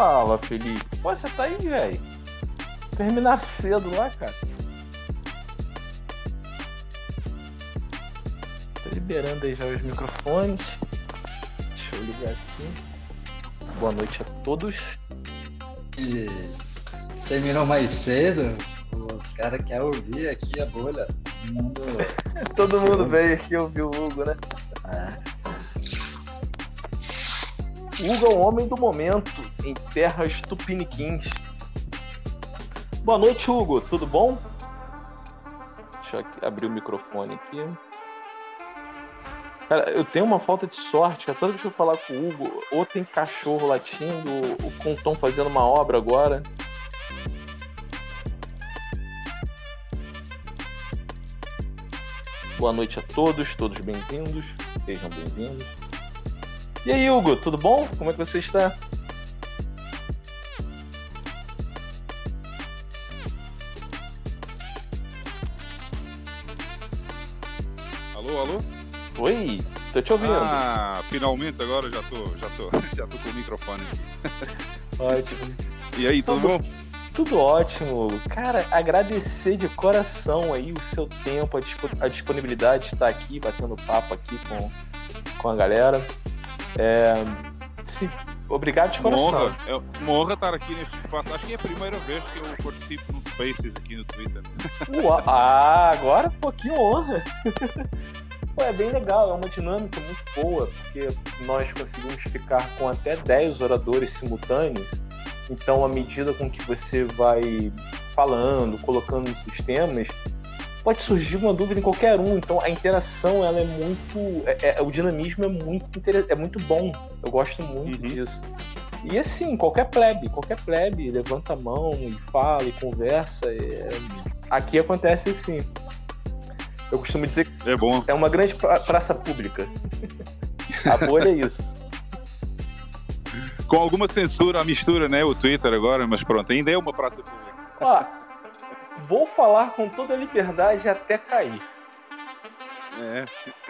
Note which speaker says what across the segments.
Speaker 1: Fala, Felipe. Pô, você tá aí, velho. Terminar cedo lá, cara. Tô liberando aí já os microfones. Deixa eu ligar aqui. Boa noite a todos.
Speaker 2: E terminou mais cedo. Os caras querem ouvir aqui a bolha. Todo mundo,
Speaker 1: Todo mundo veio aqui ouvir o Hugo, né?
Speaker 2: É.
Speaker 1: Hugo é o homem do momento em terras tupiniquins. Boa noite, Hugo. Tudo bom? Deixa eu abrir o microfone aqui. Cara, eu tenho uma falta de sorte, cara. Toda vez que eu falar com o Hugo, ou tem cachorro latindo, o Contom fazendo uma obra agora. Boa noite a todos, todos bem-vindos. Sejam bem-vindos. E aí, Hugo, tudo bom? Como é que você está? Tô te ouvindo.
Speaker 3: Ah, finalmente agora já tô, já tô, já tô com o microfone.
Speaker 1: Ótimo.
Speaker 3: E aí, tudo bom?
Speaker 1: Tudo ótimo. Cara, agradecer de coração aí o seu tempo, a, dispo- a disponibilidade de estar aqui, batendo papo aqui com, com a galera. É, sim, obrigado de
Speaker 3: Uma
Speaker 1: coração.
Speaker 3: honra, é uma honra estar aqui neste espaço. Acho que é a primeira vez que eu participo num Spaces aqui no Twitter.
Speaker 1: Ua- Ah, agora, pô, que honra! Pô, é bem legal, é uma dinâmica muito boa, porque nós conseguimos ficar com até 10 oradores simultâneos. Então, à medida com que você vai falando, colocando nos sistemas, pode surgir uma dúvida em qualquer um. Então, a interação ela é muito. é- é- o dinamismo é muito, é muito bom. Eu gosto muito
Speaker 3: Uhum.
Speaker 1: disso. E assim, qualquer plebe, qualquer plebe levanta a mão e fala e conversa. é- Aqui acontece assim. Eu costumo dizer que
Speaker 3: É bom.
Speaker 1: é uma grande pra- praça pública. A bolha é isso.
Speaker 3: Com alguma censura à mistura, né? O Twitter agora, mas pronto, ainda é uma praça pública.
Speaker 1: Ó, vou falar com toda a liberdade até cair.
Speaker 3: É,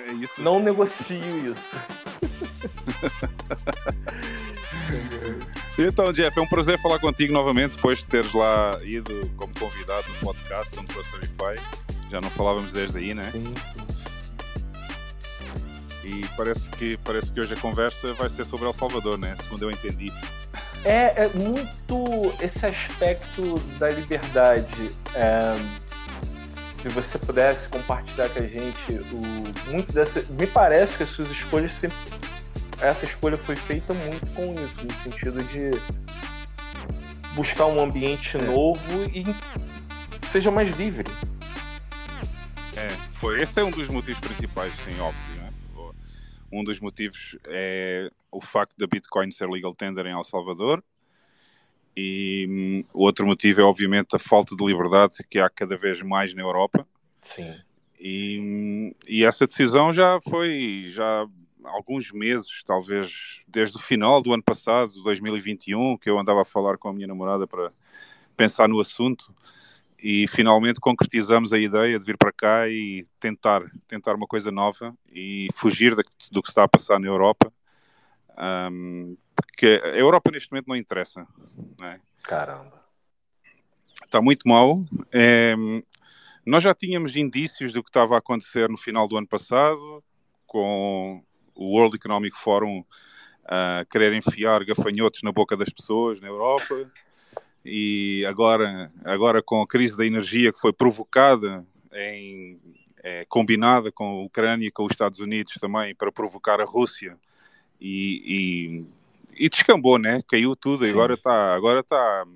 Speaker 3: é isso.
Speaker 1: Não negocio isso.
Speaker 3: Então, Jeff, é um prazer falar contigo novamente depois de teres lá ido como convidado no podcast do Certify. Já não falávamos desde aí, né?
Speaker 1: Sim,
Speaker 3: E parece que, parece que hoje a conversa vai ser sobre El Salvador, né? Segundo eu entendi.
Speaker 1: É, é muito esse aspecto da liberdade. é, se você pudesse compartilhar com a gente o, muito dessa. Me parece que as suas escolhas sempre. Essa escolha foi feita muito com isso, no sentido de buscar um ambiente
Speaker 3: É.
Speaker 1: novo e seja mais livre.
Speaker 3: É, foi. Esse é um dos motivos principais, sim, óbvio. Né? Um dos motivos é o facto da Bitcoin ser legal tender em El Salvador. E hum, o outro motivo é, obviamente, a falta de liberdade que há cada vez mais na Europa.
Speaker 1: Sim.
Speaker 3: E, hum, e essa decisão já foi já alguns meses, talvez desde o final do ano passado, 2021, que eu andava a falar com a minha namorada para pensar no assunto e finalmente concretizamos a ideia de vir para cá e tentar tentar uma coisa nova e fugir da- do que está a passar na Europa Ahm, porque a Europa neste momento não interessa né?
Speaker 1: Caramba.
Speaker 3: está muito mal. É, nós já tínhamos indícios do que estava a acontecer no final do ano passado, com o World Economic Forum a querer enfiar gafanhotos na boca das pessoas na Europa, e agora, agora com a crise da energia que foi provocada, em, é, combinada com a Ucrânia e com os Estados Unidos também, para provocar a Rússia, e, e, e descambou, né? Caiu tudo, e agora está agora tá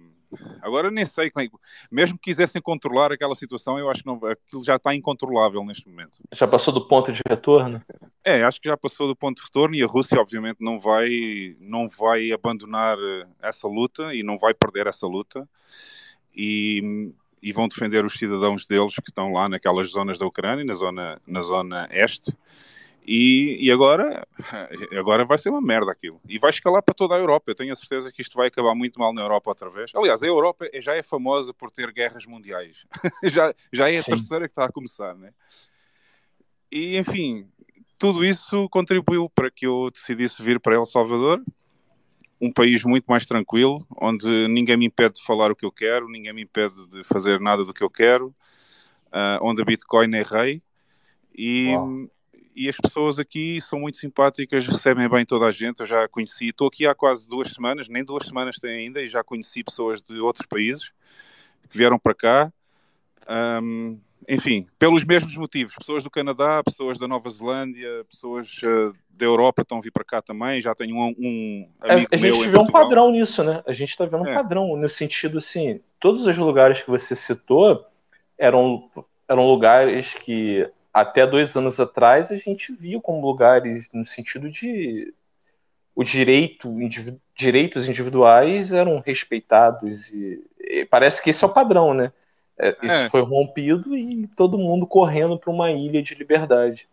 Speaker 3: Agora nem sei como é que. Mesmo que quisessem controlar aquela situação, eu acho que não, aquilo já está incontrolável neste momento.
Speaker 1: Já passou do ponto de retorno?
Speaker 3: É, acho que já passou do ponto de retorno e a Rússia, obviamente, não vai, não vai abandonar eh, essa luta e não vai perder essa luta. E, e vão defender os cidadãos deles que estão lá naquelas zonas da Ucrânia, na zona, na zona este. E, e agora, agora vai ser uma merda aquilo. E vai escalar para toda a Europa. Eu tenho a certeza que isto vai acabar muito mal na Europa outra vez. Aliás, a Europa já é famosa por ter guerras mundiais. já, já é a
Speaker 1: Sim.
Speaker 3: terceira que está a começar, né? E, enfim, tudo isso contribuiu para que eu decidisse vir para El Salvador. um país muito mais tranquilo, onde ninguém me impede de falar o que eu quero, ninguém me impede de fazer nada do que eu quero, uh, onde a Bitcoin é rei e, e as pessoas aqui são muito simpáticas, recebem bem toda a gente. Eu já conheci, estou aqui há quase duas semanas, nem duas semanas tem ainda, e já conheci pessoas de outros países que vieram para cá. Um, enfim, pelos mesmos motivos. Pessoas do Canadá, pessoas da Nova Zelândia, pessoas uh, da Europa estão a vir para cá também. Já tenho um, um
Speaker 1: amigo é, a meu. A gente vê um padrão nisso, né? A gente está vendo um é. padrão no sentido assim: todos os lugares que você citou eram, eram lugares que até dois anos atrás a gente via como lugares no sentido de o direito, individu, direitos individuais eram respeitados e, e parece que esse é o padrão, né? É, isso é. foi rompido e todo mundo correndo para uma ilha de liberdade.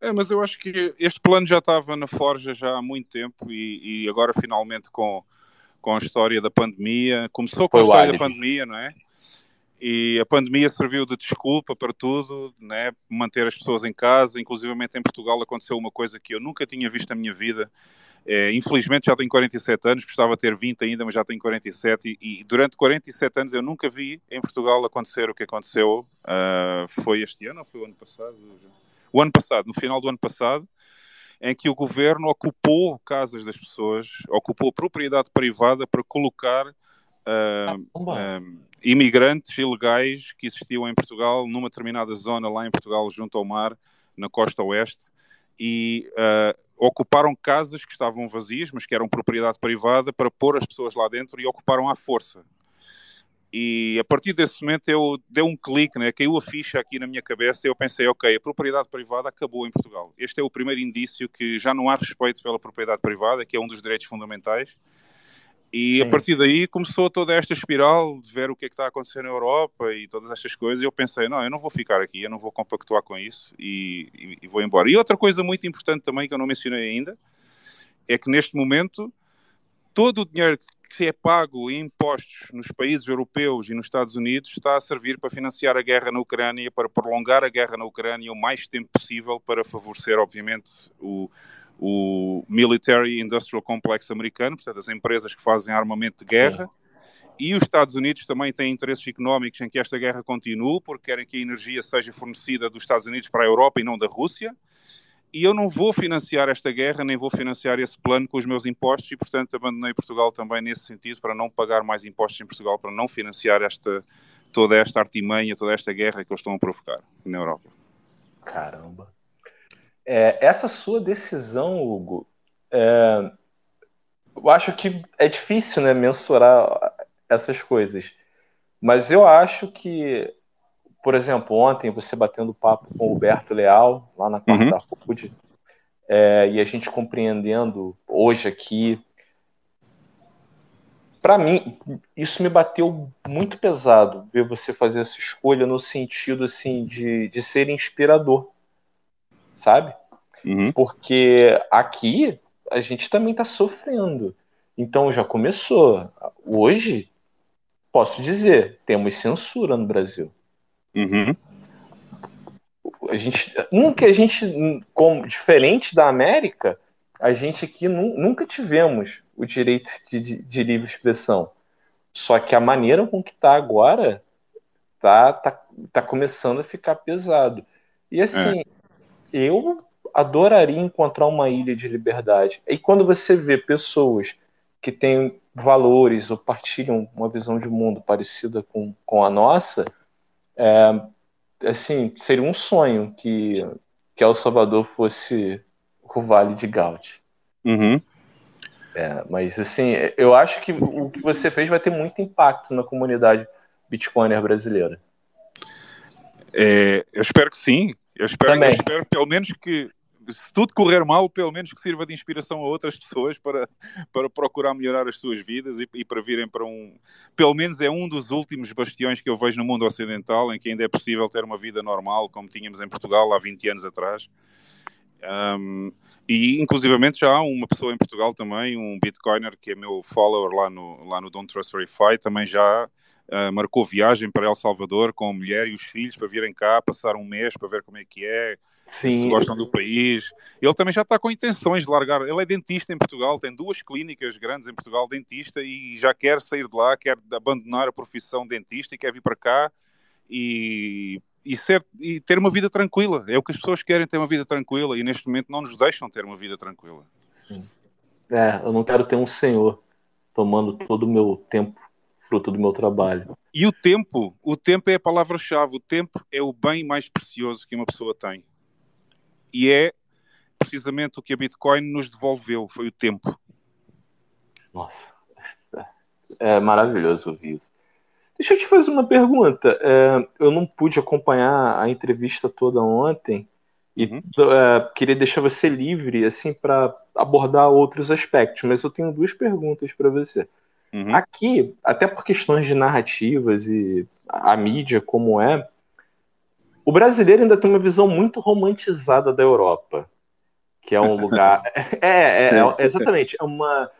Speaker 3: É, mas eu acho que este plano já estava na forja já há muito tempo e, e agora finalmente com, com a história da pandemia, começou com foi a história da pandemia, não é? E a pandemia serviu de desculpa para tudo, né? manter as pessoas em casa. Inclusivamente em Portugal aconteceu uma coisa que eu nunca tinha visto na minha vida. É, infelizmente já tenho 47 anos, gostava de ter 20 ainda, mas já tenho 47. E, e durante 47 anos eu nunca vi em Portugal acontecer o que aconteceu. Uh, foi este ano ou foi o ano passado? O ano passado, no final do ano passado, em que o governo ocupou casas das pessoas, ocupou propriedade privada para colocar. Uh, uh, imigrantes ilegais que existiam em Portugal, numa determinada zona lá em Portugal, junto ao mar, na costa oeste, e uh, ocuparam casas que estavam vazias, mas que eram propriedade privada, para pôr as pessoas lá dentro e ocuparam à força. E a partir desse momento eu dei um clique, né? caiu a ficha aqui na minha cabeça e eu pensei, ok, a propriedade privada acabou em Portugal. Este é o primeiro indício que já não há respeito pela propriedade privada, que é um dos direitos fundamentais, e Sim. a partir daí começou toda esta espiral de ver o que é que está a acontecer na Europa e todas estas coisas. E eu pensei, não, eu não vou ficar aqui, eu não vou compactuar com isso e, e, e, vou embora. E outra coisa muito importante também que eu não mencionei ainda é que neste momento todo o dinheiro que é pago em impostos nos países europeus e nos Estados Unidos está a servir para financiar a guerra na Ucrânia, para prolongar a guerra na Ucrânia o mais tempo possível, para favorecer, obviamente, o, o Military Industrial Complex americano, portanto, as empresas que fazem armamento de guerra. Sim. E os Estados Unidos também têm interesses económicos em que esta guerra continue, porque querem que a energia seja fornecida dos Estados Unidos para a Europa e não da Rússia. E eu não vou financiar esta guerra, nem vou financiar esse plano com os meus impostos, e portanto abandonei Portugal também nesse sentido, para não pagar mais impostos em Portugal, para não financiar esta, toda esta artimanha, toda esta guerra que eles estão a provocar na Europa.
Speaker 1: Caramba. É, essa sua decisão, Hugo, é, eu acho que é difícil né, mensurar essas coisas. Mas eu acho que, por exemplo, ontem você batendo papo com o Huberto Leal, lá na Quarta uhum. Rude, é, e a gente compreendendo hoje aqui. Para mim, isso me bateu muito pesado ver você fazer essa escolha no sentido assim de, de ser inspirador sabe? Uhum. Porque aqui a gente também está sofrendo. Então já começou. Hoje, posso dizer, temos censura no Brasil.
Speaker 3: Uhum.
Speaker 1: A gente, um que a gente, como diferente da América, a gente aqui nunca tivemos o direito de, de, de, livre expressão. Só que a maneira com que está agora tá, tá, tá começando a ficar pesado. E assim, é eu adoraria encontrar uma ilha de liberdade. E quando você vê pessoas que têm valores ou partilham uma visão de mundo parecida com, com a nossa, é, assim, seria um sonho que, que El Salvador fosse o Vale de Gaudi.
Speaker 3: Uhum.
Speaker 1: É, mas assim, eu acho que o que você fez vai ter muito impacto na comunidade bitcoiner brasileira.
Speaker 3: É, eu espero que sim. Eu espero, eu espero pelo menos que, se tudo correr mal, pelo menos que sirva de inspiração a outras pessoas para, para procurar melhorar as suas vidas e, e, para virem para um. Pelo menos é um dos últimos bastiões que eu vejo no mundo ocidental em que ainda é possível ter uma vida normal, como tínhamos em Portugal há 20 anos atrás. Um, e inclusivamente já há uma pessoa em Portugal também, um Bitcoiner que é meu follower lá no, lá no Don't Trust Verify, também já uh, marcou viagem para El Salvador com a mulher e os filhos para virem cá, passar um mês para ver como é que é, Sim. se gostam do país. Ele também já está com intenções de largar. Ele é dentista em Portugal, tem duas clínicas grandes em Portugal, dentista, e já quer sair de lá, quer abandonar a profissão de dentista e quer vir para cá e e, ser, e ter uma vida tranquila. É o que as pessoas querem, ter uma vida tranquila e neste momento não nos deixam ter uma vida tranquila.
Speaker 1: É, eu não quero ter um senhor tomando todo o meu tempo, fruto do meu trabalho.
Speaker 3: E o tempo, o tempo é a palavra-chave. O tempo é o bem mais precioso que uma pessoa tem. E é precisamente o que a Bitcoin nos devolveu, foi o tempo.
Speaker 1: Nossa, é maravilhoso ouvir isso. Deixa eu te fazer uma pergunta. É, eu não pude acompanhar a entrevista toda ontem e uhum. é, queria deixar você livre assim para abordar outros aspectos, mas eu tenho duas perguntas para você. Uhum. Aqui, até por questões de narrativas e a mídia como é, o brasileiro ainda tem uma visão muito romantizada da Europa, que é um lugar. é, é, é, é exatamente, é uma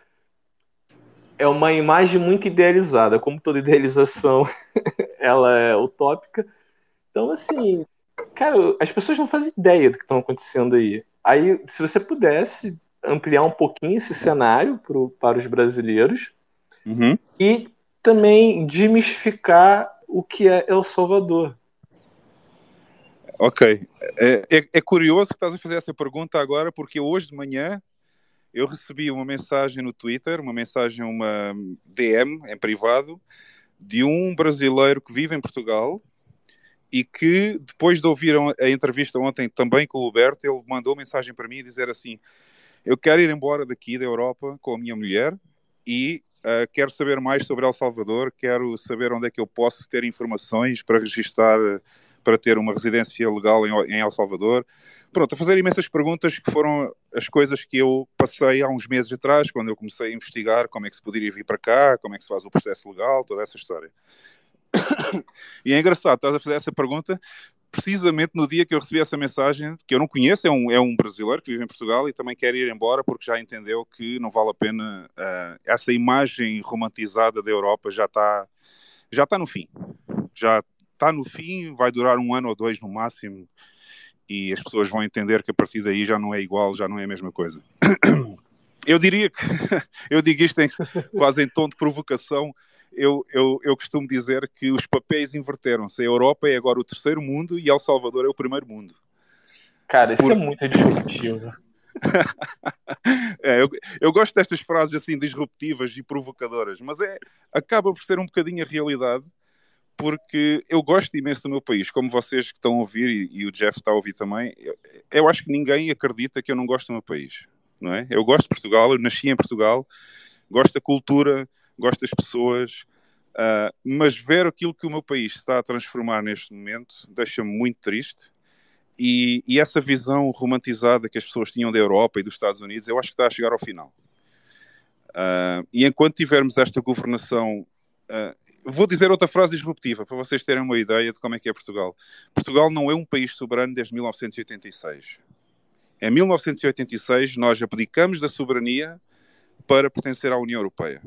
Speaker 1: é uma imagem muito idealizada, como toda idealização, ela é utópica. Então, assim, cara, as pessoas não fazem ideia do que estão acontecendo aí. Aí, se você pudesse ampliar um pouquinho esse cenário pro, para os brasileiros
Speaker 3: uhum.
Speaker 1: e também demistificar o que é El Salvador.
Speaker 3: Ok. É, é, é curioso que estás a fazer essa pergunta agora, porque hoje de manhã eu recebi uma mensagem no Twitter, uma mensagem, uma DM em privado, de um brasileiro que vive em Portugal e que, depois de ouvir a entrevista ontem também com o Roberto, ele mandou mensagem para mim dizer assim: Eu quero ir embora daqui da Europa com a minha mulher e uh, quero saber mais sobre El Salvador, quero saber onde é que eu posso ter informações para registrar para ter uma residência legal em, em El Salvador. Pronto, a fazer imensas perguntas que foram as coisas que eu passei há uns meses atrás, quando eu comecei a investigar como é que se poderia vir para cá, como é que se faz o processo legal, toda essa história. e é engraçado, estás a fazer essa pergunta precisamente no dia que eu recebi essa mensagem, que eu não conheço, é um, é um brasileiro que vive em Portugal e também quer ir embora porque já entendeu que não vale a pena, uh, essa imagem romantizada da Europa já está já está no fim. Já está no fim, vai durar um ano ou dois no máximo, e as pessoas vão entender que a partir daí já não é igual, já não é a mesma coisa. Eu diria que, eu digo isto em, quase em tom de provocação, eu, eu, eu costumo dizer que os papéis inverteram-se. A Europa é agora o terceiro mundo e El Salvador é o primeiro mundo.
Speaker 1: Cara, isso Por... é muito disruptivo.
Speaker 3: é, eu, eu, gosto destas frases assim disruptivas e provocadoras, mas é acaba por ser um bocadinho a realidade porque eu gosto imenso do meu país, como vocês que estão a ouvir e, e o Jeff está a ouvir também. Eu, eu, acho que ninguém acredita que eu não gosto do meu país, não é? Eu gosto de Portugal, eu nasci em Portugal, gosto da cultura, gosto das pessoas, uh, mas ver aquilo que o meu país está a transformar neste momento deixa-me muito triste. E, e, essa visão romantizada que as pessoas tinham da Europa e dos Estados Unidos, eu acho que está a chegar ao final. Uh, e enquanto tivermos esta governação Uh, vou dizer outra frase disruptiva para vocês terem uma ideia de como é que é Portugal. Portugal não é um país soberano desde 1986. Em 1986 nós abdicamos da soberania para pertencer à União Europeia.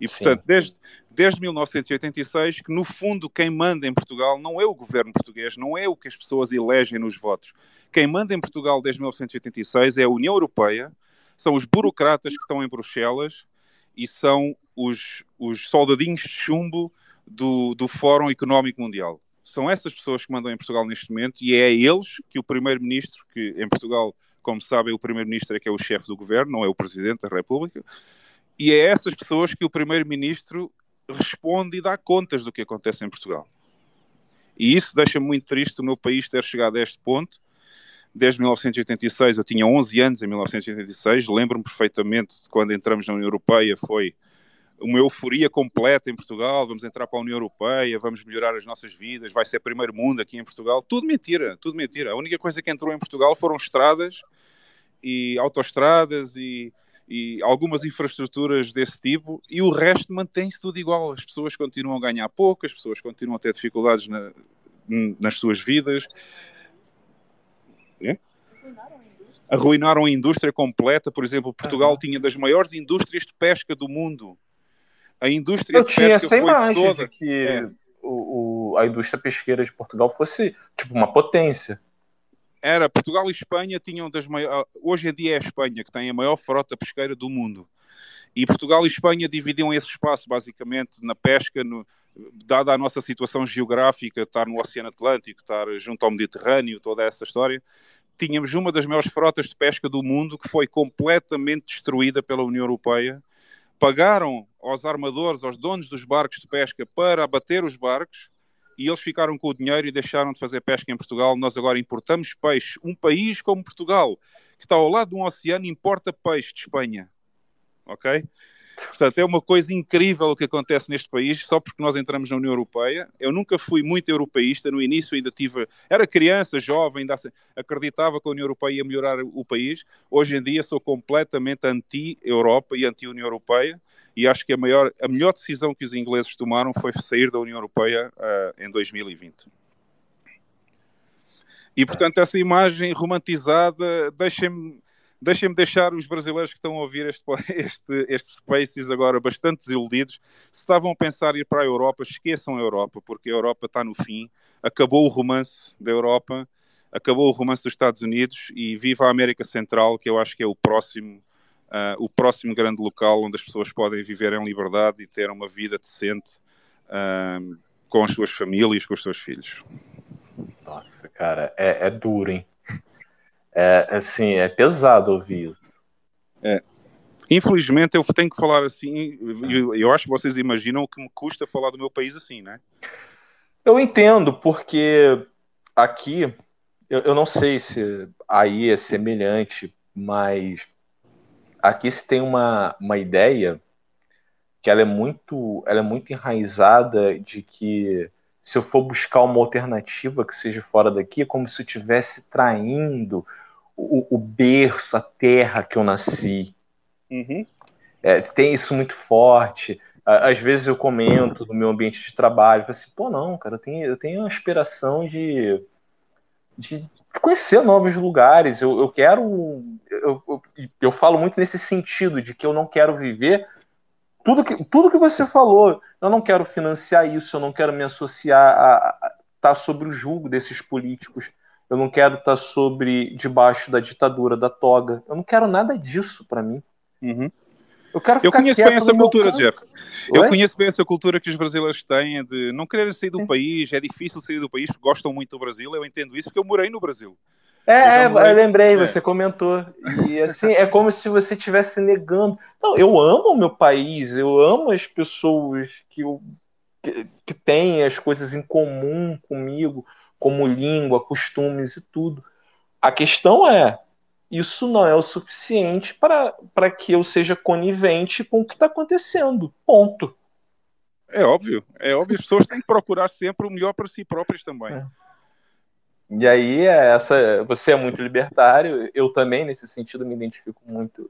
Speaker 3: E portanto, desde, desde 1986, que no fundo quem manda em Portugal não é o governo português, não é o que as pessoas elegem nos votos. Quem manda em Portugal desde 1986 é a União Europeia, são os burocratas que estão em Bruxelas e são os, os soldadinhos de chumbo do, do Fórum Económico Mundial. São essas pessoas que mandam em Portugal neste momento e é a eles que o primeiro-ministro, que em Portugal, como sabem, o primeiro-ministro é que é o chefe do governo, não é o presidente da República, e é a essas pessoas que o primeiro-ministro responde e dá contas do que acontece em Portugal. E isso deixa-me muito triste o meu país ter chegado a este ponto desde 1986, eu tinha 11 anos em 1986, lembro-me perfeitamente de quando entramos na União Europeia, foi uma euforia completa em Portugal, vamos entrar para a União Europeia, vamos melhorar as nossas vidas, vai ser primeiro mundo aqui em Portugal. Tudo mentira, tudo mentira. A única coisa que entrou em Portugal foram estradas e autoestradas e, e algumas infraestruturas desse tipo e o resto mantém-se tudo igual. As pessoas continuam a ganhar pouco, as pessoas continuam a ter dificuldades na, nas suas vidas. Arruinaram a indústria completa. Por exemplo, Portugal tinha das maiores indústrias de pesca do mundo. A indústria
Speaker 1: Eu
Speaker 3: de pesca foi
Speaker 1: toda. que é. o, o, a indústria pesqueira de Portugal fosse tipo uma potência.
Speaker 3: Era Portugal e Espanha tinham das maiores. Hoje em dia é a Espanha que tem a maior frota pesqueira do mundo. E Portugal e Espanha dividiam esse espaço basicamente na pesca, no, dada a nossa situação geográfica, estar no Oceano Atlântico, estar junto ao Mediterrâneo, toda essa história tínhamos uma das maiores frotas de pesca do mundo que foi completamente destruída pela União Europeia. Pagaram aos armadores, aos donos dos barcos de pesca para abater os barcos e eles ficaram com o dinheiro e deixaram de fazer pesca em Portugal. Nós agora importamos peixe. Um país como Portugal, que está ao lado de um oceano, importa peixe de Espanha. Ok? Portanto, é uma coisa incrível o que acontece neste país, só porque nós entramos na União Europeia. Eu nunca fui muito europeísta, no início ainda tive, era criança, jovem, ainda acreditava que a União Europeia ia melhorar o país. Hoje em dia sou completamente anti-Europa e anti-União Europeia e acho que a, maior, a melhor decisão que os ingleses tomaram foi sair da União Europeia uh, em 2020. E, portanto, essa imagem romantizada deixa-me Deixem-me deixar os brasileiros que estão a ouvir este, este, este Spaces agora bastante desiludidos. Se estavam a pensar em ir para a Europa, esqueçam a Europa, porque a Europa está no fim. Acabou o romance da Europa, acabou o romance dos Estados Unidos e viva a América Central, que eu acho que é o próximo, uh, o próximo grande local onde as pessoas podem viver em liberdade e ter uma vida decente uh, com as suas famílias, com os seus filhos.
Speaker 1: Nossa, cara, é, é duro, hein? É, assim, é pesado ouvir isso.
Speaker 3: É. Infelizmente, eu tenho que falar assim. Eu, eu acho que vocês imaginam o que me custa falar do meu país assim, né?
Speaker 1: Eu entendo, porque aqui, eu, eu não sei se aí é semelhante, mas aqui se tem uma, uma ideia que ela é muito ela é muito enraizada de que se eu for buscar uma alternativa que seja fora daqui, é como se eu estivesse traindo o, o, berço, a terra que eu nasci.
Speaker 3: Uhum.
Speaker 1: É, tem isso muito forte. Às vezes eu comento no meu ambiente de trabalho, falo assim, pô, não, cara, eu tenho, eu tenho uma aspiração de, de conhecer novos lugares. Eu, eu quero. Eu, eu, eu falo muito nesse sentido, de que eu não quero viver tudo que, tudo que você falou, eu não quero financiar isso, eu não quero me associar a estar tá sobre o julgo desses políticos, eu não quero estar tá sobre debaixo da ditadura da toga, eu não quero nada disso para mim.
Speaker 3: Uhum. Eu, quero eu conheço bem essa cultura, Jeff. Eu conheço bem essa cultura que os brasileiros têm de não quererem sair do país, é difícil sair do país gostam muito do Brasil, eu entendo isso porque eu morei no Brasil.
Speaker 1: É, eu, é, eu lembrei, é. você comentou. E assim, é como se você estivesse negando. Não, eu amo o meu país, eu amo as pessoas que, eu, que, que têm as coisas em comum comigo, como língua, costumes e tudo. A questão é, isso não é o suficiente para que eu seja conivente com o que está acontecendo. Ponto.
Speaker 3: É óbvio, é óbvio. As pessoas têm que procurar sempre o melhor para si próprias também. É.
Speaker 1: E aí, é essa, você é muito libertário, eu também, nesse sentido, me identifico muito,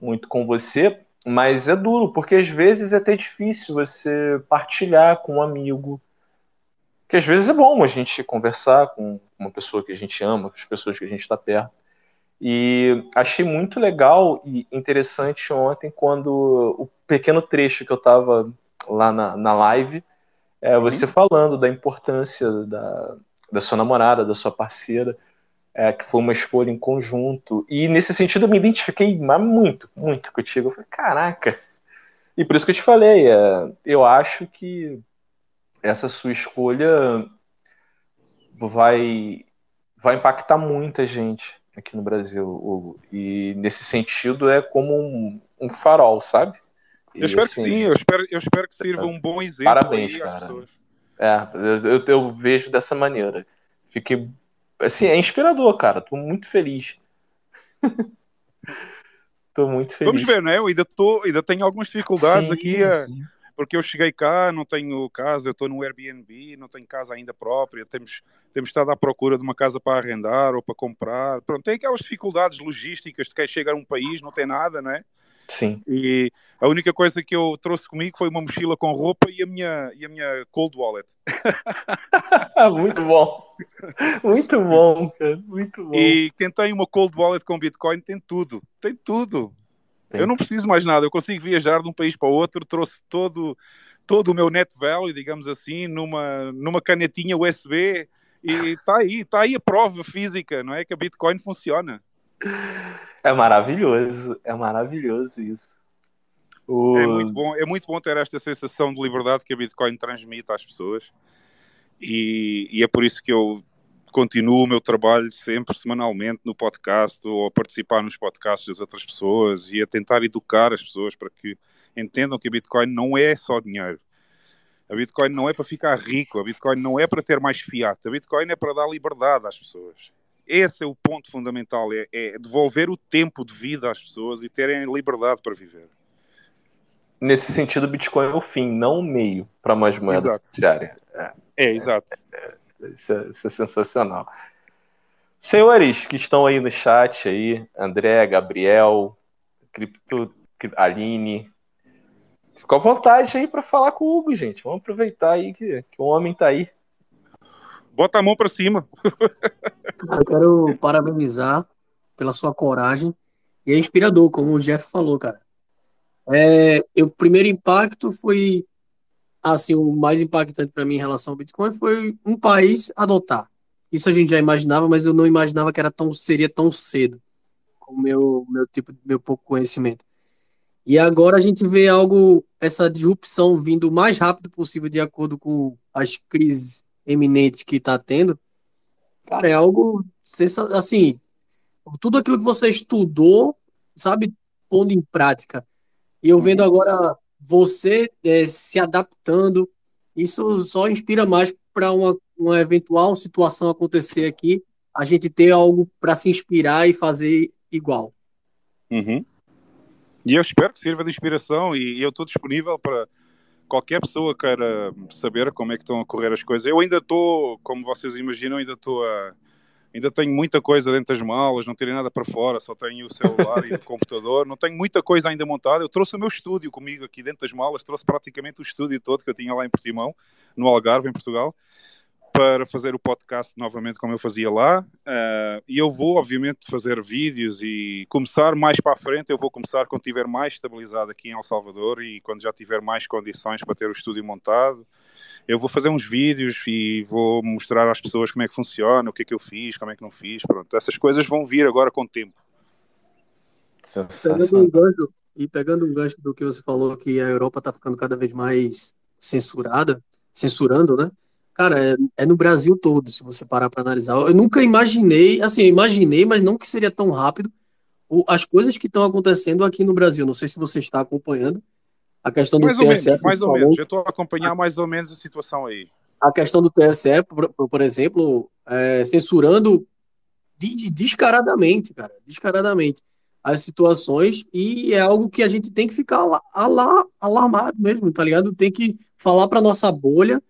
Speaker 1: muito com você, mas é duro, porque às vezes é até difícil você partilhar com um amigo, que às vezes é bom a gente conversar com uma pessoa que a gente ama, com as pessoas que a gente está perto. E achei muito legal e interessante ontem quando o pequeno trecho que eu estava lá na, na live, é, você uhum. falando da importância da, da sua namorada, da sua parceira, é, que foi uma escolha em conjunto. E nesse sentido eu me identifiquei muito, muito contigo. Eu falei, caraca. E por isso que eu te falei, é, eu acho que essa sua escolha vai, vai impactar muita gente aqui no Brasil, Hugo. E nesse sentido é como um, um farol, sabe?
Speaker 3: Eu espero assim, que sim, eu espero, eu espero que sirva um bom exemplo
Speaker 1: parabéns, aí cara. pessoas. É, eu, eu vejo dessa maneira. Fiquei. Assim, é inspirador, cara. Tô muito feliz. tô muito feliz.
Speaker 3: Vamos ver, né? Eu ainda, tô, ainda tenho algumas dificuldades sim, aqui. Sim. Porque eu cheguei cá, não tenho casa, eu estou no Airbnb, não tenho casa ainda própria, temos, temos estado à procura de uma casa para arrendar ou para comprar. Pronto, tem aquelas dificuldades logísticas de quem chega a um país, não tem nada, não é?
Speaker 1: Sim.
Speaker 3: E a única coisa que eu trouxe comigo foi uma mochila com roupa e a minha, e a minha cold wallet.
Speaker 1: Muito bom. Muito bom, cara. Muito bom.
Speaker 3: E quem tem uma cold wallet com Bitcoin tem tudo. Tem tudo. Eu não preciso mais nada. Eu consigo viajar de um país para o outro. Trouxe todo, todo o meu net value, digamos assim, numa, numa canetinha USB. E está aí, está aí a prova física, não é? Que a Bitcoin funciona.
Speaker 1: É maravilhoso, é maravilhoso isso.
Speaker 3: O... É, muito bom, é muito bom ter esta sensação de liberdade que a Bitcoin transmite às pessoas. E, e é por isso que eu continuo o meu trabalho sempre semanalmente no podcast ou a participar nos podcasts das outras pessoas e a tentar educar as pessoas para que entendam que a Bitcoin não é só dinheiro. A Bitcoin não é para ficar rico, a Bitcoin não é para ter mais fiat, a Bitcoin é para dar liberdade às pessoas. Esse é o ponto fundamental, é, é devolver o tempo de vida às pessoas e terem liberdade para viver.
Speaker 1: Nesse sentido, o Bitcoin é o fim, não o meio para mais moeda
Speaker 3: diária. É, é, exato.
Speaker 1: É, é, isso, é, isso é sensacional. Senhores que estão aí no chat aí, André, Gabriel, Cripto, Aline, fica à vontade aí para falar com o Hugo, gente. Vamos aproveitar aí que, que o homem está aí.
Speaker 3: Bota a mão para cima.
Speaker 4: Eu quero parabenizar pela sua coragem e é inspirador, como o Jeff falou, cara. É, o primeiro impacto foi assim, o mais impactante para mim em relação ao Bitcoin foi um país adotar. Isso a gente já imaginava, mas eu não imaginava que era tão seria tão cedo, com meu meu tipo meu pouco conhecimento. E agora a gente vê algo essa disrupção vindo o mais rápido possível de acordo com as crises eminentes que está tendo. Cara, é algo assim, tudo aquilo que você estudou, sabe, pondo em prática. E eu vendo agora você é, se adaptando, isso só inspira mais para uma, uma eventual situação acontecer aqui, a gente ter algo para se inspirar e fazer igual.
Speaker 3: Uhum. E eu espero que sirva de inspiração e eu estou disponível para qualquer pessoa queira saber como é que estão a correr as coisas. Eu ainda estou, como vocês imaginam, ainda estou a ainda tenho muita coisa dentro das malas, não tirei nada para fora, só tenho o celular e o computador, não tenho muita coisa ainda montada. Eu trouxe o meu estúdio comigo aqui dentro das malas, trouxe praticamente o estúdio todo que eu tinha lá em Portimão, no Algarve, em Portugal, para fazer o podcast novamente como eu fazia lá. Uh, e eu vou, obviamente, fazer vídeos e começar mais para a frente. Eu vou começar quando estiver mais estabilizado aqui em El Salvador e quando já tiver mais condições para ter o estúdio montado eu vou fazer uns vídeos e vou mostrar às pessoas como é que funciona, o que é que eu fiz, como é que não fiz. Pronto, essas coisas vão vir agora com o tempo.
Speaker 4: Pegando um gancho, e pegando um gancho do que você falou, que a Europa está ficando cada vez mais censurada, censurando, né? Cara, é, é no Brasil todo, se você parar para analisar. Eu nunca imaginei, assim, imaginei, mas não que seria tão rápido, as coisas que estão acontecendo aqui no Brasil. Não sei se você está acompanhando, a questão do
Speaker 3: mais
Speaker 4: TSE.
Speaker 3: Menos, mais ou menos, já estou a acompanhar mais ou menos a situação aí.
Speaker 4: A questão do TSE, por, por exemplo, é, censurando descaradamente, cara, descaradamente as situações e é algo que a gente tem que ficar lá, alarmado mesmo, tá ligado? Tem que falar para nossa bolha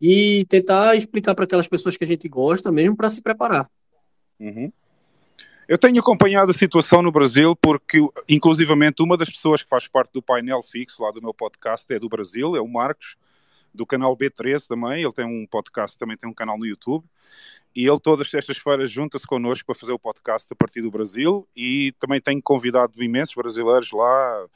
Speaker 4: e tentar explicar para aquelas pessoas que a gente gosta mesmo para se preparar.
Speaker 3: Uhum. Eu tenho acompanhado a situação no Brasil porque, inclusivamente, uma das pessoas que faz parte do painel fixo lá do meu podcast é do Brasil, é o Marcos, do canal B13 também. Ele tem um podcast, também tem um canal no YouTube. E ele, todas estas feiras, junta-se connosco para fazer o podcast a partir do Brasil. E também tenho convidado imensos brasileiros lá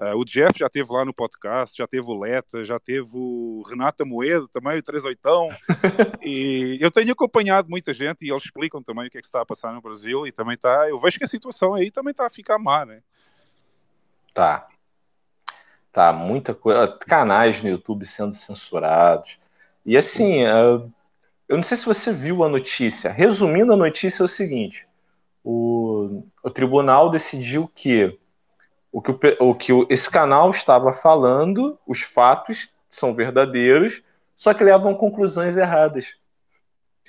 Speaker 3: Uh, o Jeff já teve lá no podcast, já teve o Leta, já teve o Renata Moedo também, o 38. e eu tenho acompanhado muita gente e eles explicam também o que é que está a passar no Brasil e também está, eu vejo que a situação aí também está a ficar má, né?
Speaker 1: Tá. Tá, muita coisa. Canais no YouTube sendo censurados. E assim, uh, eu não sei se você viu a notícia. Resumindo a notícia é o seguinte: o, o tribunal decidiu que o que, o, o que esse canal estava falando, os fatos são verdadeiros, só que levam conclusões erradas.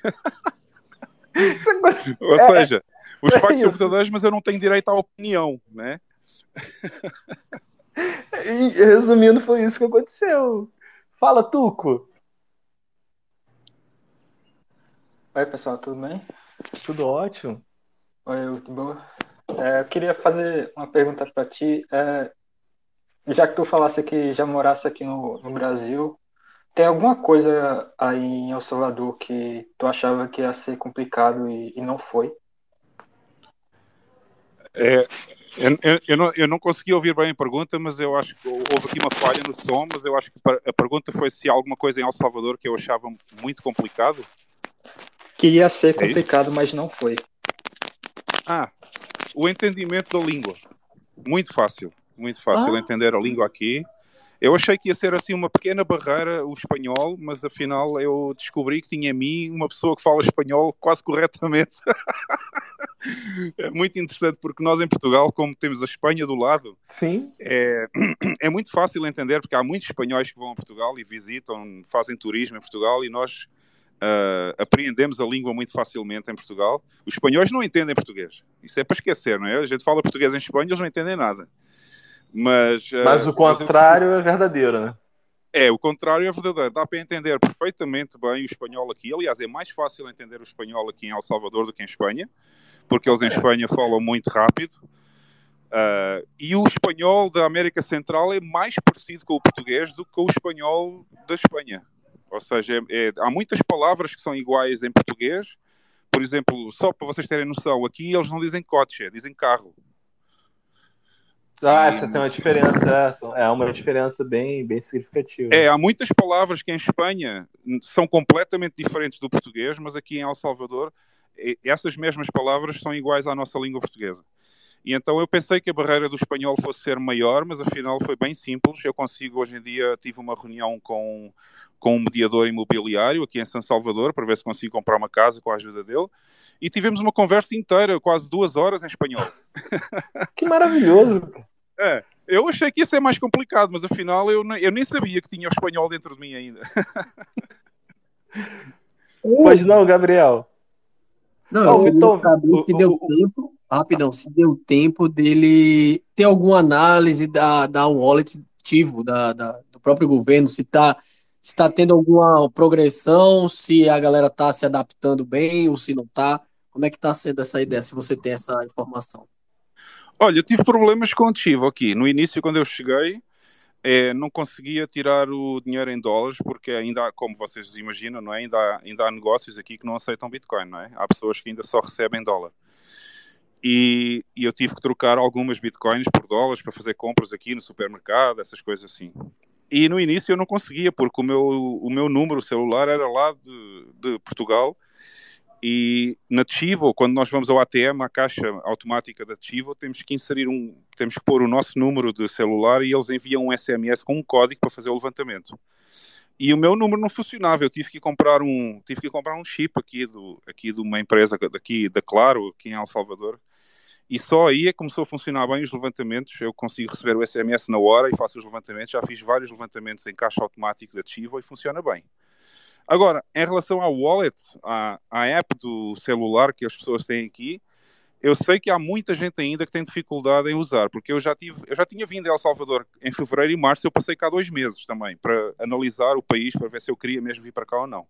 Speaker 3: Ou seja, os é fatos são verdadeiros, mas eu não tenho direito à opinião, né?
Speaker 1: E, resumindo, foi isso que aconteceu. Fala, Tuco.
Speaker 5: Oi, pessoal, tudo bem?
Speaker 1: Tudo ótimo.
Speaker 5: Oi, que boa. É, eu queria fazer uma pergunta para ti. É, já que tu falasse que já morasse aqui no, no Brasil, tem alguma coisa aí em El Salvador que tu achava que ia ser complicado e, e não foi?
Speaker 3: É, eu, eu, não, eu não consegui ouvir bem a pergunta, mas eu acho que houve aqui uma falha no som, mas eu acho que a pergunta foi se há alguma coisa em El Salvador que eu achava muito complicado.
Speaker 5: Queria ser é complicado, mas não foi.
Speaker 3: Ah, o entendimento da língua. Muito fácil, muito fácil ah. entender a língua aqui. Eu achei que ia ser assim uma pequena barreira o espanhol, mas afinal eu descobri que tinha em mim uma pessoa que fala espanhol quase corretamente. é muito interessante porque nós em Portugal, como temos a Espanha do lado,
Speaker 1: Sim.
Speaker 3: É, é muito fácil entender porque há muitos espanhóis que vão a Portugal e visitam, fazem turismo em Portugal e nós uh, apreendemos a língua muito facilmente em Portugal. Os espanhóis não entendem português. Isso é para esquecer, não é? A gente fala português em Espanha, eles não entendem nada. Mas,
Speaker 1: uh, mas o contrário mas, é verdadeiro, né?
Speaker 3: É, o contrário é verdadeiro. Dá para entender perfeitamente bem o espanhol aqui. Aliás, é mais fácil entender o espanhol aqui em El Salvador do que em Espanha, porque eles em é. Espanha falam muito rápido. Uh, e o espanhol da América Central é mais parecido com o português do que com o espanhol da Espanha. Ou seja, é, é, há muitas palavras que são iguais em português. Por exemplo, só para vocês terem noção, aqui eles não dizem coche, dizem carro.
Speaker 1: Ah, essa tem uma diferença, é, é uma diferença bem, bem significativa.
Speaker 3: É, há muitas palavras que em Espanha são completamente diferentes do português, mas aqui em El Salvador essas mesmas palavras são iguais à nossa língua portuguesa. E então eu pensei que a barreira do espanhol fosse ser maior, mas afinal foi bem simples. Eu consigo, hoje em dia, tive uma reunião com, com um mediador imobiliário aqui em São Salvador para ver se consigo comprar uma casa com a ajuda dele. E tivemos uma conversa inteira, quase duas horas em espanhol.
Speaker 1: Que maravilhoso!
Speaker 3: É, eu achei que ia ser mais complicado, mas afinal eu, eu nem sabia que tinha o espanhol dentro de mim ainda.
Speaker 1: Pois não, Gabriel.
Speaker 4: Não, oh, eu então, saber se deu tempo, rapidão, se deu tempo dele ter alguma análise da, da wallet ativo da, da, do próprio governo, se está se tá tendo alguma progressão, se a galera está se adaptando bem ou se não está. Como é que está sendo essa ideia, se você tem essa informação?
Speaker 3: Olha, eu tive problemas com o ativo aqui. No início, quando eu cheguei, é, não conseguia tirar o dinheiro em dólares porque ainda há, como vocês imaginam, não é? ainda, há, ainda há negócios aqui que não aceitam Bitcoin, não é? Há pessoas que ainda só recebem dólar. E, e, eu tive que trocar algumas Bitcoins por dólares para fazer compras aqui no supermercado, essas coisas assim. E no início eu não conseguia porque o meu, o meu número celular era lá de, de Portugal e na Chivo, quando nós vamos ao ATM, à caixa automática da Chivo, temos que inserir um, temos que pôr o nosso número de celular e eles enviam um SMS com um código para fazer o levantamento. E o meu número não funcionava, eu tive que comprar um, tive que comprar um chip aqui do aqui de uma empresa daqui da Claro, aqui em El Salvador. E só aí é começou a funcionar bem os levantamentos. Eu consigo receber o SMS na hora e faço os levantamentos. Já fiz vários levantamentos em caixa automático da Chivo e funciona bem. Agora, em relação ao wallet, à, à app do celular que as pessoas têm aqui, eu sei que há muita gente ainda que tem dificuldade em usar, porque eu já, tive, eu já tinha vindo a El Salvador em fevereiro e março, eu passei cá dois meses também, para analisar o país, para ver se eu queria mesmo vir para cá ou não.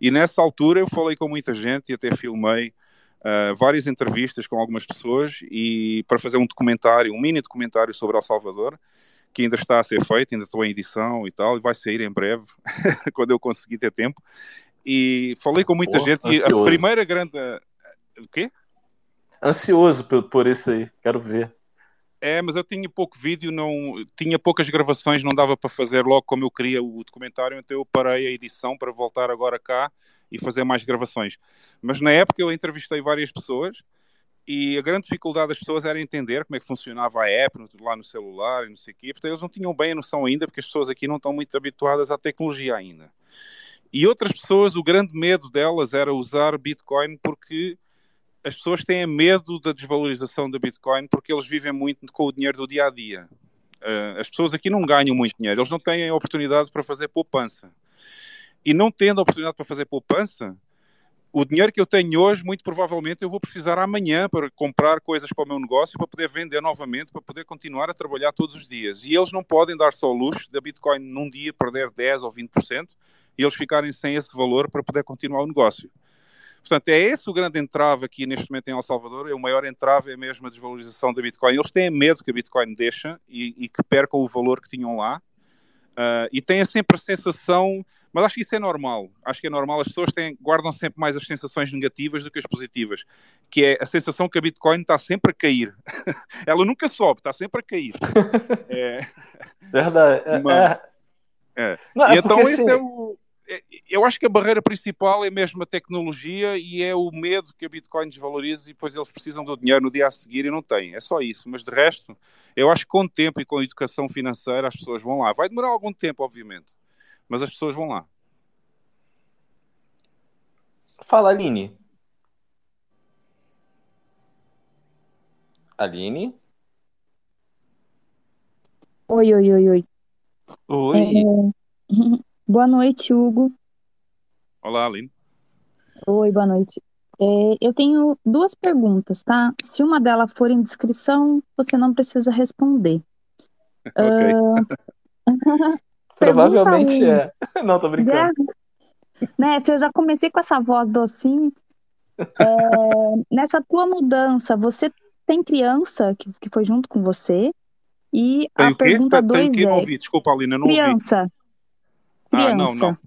Speaker 3: E nessa altura eu falei com muita gente e até filmei uh, várias entrevistas com algumas pessoas e para fazer um documentário, um mini documentário sobre El Salvador, que ainda está a ser feito, ainda estou em edição e tal, e vai sair em breve, quando eu conseguir ter tempo. E falei com muita gente ansioso. e a primeira grande. O quê?
Speaker 1: Ansioso por, por isso aí, quero ver.
Speaker 3: É, mas eu tinha pouco vídeo, não tinha poucas gravações, não dava para fazer logo como eu queria o documentário, então eu parei a edição para voltar agora cá e fazer mais gravações. Mas na época eu entrevistei várias pessoas e a grande dificuldade das pessoas era entender como é que funcionava a app lá no celular e não sei o quê. Portanto, eles não tinham bem a noção ainda, porque as pessoas aqui não estão muito habituadas à tecnologia ainda. E outras pessoas, o grande medo delas era usar Bitcoin porque as pessoas têm medo da desvalorização da Bitcoin porque eles vivem muito com o dinheiro do dia a dia. Uh, as pessoas aqui não ganham muito dinheiro, eles não têm oportunidade para fazer poupança. E não tendo oportunidade para fazer poupança, o dinheiro que eu tenho hoje, muito provavelmente, eu vou precisar amanhã para comprar coisas para o meu negócio, para poder vender novamente, para poder continuar a trabalhar todos os dias. E eles não podem dar só o luxo da Bitcoin num dia perder 10 ou 20% e eles ficarem sem esse valor para poder continuar o negócio. Portanto, é esse o grande entrave aqui neste momento em El Salvador. É o maior entrave é mesmo a desvalorização da Bitcoin. Eles têm medo que a Bitcoin deixe e, e que percam o valor que tinham lá. Uh, e têm sempre a sensação, mas acho que isso é normal. Acho que é normal. As pessoas têm, guardam sempre mais as sensações negativas do que as positivas, que é a sensação que a Bitcoin está sempre a cair. Ela nunca sobe, está sempre a cair.
Speaker 1: é... Verdade.
Speaker 3: Mas... é... É. Não, é então esse assim... é o eu acho que a barreira principal é mesmo a tecnologia e é o medo que a Bitcoin desvalorize e depois eles precisam do dinheiro no dia a seguir e não têm. É só isso. Mas de resto, eu acho que com o tempo e com a educação financeira as pessoas vão lá. Vai demorar algum tempo, obviamente, mas as pessoas vão lá.
Speaker 1: Fala, Aline. Aline?
Speaker 6: Oi, oi, oi, oi.
Speaker 1: Oi. É...
Speaker 6: Boa noite, Hugo.
Speaker 3: Olá, Aline.
Speaker 6: Oi, boa noite. É, eu tenho duas perguntas, tá? Se uma delas for em descrição, você não precisa responder.
Speaker 3: Ok. Uh...
Speaker 1: Provavelmente é. Não, tô brincando.
Speaker 6: É, né, se eu já comecei com essa voz docinho, é, nessa tua mudança, você tem criança que, que foi junto com você? E
Speaker 3: tem
Speaker 6: a pergunta 2 é...
Speaker 3: Ouvi. Desculpa, Alina, não
Speaker 6: criança.
Speaker 3: ouvi. Criança. Ah, não, não.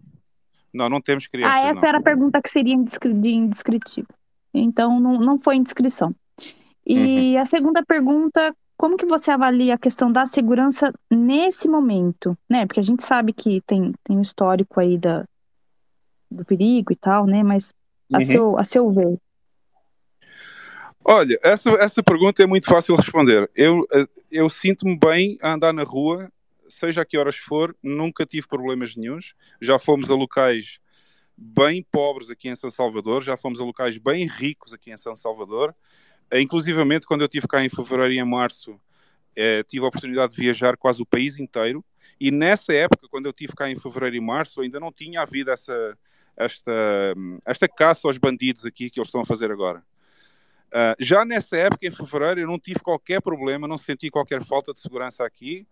Speaker 3: Não, não temos criança.
Speaker 6: Ah, essa
Speaker 3: não.
Speaker 6: era a pergunta que seria de indescritivo. Então, não, não foi indiscrição. E uhum. a segunda pergunta, como que você avalia a questão da segurança nesse momento, né? Porque a gente sabe que tem, tem um histórico aí da, do perigo e tal, né? Mas a, uhum. seu, a seu ver.
Speaker 3: Olha, essa, essa pergunta é muito fácil de responder. Eu, eh, eu sinto-me bem a andar na rua seja a que horas for, nunca tive problemas nenhums. Já fomos a locais bem pobres aqui em São Salvador, já fomos a locais bem ricos aqui em São Salvador. Eh, inclusivamente, quando eu estive cá em fevereiro e em março, eh, tive a oportunidade de viajar quase o país inteiro. E nessa época, quando eu estive cá em fevereiro e março, ainda não tinha havido essa, esta, esta caça aos bandidos aqui que eles estão a fazer agora. Uh, já nessa época, em fevereiro, eu não tive qualquer problema, não senti qualquer falta de segurança aqui.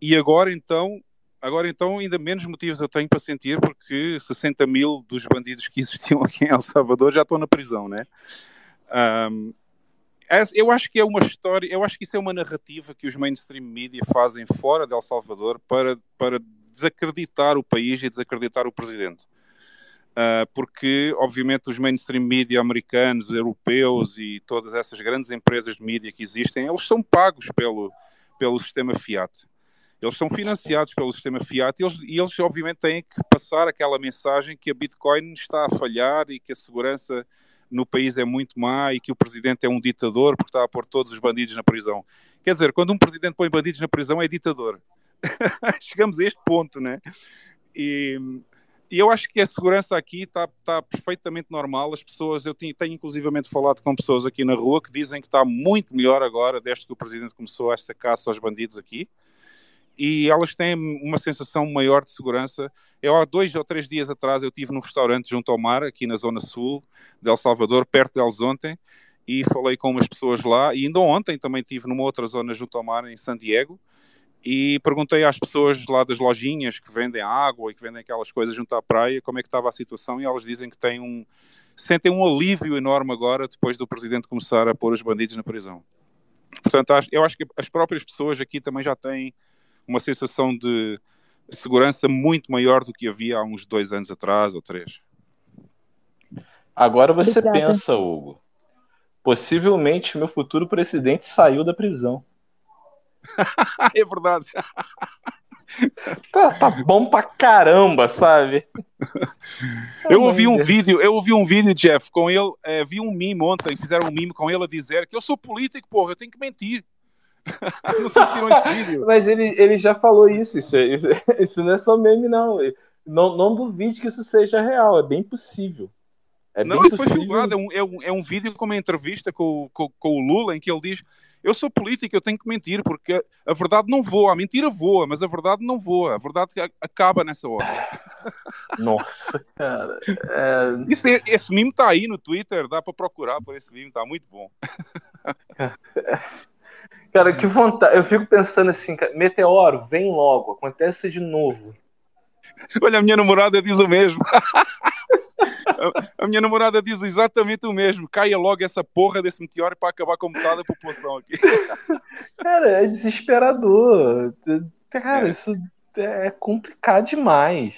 Speaker 3: E agora então, agora então ainda menos motivos eu tenho para sentir porque 60 mil dos bandidos que existiam aqui em El Salvador já estão na prisão, né? Um, eu acho que é uma história, eu acho que isso é uma narrativa que os mainstream media fazem fora de El Salvador para, para desacreditar o país e desacreditar o presidente. Uh, porque, obviamente, os mainstream media americanos, europeus e todas essas grandes empresas de mídia que existem, eles são pagos pelo, pelo sistema Fiat. Eles são financiados pelo sistema Fiat e eles, e eles, obviamente, têm que passar aquela mensagem que a Bitcoin está a falhar e que a segurança no país é muito má e que o presidente é um ditador porque está a pôr todos os bandidos na prisão. Quer dizer, quando um presidente põe bandidos na prisão, é ditador. Chegamos a este ponto, né? E, e eu acho que a segurança aqui está, perfeitamente normal. As pessoas, eu tenho, tenho inclusivamente falado com pessoas aqui na rua que dizem que está muito melhor agora, desde que o presidente começou esta caça aos bandidos aqui e elas têm uma sensação maior de segurança. Eu há dois ou três dias atrás eu estive num restaurante junto ao mar, aqui na zona sul de El Salvador, perto de El Zonte, e falei com umas pessoas lá, e ainda ontem também estive numa outra zona junto ao mar, em San Diego, e perguntei às pessoas lá das lojinhas que vendem água e que vendem aquelas coisas junto à praia, como é que estava a situação, e elas dizem que têm um, sentem um alívio enorme agora, depois do presidente começar a pôr os bandidos na prisão. Portanto, eu acho que as próprias pessoas aqui também já têm uma sensação de segurança muito maior do que havia há uns dois anos atrás ou três.
Speaker 1: Agora você Obrigada. pensa, Hugo, possivelmente meu futuro presidente saiu da prisão.
Speaker 3: é verdade.
Speaker 1: Tá, tá, bom pra caramba, sabe?
Speaker 3: Eu ouvi um vídeo, eu ouvi um vídeo, Jeff, com ele, é, vi um meme ontem, fizeram um meme com ele a dizer que eu sou político, porra, eu tenho que mentir. não sei se esse vídeo.
Speaker 1: Mas ele, ele já falou isso, isso, isso, isso não é só meme, não. não. Não duvide que isso seja real, é bem possível.
Speaker 3: É não, isso foi filmado, é um, é, um, é um vídeo com uma entrevista com, com, com, o Lula em que ele diz: Eu sou político, eu tenho que mentir, porque a, a verdade não voa, a mentira voa, mas a verdade não voa, a verdade acaba nessa hora.
Speaker 1: Nossa, cara. É...
Speaker 3: Isso, é, esse meme está aí no Twitter, dá para procurar por esse meme, está muito bom.
Speaker 1: Cara, que vontade. Eu fico pensando assim, meteoro, vem logo, acontece de novo.
Speaker 3: Olha, a minha namorada diz o mesmo. A, a, minha namorada diz exatamente o mesmo. Caia logo essa porra desse meteoro para acabar com metade da população aqui.
Speaker 1: Cara, é desesperador. Cara, é. isso é complicado demais.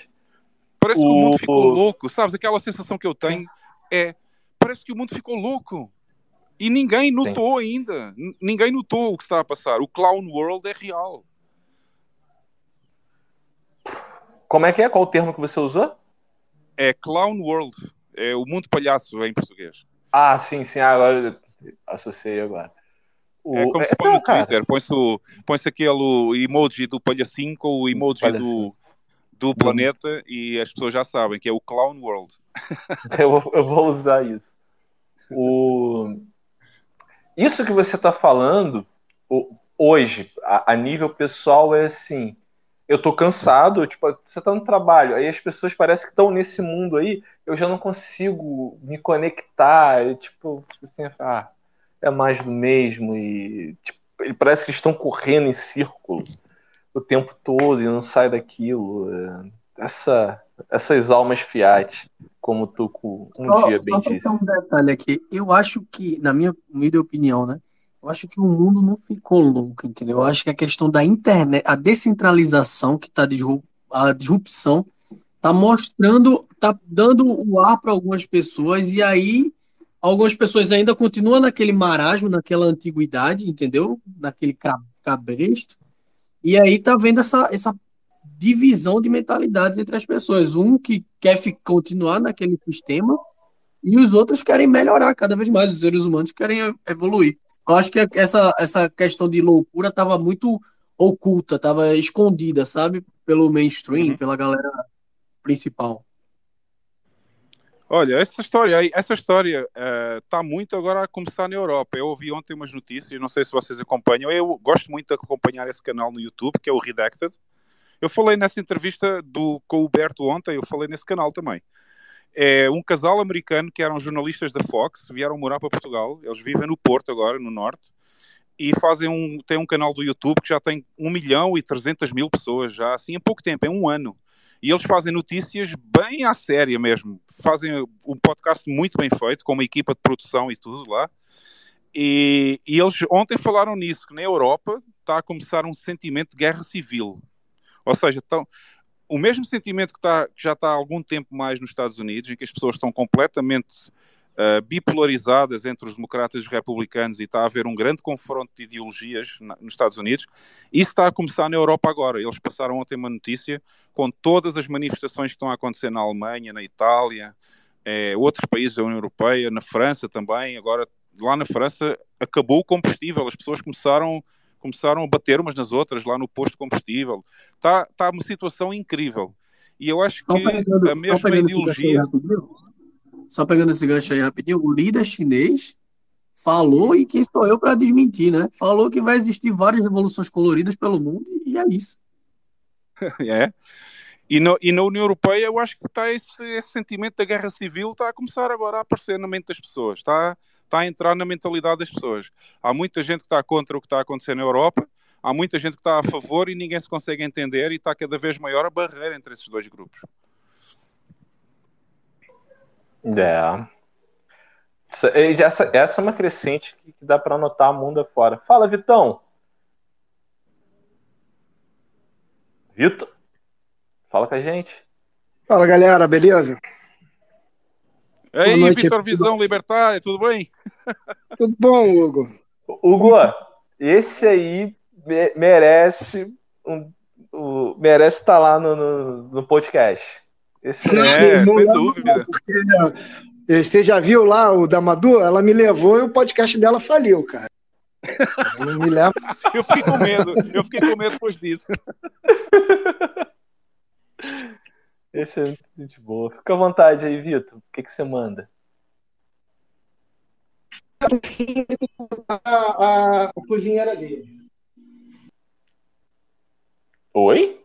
Speaker 3: Parece o... que o mundo ficou louco, sabes? Aquela sensação que eu tenho é. Parece que o mundo ficou louco. E ninguém notou Sim. ainda. Ninguém notou o que está a passar. O Clown World é real.
Speaker 1: Como é que é? Qual o termo que você usou?
Speaker 3: É Clown World. É o mundo palhaço em português.
Speaker 1: Ah, sim, sim. Agora associei agora.
Speaker 3: O... É como se põe no Twitter, põe-se põe aquele emoji do palhacinho com o emoji do, do planeta e as pessoas já sabem que é o Clown World.
Speaker 1: eu, eu vou usar isso. O... Isso que você está falando hoje, a, a, nível pessoal, é assim. Eu tô cansado, tipo, você tá no trabalho, aí as pessoas parecem que estão nesse mundo aí, eu já não consigo me conectar, eu, tipo, assim, ah, é mais do mesmo, e tipo, parece que estão correndo em círculo o tempo todo e não sai daquilo. É, essa, essas almas fiat, como tu um só, dia bem disse.
Speaker 4: um detalhe aqui. Eu acho que, na minha humilde opinião, né? Eu acho que o mundo não ficou louco, entendeu? Eu acho que a questão da internet, a descentralização que está a disrupção, tá mostrando, tá dando o ar para algumas pessoas e aí algumas pessoas ainda continuam naquele marasmo, naquela antiguidade, entendeu? Naquele cabresto. E aí tá vendo essa, essa divisão de mentalidades entre as pessoas. Um que quer continuar naquele sistema e os outros querem melhorar cada vez mais. Os seres humanos querem evoluir. Eu acho que essa, essa questão de loucura estava muito oculta, estava escondida, sabe? Pelo mainstream, uhum. pela galera principal.
Speaker 3: Olha, essa história aí, essa história está uh, muito agora a começar na Europa. Eu ouvi ontem umas notícias, não sei se vocês acompanham. Eu gosto muito de acompanhar esse canal no YouTube, que é o Redacted. Eu falei nessa entrevista do, com o Berto ontem, eu falei nesse canal também. É um casal americano que eram jornalistas da Fox, vieram morar para Portugal. Eles vivem no Porto agora, no Norte, e fazem um, têm um canal do YouTube que já tem 1 milhão e 300 mil pessoas, já assim, em pouco tempo, em um ano. E eles fazem notícias bem à séria mesmo. Fazem um podcast muito bem feito, com uma equipa de produção e tudo lá. E, e eles ontem falaram nisso, que na Europa está a começar um sentimento de guerra civil. Ou seja, estão, o mesmo sentimento que, está, que já está há algum tempo mais nos Estados Unidos, em que as pessoas estão completamente uh, bipolarizadas entre os democratas e os republicanos e está a haver um grande confronto de ideologias na, nos Estados Unidos. Isso está a começar na Europa agora. Eles passaram ontem uma notícia com todas as manifestações que estão a acontecer na Alemanha, na Itália, eh, outros países da União Europeia, na França também. Agora, lá na França, acabou o combustível, as pessoas começaram começaram a bater umas nas outras lá no posto de combustível. Está tá uma situação incrível. E eu acho que pegando, a mesma ideologia
Speaker 4: só pegando esse gancho aí rapidinho, o líder chinês falou, e quem sou eu para desmentir, né? Falou que vai existir várias revoluções coloridas pelo mundo, e é isso.
Speaker 3: é. E, no, e na União Europeia eu acho que está esse, esse, sentimento da guerra civil está a começar agora a aparecer na mente das pessoas, está, está a entrar na mentalidade das pessoas. Há muita gente que está contra o que está a acontecer na Europa, há muita gente que está a favor e ninguém se consegue entender e está cada vez maior a barreira entre esses dois grupos.
Speaker 1: É. Essa, essa é uma crescente que dá para notar mundo afora. Fala, Vitão. Vitor? Fala com a gente.
Speaker 7: Fala, galera, beleza?
Speaker 3: E aí, Vitor Visão Libertária, tudo bem?
Speaker 7: Tudo bom, Hugo?
Speaker 1: Hugo, esse aí merece um, um merece estar lá no, no, no podcast.
Speaker 3: Esse é, não, sem não, dúvida.
Speaker 7: Porque você já viu lá o da Madu? Ela me levou e o podcast dela faliu, cara.
Speaker 3: Não me leva. eu fiquei com medo. Eu fiquei com medo depois disso.
Speaker 1: Esse é muito boa. Fica à vontade aí, Vitor. O que, que você manda?
Speaker 7: A, a, a cozinheira dele.
Speaker 1: Oi?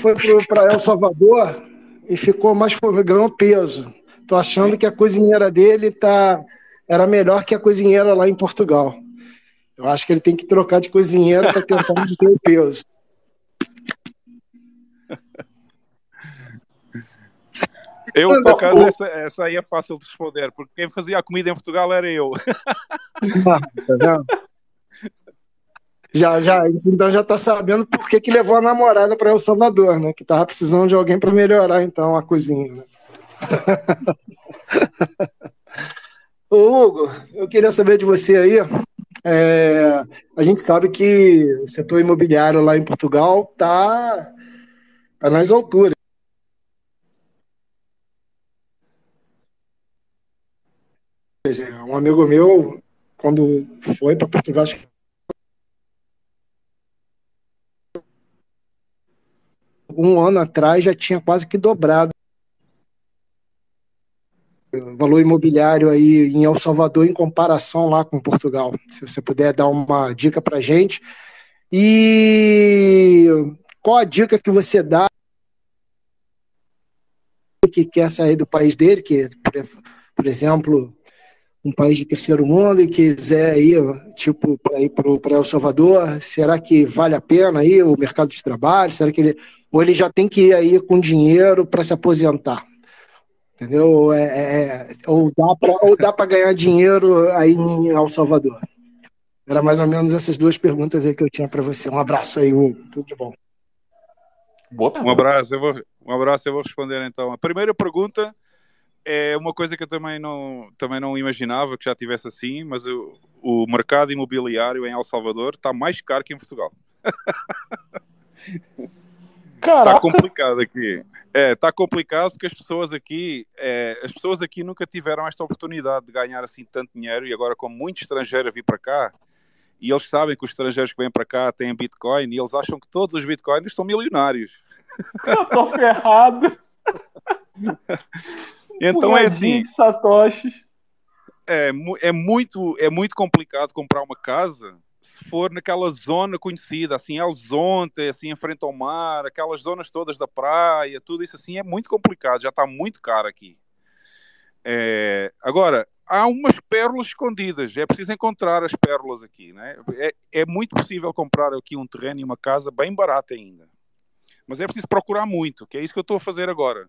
Speaker 7: foi para El Salvador e ficou mais ganhou peso. Tô achando que a cozinheira dele tá era melhor que a cozinheira lá em Portugal. Eu acho que ele tem que trocar de cozinheira para tentar manter o peso.
Speaker 3: Eu, por acaso, essa, essa aí é fácil de responder, porque quem fazia a comida em Portugal era eu.
Speaker 7: Já, já, então já tá sabendo por que, que levou a namorada para El Salvador, né? Que tava precisando de alguém para melhorar então a cozinha. Né? Ô, Hugo, eu queria saber de você aí. É, a gente sabe que o setor imobiliário lá em Portugal tá, tá nas alturas. Um amigo meu, quando foi para Portugal, acho que um ano atrás já tinha quase que dobrado o valor imobiliário aí em El Salvador em comparação lá com Portugal. Se você puder dar uma dica para gente. E qual a dica que você dá que quer sair do país dele, que, por exemplo, um país de terceiro mundo e quiser ir, tipo, para ir para El Salvador, será que vale a pena aí o mercado de trabalho? Será que ele, ou ele já tem que ir aí com dinheiro para se aposentar? Entendeu? Ou, é, é, é ou dá para ganhar dinheiro aí em El Salvador? Era mais ou menos essas duas perguntas aí que eu tinha para você. Um abraço aí, Hugo. Tudo de bom.
Speaker 3: Um abraço, eu vou, um abraço, eu vou responder então. A primeira pergunta é uma coisa que eu também não, também não imaginava que já tivesse assim, mas o, o mercado imobiliário em El Salvador está mais caro que em Portugal. Está complicado aqui. É, está complicado porque as pessoas aqui, é, as pessoas aqui nunca tiveram esta oportunidade de ganhar assim tanto dinheiro e agora com muito estrangeiro a vir para cá e eles sabem que os estrangeiros que vêm para cá têm Bitcoin e eles acham que todos os Bitcoins são milionários.
Speaker 1: Eu estou ferrado.
Speaker 3: Então é assim. É, é, muito, é muito complicado comprar uma casa se for naquela zona conhecida, assim, El Zonte, assim, em frente ao mar, aquelas zonas todas da praia, tudo isso assim é muito complicado, já está muito caro aqui. É, agora, há umas pérolas escondidas, é preciso encontrar as pérolas aqui, né? É, é muito possível comprar aqui um terreno e uma casa bem barata ainda, mas é preciso procurar muito, que é isso que eu estou a fazer agora.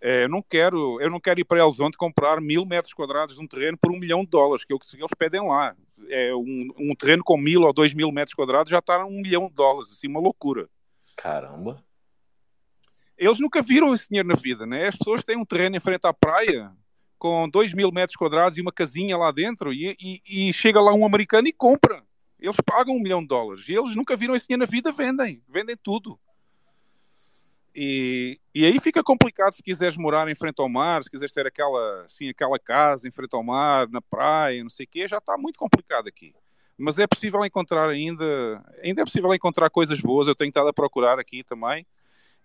Speaker 3: É, eu não quero, eu não quero ir para Elzonte comprar mil metros quadrados de um terreno por um milhão de dólares, que é o que eles pedem lá. É, um, um terreno com mil ou dois mil metros quadrados já está a um milhão de dólares, assim, uma loucura.
Speaker 1: Caramba.
Speaker 3: Eles nunca viram esse dinheiro na vida, né? As pessoas têm um terreno em frente à praia com dois mil metros quadrados e uma casinha lá dentro e, e, e chega lá um americano e compra. Eles pagam um milhão de dólares e eles nunca viram esse dinheiro na vida, vendem, vendem tudo. E, e aí fica complicado se quiseres morar em frente ao mar, se quiseres ter aquela, assim, aquela casa em frente ao mar, na praia, não sei o quê, já está muito complicado aqui. Mas é possível encontrar ainda, ainda é possível encontrar coisas boas, eu tenho estado a procurar aqui também,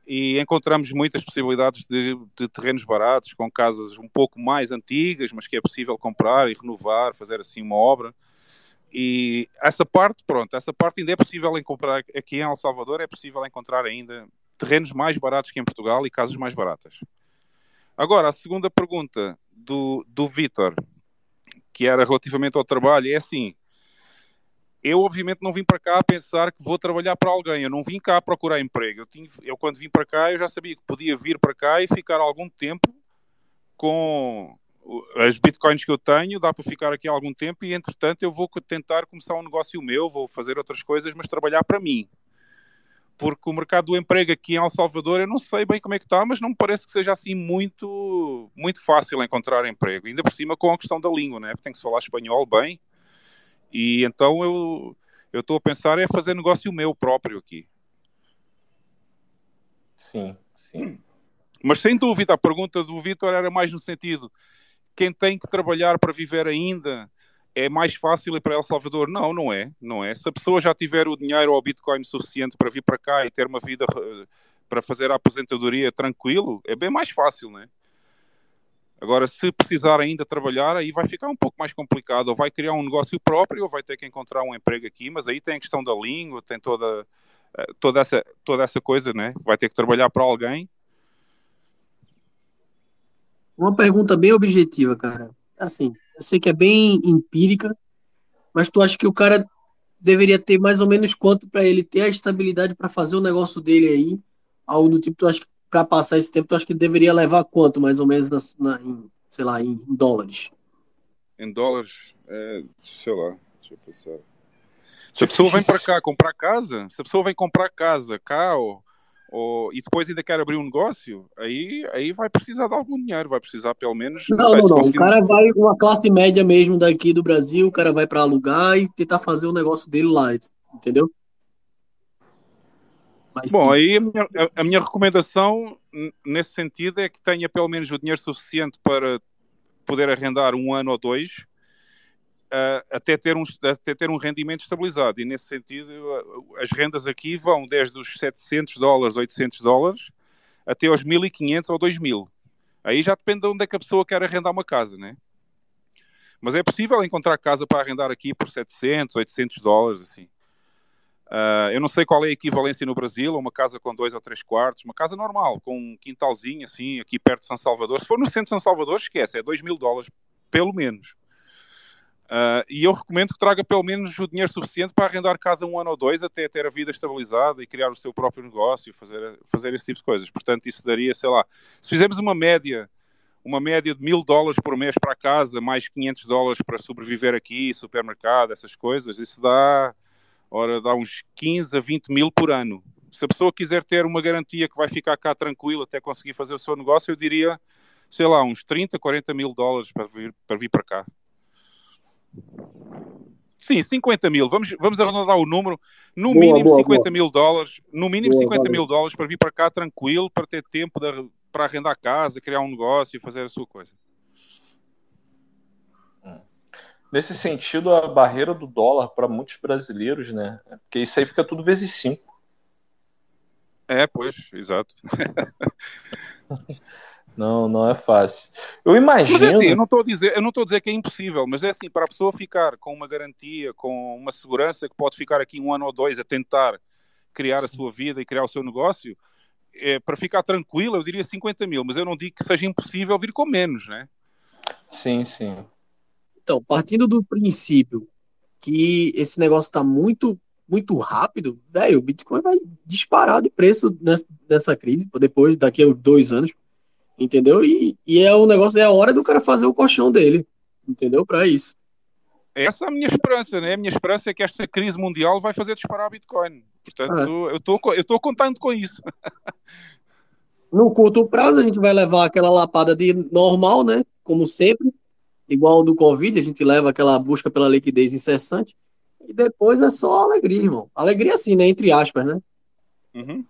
Speaker 3: e encontramos muitas possibilidades de, de terrenos baratos, com casas um pouco mais antigas, mas que é possível comprar e renovar, fazer assim uma obra. E essa parte, pronto, essa parte ainda é possível encontrar aqui em El Salvador, é possível encontrar ainda terrenos mais baratos que em Portugal e casas mais baratas. Agora, a segunda pergunta do, do Vitor, que era relativamente ao trabalho, é assim: eu obviamente não vim para cá a pensar que vou trabalhar para alguém, eu não vim cá a procurar emprego. Eu, tinha, eu quando vim para cá, eu já sabia que podia vir para cá e ficar algum tempo com as bitcoins que eu tenho, dá para ficar aqui algum tempo e entretanto eu vou tentar começar um negócio meu, vou fazer outras coisas, mas trabalhar para mim porque o mercado do emprego aqui em El Salvador, eu não sei bem como é que está, mas não me parece que seja assim muito, muito fácil encontrar emprego. Ainda por cima com a questão da língua, né? Porque tem que se falar espanhol bem. E então eu eu estou a pensar é fazer negócio meu próprio aqui.
Speaker 1: Sim, sim.
Speaker 3: Mas sem dúvida, a pergunta do Vitor era mais no sentido: quem tem que trabalhar para viver ainda é mais fácil ir para El Salvador? Não, não é, não é. Se a pessoa já tiver o dinheiro ou o Bitcoin suficiente para vir para cá e ter uma vida eh, para fazer a aposentadoria tranquilo, é bem mais fácil, né? Agora, se precisar ainda trabalhar, aí vai ficar um pouco mais complicado. Ou vai criar um negócio próprio, ou vai ter que encontrar um emprego aqui, mas aí tem a questão da língua, tem toda, eh, toda, essa, toda essa coisa, né? Vai ter que trabalhar para alguém.
Speaker 4: Uma pergunta bem objetiva, cara. Assim, eu sei que é bem empírica, mas tu acha que o cara deveria ter mais ou menos quanto para ele ter a estabilidade para fazer o negócio dele aí? Algo do tipo, tu acha que para passar esse tempo, tu acha que deveria levar quanto, mais ou menos, na, na em, sei lá, em, dólares?
Speaker 3: Em dólares? É, sei lá, deixa eu pensar. Se a pessoa vem para cá comprar casa, se a pessoa vem comprar casa cá ou, e depois ainda quer abrir um negócio, aí, aí vai precisar de algum dinheiro, vai precisar pelo menos.
Speaker 4: Não, não, não. não. O cara vai, uma classe média mesmo daqui do Brasil, o cara vai para alugar e tentar fazer o negócio dele lá, entendeu?
Speaker 3: Mas, Bom, sim. aí a minha, a, a minha, recomendação nesse sentido é que tenha pelo menos o dinheiro suficiente para poder arrendar um ano ou dois até, ter um, até ter um rendimento estabilizado. E nesse sentido, as rendas aqui vão desde os 700 dólares, 800 dólares, até aos 1500 ou 2000. Aí já depende de onde é que a pessoa quer arrendar uma casa, né? Mas é possível encontrar casa para arrendar aqui por 700, 800 dólares, assim. Uh, eu não sei qual é a equivalência no Brasil, uma casa com dois ou três quartos, uma casa normal, com um quintalzinho assim, aqui perto de São Salvador. Se for no centro de São Salvador, esquece, é 2 mil dólares, pelo menos. Uh, e eu recomendo que traga pelo menos o dinheiro suficiente para arrendar casa um ano ou dois até ter a vida estabilizada e criar o seu próprio negócio, fazer, fazer esse tipo de coisas. Portanto, isso daria, sei lá, se fizermos uma média, uma média de mil dólares por mês para casa, mais 500 dólares para sobreviver aqui, supermercado, essas coisas, isso dá Ora, dá uns 15 a 20 mil por ano. Se a pessoa quiser ter uma garantia que vai ficar cá tranquilo até conseguir fazer o seu negócio, eu diria, sei lá, uns 30, 40 mil dólares para vir para, vir para cá. Sim, 50 mil. Vamos, vamos arredondar o número. No boa, mínimo boa, 50 boa. mil dólares. No mínimo boa, 50 mil dólares para vir para cá tranquilo, para ter tempo de, para arrendar casa, criar um negócio e fazer a sua coisa.
Speaker 1: nesse sentido, a barreira do dólar para muitos brasileiros, né? Porque isso aí fica tudo vezes cinco.
Speaker 3: É, pois, exato.
Speaker 1: não, não é fácil. Eu imagino. Mas
Speaker 3: é assim, eu não estou a dizer, eu não estou a dizer que é impossível, mas é assim, para a pessoa ficar com uma garantia, com uma segurança que pode ficar aqui um ano ou dois a tentar criar a sua vida e criar o seu negócio, é, para ficar tranquilo, eu diria 50 mil, mas eu não digo que seja impossível vir com menos, né?
Speaker 1: Sim, sim.
Speaker 4: Então, partindo do princípio que esse negócio está muito, muito rápido, velho, o Bitcoin vai disparar de preço nessa, nessa crise, depois, daqui a uns dois anos, entendeu? E, e é o negócio, é a hora do cara fazer o colchão dele, entendeu? Para isso.
Speaker 3: Essa é a minha esperança, né? A minha esperança é que esta crise mundial vai fazer disparar o Bitcoin. Portanto, ah. eu estou eu estou contando com isso.
Speaker 4: No curto prazo, a gente vai levar aquela lapada de normal, né? Como sempre igual do Covid, a gente leva aquela busca pela liquidez incessante, e depois é só alegria, irmão. Alegria assim, né? Entre aspas, né?
Speaker 3: Uhum.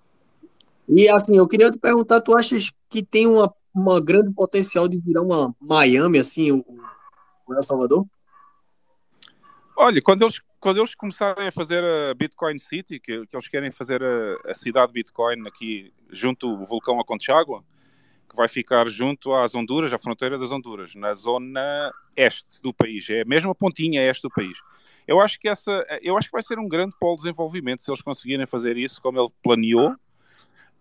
Speaker 4: E assim, eu queria te perguntar, tu achas que tem uma, uma grande potencial de virar uma Miami, assim, o, o El Salvador?
Speaker 3: Olha, quando eles, quando eles começarem a fazer a Bitcoin City, que, que eles querem fazer a, a cidade Bitcoin aqui junto ao vulcão Aconchagua, que vai ficar junto às Honduras, à fronteira das Honduras, na zona este do país, é a mesma pontinha este do país. Eu acho que essa, eu acho que vai ser um grande polo de desenvolvimento se eles conseguirem fazer isso como ele planeou.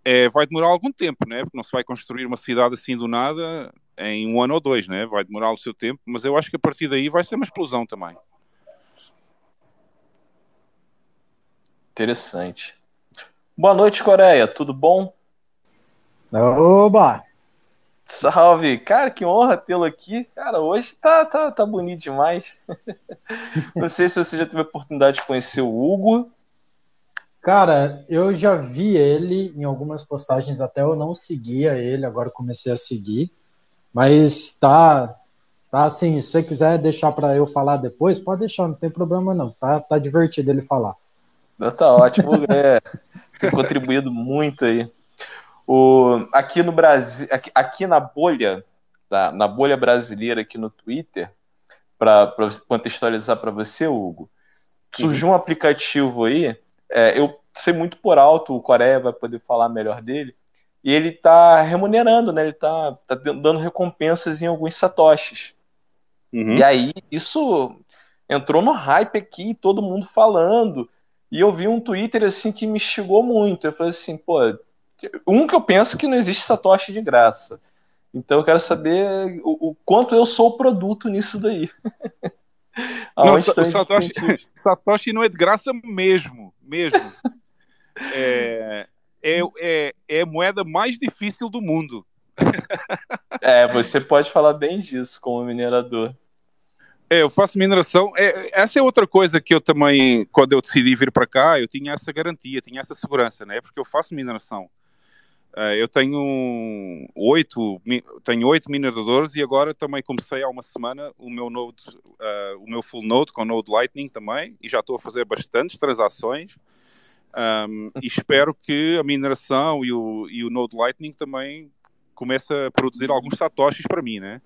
Speaker 3: É, vai demorar algum tempo, né? Porque não se vai construir uma cidade assim do nada em um ano ou dois, né? Vai demorar o seu tempo, mas eu acho que a partir daí vai ser uma explosão também.
Speaker 1: Interessante. Boa noite, Coreia. Tudo bom?
Speaker 8: Oba!
Speaker 1: Salve! Cara, que honra tê-lo aqui. Cara, hoje tá, tá, tá bonito demais. Não sei se você já teve a oportunidade de conhecer o Hugo.
Speaker 8: Cara, eu já vi ele em algumas postagens, até eu não seguia ele, agora comecei a seguir. Mas tá, tá assim, se você quiser deixar para eu falar depois, pode deixar, não tem problema não. Tá, tá divertido ele falar.
Speaker 1: Tá ótimo, é. Tem contribuído muito aí. O, aqui no Brasil, aqui, aqui na bolha, tá? na bolha brasileira aqui no Twitter, para contextualizar para você, Hugo, surgiu um aplicativo aí, é, eu sei muito por alto, o Coreia vai poder falar melhor dele, e ele está remunerando, né? Ele está tá dando recompensas em alguns satoshis. Uhum. E aí, isso entrou no hype aqui, todo mundo falando. E eu vi um Twitter assim que me chegou muito. Eu falei assim, pô, um que eu penso que não existe Satoshi de graça. Então eu quero saber o, o quanto eu sou o produto nisso daí.
Speaker 3: não, o Satoshi, Satoshi não é de graça mesmo, mesmo. é, é, é, é, a moeda mais difícil do mundo.
Speaker 1: É, você pode falar bem disso como minerador.
Speaker 3: É, eu faço mineração. É, essa é outra coisa que eu também, quando eu decidi vir para cá, eu tinha essa garantia, tinha essa segurança, né? Porque eu faço mineração. Uh, eu tenho oito, tenho oito mineradores e agora também comecei há uma semana o meu node, uh, o meu full node com Node Lightning também e já estou a fazer bastantes transações um, e espero que a mineração e o, e o Node Lightning também comece a produzir alguns satoshis para mim, né?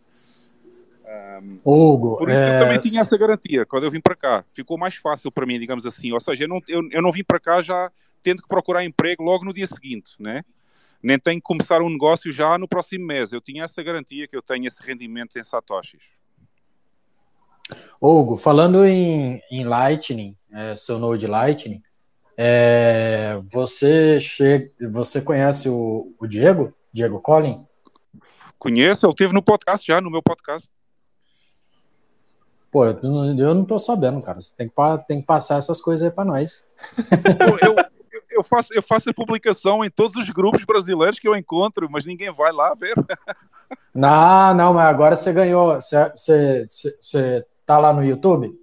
Speaker 8: Um, Hugo,
Speaker 3: por isso é... eu também tinha essa garantia quando eu vim para cá. Ficou mais fácil para mim, digamos assim. Ou seja, eu não, eu, eu não vim para cá já tendo que procurar emprego logo no dia seguinte, né? Nem tenho que começar um negócio já no próximo mês. Eu tinha essa garantia que eu tenho esse rendimento em satoshis.
Speaker 8: Hugo, falando em, em Lightning, é, seu Node Lightning, é, você, che... você conhece o, o Diego? Diego Collin?
Speaker 3: Conheço, ele esteve no podcast já, no meu podcast.
Speaker 8: Pô, eu, eu não tô sabendo, cara. Você tem que, tem que passar essas coisas aí pra nós.
Speaker 3: Eu, eu, faço, eu faço a publicação em todos os grupos brasileiros que eu encontro, mas ninguém vai lá ver.
Speaker 8: Não, não, mas agora você ganhou. Você, você, você tá lá no YouTube?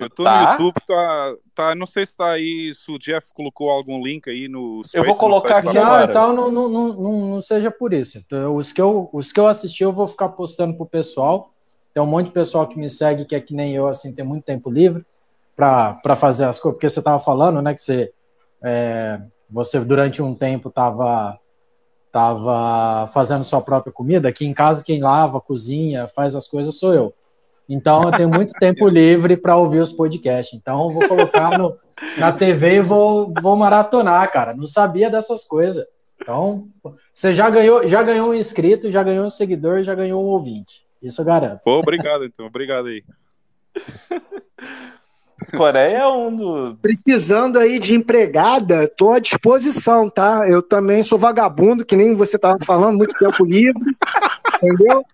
Speaker 3: Eu tô tá? no YouTube, tá, tá. Não sei se tá aí, se o Jeff colocou algum link aí no.
Speaker 1: Space, eu vou colocar aqui
Speaker 8: não. Então não, não, não, não, seja por isso. Então, os, que eu, os que eu assisti, eu vou ficar postando pro pessoal. Tem um monte de pessoal que me segue que é que nem eu, assim, tem muito tempo livre para fazer as coisas. Porque você tava falando, né, que você, é, você durante um tempo tava tava fazendo sua própria comida. Aqui em casa, quem lava, cozinha, faz as coisas sou eu. Então, eu tenho muito tempo livre para ouvir os podcasts. Então, eu vou colocar no, na TV e vou, vou maratonar, cara. Não sabia dessas coisas. Então, você já ganhou, já ganhou um inscrito, já ganhou um seguidor, já ganhou um ouvinte. Isso eu garanto.
Speaker 3: Pô, obrigado, então. Obrigado aí.
Speaker 1: Coreia é um do.
Speaker 7: Precisando aí de empregada, tô à disposição, tá? Eu também sou vagabundo, que nem você tava falando, muito tempo livre, entendeu?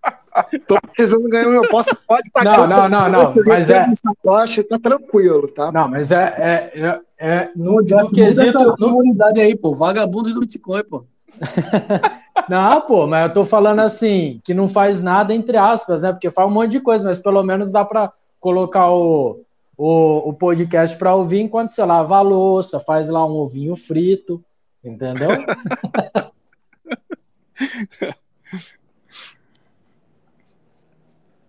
Speaker 7: Tô precisando ganhar meu posso, pode pagar
Speaker 8: não, não, não, não, mas é
Speaker 7: satoshi, tá tranquilo, tá?
Speaker 8: Não, mas é, é, é, é no, no quesito, no
Speaker 4: comunidade aí, pô, vagabundo do Bitcoin, pô.
Speaker 8: não, pô, mas eu tô falando assim, que não faz nada entre aspas, né? Porque faz um monte de coisa, mas pelo menos dá para colocar o, o, o podcast para ouvir enquanto você lava a louça, faz lá um ovinho frito, entendeu?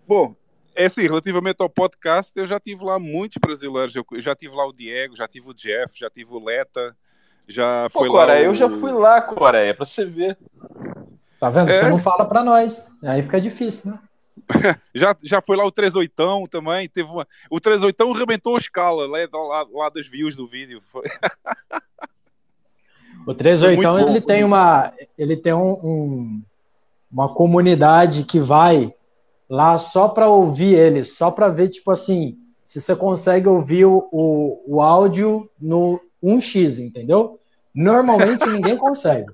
Speaker 3: Bom, é assim, relativamente ao podcast, eu já tive lá muitos brasileiros. Eu já tive lá o Diego, já tive o Jeff, já tive o Leta, já
Speaker 1: Pô,
Speaker 3: foi
Speaker 1: Coreia,
Speaker 3: lá.
Speaker 1: O... eu já fui lá, Coreia, pra você ver.
Speaker 8: Tá vendo? É. Você não fala pra nós. Aí fica difícil, né?
Speaker 3: já, já foi lá o 38 também. Teve uma... O 38 arrebentou a escala lá, lá, lá das views do vídeo.
Speaker 8: o 38 ele tem uma. Ele tem um, um, uma comunidade que vai lá só para ouvir ele, só para ver, tipo assim, se você consegue ouvir o, o, o áudio no 1x, entendeu? Normalmente ninguém consegue.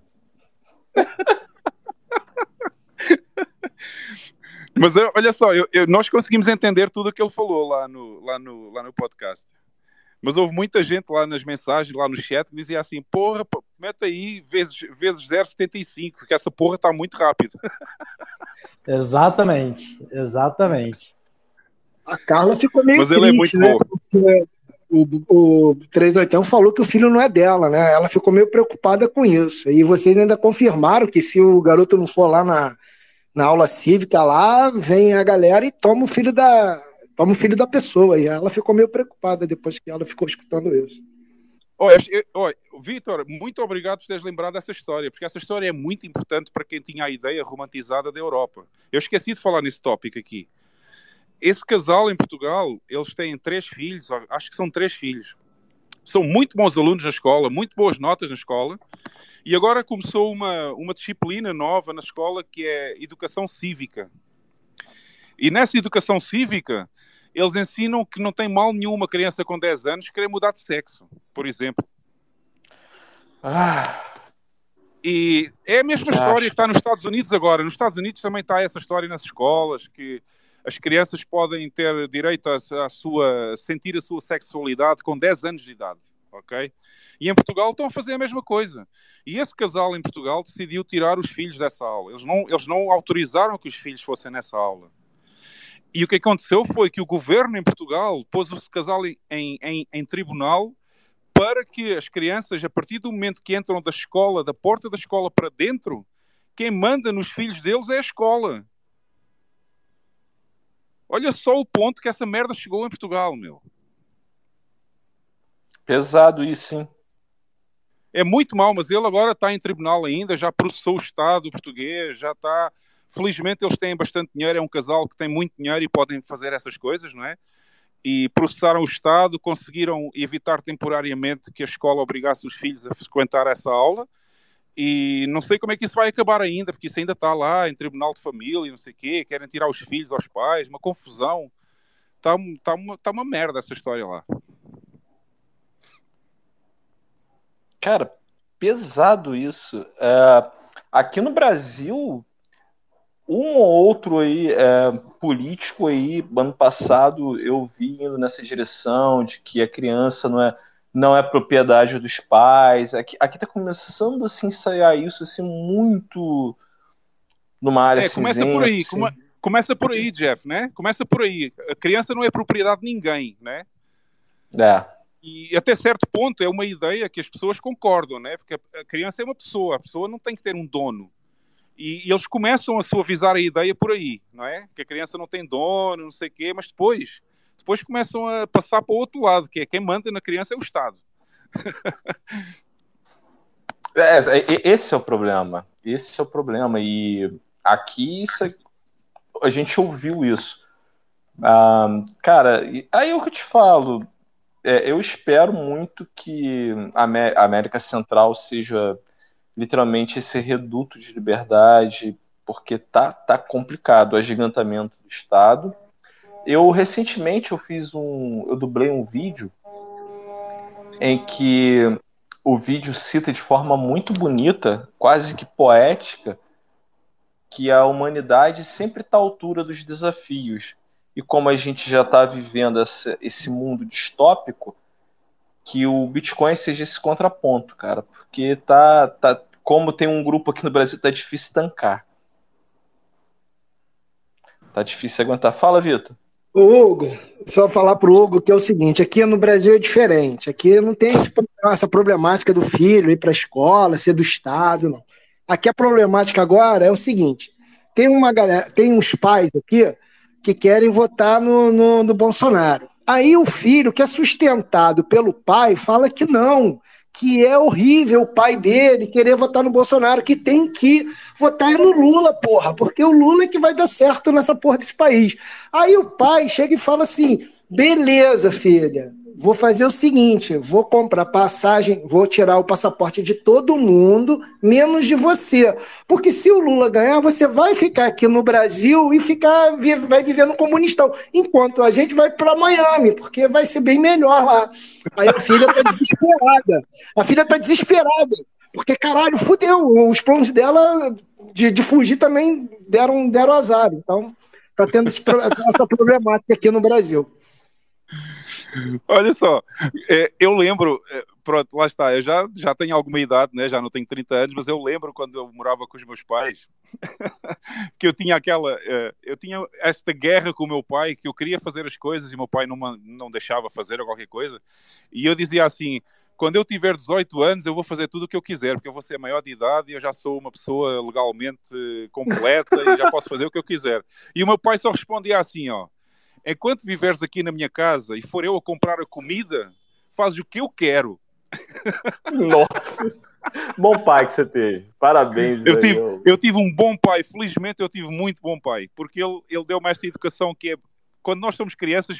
Speaker 3: Mas olha só, eu, eu, nós conseguimos entender tudo o que ele falou lá no, lá no, lá no podcast. Mas houve muita gente lá nas mensagens, lá no chat, que dizia assim: porra, mete aí vezes, vezes 0,75, que essa porra está muito rápido.
Speaker 8: Exatamente, exatamente.
Speaker 7: A Carla ficou meio
Speaker 3: Mas
Speaker 7: triste,
Speaker 3: ele é muito
Speaker 7: né?
Speaker 3: bom.
Speaker 7: Porque o, o 38 falou que o filho não é dela, né? Ela ficou meio preocupada com isso. E vocês ainda confirmaram que se o garoto não for lá na, na aula cívica lá, vem a galera e toma o filho da, toma o filho da pessoa. E ela ficou meio preocupada depois que ela ficou escutando isso.
Speaker 3: Olha, Vitor, muito obrigado por teres lembrado dessa história, porque essa história é muito importante para quem tinha a ideia romantizada da Europa. Eu esqueci de falar nesse tópico aqui. Esse casal em Portugal, eles têm três filhos, acho que são três filhos. São muito bons alunos na escola, muito boas notas na escola, e agora começou uma, uma disciplina nova na escola que é Educação Cívica. E nessa Educação Cívica, eles ensinam que não tem mal nenhum uma criança com 10 anos querer mudar de sexo, por exemplo.
Speaker 1: Ah.
Speaker 3: E é a mesma que história que está nos Estados Unidos agora. Nos Estados Unidos também está essa história nas escolas, que as crianças podem ter direito a, sua sentir a sua sexualidade com 10 anos de idade. ok? E em Portugal estão a fazer a mesma coisa. E esse casal em Portugal decidiu tirar os filhos dessa aula. Eles não, eles não autorizaram que os filhos fossem nessa aula. E o que aconteceu foi que o governo em Portugal pôs o casal em, em, em tribunal para que as crianças, a partir do momento que entram da escola, da porta da escola para dentro, quem manda nos filhos deles é a escola. Olha só o ponto que essa merda chegou em Portugal, meu.
Speaker 1: Pesado isso, sim.
Speaker 3: É muito mal, mas ele agora está em tribunal ainda, já processou o Estado português, já está. Felizmente eles têm bastante dinheiro, é um casal que tem muito dinheiro e podem fazer essas coisas, não é? E processaram o Estado, conseguiram evitar temporariamente que a escola obrigasse os filhos a frequentar essa aula. E não sei como é que isso vai acabar ainda, porque isso ainda está lá em tribunal de família, não sei o quê, querem tirar os filhos aos pais, uma confusão. Está tá uma, tá uma merda essa história lá.
Speaker 1: Cara, pesado isso. É, aqui no Brasil, um ou outro aí, é, político aí, ano passado, eu vi indo nessa direção de que a criança não é, não é propriedade dos pais. Aqui, aqui tá começando a se ensaiar isso assim, muito numa área
Speaker 3: é, começa
Speaker 1: cinzenta,
Speaker 3: por aí,
Speaker 1: assim.
Speaker 3: come- começa por aí, Jeff, né? Começa por aí. A criança não é propriedade de ninguém, né?
Speaker 1: É.
Speaker 3: E até certo ponto é uma ideia que as pessoas concordam, né? Porque a- a criança é uma pessoa, a pessoa não tem que ter um dono. E, e eles começam a suavizar a ideia por aí, não é? Que a criança não tem dono, não sei o quê, mas depois, depois começam a passar para o outro lado, que é quem manda na criança é o Estado.
Speaker 1: É, é, esse é o problema. Esse é o problema. E aqui isso é- a gente ouviu isso. Ah, cara, aí o que te falo. É, eu espero muito que a América Central seja literalmente esse reduto de liberdade, porque tá, tá complicado o agigantamento do Estado. Eu recentemente eu fiz um, eu dublei um vídeo em que o vídeo cita de forma muito bonita, quase que poética, que a humanidade sempre está à altura dos desafios. E como a gente já está vivendo essa- esse mundo distópico, que o Bitcoin seja esse contraponto, cara. Porque tá, tá como tem um grupo aqui no Brasil, tá difícil tancar. Tá difícil aguentar. Fala, Vitor.
Speaker 7: Ô, Hugo, só falar pro Hugo que é o seguinte, aqui no Brasil é diferente. Aqui não tem essa problemática do filho ir para a escola, ser do Estado, não. Aqui a problemática agora é o seguinte: tem uma galera, tem uns pais aqui que querem votar no, no, no Bolsonaro. Aí o filho, que é sustentado pelo pai, fala que não, que é horrível o pai dele querer votar no Bolsonaro, que tem que votar no Lula, porra, porque o Lula é que vai dar certo nessa porra desse país. Aí o pai chega e fala assim: beleza, filha, vou fazer o seguinte: vou comprar passagem, vou tirar o passaporte de todo mundo, menos de você. Porque se o Lula ganhar, você vai ficar aqui no Brasil e ficar, vai no comunistão. Enquanto a gente vai para Miami, porque vai ser bem melhor lá. Aí a filha tá desesperada. A filha tá desesperada. Porque, caralho, fudeu. Os planos dela de, de fugir também deram, deram azar. Então, tá tendo esse essa problemática aqui no Brasil.
Speaker 3: Olha só, é, eu lembro, é, pronto, lá está, eu já, já tenho alguma idade, né? já não tenho 30 anos, mas eu lembro quando eu morava com os meus pais, que eu tinha aquela, é, eu tinha esta guerra com o meu pai, que eu queria fazer as coisas e o meu pai não, não deixava fazer ou qualquer coisa, e eu dizia assim, quando eu tiver 18 anos eu vou fazer tudo o que eu quiser, porque eu vou ser maior de idade e eu já sou uma pessoa legalmente completa e já posso fazer o que eu quiser. E o meu pai só respondia assim, ó, enquanto viveres aqui na minha casa e for eu a comprar a comida, fazes o que eu quero.
Speaker 1: Nossa. Bom pai que você teve. Parabéns.
Speaker 3: Eu tive, eu tive um bom pai, felizmente eu tive muito bom pai, porque ele, ele deu-me esta educação que é, quando nós somos crianças,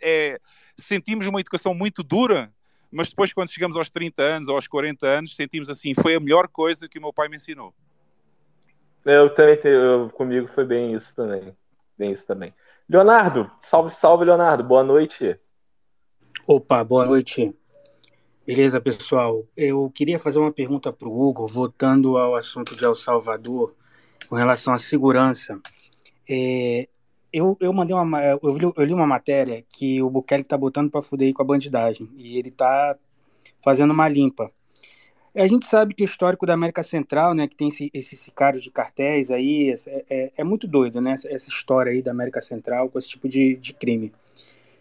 Speaker 3: é, sentimos uma educação muito dura, mas depois quando chegamos aos 30 anos ou aos 40 anos, sentimos assim, foi a melhor coisa que o meu pai me ensinou.
Speaker 1: Eu também eu- comigo foi bem isso também. Bem isso também. Leonardo, salve, salve, Leonardo. Boa noite.
Speaker 9: Opa, boa noite. Beleza, pessoal? Eu queria fazer uma pergunta para o Hugo, voltando ao assunto de El Salvador, com relação à segurança. É, eu, eu mandei uma, eu li, eu li uma matéria que o Bukele está botando para fuder com a bandidagem, e ele está fazendo uma limpa. A gente sabe que o histórico da América Central, né, que tem esse, esse sicário de cartéis aí, é, é, é muito doido, né, essa, essa, história aí da América Central com esse tipo de, de crime.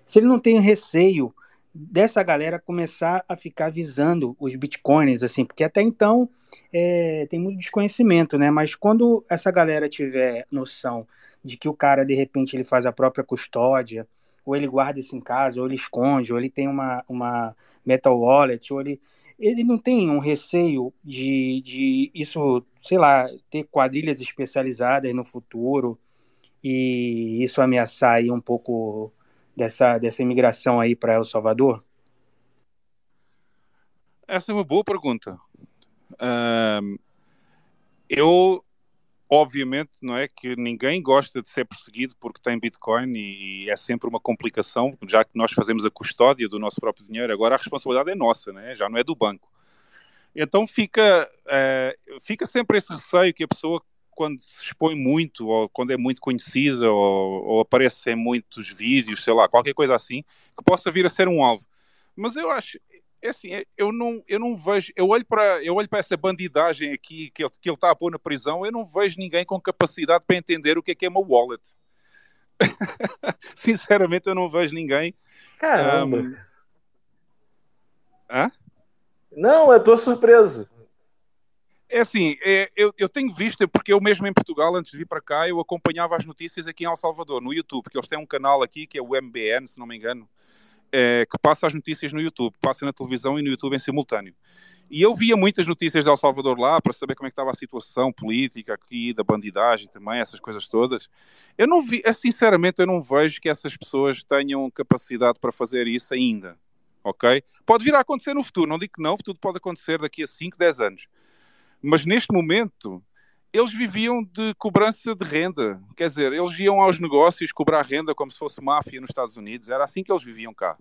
Speaker 9: Se ele não tem receio dessa galera começar a ficar visando os bitcoins, assim, porque até então é, tem muito desconhecimento, né, mas quando essa galera tiver noção de que o cara, de repente, ele faz a própria custódia, ou ele guarda isso em casa, ou ele esconde, ou ele tem uma, uma metal wallet, ou ele ele não tem um receio de, de isso, sei lá, ter quadrilhas especializadas no futuro e isso ameaçar aí um pouco dessa, dessa imigração aí para El Salvador?
Speaker 3: Essa é uma boa pergunta. Um, eu obviamente não é que ninguém gosta de ser perseguido porque tem Bitcoin e, é sempre uma complicação, já que nós fazemos a custódia do nosso próprio dinheiro, agora a responsabilidade é nossa, né? já não é do banco. Então fica, é, fica sempre esse receio que a pessoa, quando se expõe muito, ou quando é muito conhecida, ou, ou aparece em muitos vídeos, sei lá, qualquer coisa assim, que possa vir a ser um alvo. Mas eu acho, é assim, é, eu não, eu não vejo, eu olho para, eu olho para essa bandidagem aqui que ele, que ele está a pôr na prisão, eu não vejo ninguém com capacidade para entender o que é que é uma wallet. Sinceramente, eu não vejo ninguém.
Speaker 1: Caramba.
Speaker 3: Um... Hã?
Speaker 1: Não, eu estou surpreso.
Speaker 3: É assim, é, eu, eu tenho visto, porque eu mesmo em Portugal, antes de vir para cá, eu acompanhava as notícias aqui em El Salvador, no YouTube, porque eles têm um canal aqui que é o MBN, se não me engano, é, que passa as notícias no YouTube, passa na televisão e no YouTube em simultâneo. E eu via muitas notícias de El Salvador lá para saber como é que estava a situação política aqui, da bandidagem também, essas coisas todas. Eu não vi, é, sinceramente, eu não vejo que essas pessoas tenham capacidade para fazer isso ainda. Ok? Pode vir a acontecer no futuro, não digo que não, tudo pode acontecer daqui a 5, 10 anos. Mas neste momento, eles viviam de cobrança de renda. Quer dizer, eles iam aos negócios cobrar renda como se fosse máfia nos Estados Unidos. Era assim que eles viviam cá.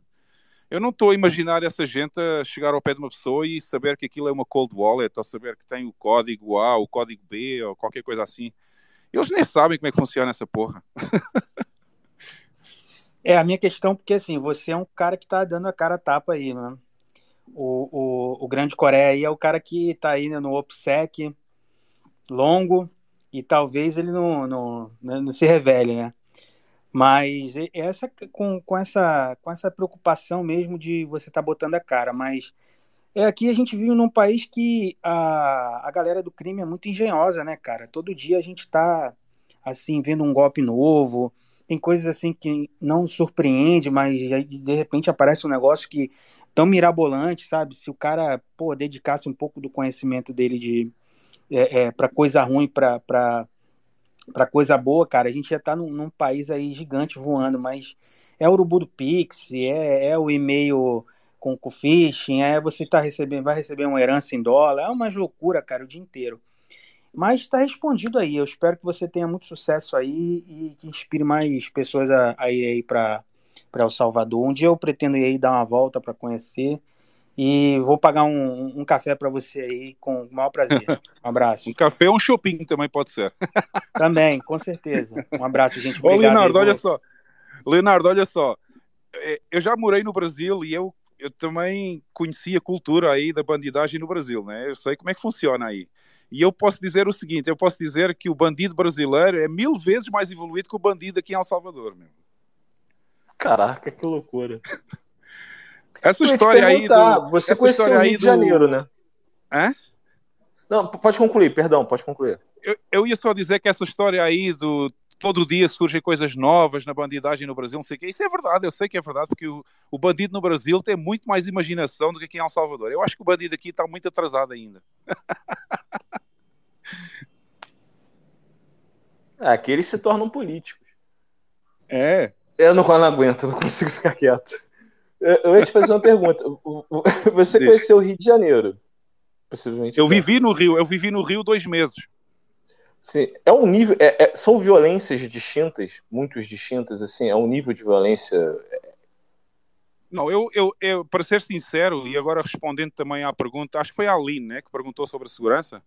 Speaker 3: Eu não estou a imaginar essa gente a chegar ao pé de uma pessoa e saber que aquilo é uma cold wallet, ou saber que tem o código A, o código B, ou qualquer coisa assim. Eles nem sabem como é que funciona essa porra.
Speaker 9: é, a minha questão, porque assim, você é um cara que está dando a cara a tapa aí, né? O, o, o Grande Coreia aí é o cara que está aí no OPSEC, longo e talvez ele não, não, não se revele, né? Mas essa com, com essa com essa preocupação mesmo de você estar tá botando a cara, mas é aqui a gente vive num país que a, a galera do crime é muito engenhosa, né, cara? Todo dia a gente tá assim vendo um golpe novo, tem coisas assim que não surpreende, mas de repente aparece um negócio que tão mirabolante, sabe? Se o cara, pô, dedicasse um pouco do conhecimento dele de é, é, para coisa ruim, para coisa boa, cara, a gente já está num, num, país aí gigante voando, mas é o urubu do Pix, é, é o e-mail com o phishing, é você tá recebendo, vai receber uma herança em dólar, é uma loucura, cara, o dia inteiro. Mas está respondido aí. Eu espero que você tenha muito sucesso aí e que inspire mais pessoas a, a ir aí para El Salvador. Um dia eu pretendo ir aí dar uma volta para conhecer e vou pagar um, um café para você aí com o maior prazer. Um abraço.
Speaker 3: um café ou um shopping também pode ser.
Speaker 9: também, com certeza. Um abraço, gente.
Speaker 3: Obrigado, Ô, Leonardo, olha só. Leonardo, olha só. É, eu já morei no Brasil e eu, eu também conheci a cultura aí da bandidagem no Brasil, né? Eu sei como é que funciona aí. E eu posso dizer o seguinte: eu posso dizer que o bandido brasileiro é mil vezes mais evoluído que o bandido aqui em El Salvador, meu.
Speaker 1: Caraca, que loucura.
Speaker 3: Essa história aí do...
Speaker 1: Você conheceu o Rio de Janeiro, né?
Speaker 3: Hã?
Speaker 1: Não, pode concluir, perdão, pode concluir.
Speaker 3: Eu, eu ia só dizer que essa história aí do todo dia surgem coisas novas na bandidagem no Brasil, não sei o quê. Isso é verdade, eu sei que é verdade, porque o, o bandido no Brasil tem muito mais imaginação do que aqui em El Salvador. Eu acho que o bandido aqui está muito atrasado ainda.
Speaker 1: Aqui eles se tornam políticos.
Speaker 3: É.
Speaker 1: Eu não, eu não aguento, não consigo ficar quieto. Eu ia te fazer uma pergunta. Você Deixa. conheceu o Rio de Janeiro?
Speaker 3: Possivelmente. Eu vivi no Rio, eu vivi no Rio dois meses.
Speaker 1: Sim. É um nível. É, é, são violências distintas, muito distintas, assim, é um nível de violência. É,
Speaker 3: Não, eu, eu, eu, para ser sincero, e agora respondendo também à pergunta, acho que foi a Aline né, que perguntou sobre a segurança.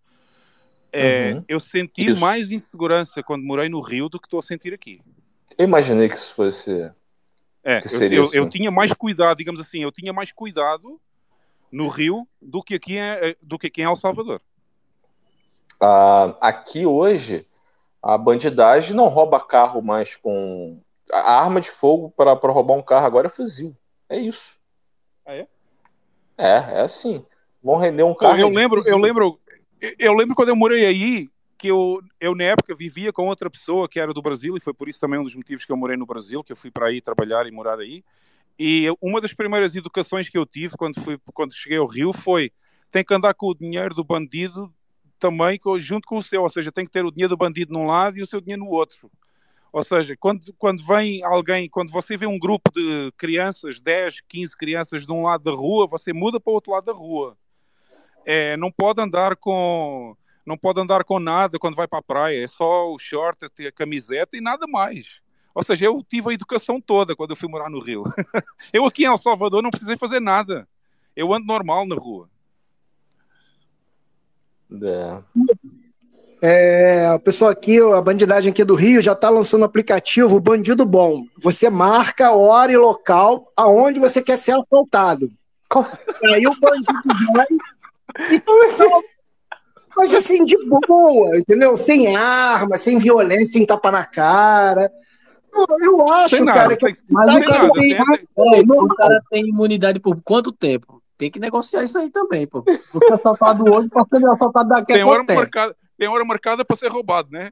Speaker 3: É, uhum. Eu senti isso. mais insegurança quando morei no Rio do que estou a sentir aqui.
Speaker 1: Eu imaginei que isso fosse
Speaker 3: é, eu, eu, eu, tinha mais cuidado, digamos assim, eu tinha mais cuidado no Rio do que aqui em, do que aqui em El Salvador.
Speaker 1: Ah, aqui hoje, a bandidagem não rouba carro mais com. A arma de fogo para roubar um carro agora é fuzil. É isso.
Speaker 3: Ah, é?
Speaker 1: É, é assim. Vão render um carro.
Speaker 3: Eu lembro, eu lembro, eu lembro quando eu morei aí, que eu, eu na época vivia com outra pessoa que era do Brasil, e foi por isso também um dos motivos que eu morei no Brasil, que eu fui para aí trabalhar e morar aí. E uma das primeiras educações que eu tive quando, fui, quando cheguei ao Rio foi tem que andar com o dinheiro do bandido também junto com o seu, ou seja, tem que ter o dinheiro do bandido num lado e o seu dinheiro no outro. Ou seja, quando, quando vem alguém, quando você vê um grupo de crianças, 10, 15 crianças de um lado da rua, você muda para o outro lado da rua. É, não pode andar com não pode andar com nada quando vai para a praia, é só o short, a camiseta e nada mais. Ou seja, eu tive a educação toda quando eu fui morar no Rio. eu aqui em El Salvador não precisei fazer nada. Eu ando normal na rua.
Speaker 7: É. É, o pessoal aqui, a bandidagem aqui do Rio já está lançando o aplicativo Bandido Bom. Você marca hora e local aonde você quer ser assaltado. Aí o bandido vai e mas assim, de boa, entendeu? Sem arma, sem violência, sem tapa na cara. Eu acho, cara, que.
Speaker 4: Mas o cara, tem, peraí, o cara tem imunidade por quanto tempo? Tem que negociar isso aí também, pô. Porque assaltado hoje pode ser assaltado daqui a pouco tempo.
Speaker 3: Marcada, tem hora marcada para ser roubado, né?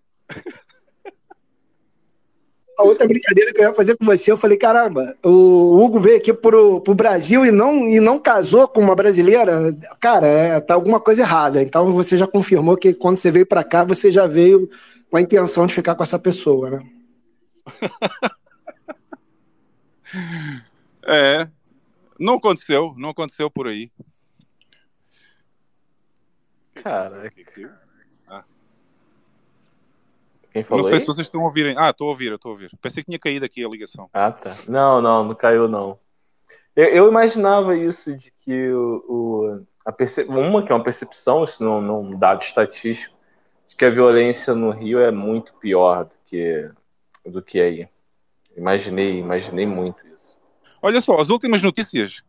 Speaker 7: A outra brincadeira que eu ia fazer com você, eu falei, caramba, o Hugo veio aqui pro, pro Brasil e não, e não casou com uma brasileira. Cara, é, tá alguma coisa errada. Então você já confirmou que quando você veio para cá, você já veio com a intenção de ficar com essa pessoa, né?
Speaker 3: é. Não aconteceu, não aconteceu por aí.
Speaker 1: Caraca.
Speaker 3: Quem falou não sei aí? se vocês estão ouvindo. Ah, estou a ouvir, estou a ouvir. Pensei que tinha caído aqui a ligação.
Speaker 1: Ah, tá. Não, não, não caiu, não. Eu, eu imaginava isso de que o, o a perce... uma que é uma percepção, isso não, não um dado estatístico, de que a violência no Rio é muito pior do que, do que aí. Imaginei, imaginei muito isso.
Speaker 3: Olha só, as últimas notícias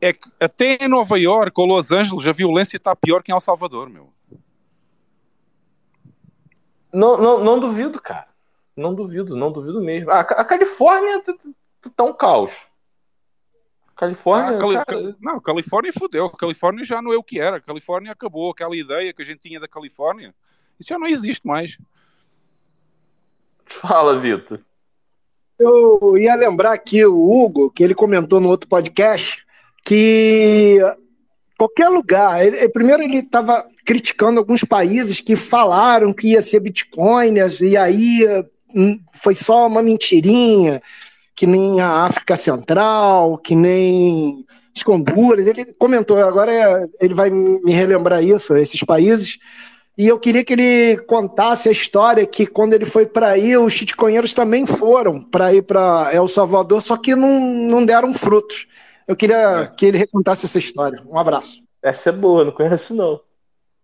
Speaker 3: é que até em Nova York ou Los Angeles a violência está pior que em El Salvador, meu.
Speaker 1: Não, não, não duvido, cara. Não duvido, não duvido mesmo. A, a Califórnia tá, tá um caos. Califórnia. Ah, Cali
Speaker 3: cara... Não, Califórnia fodeu. Califórnia já não é o que era. Califórnia acabou. Aquela ideia que a gente tinha da Califórnia, isso já não existe mais.
Speaker 1: Fala, Vitor.
Speaker 7: Eu ia lembrar aqui o Hugo, que ele comentou no outro podcast, que qualquer lugar. Ele, primeiro ele estava criticando alguns países que falaram que ia ser bitcoiners e aí hum, foi só uma mentirinha, que nem a África Central, que nem as Honduras. Ele comentou, agora é, ele vai me relembrar isso, esses países. E eu queria que ele contasse a história que quando ele foi para aí, os chitconheiros também foram para ir para El Salvador, só que não, não deram frutos. Eu queria é. que ele recontasse essa história. Um abraço.
Speaker 1: Essa é boa, não conheço não.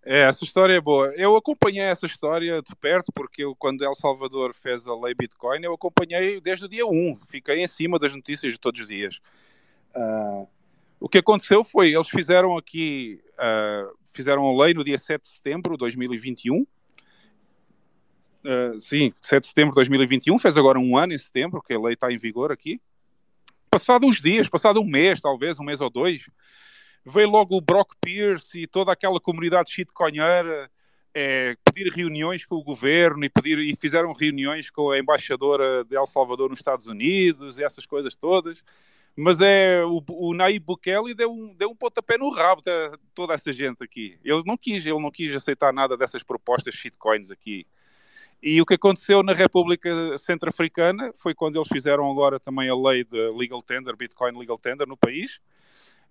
Speaker 3: É, essa história é boa. Eu acompanhei essa história de perto, porque eu, quando El Salvador fez a lei Bitcoin, eu acompanhei desde o dia 1. Fiquei em cima das notícias de todos os dias. Uh, o que aconteceu foi, eles fizeram aqui, uh, fizeram a lei no dia 7 de setembro de 2021. Uh, sim, 7 de setembro de 2021, fez agora um ano em setembro, que a lei está em vigor aqui passado uns dias, passado um mês, talvez, um mês ou dois, veio logo o Brock Pierce e toda aquela comunidade shitcoinheira é, pedir reuniões com o governo e, pedir, e fizeram reuniões com a embaixadora de El Salvador nos Estados Unidos e essas coisas todas. Mas é o, o Nayib Bukele deu um, deu um pontapé no rabo de toda essa gente aqui. Ele não quis, ele não quis aceitar nada dessas propostas shitcoins aqui. E o que aconteceu na República Centro-Africana foi quando eles fizeram agora também a lei de legal tender, Bitcoin legal tender no país.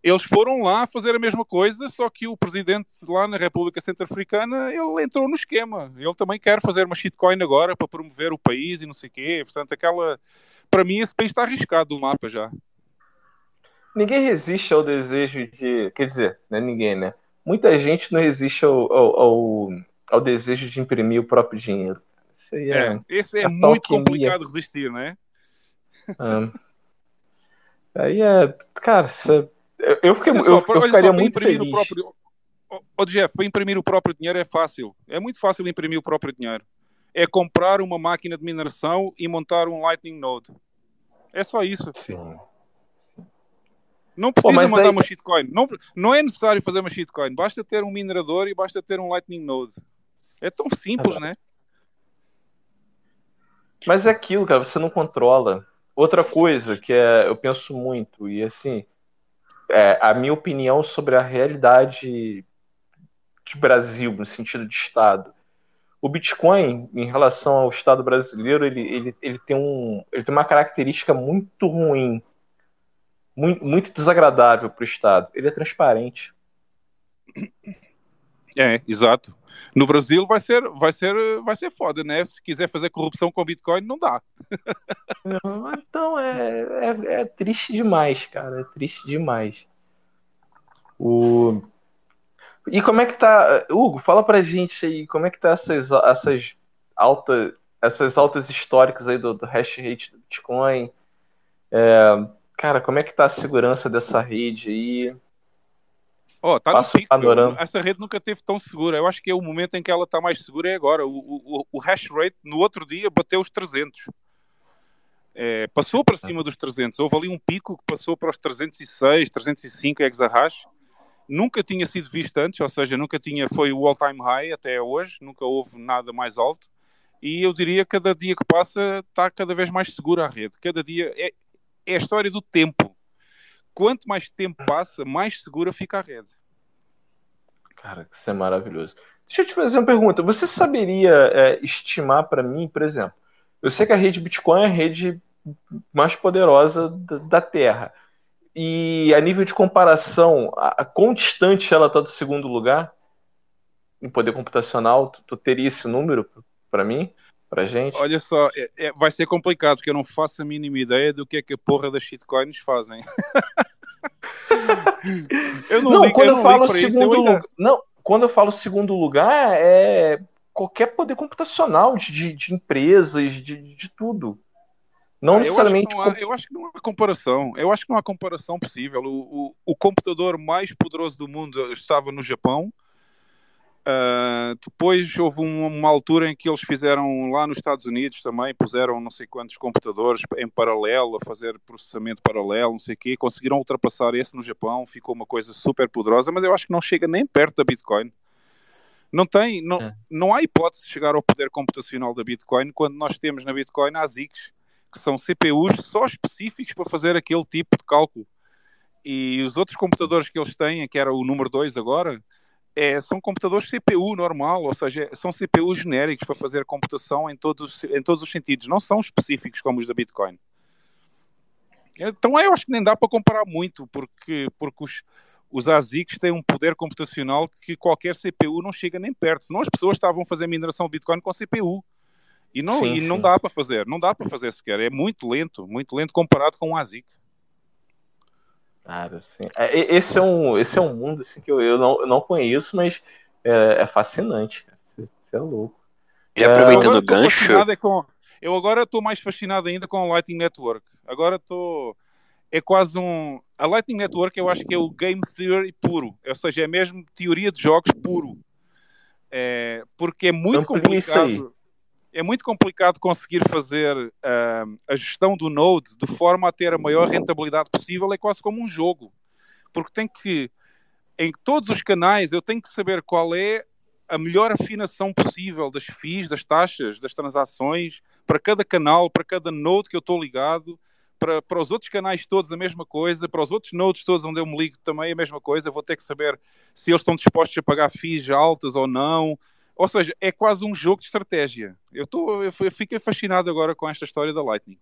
Speaker 3: Eles foram lá fazer a mesma coisa, só que o presidente lá na República Centro-Africana, ele entrou no esquema. Ele também quer fazer uma shitcoin agora para promover o país e não sei o quê. Portanto, aquela... Para mim, esse país está arriscado do mapa já.
Speaker 1: Ninguém resiste ao desejo de... Quer dizer, não é ninguém, né? Muita gente não resiste ao, ao, ao, ao desejo de imprimir o próprio dinheiro.
Speaker 3: É, é, esse é muito complicado resistir, não é?
Speaker 1: Ah. Aí é, cara, Eu, fiquei,
Speaker 3: Olha só,
Speaker 1: eu, eu
Speaker 3: olha
Speaker 1: ficaria
Speaker 3: só,
Speaker 1: muito
Speaker 3: imprimir
Speaker 1: feliz.
Speaker 3: o próprio. Oh, Jeff, para imprimir o próprio dinheiro é fácil. É muito fácil imprimir o próprio dinheiro. É comprar uma máquina de mineração e montar um Lightning Node. É só isso.
Speaker 1: Sim.
Speaker 3: Não
Speaker 1: Pô,
Speaker 3: precisa
Speaker 1: mas
Speaker 3: mandar
Speaker 1: daí-
Speaker 3: uma shitcoin. Não, não é necessário fazer uma shitcoin. Basta ter um minerador e basta ter um Lightning Node. É tão simples, né?
Speaker 1: Mas é aquilo, cara, você não controla. Outra coisa que é, eu penso muito, e assim, é, a minha opinião sobre a realidade de Brasil, no sentido de Estado. O Bitcoin, em relação ao Estado brasileiro, ele, ele, ele, tem, um, ele tem uma característica muito ruim, muito, muito desagradável para o Estado. Ele é transparente.
Speaker 3: É, exato. No Brasil vai ser, vai ser, vai ser foda, né? Se quiser fazer corrupção com Bitcoin, não dá.
Speaker 1: Não, Então é, é, é triste demais, cara. É triste demais. O... E como é que tá. Hugo, fala pra gente aí, como é que tá essas, essas altas, essas altas históricas aí do, do hash rate do Bitcoin? É, cara, como é que tá a segurança dessa rede aí?
Speaker 3: Ó, tá no
Speaker 1: Passa
Speaker 3: pico.
Speaker 1: panorama.
Speaker 3: Essa rede nunca teve tão segura. Eu acho que é o momento em que ela está mais segura é agora. O, o, o hash rate no outro dia bateu os 300. É, passou para cima dos 300. Houve ali um pico que passou para os 306, 305 exahash. Nunca tinha sido visto antes, ou seja, nunca tinha, foi o all-time high até hoje, nunca houve nada mais alto. E eu diria que cada dia que passa está cada vez mais segura a rede. Cada dia é, é a história do tempo. Quanto mais tempo passa, mais segura fica a rede.
Speaker 1: Cara, isso é maravilhoso. Deixa eu te fazer uma pergunta. Você saberia é, estimar para mim, por exemplo, eu sei que a rede Bitcoin é a rede mais poderosa da, da Terra. E a nível de comparação, a, a quão ela está do segundo lugar em poder computacional? Tu, tu teria esse número para mim, para gente?
Speaker 3: Olha só, é- é- vai ser complicado, porque eu não faço a mínima ideia do que é que a porra das shitcoins fazem. eu não,
Speaker 1: Não,
Speaker 3: ligo,
Speaker 1: quando
Speaker 3: eu não
Speaker 1: falo
Speaker 3: isso.
Speaker 1: Segundo
Speaker 3: ainda-
Speaker 1: lugar, não, quando eu falo segundo lugar é qualquer poder computacional de, de, de empresas, de, de tudo. Não
Speaker 3: Ah, eu, acho que
Speaker 1: necessariamente.
Speaker 3: não há, eu acho que não há comparação. Eu acho que não há comparação possível. O, o, o computador mais poderoso do mundo estava no Japão. Ah, depois houve um- uma altura em que eles fizeram lá nos Estados Unidos também, puseram não sei quantos computadores em paralelo, a fazer processamento paralelo, não sei o quê, conseguiram ultrapassar esse no Japão, ficou uma coisa super poderosa, mas eu acho que não chega nem perto da Bitcoin. Não tem, não,
Speaker 1: É.
Speaker 3: não há hipótese de chegar ao poder computacional da Bitcoin quando nós temos na Bitcoin ASICs, que são CPUs só específicos para fazer aquele tipo de cálculo. E os outros computadores que eles têm, que era o número 2 agora, é, são computadores CPU normal, ou seja, são CPUs genéricos para fazer computação em todos, em todos os sentidos, não são específicos como os da Bitcoin. Então eu acho que nem dá para comparar muito, porque, porque os, os ASICs têm um poder computacional que qualquer CPU não chega nem perto. Senão as pessoas estavam a fazer mineração de Bitcoin com CPU. E não,
Speaker 1: Sim,
Speaker 3: e não
Speaker 1: sim.
Speaker 3: dá para fazer, não dá para fazer sequer. É muito lento, muito lento comparado com um ASIC.
Speaker 1: Cara, assim, é, esse, é um, esse é um mundo assim, que eu, eu, não, eu não conheço, mas é, é fascinante. Cara. É louco.
Speaker 10: E
Speaker 1: É,
Speaker 3: Eu
Speaker 10: aproveitando
Speaker 3: agora
Speaker 10: o
Speaker 3: estou
Speaker 10: gancho,
Speaker 3: fascinado é com. Eu agora estou mais fascinado ainda com a Lightning Network. Agora estou. É quase um. A Lightning Network eu acho que é o game theory puro. Ou seja, é mesmo teoria de jogos puro. É, porque é muito
Speaker 1: aí.
Speaker 3: complicado. É muito complicado conseguir fazer ah, a gestão do Node de forma a ter a maior rentabilidade possível. É quase como um jogo. Porque tem que. Em todos os canais eu tenho que saber qual é a melhor afinação possível das FIIs, das taxas, das transações, para cada canal, para cada node que eu estou ligado, para, para os outros canais todos a mesma coisa, para os outros nodes todos onde eu me ligo também a mesma coisa, vou ter que saber se eles estão dispostos a pagar FIIs altas ou não. Ou seja, é quase um jogo de estratégia. Eu, estou, eu fiquei fascinado agora com esta história da Lightning.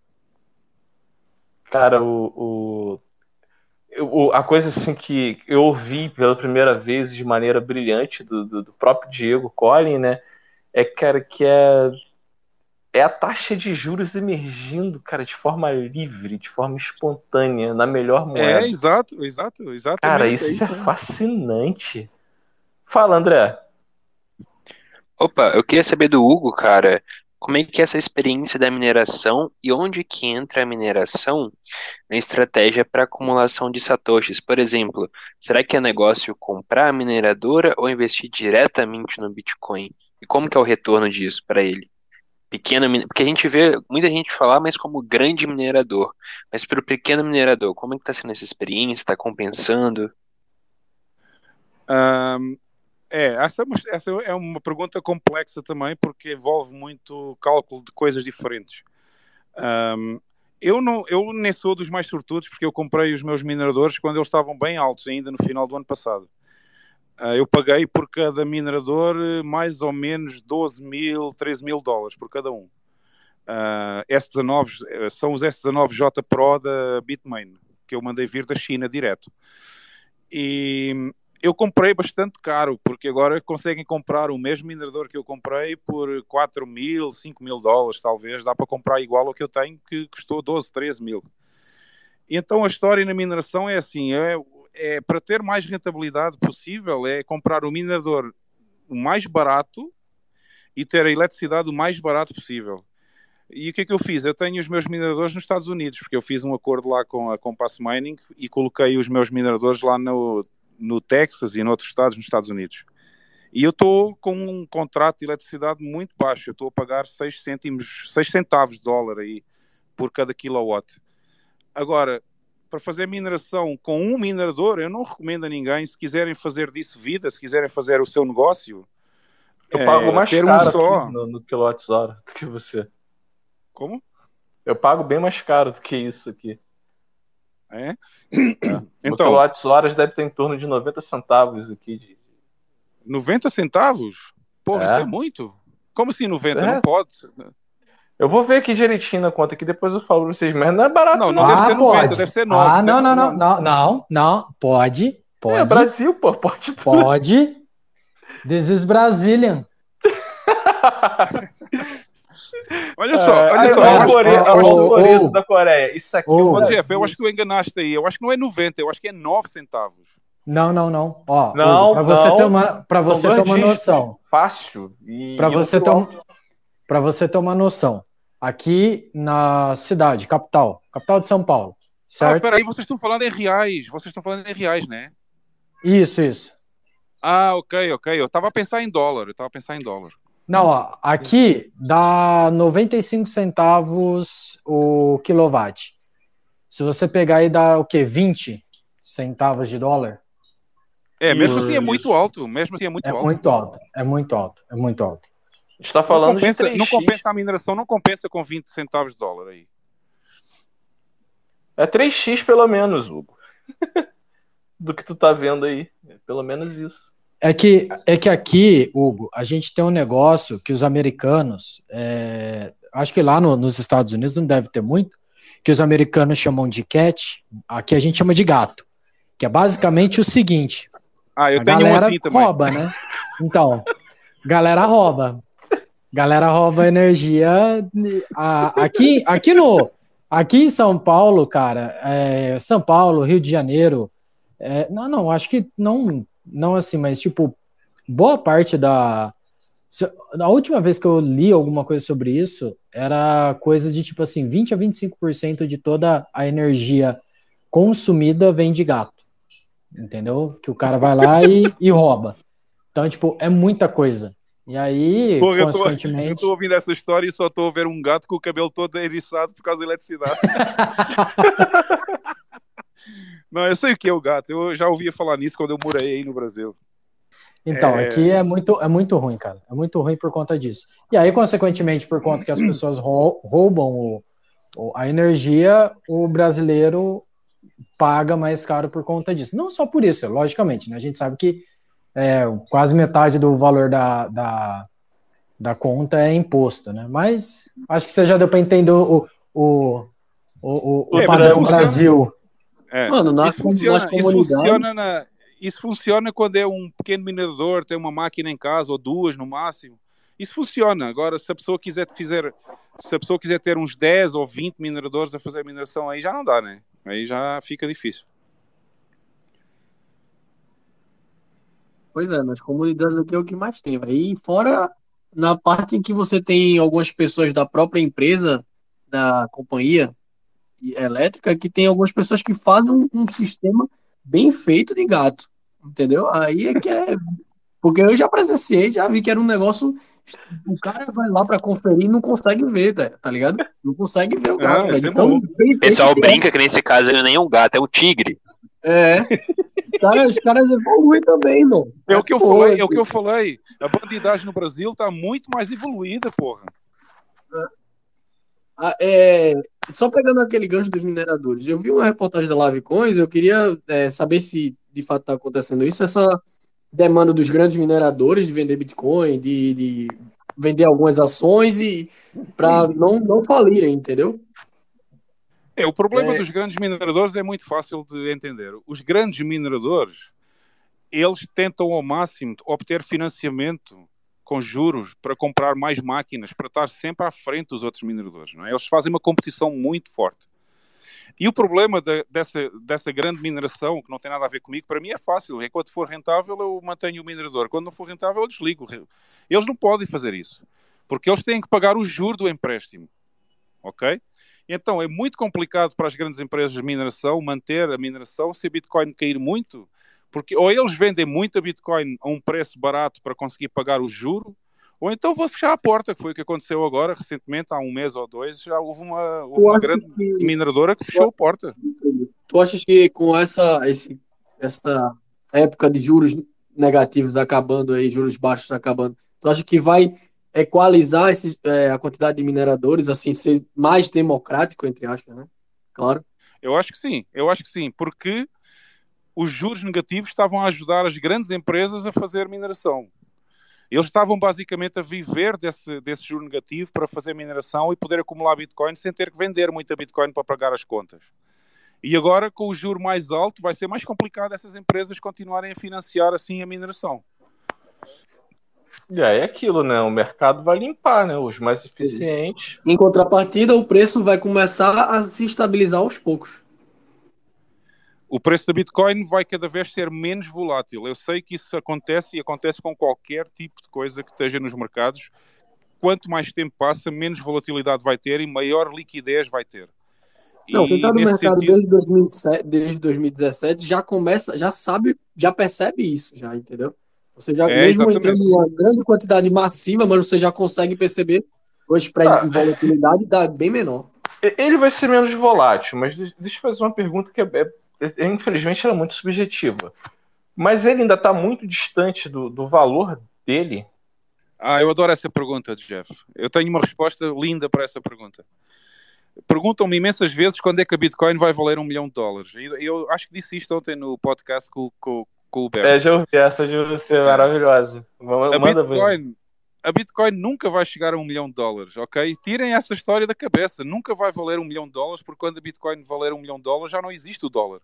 Speaker 1: Cara, o, o, o- a coisa assim que eu ouvi pela primeira vez de maneira brilhante do, do, do próprio Diego Collin, né? É, cara, que é, é a taxa de juros emergindo, cara, de forma livre, de forma espontânea, na melhor moeda.
Speaker 3: É, exato, exato, exatamente.
Speaker 1: Cara,
Speaker 3: é
Speaker 1: isso
Speaker 3: isso
Speaker 1: é fascinante. Fala, André.
Speaker 10: Opa, eu queria saber do Hugo, cara, como é que é essa experiência da mineração e onde que entra a mineração na estratégia para acumulação de satoshis? Por exemplo, será que é negócio comprar a mineradora ou investir diretamente no Bitcoin? E como que é o retorno disso para ele? Pequeno, porque a gente vê muita gente falar, mas como grande minerador. Mas para o pequeno minerador, como é que está sendo essa experiência? Está compensando?
Speaker 3: Um, é, essa, é essa é uma pergunta complexa também, porque envolve muito cálculo de coisas diferentes. Um, eu, não, eu nem sou dos mais sortudos, porque eu comprei os meus mineradores quando eles estavam bem altos, ainda no final do ano passado. Uh, eu paguei por cada minerador mais ou menos 12 mil, 13 mil dólares por cada um. Uh, S19 são os S19J Pro da Bitmain, que eu mandei vir da China direto. E eu comprei bastante caro, porque agora conseguem comprar o mesmo minerador que eu comprei por 4 mil, 5 mil dólares, talvez. Dá para comprar igual ao que eu tenho, que custou 12, 13 mil. Então a história na mineração é assim: é, é para ter mais rentabilidade possível, é comprar o minerador o mais barato e ter a eletricidade o mais barato possível. E o que é que eu fiz? Eu tenho os meus mineradores nos Estados Unidos, porque eu fiz um acordo lá com a Compass Mining e coloquei os meus mineradores lá no no Texas e em outros estados nos Estados Unidos. E eu estou com um contrato de eletricidade muito baixo. Eu estou a pagar 6 cêntimos, 6 centavos de dólar aí por cada kilowatt. Agora, para fazer mineração com um minerador, eu não recomendo a ninguém, se quiserem fazer disso vida, se quiserem fazer o seu negócio,
Speaker 1: eu é, pago mais ter caro um só. no, no quilowatt-hora do que você.
Speaker 3: Como?
Speaker 1: Eu pago bem mais caro do que isso aqui.
Speaker 3: É? é.
Speaker 1: Então, o quilowatt-horas deve ter em torno de 90 centavos aqui. De...
Speaker 3: 90 centavos? Porra, é. isso é muito. Como assim 90? É. Não pode.
Speaker 1: Eu vou ver aqui direitinho na conta que depois eu falo pra vocês, mas não é barato.
Speaker 3: Não, não, não. deve ah, ser 90, pode. deve ser 9.
Speaker 8: Ah, não, não, não, não, não, não, pode, pode. É,
Speaker 1: Brasil, pô, pode.
Speaker 8: Pode. This is Brazilian.
Speaker 3: Olha só, é, olha só.
Speaker 1: A Coreia, da Coreia. Isso aqui.
Speaker 3: Oh, é Jeff, eu acho que tu enganaste aí. Eu acho que não é 90, eu acho que é 9 centavos.
Speaker 8: Não, não, não. Ó,
Speaker 1: não,
Speaker 8: para você ter uma, para você ter uma noção.
Speaker 1: Fácil.
Speaker 8: Para você ter para você ter uma noção. Aqui na cidade, capital, capital de São Paulo. Certo? Ah,
Speaker 3: peraí, vocês estão falando em reais. Vocês estão falando em reais, né?
Speaker 8: Isso, isso.
Speaker 3: Ah, ok, ok. Eu tava a pensar em dólar. Eu tava a pensar em dólar.
Speaker 8: Não, ó, aqui dá 95 centavos o quilowatt. Se você pegar e dá o quê? 20 centavos de dólar?
Speaker 3: É, mesmo assim é muito alto. Mesmo assim é muito
Speaker 8: é
Speaker 3: alto.
Speaker 8: Muito alto. É muito alto. É muito alto.
Speaker 1: está falando
Speaker 3: não compensa, de não compensa a mineração, não compensa com 20 centavos de dólar aí.
Speaker 1: É 3x pelo menos, Hugo. Do que tu tá vendo aí. É pelo menos isso.
Speaker 8: É que, é que aqui, Hugo, a gente tem um negócio que os americanos, é, acho que lá no, nos Estados Unidos não deve ter muito, que os americanos chamam de cat, aqui a gente chama de gato, que é basicamente o seguinte.
Speaker 3: Ah, eu tenho galera um assim também.
Speaker 8: rouba, né? Então, galera rouba. Galera rouba energia. A, aqui, aqui no, aqui em São Paulo, cara, é, São Paulo, Rio de Janeiro, é, não, não, acho que não não assim, mas tipo, boa parte da. A última vez que eu li alguma coisa sobre isso, era coisa de tipo assim, 20 a 25% de toda a energia consumida vem de gato. Entendeu? Que o cara vai lá e, e rouba. Então, tipo, é muita coisa. E aí,
Speaker 3: Pô, eu, tô, eu tô ouvindo essa história e só tô vendo um gato com o cabelo todo eriçado por causa da eletricidade. Não, eu sei o que é o gato. Eu já ouvia falar nisso quando eu morei aí no Brasil.
Speaker 8: Então, é... aqui é muito, é muito ruim, cara. É muito ruim por conta disso. E aí, consequentemente, por conta que as pessoas roubam o, o, a energia, o brasileiro paga mais caro por conta disso. Não só por isso, logicamente, né? A gente sabe que é, quase metade do valor da, da, da conta é imposto, né? Mas acho que você já deu para entender o, o, o, o, é, padrão Brasil.
Speaker 3: É. Mano, nós, isso funciona, nós isso funciona na, isso funciona quando é um pequeno minerador, tem uma máquina em casa ou duas no máximo. Isso funciona. Agora, se a pessoa quiser fizer, se a pessoa quiser ter uns 10 ou 20 mineradores a fazer mineração, aí já não dá, né? Aí já fica difícil.
Speaker 4: Pois é, nas comunidades aqui é o que mais tem. Aí fora na parte em que você tem algumas pessoas da própria empresa, da companhia elétrica, que tem algumas pessoas que fazem um, um sistema bem feito de gato, entendeu? Aí é que é. Porque eu já presenciei, já vi que era um negócio. O cara vai lá para conferir e não consegue ver, tá, tá ligado? Não consegue ver o gato.
Speaker 3: Ah,
Speaker 4: velho.
Speaker 3: isso é
Speaker 4: então,
Speaker 10: O pessoal
Speaker 4: que é.
Speaker 10: brinca que nesse caso ele nem é um gato, é um tigre.
Speaker 4: É. Os caras, os caras evoluem também, irmão.
Speaker 3: É o que eu
Speaker 4: Porra,
Speaker 3: falei, é o que eu falei. A bandidagem no Brasil está muito mais evoluída, porra.
Speaker 4: Ah, é, só pegando aquele gancho dos mineradores, eu vi uma reportagem da Livecoins, eu queria é, saber se de fato está acontecendo isso, essa demanda dos grandes mineradores de vender Bitcoin, de, de vender algumas ações e para não, não falirem, entendeu?
Speaker 3: É, o problema
Speaker 4: É.
Speaker 3: dos grandes mineradores é muito fácil de entender. Os grandes mineradores, eles tentam ao máximo obter financiamento com juros para comprar mais máquinas, para estar sempre à frente dos outros mineradores. Não é? Eles fazem uma competição muito forte. E o problema da- dessa, dessa grande mineração, que não tem nada a ver comigo, para mim é fácil. Enquanto for rentável, eu mantenho o minerador. Quando não for rentável, eu desligo. Eles não podem fazer isso. Porque eles têm que pagar o juro do empréstimo. Ok? Então é muito complicado para as grandes empresas de mineração manter a mineração se a Bitcoin cair muito, porque ou eles vendem muita Bitcoin a um preço barato para conseguir pagar o juro, ou então vou fechar a porta, que foi o que aconteceu agora, recentemente, há um mês ou dois, já houve uma, houve uma grande
Speaker 4: que-
Speaker 3: mineradora que fechou a porta.
Speaker 4: Tu achas que com essa, esse, essa época de juros negativos acabando aí, juros baixos acabando, tu acha que vai equalizar esse, é, a quantidade de mineradores, assim, ser mais democrático, entre aspas, né? Claro.
Speaker 3: Eu acho que sim, eu acho que sim, porque os juros negativos estavam a ajudar as grandes empresas a fazer mineração. Eles estavam basicamente a viver desse, desse juro negativo para fazer mineração e poder acumular Bitcoin sem ter que vender muita Bitcoin para pagar as contas. E agora, com o juro mais alto, vai ser mais complicado essas empresas continuarem a financiar assim a mineração.
Speaker 1: E aí é aquilo, né? O mercado vai limpar, né? Os mais eficientes.
Speaker 4: Em contrapartida, o preço vai começar a se estabilizar aos poucos.
Speaker 3: O preço da Bitcoin vai cada vez ser menos volátil. Eu sei que isso acontece e acontece com qualquer tipo de coisa que esteja nos mercados. Quanto mais tempo passa, menos volatilidade vai ter e maior liquidez vai ter.
Speaker 4: Não, quem
Speaker 3: E
Speaker 4: tá no mercado
Speaker 3: sentido-
Speaker 4: desde, 2007, desde 2017 já começa, já sabe, já percebe isso, já, entendeu? Você já,
Speaker 3: É,
Speaker 4: mesmo
Speaker 3: exatamente.
Speaker 4: entrando em uma grande quantidade massiva, mas você já consegue perceber o spread
Speaker 1: Ah.
Speaker 4: de volatilidade dá bem menor.
Speaker 1: Ele vai ser menos volátil, mas de- deixa eu fazer uma pergunta que é, é- é- infelizmente ela é muito subjetiva. Mas ele ainda está muito distante do, do valor dele.
Speaker 3: Ah, eu adoro essa pergunta, Jeff. Eu tenho uma resposta linda para essa pergunta. Perguntam-me imensas vezes quando é que a Bitcoin vai valer um milhão de dólares. E eu acho que disse isto ontem no podcast com, com, com o Berto.
Speaker 1: É, já ouvi essa de você, maravilhosa.
Speaker 3: A. Bitcoin, a Bitcoin nunca vai chegar a um milhão de dólares, ok? Tirem essa história da cabeça. Nunca vai valer um milhão de dólares, porque quando a Bitcoin valer um milhão de dólares já não existe o dólar.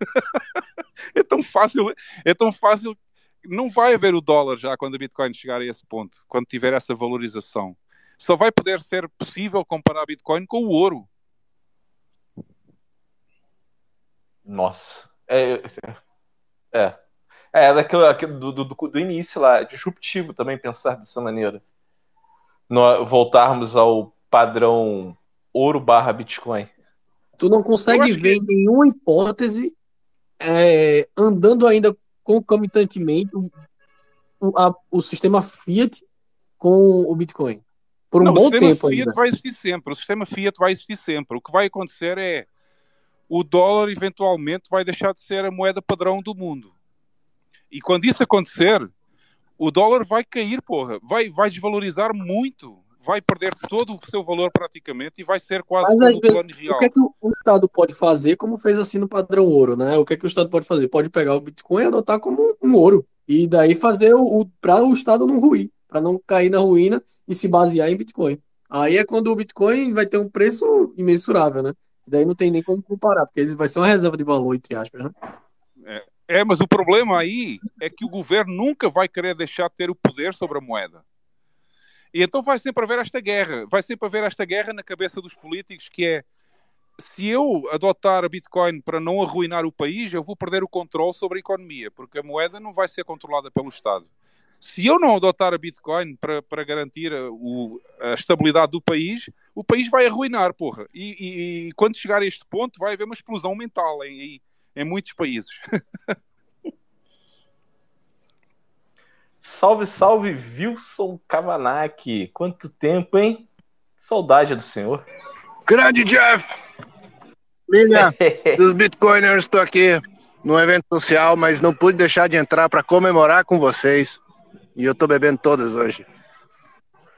Speaker 3: é tão fácil, é tão fácil. Não vai haver o dólar já quando a Bitcoin chegar a esse ponto, quando tiver essa valorização. Só vai poder ser possível comparar a Bitcoin com o ouro.
Speaker 1: Nossa. É. É. É, daquilo, aquilo do, do, do- início lá. É disruptivo também pensar dessa maneira. Nó- voltarmos ao padrão ouro barra Bitcoin.
Speaker 4: Tu não consegue ver em nenhuma hipótese é, andando ainda concomitantemente o, o, a- o sistema Fiat com o Bitcoin. Por um
Speaker 3: Não,
Speaker 4: bom
Speaker 3: o sistema
Speaker 4: tempo
Speaker 3: Fiat
Speaker 4: ainda.
Speaker 3: vai existir sempre. O sistema Fiat vai existir sempre. O que vai acontecer é o dólar eventualmente vai deixar de ser a moeda padrão do mundo. E quando isso acontecer, o dólar vai cair, porra. Vai, vai desvalorizar muito. Vai perder todo o seu valor praticamente e vai ser quase
Speaker 4: Mas,
Speaker 3: como o plano real.
Speaker 4: O que é que o Estado pode fazer, como fez assim no padrão ouro, né? O que é que o Estado pode fazer? Pode pegar o Bitcoin e adotar como um ouro. E daí fazer o, o para o Estado não ruir, para não cair na ruína e se basear em Bitcoin. Aí é quando o Bitcoin vai ter um preço imensurável, né? E daí não tem nem como comparar, porque ele vai ser uma reserva de valor, entre aspas, né?
Speaker 3: É, mas o problema aí é que o governo nunca vai querer deixar de ter o poder sobre a moeda. E então vai sempre haver esta guerra. Vai sempre haver esta guerra na cabeça dos políticos que é se eu adotar a Bitcoin para não arruinar o país, eu vou perder o controle sobre a economia, porque a moeda não vai ser controlada pelo Estado. Se eu não adotar a Bitcoin para, para garantir a, o, a estabilidade do país, o país vai arruinar, porra. E, e, e, quando chegar a este ponto, vai haver uma explosão mental em, em, em muitos países.
Speaker 1: salve, salve, Wilson Kavanaki. Quanto tempo, hein? Saudade do senhor.
Speaker 11: Grande Jeff! Milha dos Bitcoiners, estou aqui num evento social, mas não pude deixar de entrar para comemorar com vocês. E eu tô bebendo todas hoje.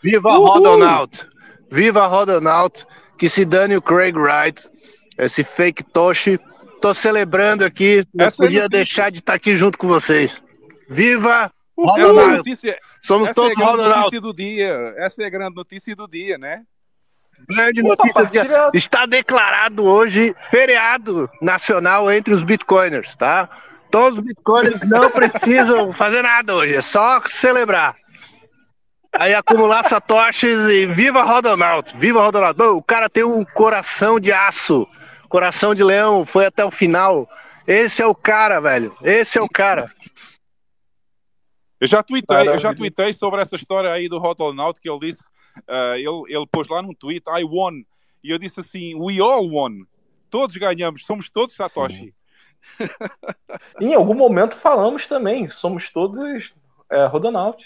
Speaker 11: Viva Uhul. Rodonaut! Viva Rodonaut! Que se dane o Craig Wright, esse fake Toshi. Tô celebrando aqui, não essa é podia é deixar de estar aqui junto com vocês. Viva Rodonaut! Notícia, Somos todos é Rodonaut.
Speaker 3: do dia. Essa é a grande notícia do dia, né?
Speaker 11: Grande notícia do dia. Está declarado hoje feriado nacional entre os bitcoiners, tá? Todos os bitcoiners não precisam fazer nada hoje, é só celebrar. Aí acumular satoshis e viva Rodonaut, viva Rodonaut. Bom, o cara tem um coração de aço, coração de leão, foi até o final. Esse é o cara, velho. Esse é o cara.
Speaker 3: Eu já tuitei, eu já tuitei sobre essa história aí do Rodonaut que ele disse, uh, ele, ele pôs lá num tweet, I won. E eu disse assim, we all won. Todos ganhamos, somos todos Satoshi.
Speaker 1: em algum momento falamos também, somos todos é, Rodonaut.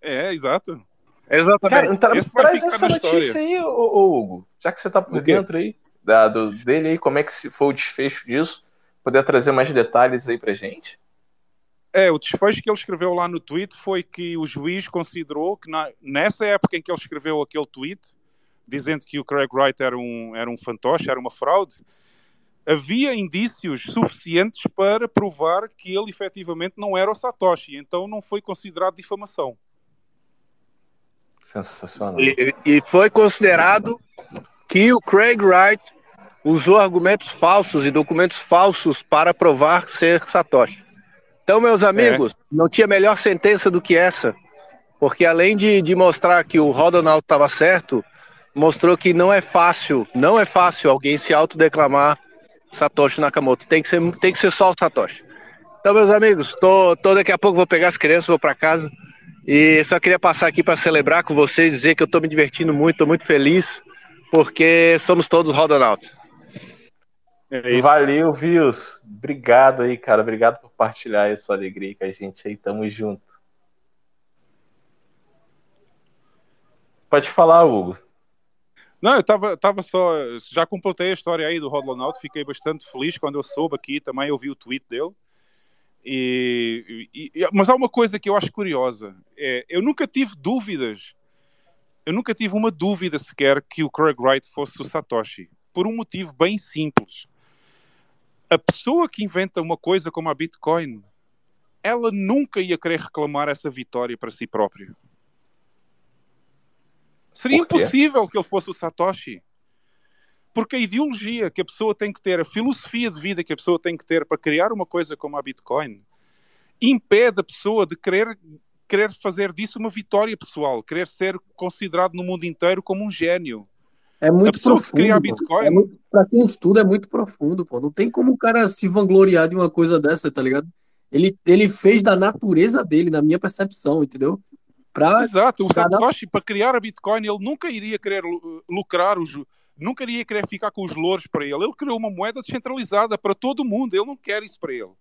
Speaker 3: É, exato.
Speaker 11: Exatamente.
Speaker 1: Cara, tra traz essa notícia aí, ô, ô, Hugo, já que você tá por dentro aí da, do, dele aí, como é que foi o desfecho disso? Poder trazer mais detalhes aí pra gente?
Speaker 3: É, o desfecho que ele escreveu lá no tweet foi que o juiz considerou que na, nessa época em que ele escreveu aquele tweet, dizendo que o Craig Wright era um, era um fantoche, era uma fraude, havia indícios suficientes para provar que ele efetivamente não era o Satoshi, então não foi considerado difamação.
Speaker 11: Sensacional. E, e foi considerado que o Craig Wright usou argumentos falsos e documentos falsos para provar ser Satoshi. Então, meus é. amigos, é. não tinha melhor sentença do que essa, porque além de, de mostrar que o Rodonald estava certo, mostrou que não é fácil, não é fácil alguém se autodeclamar Satoshi Nakamoto. Tem que ser, tem que ser só o Satoshi. Então, meus amigos, tô, tô daqui a pouco vou pegar as crianças, vou para casa. E só queria passar aqui para celebrar com vocês, dizer que eu estou me divertindo muito, estou muito feliz, porque somos todos Rodonautas.
Speaker 1: É Valeu, Vios. Obrigado aí, cara. Obrigado por partilhar essa alegria com a gente aí. Tamo junto. Pode falar, Hugo.
Speaker 3: Não, eu tava, tava só. Já completei a história aí do Rodlonaut, fiquei bastante feliz quando eu soube aqui, também ouvi o tweet dele. E, e, mas há uma coisa que eu acho curiosa: é, eu nunca tive dúvidas, eu nunca tive uma dúvida sequer que o Craig Wright fosse o Satoshi, por um motivo bem simples. A pessoa que inventa uma coisa como a Bitcoin, ela nunca ia querer reclamar essa vitória para si própria. Seria impossível que ele fosse o Satoshi. Porque a ideologia que a pessoa tem que ter, a filosofia de vida que a pessoa tem que ter para criar uma coisa como a Bitcoin, impede a pessoa de querer, querer fazer disso uma vitória pessoal, querer ser considerado no mundo inteiro como um gênio.
Speaker 4: É muito profundo. Bitcoin, é muito, pra quem estuda, é muito profundo, pô. Não tem como o cara se vangloriar de uma coisa dessa, tá ligado? Ele, ele fez da natureza dele, na minha percepção, entendeu?
Speaker 3: Pra, Exato, o Satoshi, para criar a Bitcoin, ele nunca iria querer lucrar os. Nunca iria querer ficar com os louros para ele. Ele criou uma moeda descentralizada para todo mundo. Ele não quer isso para ele.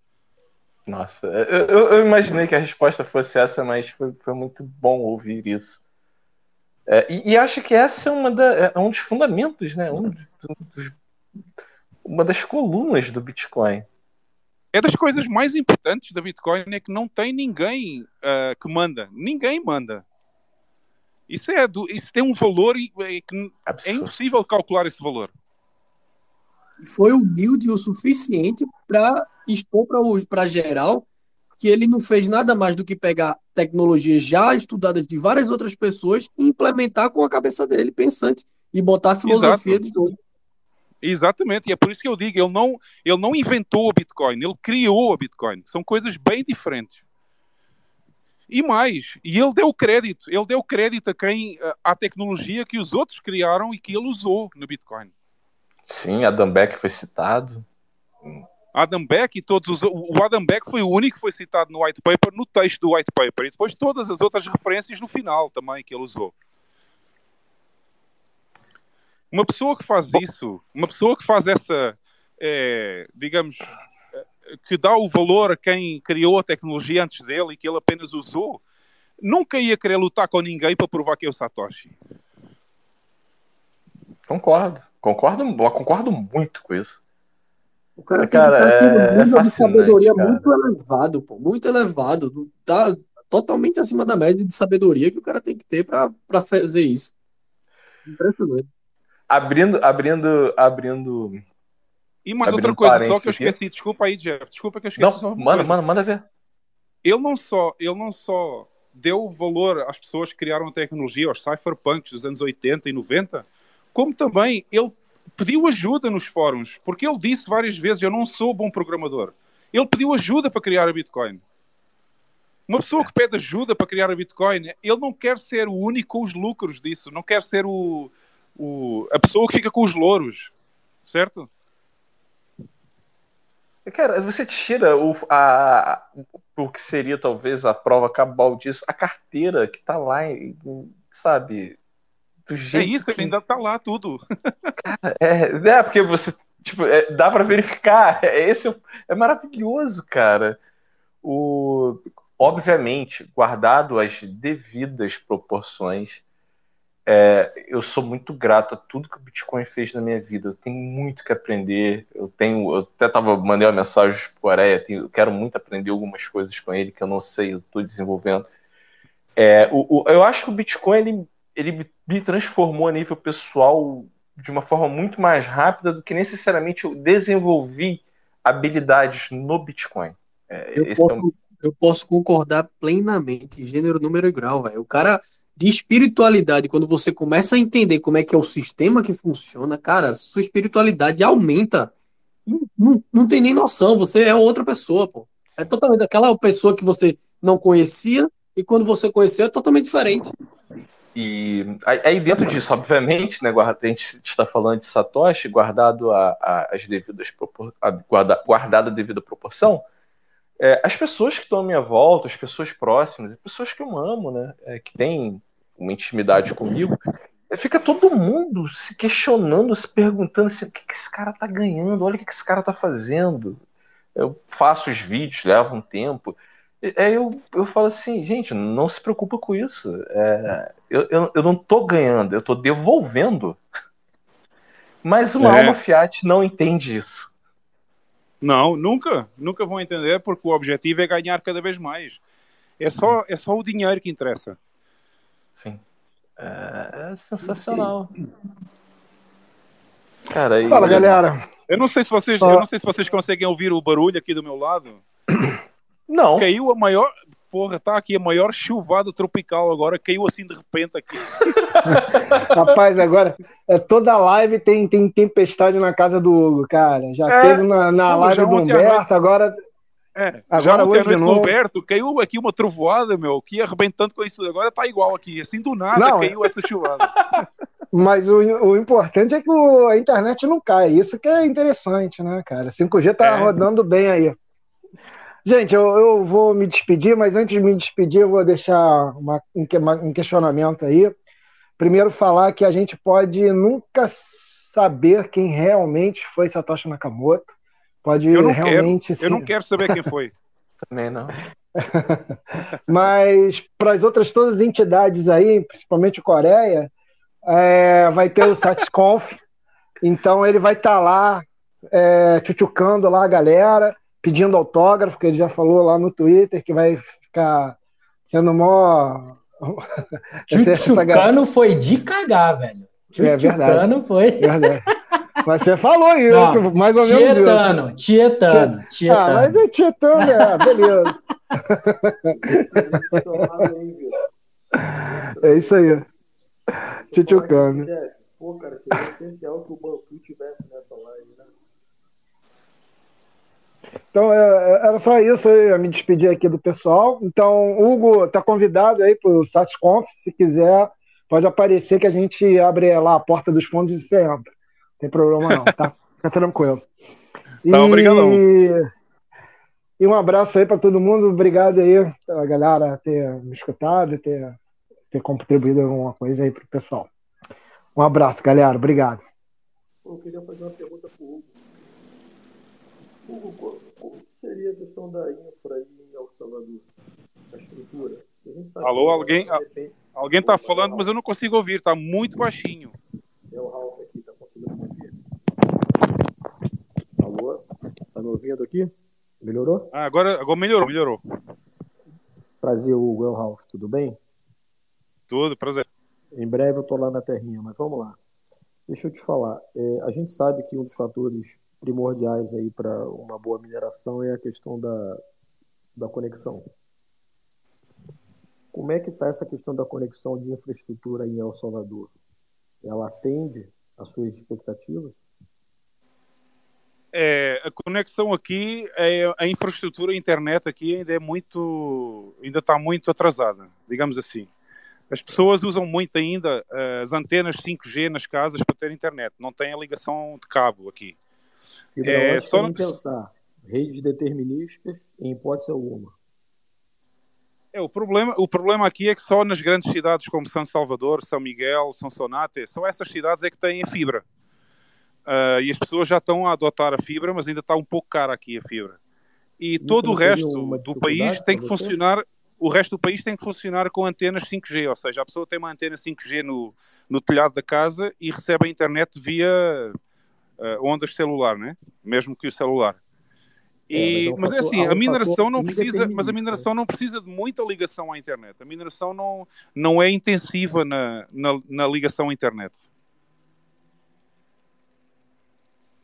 Speaker 1: Nossa, eu, eu, imaginei que a resposta fosse essa, mas foi, foi muito bom ouvir isso. É, e, e, acho que essa é, uma da, é um dos fundamentos, né? Um dos, uma das colunas do Bitcoin
Speaker 3: é das coisas mais importantes da Bitcoin é que não tem ninguém uh, que manda. Ninguém manda. Isso, é do, isso tem um valor e é, é impossível calcular esse valor.
Speaker 4: Foi humilde o suficiente para expor para geral que ele não fez nada mais do que pegar tecnologias já estudadas de várias outras pessoas e implementar com a cabeça dele, pensante, e botar a filosofia Exato. de jogo.
Speaker 3: Exatamente, e é por isso que eu digo, ele não, ele não inventou a Bitcoin, ele criou a Bitcoin. São coisas bem diferentes. E mais, e ele deu crédito, ele deu crédito a quem à tecnologia que os outros criaram e que ele usou no Bitcoin.
Speaker 1: Sim, Adam Beck foi citado.
Speaker 3: Adam Beck e todos os. O Adam Beck foi o único que foi citado no white paper, no texto do white paper, e depois todas as outras referências no final também que ele usou. Uma pessoa que faz isso, uma pessoa que faz essa, é, digamos, que dá o valor a quem criou a tecnologia antes dele e que ele apenas usou, nunca ia querer lutar com ninguém para provar que é o Satoshi.
Speaker 1: Concordo. Concordo, concordo muito com isso.
Speaker 4: O cara, cara tem que estar é, um nível é de sabedoria cara. muito elevado, pô, muito elevado. Tá totalmente acima da média de sabedoria que o cara tem que ter para fazer isso. Impressionante.
Speaker 1: Abrindo, abrindo, abrindo.
Speaker 3: E mais outra coisa só que eu esqueci. Aqui. Desculpa aí, Jeff. Desculpa que eu esqueci.
Speaker 1: Não, manda, manda, manda ver.
Speaker 3: Ele não só, ele não só deu valor às pessoas que criaram a tecnologia, aos cypherpunks dos anos 80 e 90, como também ele pediu ajuda nos fóruns, porque ele disse várias vezes: Eu não sou bom programador. Ele pediu ajuda para criar a Bitcoin. Uma pessoa que pede ajuda para criar a Bitcoin, ele não quer ser o único com os lucros disso, não quer ser o, o, a pessoa que fica com os louros, certo?
Speaker 1: Cara, você tira o, a, o que seria talvez a prova cabal disso, a carteira que está lá, sabe?
Speaker 3: Do é jeito é isso, que... ainda tá lá tudo.
Speaker 1: Cara, é, é porque você, tipo, é, dá para verificar. É, esse é, é maravilhoso, cara. O, obviamente, guardado as devidas proporções, é, eu sou muito grato a tudo que o Bitcoin fez na minha vida. Eu tenho muito que aprender. Eu tenho, eu até tava mandei uma mensagem para o Areia. Eu quero muito aprender algumas coisas com ele que eu não sei, eu estou desenvolvendo. É, o, o, eu acho que o Bitcoin ele ele me transformou a nível pessoal de uma forma muito mais rápida do que necessariamente eu desenvolvi habilidades no Bitcoin.
Speaker 4: É, eu, posso, é um... eu, posso, concordar plenamente, gênero, número e grau, velho. O cara de espiritualidade, quando você começa a entender como é que é o sistema que funciona, cara, sua espiritualidade aumenta. Não, não tem nem noção, você é outra pessoa, pô. É totalmente aquela pessoa que você não conhecia e quando você conheceu é totalmente diferente.
Speaker 1: E aí dentro disso, obviamente, né, a gente está falando de Satoshi, guardado a, a, as devidas a, guarda, guardado a devida proporção, é, as pessoas que estão à minha volta, as pessoas próximas, as pessoas que eu amo, né, é, que têm uma intimidade comigo, é, fica todo mundo se questionando, se perguntando assim, o que, que esse cara está ganhando, olha o que, que esse cara está fazendo. Eu faço os vídeos, leva um tempo. Aí eu, eu falo assim, gente, não se preocupa com isso. É, eu, eu, eu não tô ganhando, eu tô devolvendo. Mas uma é. alma Fiat não entende isso.
Speaker 3: Não, nunca. Nunca vão entender porque o objetivo é ganhar cada vez mais. É só, é só o dinheiro que interessa.
Speaker 1: Sim. É, é sensacional. Cara, aí,
Speaker 7: Fala, galera.
Speaker 3: Eu não sei se vocês, só... eu não sei se vocês conseguem ouvir o barulho aqui do meu lado.
Speaker 1: Não.
Speaker 3: Caiu a maior. Porra, tá aqui a maior chuvada tropical agora, caiu assim de repente aqui.
Speaker 7: Rapaz, agora é, toda live tem, tem tempestade na casa do Hugo, cara. Já é. teve na, na live do Humberto, agora.
Speaker 3: É, agora já ontem à noite com o Humberto, caiu aqui uma trovoada, meu, que ia arrebentando com isso. Agora tá igual aqui, assim do nada não, caiu essa chuvada.
Speaker 7: Mas o, o importante é que o, a internet não cai. Isso que é interessante, né, cara? 5G tá é. rodando bem aí. Gente, eu, eu, vou me despedir, mas antes de me despedir, eu vou deixar uma, um questionamento aí. Primeiro, falar que a gente pode nunca saber quem realmente foi Satoshi Nakamoto. Pode eu não realmente.
Speaker 3: Quero, eu não quero saber quem foi.
Speaker 1: Também não.
Speaker 7: mas para as outras todas as entidades aí, principalmente Coreia, é, vai ter o SatsConf. Então ele vai estar tá lá é, tchutchucando lá a galera pedindo autógrafo, que ele já falou lá no Twitter, que vai ficar sendo mó.
Speaker 8: Chuchucano foi de cagar, velho.
Speaker 7: É verdade.
Speaker 8: foi.
Speaker 7: Verdade. Mas você falou isso, Não, mais ou menos.
Speaker 8: Tietano, Tietano, Tietano.
Speaker 7: Ah, mas é Tietano, é, beleza. é isso aí. Tchutchucano. Pô, cara, seria essencial que o Banfu tivesse nessa live, né? Então, é, é, era só isso, eu ia me despedir aqui do pessoal. Então, Hugo está convidado aí para o SatsConf, se quiser, pode aparecer que a gente abre lá a porta dos fundos e você entra. Não tem problema não, tá? Fica tranquilo.
Speaker 3: Tá, obrigadão.
Speaker 7: E um abraço aí para todo mundo. Obrigado aí pela galera ter me escutado, ter, ter contribuído alguma coisa aí pro pessoal. Um abraço, galera. Obrigado.
Speaker 1: Eu queria fazer uma pergunta pro Hugo. Hugo, qual seria a questão da infra aí em El Salvador? A estrutura? A sabe
Speaker 3: Alô, alguém,
Speaker 1: repente,
Speaker 3: alguém tá falando, mas eu não consigo ouvir, tá muito baixinho.
Speaker 1: É o Ralf aqui, tá conseguindo me ouvir? Alô? Tá me ouvindo aqui? Melhorou?
Speaker 3: Ah, agora, agora melhorou, melhorou.
Speaker 1: Prazer, Hugo, é o Ralf, tudo bem?
Speaker 3: Tudo, prazer.
Speaker 1: Em breve eu tô lá na terrinha, mas vamos lá. Deixa eu te falar, é, a gente sabe que um dos fatores primordiais aí para uma boa mineração é a questão da, da conexão. Como é que está essa questão da conexão de infraestrutura em El Salvador? Ela atende às suas expectativas?
Speaker 3: É, a conexão aqui, é, a infraestrutura a internet aqui ainda é muito, ainda está muito atrasada, digamos assim. As pessoas usam muito ainda eh, as antenas 5G nas casas para ter internet, não tem a ligação de cabo aqui. É, só no-
Speaker 1: pensar. Redes determinísticas, em hipótese alguma.
Speaker 3: É, o, problema, o problema aqui é que só nas grandes cidades como São Salvador, São Miguel, São Sonate, só essas cidades é que têm a fibra. Ah, e as pessoas já estão a adotar a fibra, mas ainda está um pouco cara aqui a fibra. E todo o
Speaker 1: não
Speaker 3: resto do país tem que funcionar, o resto do país tem que funcionar com antenas 5G, ou seja, a pessoa tem uma antena 5G no, no telhado da casa e recebe a internet via ah, ondas celular, né? Mesmo que o celular.
Speaker 1: É, mas
Speaker 3: E,
Speaker 1: é um
Speaker 3: mas é assim, a mineração não precisa, mas a mineração não precisa de muita ligação à internet. A mineração não, não é intensiva na, na, na ligação à internet.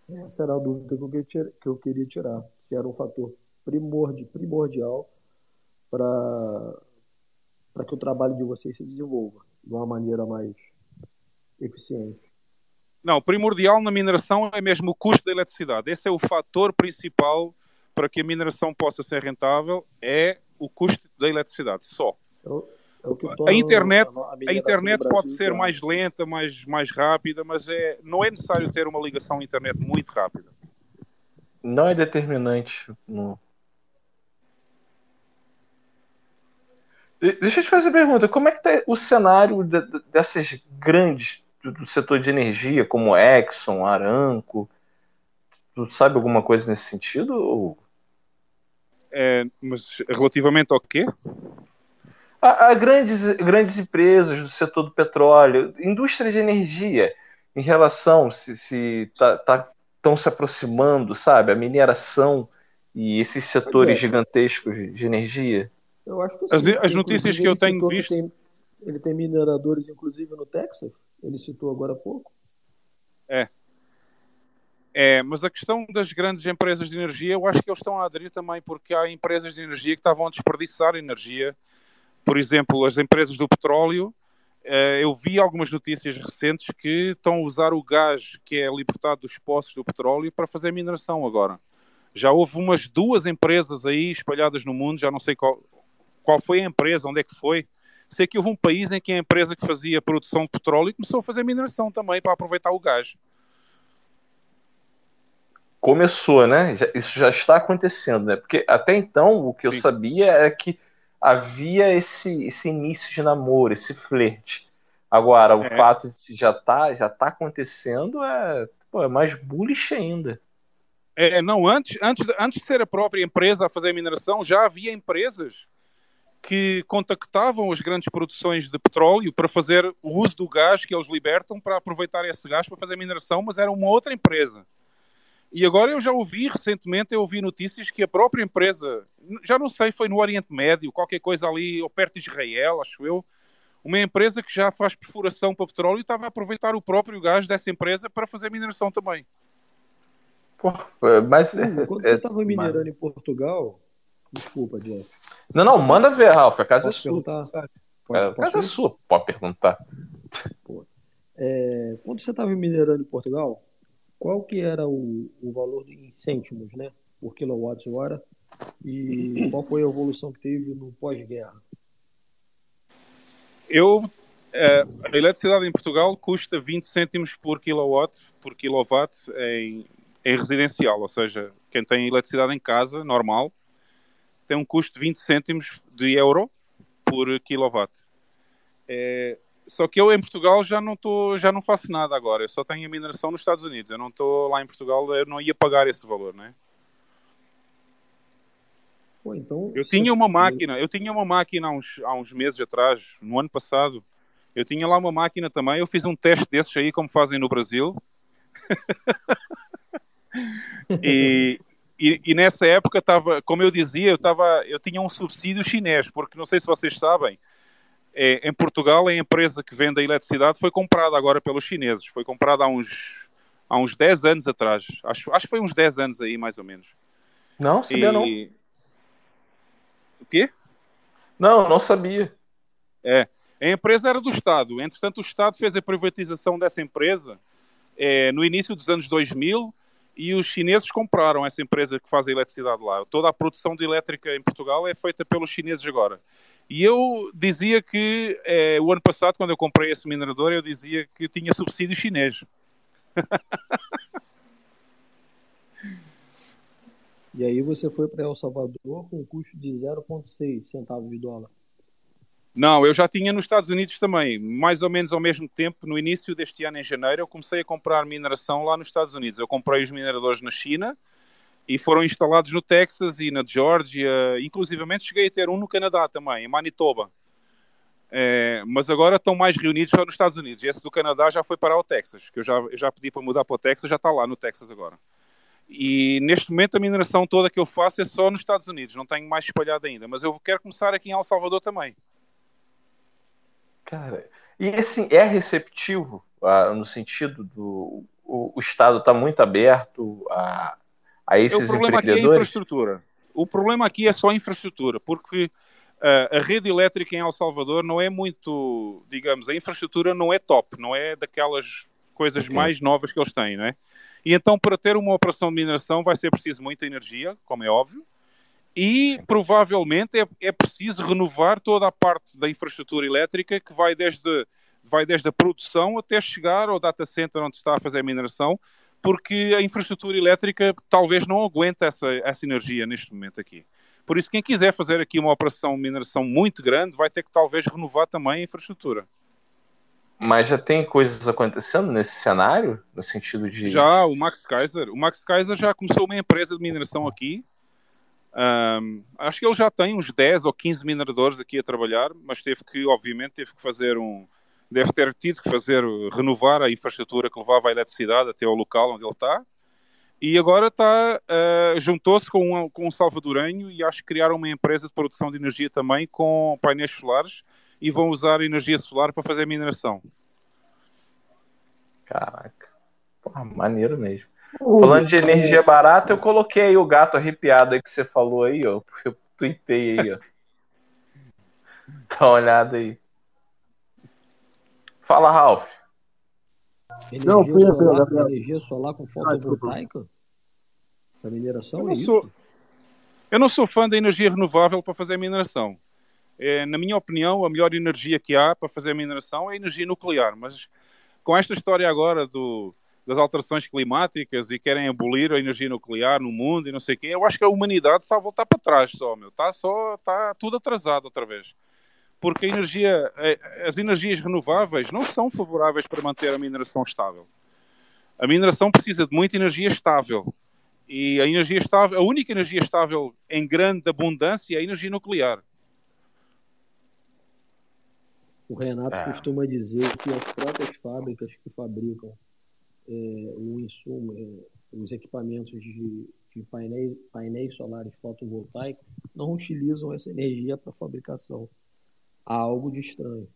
Speaker 1: Essa era a dúvida que eu queria tirar, que era um fator primordi, primordial para que o trabalho de vocês se desenvolva de uma maneira mais eficiente.
Speaker 3: Não, primordial na mineração é mesmo o custo da eletricidade. Esse é o fator principal para que a mineração possa ser rentável, é o custo da eletricidade, só.
Speaker 1: É é o que
Speaker 3: A internet,
Speaker 1: a, a
Speaker 3: internet
Speaker 1: do
Speaker 3: pode
Speaker 1: Brasil
Speaker 3: ser mais lenta, mais, mais rápida, mas é, não é necessário ter uma ligação à internet muito rápida.
Speaker 1: Não é determinante. Não. De- Deixa eu te fazer uma pergunta. Como é que tá o cenário de- de- dessas grandes do, setor de energia, como Exxon, Aramco? Tu sabe alguma coisa nesse sentido? Ou...
Speaker 3: É, mas relativamente ao quê?
Speaker 1: A, a grandes, grandes empresas do setor do petróleo, indústria de energia, em relação se, se tá, tá, estão se aproximando, sabe? A mineração e esses setores
Speaker 12: é.
Speaker 1: gigantescos de de energia.
Speaker 12: Eu acho que
Speaker 3: As-
Speaker 12: sim.
Speaker 3: as notícias
Speaker 12: Inclusive,
Speaker 3: que eu tenho visto-
Speaker 12: tem- ele tem mineradores, inclusive, no Texas. Ele citou agora há pouco.
Speaker 3: É, mas a questão das grandes empresas de energia, eu acho que eles estão a aderir também porque há empresas de energia que estavam a desperdiçar energia. Por exemplo, as empresas do petróleo. eh, Eu vi algumas notícias recentes que estão a usar o gás que é libertado dos poços do petróleo para fazer mineração agora. Já houve umas duas empresas aí espalhadas no mundo, já não sei qual, qual foi a empresa, onde é que foi. Sei que houve um país em que a empresa que fazia produção de petróleo começou a fazer mineração também para aproveitar o gás.
Speaker 1: Começou, né? Isso já está acontecendo, né? Porque até então o que eu
Speaker 3: Sim.
Speaker 1: sabia era que havia esse, esse início de namoro, esse flerte. Agora, o
Speaker 3: É.
Speaker 1: fato de já tá, já tá acontecendo é, pô, é mais bullish ainda.
Speaker 3: É, não, antes, antes, de, antes de ser a própria empresa a fazer a mineração, já havia empresas que contactavam as grandes produções de petróleo para fazer o uso do gás que eles libertam para aproveitar esse gás para fazer a mineração, mas era uma outra empresa. E agora eu já ouvi recentemente, eu ouvi notícias que a própria empresa, já não sei, foi no Oriente Médio, qualquer coisa ali, ou perto de Israel, acho eu, uma empresa que já faz perfuração para petróleo e estava a aproveitar o próprio gás dessa empresa para fazer mineração também.
Speaker 1: Pô, é, mas
Speaker 12: quando
Speaker 1: é-
Speaker 12: você estava
Speaker 1: mas-
Speaker 12: minerando em Portugal. Desculpa, Jeff.
Speaker 1: Não, não, manda ver, Ralf, a casa
Speaker 12: Posso
Speaker 1: é sua.
Speaker 12: perguntar? Pode-
Speaker 1: a casa é
Speaker 12: ir?
Speaker 1: sua, pode perguntar.
Speaker 12: É, quando você estava minerando em Portugal, qual que era o, o valor em cêntimos, né? Por quilowatt-hora? E qual foi a evolução que teve no pós-guerra?
Speaker 3: Eu, eh, a eletricidade em Portugal custa 20 cêntimos por kilowatt, por kilowatt em em residencial, ou seja, quem tem eletricidade em casa, normal, tem um custo de 20 cêntimos de euro por kilowatt. É, só que eu em Portugal já não tô, já não faço nada agora. Eu só tenho a mineração nos Estados Unidos. Eu não estou lá em Portugal, eu não ia pagar esse valor, né?
Speaker 12: Pô, então,
Speaker 3: eu tinha uma máquina, eu tinha uma máquina há uns, há uns meses atrás, no ano passado. Eu tinha lá uma máquina também. Eu fiz um teste desses aí, como fazem no Brasil. e, e, e, nessa época estava, como eu dizia, eu, tava, eu tinha um subsídio chinês, porque não sei se vocês sabem, é, em Portugal a empresa que vende a eletricidade foi comprada agora pelos chineses. Foi comprada há uns, há uns 10 anos atrás. Acho, acho que foi uns 10 anos aí, mais ou menos.
Speaker 1: Não, sabia e... não.
Speaker 3: O quê?
Speaker 1: Não, não sabia.
Speaker 3: É. A empresa era do Estado. Entretanto, o Estado fez a privatização dessa empresa é, no início dos anos 2000 e os chineses compraram essa empresa que faz a eletricidade lá. Toda a produção de elétrica em Portugal é feita pelos chineses agora. E eu dizia que é, o ano passado, quando eu comprei esse minerador, eu dizia que tinha subsídio chinês.
Speaker 12: e aí você foi para El Salvador com um custo de 0,6 centavos de dólar.
Speaker 3: Não, eu já tinha nos Estados Unidos também, mais ou menos ao mesmo tempo, no início deste ano, em janeiro, eu comecei a comprar mineração lá nos Estados Unidos. Eu comprei os mineradores na China e foram instalados no Texas e na Geórgia, inclusivamente cheguei a ter um no Canadá também, em Manitoba. É, mas agora estão mais reunidos só nos Estados Unidos. Esse do Canadá já foi para o Texas, que eu já, eu já pedi para mudar para o Texas, já está lá no Texas agora. E neste momento a mineração toda que eu faço é só nos Estados Unidos, não tenho mais espalhado ainda. Mas eu quero começar aqui em El Salvador também.
Speaker 1: Cara, e assim, é receptivo ah, no sentido do o, o Estado está muito aberto a, a esses
Speaker 3: o problema aqui é a infraestrutura. O problema aqui é só a infraestrutura, porque uh, a rede elétrica em El Salvador não é muito, digamos, a infraestrutura não é top, não é daquelas coisas okay. mais novas que eles têm, não é? E então, para ter uma operação de mineração, vai ser preciso muita energia, como é óbvio, e provavelmente é, é preciso renovar toda a parte da infraestrutura elétrica que vai desde, vai desde a produção até chegar ao data center onde está a fazer a mineração, porque a infraestrutura elétrica talvez não aguente essa, essa energia neste momento aqui. Por isso, quem quiser fazer aqui uma operação de mineração muito grande vai ter que talvez renovar também a infraestrutura.
Speaker 1: Mas já tem coisas acontecendo nesse cenário, no sentido de.
Speaker 3: Já, o Max Kaiser. O Max Kaiser já começou uma empresa de mineração aqui um, acho que ele já tem uns 10 ou 15 mineradores aqui a trabalhar, mas teve que, obviamente, teve que fazer um. Deve ter tido que fazer, renovar a infraestrutura que levava a eletricidade até ao local onde ele está. E agora está, uh, juntou-se com um, com um salvadorenho e acho que criaram uma empresa de produção de energia também com painéis solares e vão usar energia solar para fazer mineração.
Speaker 1: Caraca, Pô, maneiro mesmo. Falando de energia barata, eu coloquei aí o gato arrepiado aí que você falou aí, ó. Eu tuitei aí, ó. Dá uma olhada aí. Fala, Ralph.
Speaker 12: Energia, não, foi solar, energia solar com fotovoltaica? Para mineração?
Speaker 3: Eu
Speaker 12: não,
Speaker 3: é sou, eu não sou fã da energia renovável para fazer mineração. É, na minha opinião, a melhor energia que há para fazer mineração é a energia nuclear. Mas com esta história agora do, das alterações climáticas e querem abolir a energia nuclear no mundo e não sei o quê, eu acho que a humanidade está a voltar para trás só, meu. Está só, está tudo atrasado outra vez. Porque a energia, as energias renováveis não são favoráveis para manter a mineração estável. A mineração precisa de muita energia estável. E a energia estável, a única energia estável em grande abundância é a energia nuclear.
Speaker 12: O Renato é. costuma dizer que as próprias fábricas que fabricam é, o insumo, é, os equipamentos de, de painéis, painéis solares fotovoltaicos não utilizam essa energia para fabricação. Há algo de estranho.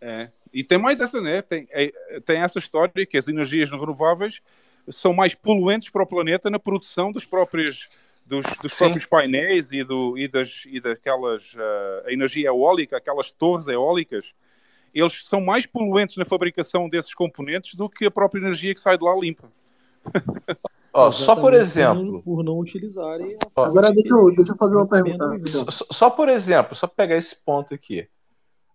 Speaker 3: É. E tem mais essa, né? Tem, é, tem essa história que as energias renováveis são mais poluentes para o planeta na produção dos próprios dos, dos próprios painéis e, do, e, das, e daquelas uh, energia eólica, aquelas torres eólicas eles são mais poluentes na fabricação desses componentes do que a própria energia que sai de lá limpa.
Speaker 1: Ó, só por exemplo.
Speaker 12: Por não utilizarem.
Speaker 4: Agora deixa eu, deixa eu fazer uma pergunta.
Speaker 1: Só, só por exemplo, só pegar esse ponto aqui.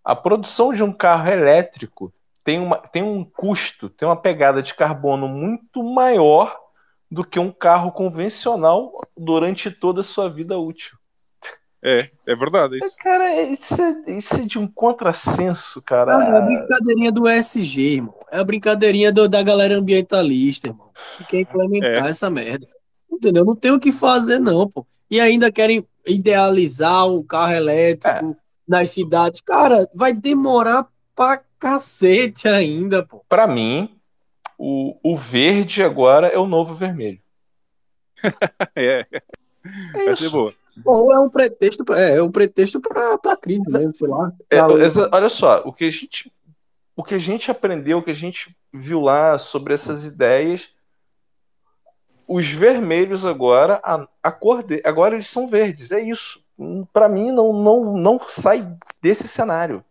Speaker 1: A produção de um carro elétrico tem, uma, tem um custo, tem uma pegada de carbono muito maior do que um carro convencional durante toda a sua vida útil.
Speaker 3: É, é verdade isso.
Speaker 1: Cara, isso é, isso é de um contrassenso, cara.
Speaker 4: Ah, é a brincadeirinha do ESG, irmão. É a brincadeirinha do- da galera ambientalista, irmão. Que quer implementar
Speaker 3: É.
Speaker 4: essa merda. Entendeu? Não tem o que fazer, não, pô. E ainda querem idealizar o carro elétrico nas cidades. Cara, vai demorar pra cacete ainda, pô.
Speaker 1: Pra mim, o, o verde agora é o novo vermelho.
Speaker 3: É,
Speaker 1: É
Speaker 3: vai ser boa.
Speaker 4: Ou é um pretexto, pra- é, é um pretexto pra, pra crime mesmo, sei lá.
Speaker 1: É, exa- olha só, o que a gente, o que a gente aprendeu, o que a gente viu lá sobre essas ideias, os vermelhos agora, a, a cor de, agora eles são verdes, é isso. Hum, Pra mim não, não, não sai desse cenário.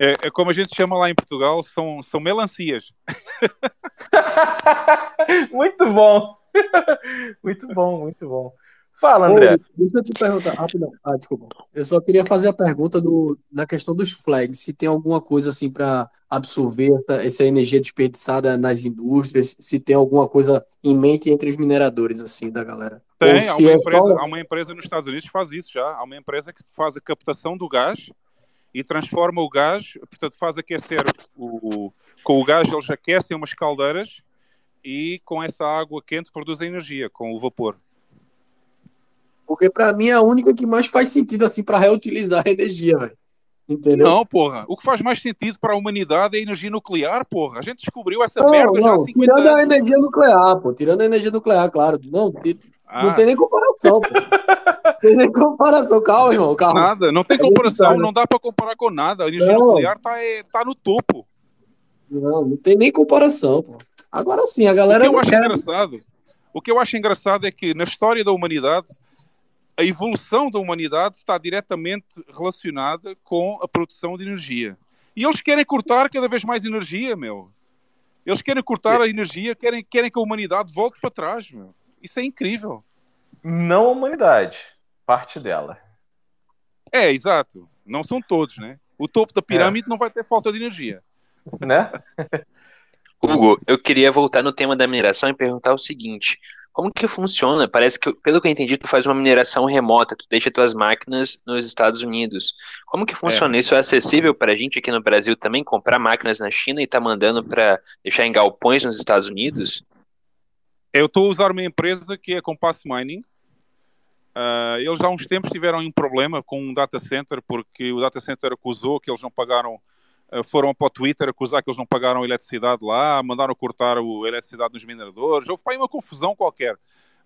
Speaker 3: É, é como a gente chama lá em Portugal, são, são melancias.
Speaker 1: muito bom. muito bom, muito bom. Fala, André.
Speaker 4: Ô, deixa eu te perguntar, rapidão. Ah, desculpa. Eu só queria fazer a pergunta do, na questão dos flags, se tem alguma coisa assim para absorver essa, essa energia desperdiçada nas indústrias, se tem alguma coisa em mente entre os mineradores, assim, da galera.
Speaker 3: Tem, há uma,
Speaker 4: é
Speaker 3: empresa,
Speaker 4: só-
Speaker 3: há uma empresa nos Estados Unidos que faz isso já. Há uma empresa que faz a captação do gás e transforma o gás, portanto, faz aquecer o, com o gás, eles aquecem umas caldeiras e com essa água quente produzem energia com o vapor.
Speaker 4: Porque para mim é a única que mais faz sentido assim para reutilizar a energia, velho. Entendeu?
Speaker 3: Não, porra. O que faz mais sentido para a humanidade é a energia nuclear, porra. A gente descobriu essa
Speaker 4: Não,
Speaker 3: merda já há
Speaker 4: não,
Speaker 3: 50
Speaker 4: tirando a
Speaker 3: anos.
Speaker 4: energia nuclear, pô. Tirando a energia nuclear, claro. Não, ti- não
Speaker 3: Ah.
Speaker 4: tem nem comparação, pô. Não tem nem comparação. Calma, irmão, calma.
Speaker 3: Nada, não tem
Speaker 4: É
Speaker 3: comparação, não dá para comparar com nada. A energia
Speaker 4: Não.
Speaker 3: nuclear está tá no topo.
Speaker 4: Não, não tem nem comparação, pô. Agora sim, a
Speaker 3: O
Speaker 4: galera
Speaker 3: que eu
Speaker 4: não
Speaker 3: acho
Speaker 4: quer.
Speaker 3: engraçado, o que eu acho engraçado é que na história da humanidade, a evolução da humanidade está diretamente relacionada com a produção de energia. E eles querem cortar cada vez mais energia, meu. Eles querem cortar a energia, querem, querem que a humanidade volte para trás, meu. Isso é incrível.
Speaker 1: Não a humanidade, parte dela.
Speaker 3: É, exato. Não são todos, né? O topo da pirâmide não vai ter falta de energia.
Speaker 1: Né?
Speaker 10: Hugo, eu queria voltar no tema da mineração e perguntar o seguinte: como que funciona? Parece que, pelo que eu entendi, tu faz uma mineração remota, tu deixa tuas máquinas nos Estados Unidos. Como que funciona? Isso é acessível para a gente aqui no Brasil também comprar máquinas na China e tá mandando para deixar em galpões nos Estados Unidos?
Speaker 3: Eu estou a usar uma empresa que é Compass Mining. Ah, eles há uns tempos tiveram um problema com um data center, porque o data center acusou que eles não pagaram, foram para o Twitter acusar que eles não pagaram eletricidade lá, mandaram cortar a eletricidade dos mineradores. Houve para aí uma confusão qualquer.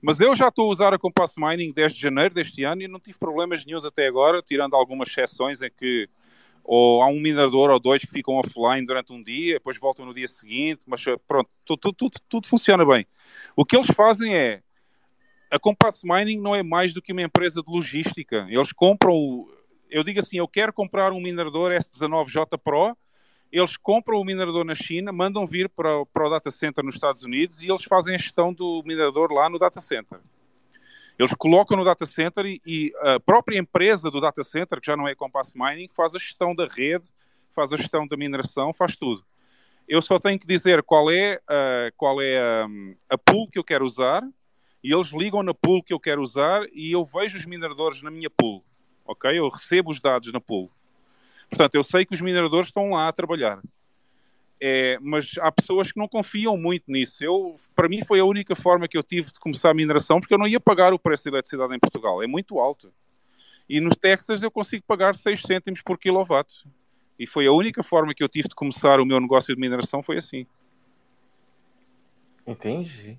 Speaker 3: Mas eu já estou a usar a Compass Mining desde janeiro deste ano e não tive problemas nenhums até agora, tirando algumas exceções em que ou há um minerador ou dois que ficam offline durante um dia, depois voltam no dia seguinte, mas eh, pronto, tudo, tudo, tudo, funciona bem. O que eles fazem é a Compass Mining não é mais do que uma empresa de logística. Eles compram, eu digo assim, eu quero comprar um minerador S19J Pro, eles compram o minerador na China, mandam vir para, o- para o data center nos Estados Unidos e eles fazem a gestão do minerador lá no data center. Eles colocam no data center e, e a própria empresa do data center, que já não é Compass Mining, faz a gestão da rede, faz a gestão da mineração, faz tudo. Eu só tenho que dizer qual é, ah, qual é a, a pool que eu quero usar e eles ligam na pool que eu quero usar e eu vejo os mineradores na minha pool. Ok? Eu recebo os dados na pool. Portanto, eu sei que os mineradores estão lá a trabalhar. É, mas há pessoas que não confiam muito nisso. Eu, para mim foi a única forma que eu tive de começar a mineração, porque eu não ia pagar o preço de eletricidade em Portugal. É muito alto. E nos Texas eu consigo pagar 6 cêntimos por quilowatt. E foi a única forma que eu tive de começar o meu negócio de mineração, foi assim.
Speaker 1: Entendi.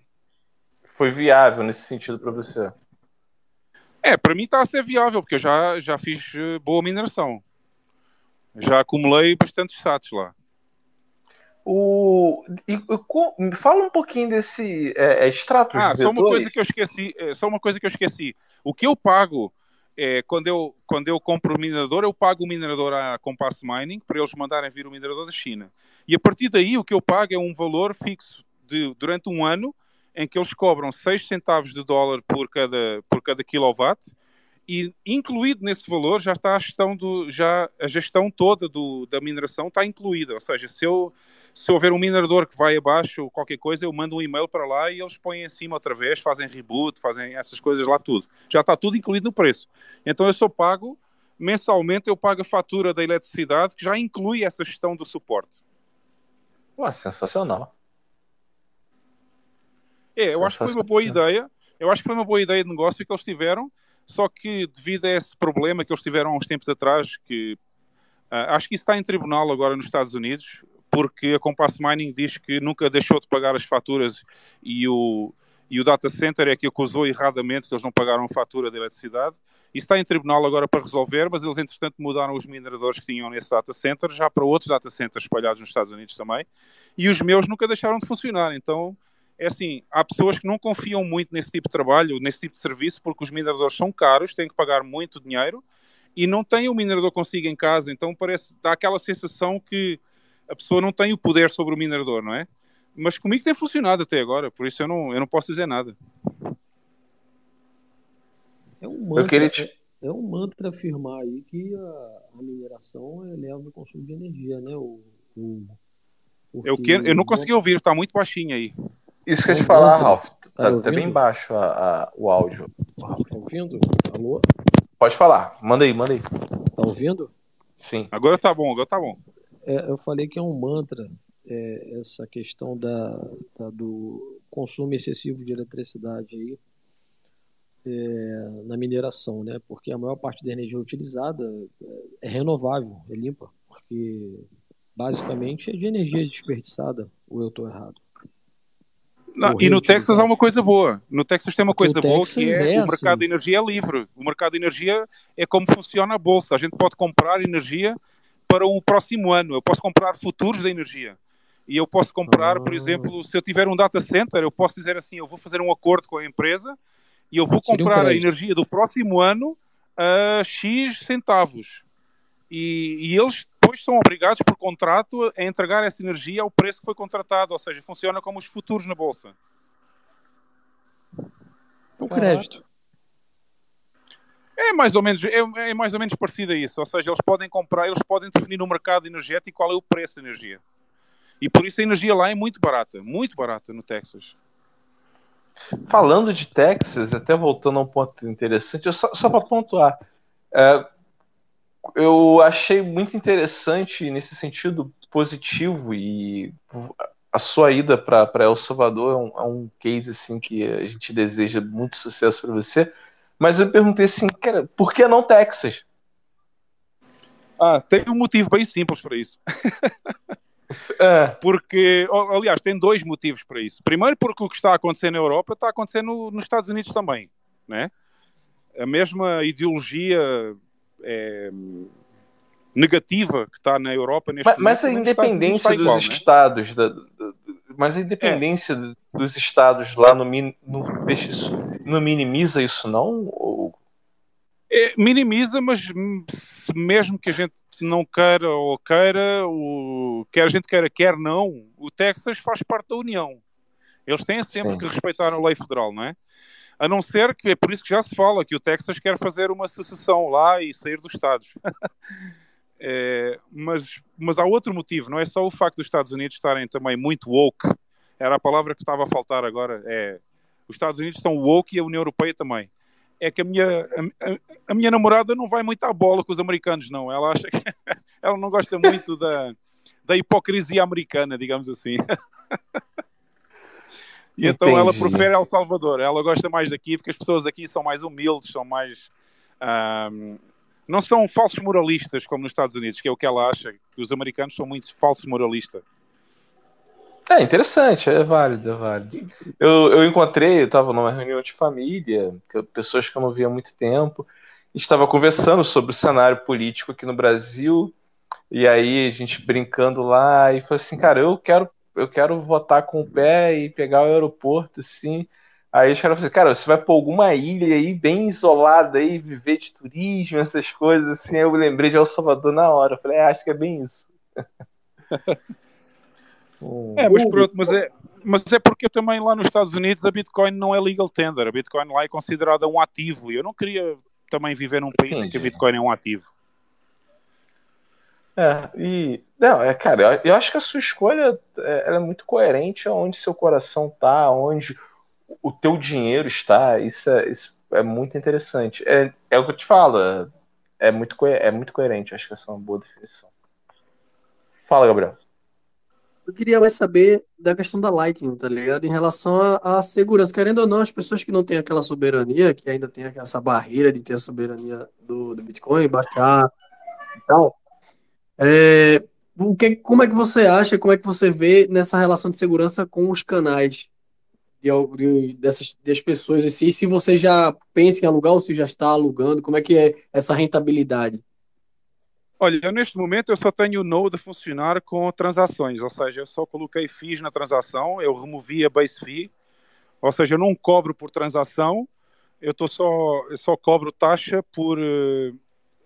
Speaker 1: Foi viável nesse sentido para você.
Speaker 3: É, para mim está a ser viável, porque eu já, já fiz eh, boa mineração. Já acumulei bastantes satos lá.
Speaker 1: O... e- e fala um pouquinho desse é, é, extrato
Speaker 3: Ah, só uma coisa que eu esqueci. eh, Só uma coisa que eu esqueci. O que eu pago é, quando, eu, quando eu compro o minerador, eu pago o minerador à Compass Mining para eles mandarem vir o minerador da China. E a partir daí o que eu pago é um valor fixo de, durante um ano em que eles cobram 6 centavos de dólar por cada, por cada kilowatt E incluído nesse valor já está a gestão do já a gestão toda do, da mineração está incluída. Ou seja, se eu se houver um minerador que vai abaixo ou qualquer coisa, eu mando um e-mail para lá e eles põem em cima outra vez, fazem reboot, fazem essas coisas lá tudo. Já está tudo incluído no preço. Então eu só pago mensalmente eu pago a fatura da eletricidade que já inclui essa gestão do suporte.
Speaker 1: Ué, sensacional.
Speaker 3: É, eu acho que foi uma boa ideia. Eu acho que foi uma boa ideia de negócio que eles tiveram, só que devido a esse problema que eles tiveram há uns tempos atrás, que uh, acho que isso está em tribunal agora nos Estados Unidos, porque a Compass Mining diz que nunca deixou de pagar as faturas e o, e o data center é que acusou erradamente que eles não pagaram a fatura de eletricidade. Isso está em tribunal agora para resolver, mas eles, entretanto, mudaram os mineradores que tinham nesse data center já para outros data centers espalhados nos Estados Unidos também. E os meus nunca deixaram de funcionar. Então, é assim, há pessoas que não confiam muito nesse tipo de trabalho, nesse tipo de serviço, porque os mineradores são caros, têm que pagar muito dinheiro e não têm o minerador consigo em casa. Então, parece, dá aquela sensação que a pessoa não tem o poder sobre o minerador, não é? Mas comigo tem funcionado até agora, por isso eu não, eu não posso dizer nada.
Speaker 12: É um mantra, te... é, é, um mantra afirmar aí que a, a, mineração eleva o consumo de energia, né? O, o,
Speaker 3: eu, que, eu não consegui ouvir, está muito baixinho aí.
Speaker 1: Isso que eu ia te falar, Ralf. Tá, tá, tá bem baixo a, a, o áudio.
Speaker 12: Tá ouvindo? Alô?
Speaker 1: Pode falar, manda aí, manda aí.
Speaker 12: Tá ouvindo?
Speaker 1: Sim.
Speaker 3: Agora tá bom, agora tá bom.
Speaker 12: É, eu falei que é um mantra é, essa questão da, da, do consumo excessivo de eletricidade aí é, na mineração, né? Porque a maior parte da energia utilizada é renovável, é limpa, porque basicamente é de energia desperdiçada, ou eu estou errado?
Speaker 3: Não, e no Texas há uma coisa boa. No Texas tem uma coisa boa que é, é o mercado assim. de energia é livre. O mercado de energia é como funciona a bolsa. A gente pode comprar energia para o próximo ano. Eu posso comprar futuros da energia. E eu posso comprar, por ah. exemplo, se eu tiver um data center, eu posso dizer assim: eu vou fazer um acordo com a empresa e eu vou comprar a energia do próximo ano a X centavos. E, e, eles depois são obrigados por contrato a entregar essa energia ao preço que foi contratado, ou seja, funciona como os futuros na bolsa.
Speaker 12: O crédito.
Speaker 3: É mais ou menos é, é, mais ou menos parecido a isso, ou seja, eles podem comprar, eles podem definir no mercado energético qual é o preço da energia. E por isso a energia lá é muito barata, muito barata no Texas.
Speaker 1: Falando de Texas, até voltando a um ponto interessante, só, só para pontuar, é, eu achei muito interessante nesse sentido positivo e a sua ida para El Salvador é um, é um, case assim que a gente deseja muito sucesso para você. Mas eu perguntei assim, cara, por que não Texas?
Speaker 3: Ah, tem um motivo bem simples para isso. É. Porque, aliás, tem dois motivos para isso. Primeiro, porque o que está a acontecer na Europa está acontecendo nos Estados Unidos também, né? A mesma ideologia é, negativa que está na Europa neste
Speaker 1: mas, momento. Mas a independência dos igual, né? estados, né? da, da, mas a independência é. dos estados lá no, no, no minimiza isso não? Ou...
Speaker 3: É, minimiza, mas mesmo que a gente não queira ou queira, o, quer a gente queira, quer não, o Texas faz parte da União. Eles têm sempre Sim. que respeitar a lei federal, não é? A não ser que é por isso que já se fala que o Texas quer fazer uma secessão lá e sair dos Estados. é, mas, mas há outro motivo, não é só o facto dos Estados Unidos estarem também muito woke, era a palavra que estava a faltar agora. É, os Estados Unidos estão woke e a União Europeia também. É que a minha, a, a minha namorada não vai muito à bola com os americanos, não. Ela acha que ela não gosta muito da, da hipocrisia americana, digamos assim. E então Entendi. ela prefere El Salvador. Ela gosta mais daqui porque as pessoas aqui são mais humildes, são mais. Um, não são falsos moralistas como nos Estados Unidos, que é o que ela acha, que os americanos são muito falsos moralistas.
Speaker 1: É interessante, é válido, é válido. Eu, eu encontrei, eu estava numa reunião de família, pessoas que eu não via há muito tempo, estava conversando sobre o cenário político aqui no Brasil, e aí a gente brincando lá, e falou assim, cara, eu quero eu quero votar com o pé e pegar o aeroporto, assim. Aí os caras falaram, cara, você vai para alguma ilha aí bem isolada aí, viver de turismo, essas coisas, assim. Aí eu lembrei de El Salvador na hora. Eu falei, é, acho que é bem isso.
Speaker 3: é, mas pronto, mas é, mas é porque também lá nos Estados Unidos a Bitcoin não é legal tender. A Bitcoin lá é considerada um ativo e eu não queria também viver num país em que a Bitcoin é um ativo.
Speaker 1: É, e. Não, é, cara, eu, eu acho que a sua escolha é, é muito coerente aonde seu coração tá, onde o teu dinheiro está. Isso é, isso é muito interessante. É, é o que eu te falo, é, é muito, é muito coerente, acho que essa é uma boa definição. Fala, Gabriel.
Speaker 4: Eu queria mais saber da questão da Lightning, tá ligado? Em relação à à segurança. Querendo ou não, as pessoas que não têm aquela soberania, que ainda tem essa barreira de ter a soberania do, do Bitcoin, baixar e tal, é, o que, como é que você acha, como é que você vê nessa relação de segurança com os canais de, de- dessas das pessoas si? Se você já pensa em alugar ou se já está alugando, como é que é essa rentabilidade?
Speaker 3: Olha, eu neste momento eu só tenho o Node funcionar com transações, ou seja, eu só coloquei fees na transação, eu removi a base fee, ou seja, eu não cobro por transação, eu, tô só, eu só cobro taxa por eh,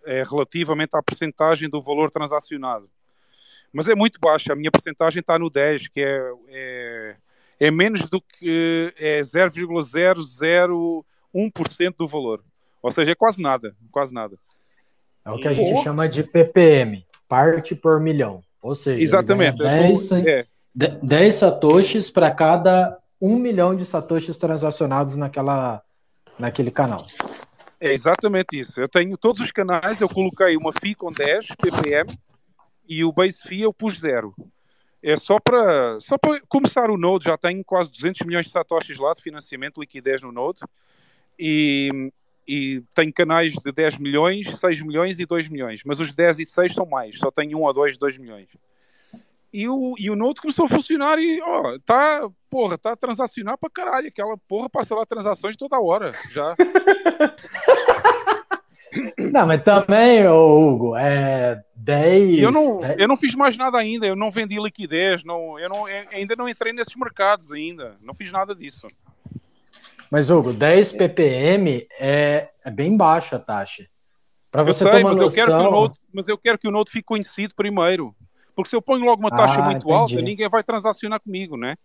Speaker 3: é, relativamente à percentagem do valor transacionado. Mas é muito baixa, a minha percentagem está no 10, que é, é, é menos do que é 0,001% do valor. Ou seja, é quase nada, quase nada.
Speaker 8: É o que a gente chama de PPM, parte por milhão. Ou seja,
Speaker 3: Exatamente.
Speaker 8: ganha
Speaker 3: eu
Speaker 8: 10,
Speaker 3: tô- é,
Speaker 8: de- 10 satoshis para cada 1 milhão de satoshis transacionados naquela, naquele canal.
Speaker 3: É exatamente isso. Eu tenho todos os canais, eu coloquei uma FII com 10 ppm e o base fee eu pus zero. É só para só para começar o Node, já tenho quase 200 milhões de satoshis lá de financiamento, liquidez no Node. E, e tenho canais de 10 milhões, 6 milhões e 2 milhões. Mas os 10 e 6 são mais, só tenho 1 ou 2 de 2 milhões. E o, e o Node começou a funcionar e, ó, tá, porra, tá a transacionar para caralho. Aquela porra passa lá transações toda hora, já.
Speaker 8: Não, mas também, ô Hugo, é 10.
Speaker 3: E eu não,
Speaker 8: 10
Speaker 3: eu não fiz mais nada ainda, eu não vendi liquidez, não, eu não, eu ainda não entrei nesses mercados ainda, não fiz nada disso.
Speaker 8: Mas, Hugo, 10 ppm é, é bem baixa a taxa. Para
Speaker 3: Eu
Speaker 8: você
Speaker 3: sei,
Speaker 8: ter uma
Speaker 3: mas eu, quero que o
Speaker 8: noção.
Speaker 3: Node, mas eu quero que o Node fique conhecido primeiro. Porque se eu ponho logo uma taxa
Speaker 8: Ah,
Speaker 3: muito alta,
Speaker 8: entendi.
Speaker 3: ninguém vai transacionar comigo, né?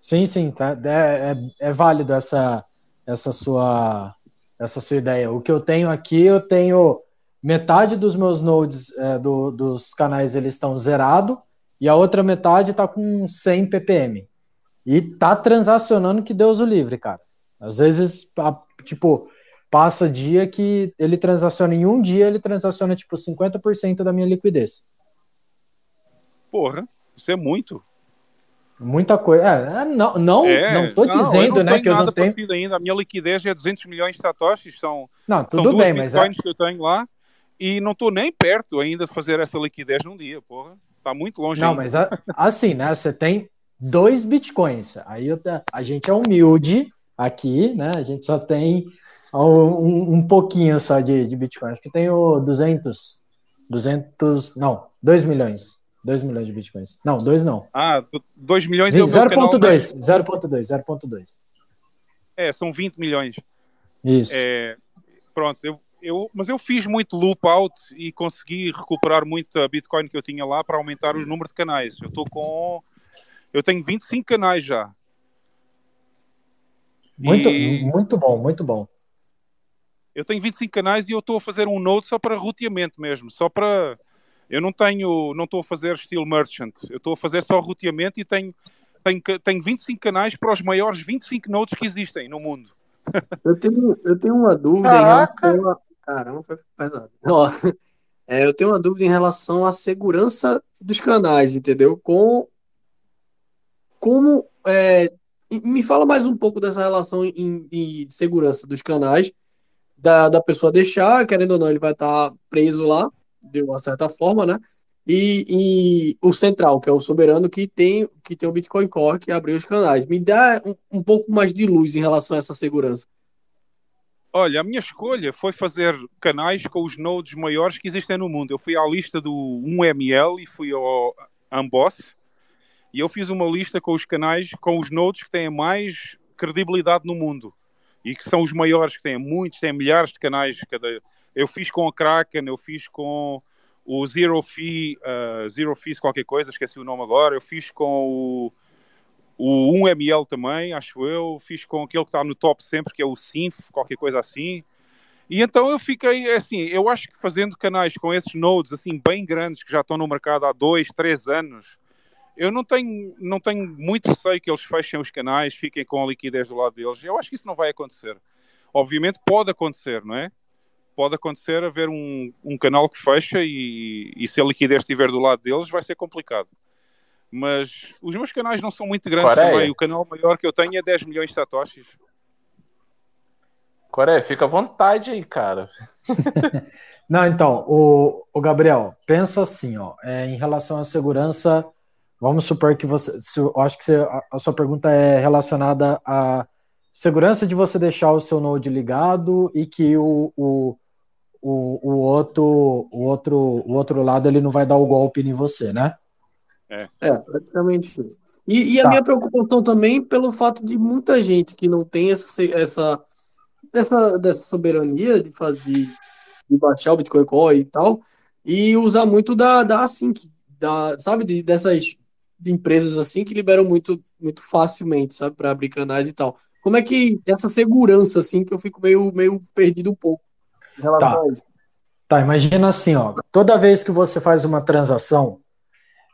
Speaker 8: Sim, sim, tá. É, é, é válido essa, essa, sua, essa sua ideia. O que eu tenho aqui, eu tenho metade dos meus nodes é, do- dos canais eles estão zerado e a outra metade está com 100 ppm. E tá transacionando que Deus o livre, cara. Às vezes, a- tipo, passa dia que ele transaciona em um dia, ele transaciona tipo 50% da minha liquidez.
Speaker 3: Porra, isso é muito.
Speaker 8: Muita coisa. É, é, não, não,
Speaker 3: é,
Speaker 8: não tô
Speaker 3: eu
Speaker 8: dizendo,
Speaker 3: não
Speaker 8: né, que eu não tenho.
Speaker 3: ainda. A minha liquidez é 200 milhões de satoshis, são,
Speaker 8: Não,
Speaker 3: são
Speaker 8: tudo
Speaker 3: duas
Speaker 8: bem, mas é-
Speaker 3: que eu tenho lá e não estou nem perto ainda de fazer essa liquidez num dia, porra. Está muito longe
Speaker 8: Não,
Speaker 3: ainda.
Speaker 8: mas a- assim, né? Você tem dois bitcoins. Aí eu a gente é humilde aqui, né? A gente só tem um, um- um pouquinho só de, de bitcoin. Acho que tem o 200, 200, não, 2 milhões. 2 milhões de bitcoins. Não, 2 não.
Speaker 3: Ah, 2 milhões é o meu canal.
Speaker 8: 0.2, 0.2, 0.2.
Speaker 3: É, são 20 milhões.
Speaker 8: Isso.
Speaker 3: É, pronto, eu, eu, mas eu fiz muito loop out e consegui recuperar muito a Bitcoin que eu tinha lá para aumentar os números de canais. Eu estou com. Eu tenho 25 canais já.
Speaker 8: Muito,
Speaker 3: E-
Speaker 8: muito bom, muito bom.
Speaker 3: Eu tenho 25 canais e eu estou a fazer um node só para roteamento mesmo. Só para. Eu não tenho. Não estou a fazer estilo merchant. Eu estou a fazer só roteamento e tenho, tenho, tenho 25 canais para os maiores 25 nodes que existem no mundo.
Speaker 4: Eu tenho, eu tenho uma dúvida em relação a. Caramba, foi pesado. Ó, é, eu tenho uma dúvida em relação à segurança dos canais, entendeu? Com como é, me fala mais um pouco dessa relação em, em- de segurança dos canais, da, da pessoa deixar, querendo ou não, ele vai estar preso lá, de uma certa forma, né? E, e o central, que é o soberano, que tem, que tem o Bitcoin Core, que abriu os canais. Me dá um, um pouco mais de luz em relação a essa segurança.
Speaker 3: Olha, a minha escolha foi fazer canais com os nodes maiores que existem no mundo. Eu fui à lista do 1ML e fui ao Amboss e eu fiz uma lista com os canais, com os nodes que têm mais credibilidade no mundo e que são os maiores, que têm muitos, têm milhares de canais. Cada... Eu fiz com a Kraken, eu fiz com o Zero Fee, uh, Zero Fees qualquer coisa, esqueci o nome agora. Eu fiz com o o 1ML também, acho eu. Fiz com aquele que está no top sempre, que é o Synth, qualquer coisa assim. E então eu fiquei assim, eu acho que fazendo canais com esses nodes assim bem grandes que já estão no mercado há dois, três anos, eu não tenho, não tenho muito receio que eles fechem os canais, fiquem com a liquidez do lado deles. Eu acho que isso não vai acontecer. Obviamente pode acontecer, não é? Pode acontecer haver um, um canal que fecha e, e se a liquidez estiver do lado deles vai ser complicado. Mas os meus canais não são muito grandes
Speaker 1: Coreia.
Speaker 3: também. O canal maior que eu tenho é 10 milhões de satoshis.
Speaker 1: Coreia, fica à vontade aí, cara.
Speaker 8: Não, então, o, o Gabriel, pensa assim, ó, é, em relação à segurança, vamos supor que você, se, eu acho que você, a, a sua pergunta é relacionada à segurança de você deixar o seu Node ligado e que o, o, o, o outro, o outro, o outro lado ele não vai dar o golpe em você, né?
Speaker 3: É.
Speaker 4: É, praticamente isso. E, e a
Speaker 8: Tá.
Speaker 4: minha preocupação também pelo fato de muita gente que não tem essa, essa dessa, dessa soberania de, fazer, de, de baixar o Bitcoin Core e tal, e usar muito da, da Async, da, sabe, de, dessas de empresas assim que liberam muito, muito facilmente, sabe, para abrir canais e tal. Como é que essa segurança, assim, que eu fico meio, meio perdido um pouco em relação
Speaker 8: Tá.
Speaker 4: a isso?
Speaker 8: Tá, imagina assim, ó, toda vez que você faz uma transação,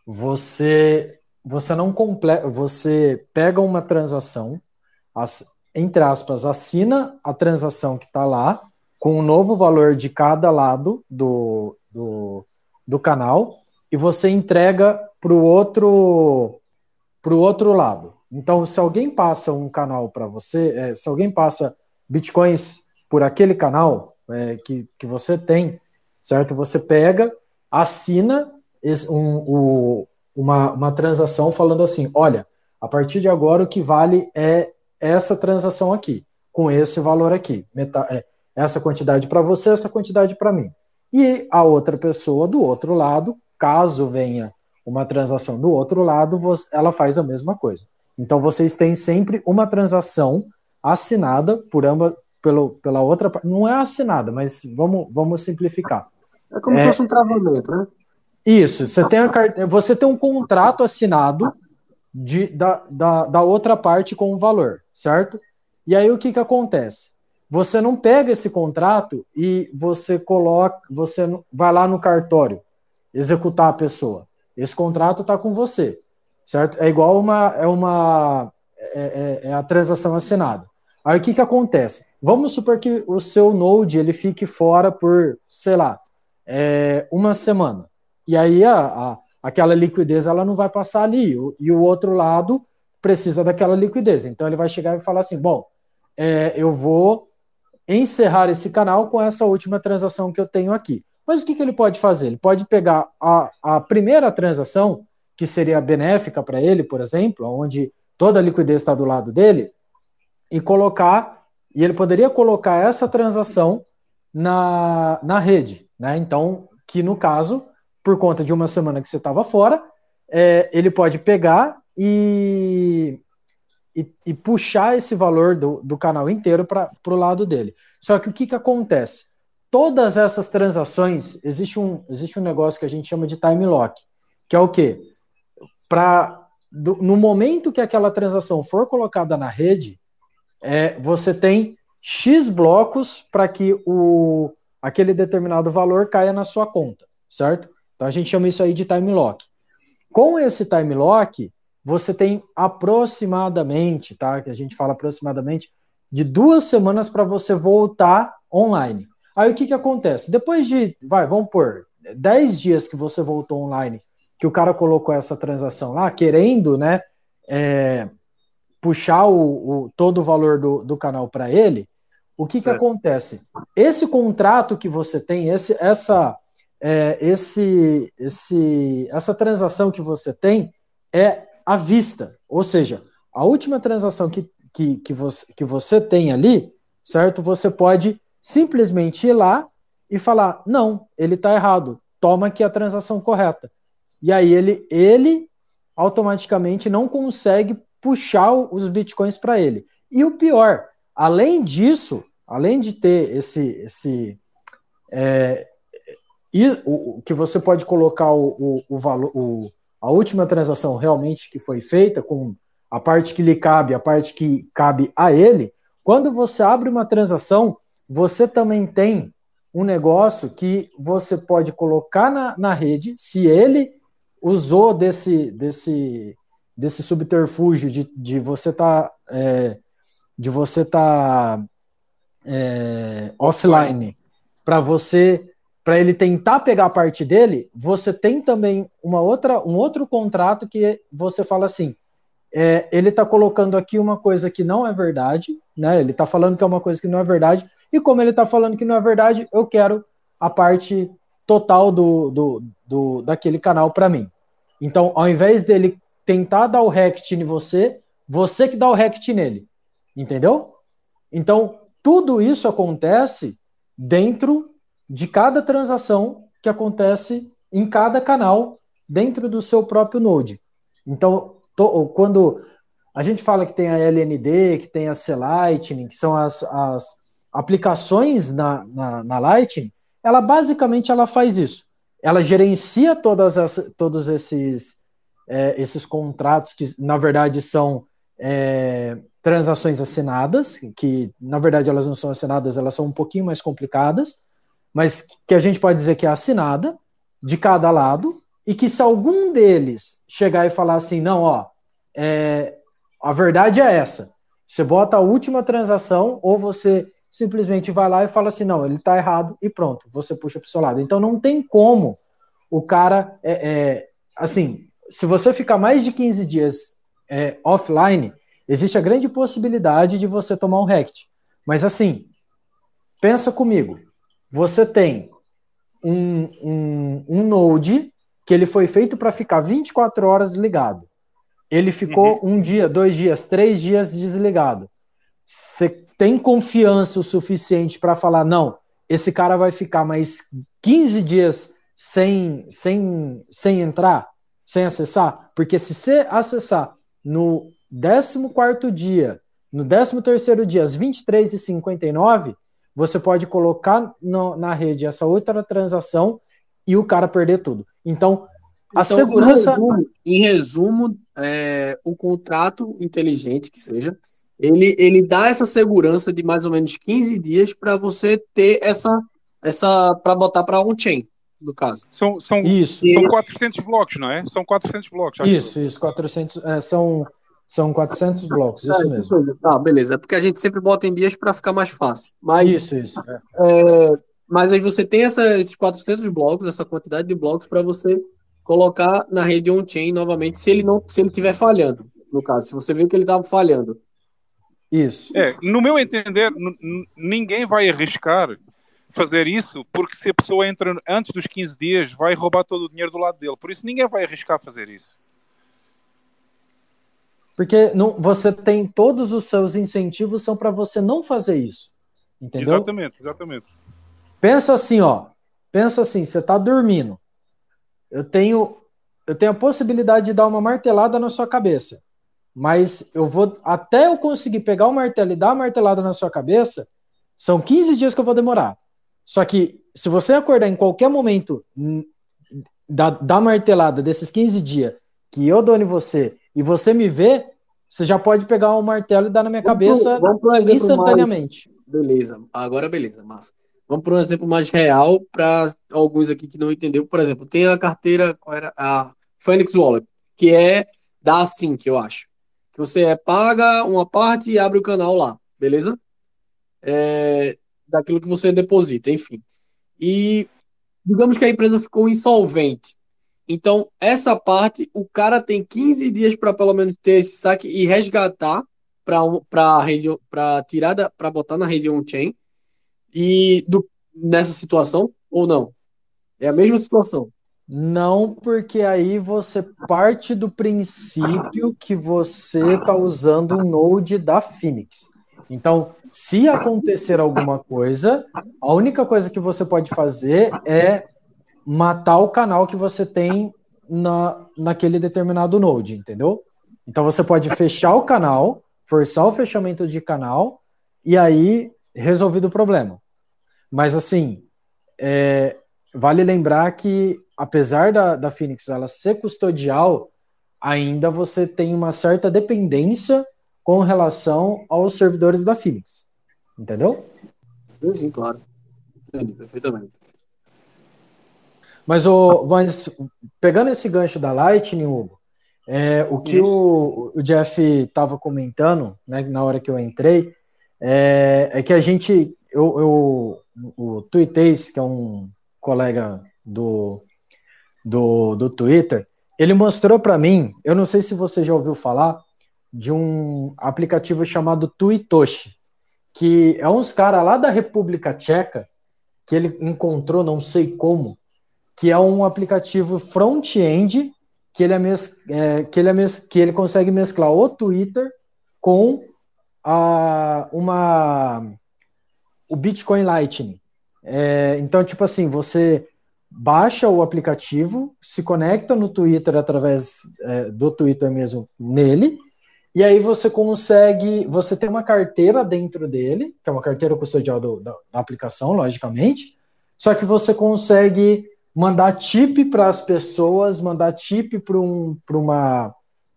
Speaker 8: você você não completa, você pega uma transação, as- entre aspas, assina a transação que está lá com o novo valor de cada lado do, do, do canal e você entrega para o outro pro outro lado. Então, se alguém passa um canal para você, é, se alguém passa bitcoins por aquele canal é, que, que você tem, certo? Você pega, assina esse- um- o- uma, uma transação falando assim: olha, a partir de agora o que vale é essa transação aqui, com esse valor aqui. Meta- é, essa quantidade para você, essa quantidade para mim. E a outra pessoa do outro lado, caso venha uma transação do outro lado, ela faz a mesma coisa. Então vocês têm sempre uma transação assinada por ambas, pelo, pela outra, pa- não é assinada, mas vamos, vamos simplificar.
Speaker 4: É como se fosse um travamento, né?
Speaker 8: Isso, você tem, a, você tem um contrato assinado de, da, da, da outra parte com o valor, certo? E aí o que, que acontece? Você não pega esse contrato e você coloca, você vai lá no cartório executar a pessoa. Esse contrato está com você, certo? É igual uma, é uma, é, é- é a transação assinada. Aí o que, que acontece? Vamos supor que o seu Node ele fique fora por, sei lá, é, uma semana. E aí a, a- aquela liquidez ela não vai passar ali. O- e o outro lado precisa daquela liquidez. Então ele vai chegar e falar assim: bom, é, eu vou encerrar esse canal com essa última transação que eu tenho aqui. Mas o que, que ele pode fazer? Ele pode pegar a, a primeira transação, que seria benéfica para ele, por exemplo, onde toda a liquidez está do lado dele, e colocar, e ele poderia colocar essa transação na, na rede, né? Então, que no caso, por conta de uma semana que você estava fora, é, ele pode pegar e, e, e puxar esse valor do, do canal inteiro para o lado dele. Só que o que, que acontece? Todas essas transações, existe um, existe um negócio que a gente chama de time lock, que é o quê? Pra, do- no momento que aquela transação for colocada na rede, é, você tem X blocos para que o, aquele determinado valor caia na sua conta, certo? Então a gente chama isso aí de time lock. Com esse time lock, você tem aproximadamente, tá? Que a gente fala aproximadamente, de duas semanas para você voltar online. Aí o que, que acontece? Depois de, vai, vamos pôr, 10 dias que você voltou online, que o cara colocou essa transação lá, querendo, né, é, puxar o, o- todo o valor do, do canal para ele, o que, que acontece? Esse contrato que você tem, esse, essa, é, esse, esse, essa transação que você tem é à vista. Ou seja, a última transação que, que, que, você, que você tem ali, certo? Você pode simplesmente ir lá e falar: não, ele está errado, toma aqui a transação correta. E aí ele, ele automaticamente não consegue puxar os bitcoins para ele. E o pior, além disso, além de ter esse, esse é, e o- que você pode colocar o, o, o valor, o, a última transação realmente que foi feita, com a parte que lhe cabe, a parte que cabe a ele, quando você abre uma transação, você também tem um negócio que você pode colocar na, na rede, se ele usou desse, desse, desse subterfúgio de, de você tá é, de você tá é, offline para você para ele tentar pegar a parte dele, você tem também uma outra um outro contrato que você fala assim, é, ele está colocando aqui uma coisa que não é verdade, né? Ele está falando que é uma coisa que não é verdade, e como ele está falando que não é verdade, eu quero a parte total do, do, do daquele canal para mim. Então, ao invés dele tentar dar o rect em você, você que dá o rect nele. Entendeu? Então, tudo isso acontece dentro de cada transação que acontece em cada canal dentro do seu próprio Node. Então, to, quando a gente fala que tem a LND, que tem a C-Lightning, que são as, as aplicações na, na, na, Lightning, ela basicamente ela faz isso. Ela gerencia todas as, todos esses, é, esses contratos que, na verdade, são é, transações assinadas, que, na verdade, elas não são assinadas, elas são um pouquinho mais complicadas, mas que a gente pode dizer que é assinada de cada lado, e que se algum deles chegar e falar assim, não, ó, é, a verdade é essa, você bota a última transação ou você simplesmente vai lá e fala assim, não, ele está errado e pronto, você puxa para o seu lado. Então não tem como o cara, é, é, assim, se você ficar mais de 15 dias é, offline, existe a grande possibilidade de você tomar um rect. Mas assim, pensa comigo, você tem um, um, um node que ele foi feito para ficar 24 horas ligado. Ele ficou uhum. um dia, dois dias, três dias desligado. Você tem confiança o suficiente para falar, não, esse cara vai ficar mais 15 dias sem, sem, sem entrar, sem acessar? Porque se você acessar no 14 dia, no 13 dia, às 23 e 59 você pode colocar no, na rede essa outra transação e o cara perder tudo. Então, a então, segurança.
Speaker 4: Em resumo, em resumo é, o contrato inteligente que seja, ele, ele dá essa segurança de mais ou menos 15 dias para você ter essa. essa para botar para on-chain, no caso.
Speaker 3: São, são,
Speaker 8: isso.
Speaker 3: são 400 blocos, não é? São 400 blocos.
Speaker 8: Isso, isso, 400. É, são, são 400 blocos, isso é, mesmo.
Speaker 4: Tá, beleza. É porque a gente sempre bota em dias para ficar mais fácil. Mas,
Speaker 8: isso, isso. É.
Speaker 4: É, mas aí você tem essa, esses 400 blocos, essa quantidade de blocos para você colocar na rede on-chain novamente, se ele não se ele estiver falhando, no caso, se você viu que ele estava falhando.
Speaker 8: Isso.
Speaker 3: É, no meu entender, ninguém vai arriscar fazer isso, porque se a pessoa entra antes dos 15 dias, vai roubar todo o dinheiro do lado dele. Por isso ninguém vai arriscar fazer isso.
Speaker 8: Porque não, você tem todos os seus incentivos são para você não fazer isso. Entendeu?
Speaker 3: Exatamente, exatamente.
Speaker 8: Pensa assim, ó. Pensa assim, você está dormindo. Eu tenho eu tenho a possibilidade de dar uma martelada na sua cabeça. Mas eu vou até eu conseguir pegar o martelo e dar a martelada na sua cabeça, são 15 dias que eu vou demorar. Só que se você acordar em qualquer momento da, da martelada desses 15 dias que eu dou em você e você me vê, você já pode pegar um martelo e dar na minha vamos cabeça pro, vamos instantaneamente.
Speaker 4: Beleza, agora beleza, massa. Vamos para um exemplo mais real para alguns aqui que não entendeu. Por exemplo, tem a carteira, qual era? A Phoenix Wallet, que é da Async, eu acho. Que você é, paga uma parte e abre o canal lá, beleza? É, daquilo que você deposita, enfim. E digamos que a empresa ficou insolvente. Então, essa parte, o cara tem 15 dias para pelo menos ter esse saque e resgatar para rede para tirar para botar na rede on-chain e do, nessa situação ou não? É a mesma situação.
Speaker 8: Não, porque aí você parte do princípio que você está usando um node da Phoenix. Então, se acontecer alguma coisa, a única coisa que você pode fazer é matar o canal que você tem na, naquele determinado node, entendeu? Então você pode fechar o canal, forçar o fechamento de canal e aí resolvido o problema. Mas assim, é, vale lembrar que apesar da, da Phoenix ela ser custodial, ainda você tem uma certa dependência com relação aos servidores da Phoenix. Entendeu?
Speaker 4: Sim, claro. Entendi perfeitamente.
Speaker 8: Mas, o, mas pegando esse gancho da Lightning, Hugo, é, o que o, o Jeff estava comentando, né, na hora que eu entrei, é, é que a gente, eu, eu, o Tuiteis, que é um colega do, do, do Twitter, ele mostrou para mim, eu não sei se você já ouviu falar, de um aplicativo chamado Tuitoshi, que é uns caras lá da República Tcheca, que ele encontrou, não sei como, que é um aplicativo front-end que ele é, mes é, que ele é mes que ele consegue mesclar o Twitter com a, uma o Bitcoin Lightning. É, então, tipo assim, você baixa o aplicativo, se conecta no Twitter através é, do Twitter mesmo nele, e aí você consegue, você tem uma carteira dentro dele, que é uma carteira custodial do, da, da aplicação, logicamente, só que você consegue mandar tip para as pessoas, mandar tip para um, uma,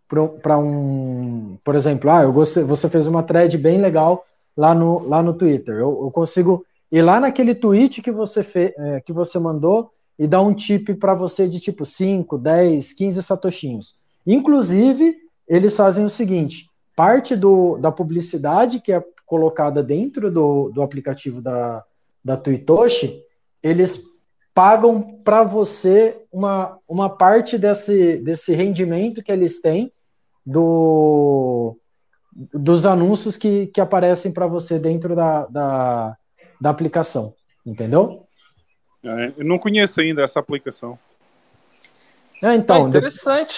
Speaker 8: para um, por exemplo, ah, eu gostei, você fez uma thread bem legal lá no, lá no Twitter. Eu, eu consigo ir lá naquele tweet que você fe, é, que você mandou e dar um tip para você de tipo 5, 10, 15 satoshinhos. Inclusive, eles fazem o seguinte: parte do, da publicidade que é colocada dentro do, do aplicativo da, da Twitoshi, eles pagam para você uma, uma parte desse, desse rendimento que eles têm do, dos anúncios que, que aparecem para você dentro da, da, da aplicação. Entendeu?
Speaker 3: É, eu não conheço ainda essa aplicação.
Speaker 8: É, então,
Speaker 1: é interessante.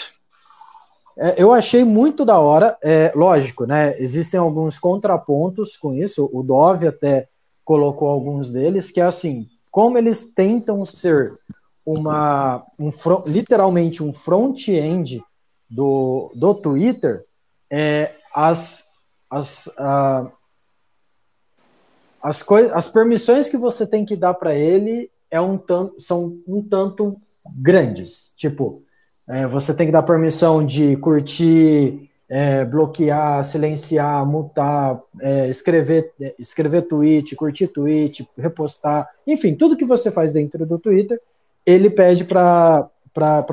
Speaker 8: É, eu achei muito da hora. É, lógico, né? Existem alguns contrapontos com isso. O Dove até colocou alguns deles, que é assim, como eles tentam ser uma um, literalmente um front-end do, do Twitter, é, as, as, uh, as, as permissões que você tem que dar para ele é um tanto, são um tanto grandes. Tipo, é, você tem que dar permissão de curtir é, bloquear, silenciar, mutar, é, escrever, é, escrever tweet, curtir tweet, repostar, enfim, tudo que você faz dentro do Twitter, ele pede para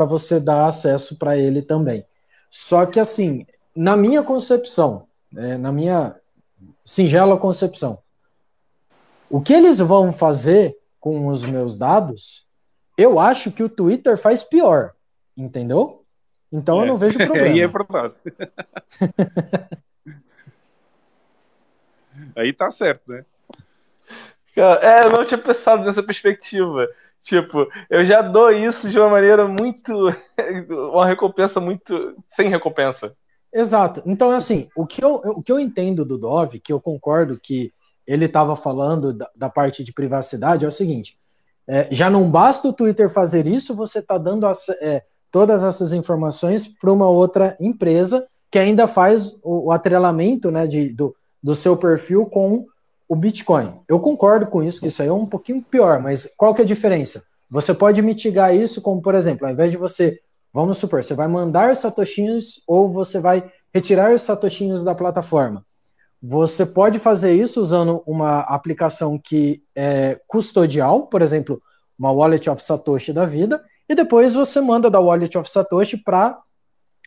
Speaker 8: você dar acesso para ele também. Só que, assim, na minha concepção, é, na minha singela concepção, o que eles vão fazer com os meus dados, eu acho que o Twitter faz pior, entendeu? Então é. eu não vejo problema.
Speaker 3: Aí é verdade. Aí tá certo, né?
Speaker 1: É, eu não tinha pensado nessa perspectiva. Tipo, eu já dou isso de uma maneira muito. uma recompensa muito. sem recompensa.
Speaker 8: Exato. Então, assim, o que eu, o que eu entendo do Dove, que eu concordo que ele estava falando da, da, parte de privacidade, é o seguinte: é, já não basta o Twitter fazer isso, você está dando é, todas essas informações para uma outra empresa que ainda faz o, o atrelamento né, de, do, do seu perfil com o Bitcoin. Eu concordo com isso, que isso aí é um pouquinho pior, mas qual que é a diferença? Você pode mitigar isso como, por exemplo, ao invés de você, vamos supor, você vai mandar satoshinhos ou você vai retirar os satoshinhos da plataforma. Você pode fazer isso usando uma aplicação que é custodial, por exemplo, uma Wallet of Satoshi da vida, e depois você manda da Wallet of Satoshi para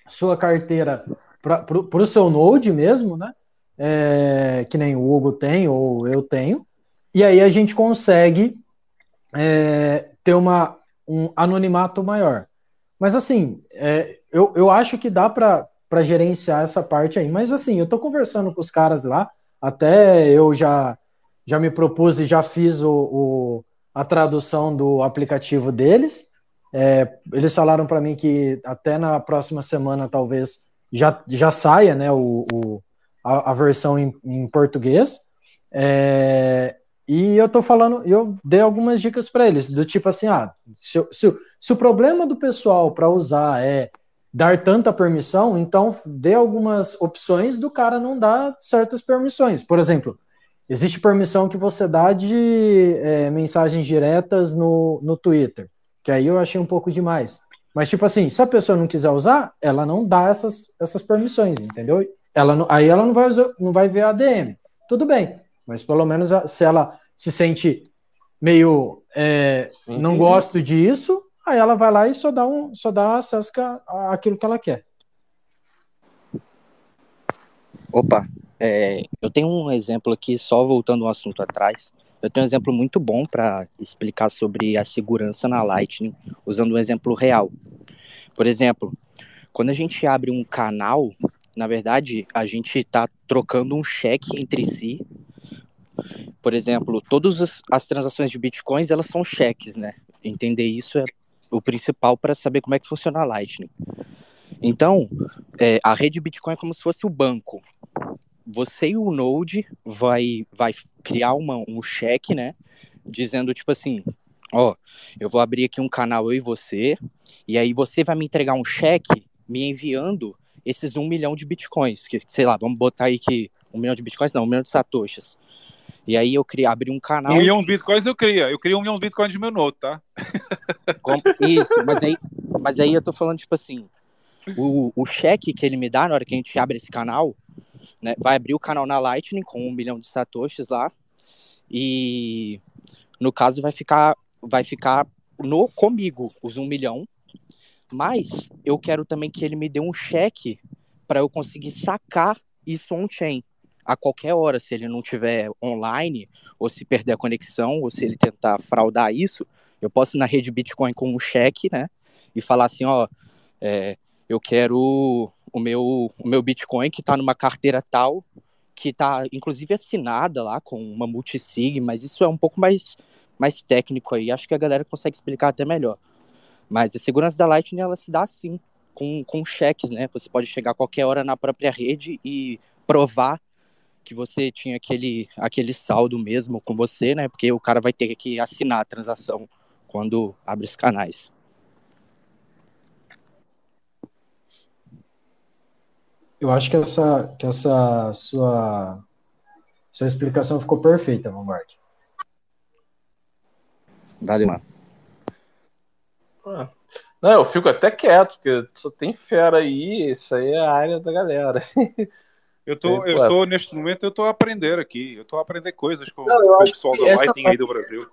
Speaker 8: sua carteira, para o seu Node mesmo, né? É, que nem o Hugo tem ou eu tenho, e aí a gente consegue é, ter uma, um anonimato maior. Mas assim, é, eu, eu acho que dá para gerenciar essa parte aí. Mas assim, eu estou conversando com os caras lá, até eu já, já me propus e já fiz o, o a tradução do aplicativo deles. É, eles falaram para mim que até na próxima semana talvez já, já saia né, o, o a, a, versão em, em português. É, e eu tô falando, eu dei algumas dicas para eles, do tipo assim, ah, se, se, se o problema do pessoal para usar é dar tanta permissão, então dê algumas opções do cara não dar certas permissões. Por exemplo, existe permissão que você dá de é, mensagens diretas no, no Twitter que aí eu achei um pouco demais. Mas, tipo assim, se a pessoa não quiser usar, ela não dá essas, essas permissões, entendeu? Ela não, aí ela não vai, usar, não vai ver a ADM. Tudo bem, mas pelo menos se ela, se sente meio é,
Speaker 1: Sim,
Speaker 8: não
Speaker 1: entendi.
Speaker 8: gosto disso, aí ela vai lá e só dá um só dá acesso àquilo que ela quer.
Speaker 13: Opa, é, eu tenho um exemplo aqui, só voltando um assunto atrás. Eu tenho um exemplo muito bom para explicar sobre a segurança na Lightning, usando um exemplo real. Por exemplo, quando a gente abre um canal, na verdade, a gente está trocando um cheque entre si. Por exemplo, todas as, transações de bitcoins, elas são cheques, né? Entender isso é o principal para saber como é que funciona a Lightning. Então, é, a rede Bitcoin é como se fosse o banco. Você e o Node vai, vai criar uma, um cheque, né? Dizendo, tipo assim, ó, eu vou abrir aqui um canal eu e você, e aí você vai me entregar um cheque me enviando esses um milhão de bitcoins. Que, sei lá, vamos botar aí que um milhão de bitcoins, não, um milhão de satoshis. E aí eu queria abrir um canal.
Speaker 3: Um milhão de bitcoins eu queria. Eu queria um milhão de bitcoins de meu note, tá?
Speaker 13: Isso, mas aí, mas aí eu tô falando, tipo assim, o, o cheque que ele me dá na hora que a gente abre esse canal, né, vai abrir o canal na Lightning com um milhão de satoshis lá, e no caso vai ficar, vai ficar no comigo os um milhão, mas eu quero também que ele me dê um cheque para eu conseguir sacar isso on-chain a qualquer hora, se ele não tiver online, ou se perder a conexão, ou se ele tentar fraudar isso, eu posso ir na rede Bitcoin com um cheque, né? E falar assim, ó, é, eu quero o meu, o meu Bitcoin que está numa carteira tal, que está inclusive assinada lá com uma multisig, mas isso é um pouco mais, mais técnico aí. Acho que a galera consegue explicar até melhor. Mas a segurança da Lightning ela se dá assim, com, com cheques, né? Você pode chegar a qualquer hora na própria rede e provar que você tinha aquele, aquele saldo mesmo com você, né? Porque o cara vai ter que assinar a transação quando abre os canais.
Speaker 8: Eu acho que essa, que essa sua, sua explicação ficou perfeita, Lombardi.
Speaker 13: Valeu, mano.
Speaker 1: Ah. Não, eu fico até quieto, porque só tem fera aí, isso aí é a área da galera.
Speaker 3: Eu tô, eu tô, neste momento, eu tô a aprender aqui. Eu tô a aprender coisas com,
Speaker 4: Não,
Speaker 3: com o pessoal
Speaker 4: essa
Speaker 3: Lightning aí do Brasil.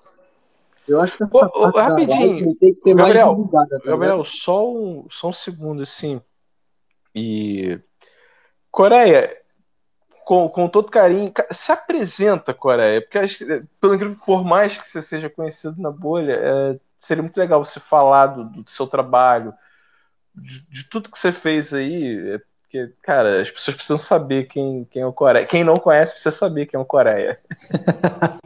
Speaker 4: Eu acho que essa
Speaker 1: Ô, ô, rapidinho,
Speaker 4: tem que ser mais
Speaker 1: Gabriel,
Speaker 4: divulgada, tá
Speaker 1: Gabriel, só um, só um segundo assim. E Coreia, com, com todo carinho, ca- se apresenta, Coreia, porque acho que, pelo incrível, por mais que você seja conhecido na bolha, é, seria muito legal você falar do, do seu trabalho, de, de tudo que você fez aí, é, porque, cara, as pessoas precisam saber quem, quem é o Coreia. Quem não conhece precisa saber quem é o Coreia.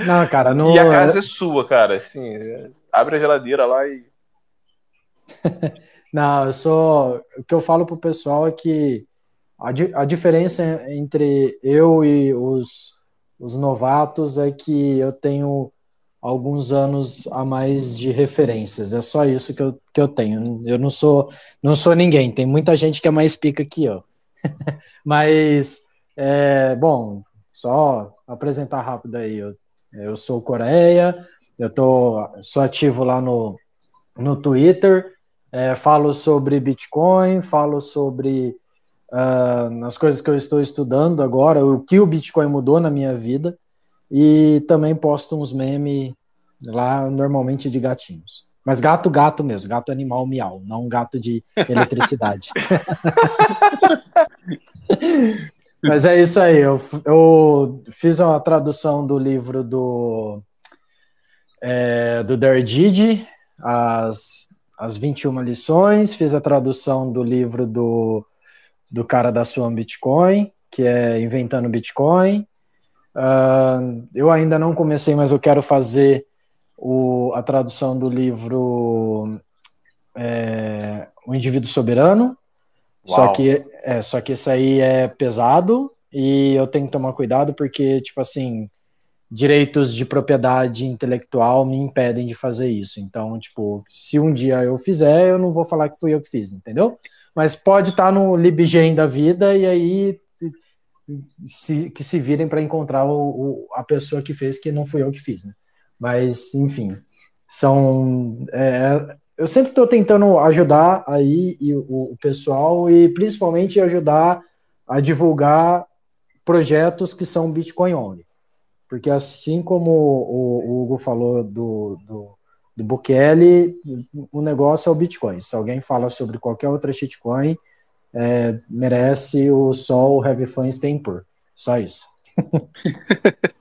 Speaker 8: Não, cara, no,
Speaker 1: E a casa é sua, cara. Assim, é, abre a geladeira lá e.
Speaker 8: Não, eu sou. O que eu falo pro pessoal é que a, di- a diferença entre eu e os, os novatos é que eu tenho alguns anos a mais de referências. É só isso que eu, que eu tenho. Eu não sou, não sou ninguém. Tem muita gente que é mais pica que eu. Mas, é, bom, só apresentar rápido aí. Eu, eu sou Coreia, eu tô, sou ativo lá no, no Twitter, é, falo sobre Bitcoin, falo sobre as coisas que eu estou estudando agora, o que o Bitcoin mudou na minha vida, e também posto uns memes lá, normalmente de gatinhos. Mas gato, gato mesmo, gato animal miau, não gato de eletricidade. Mas é isso aí, eu, eu fiz uma tradução do livro do, é, do Derdid, as, as 21 lições, fiz a tradução do livro do, do cara da Swan Bitcoin, que é Inventando Bitcoin. Ah, eu ainda não comecei, mas eu quero fazer o, a tradução do livro é, O Indivíduo Soberano. Só
Speaker 1: Uau.
Speaker 8: que, é, só que esse aí é pesado e eu tenho que tomar cuidado porque, tipo assim, direitos de propriedade intelectual me impedem de fazer isso. Então, tipo, se um dia eu fizer, eu não vou falar que fui eu que fiz, entendeu? Mas pode estar no LibGen da vida e aí se, que se virem para encontrar o, o- a pessoa que fez, que não fui eu que fiz, né? Mas, enfim, são. é, eu sempre estou tentando ajudar aí e o, o pessoal e principalmente ajudar a divulgar projetos que são Bitcoin only. Porque assim como o, o Hugo falou do, do, do Bukele, o negócio é o Bitcoin. Se alguém fala sobre qualquer outra shitcoin, é, merece o sol Heavy Fans Tempur. Só isso.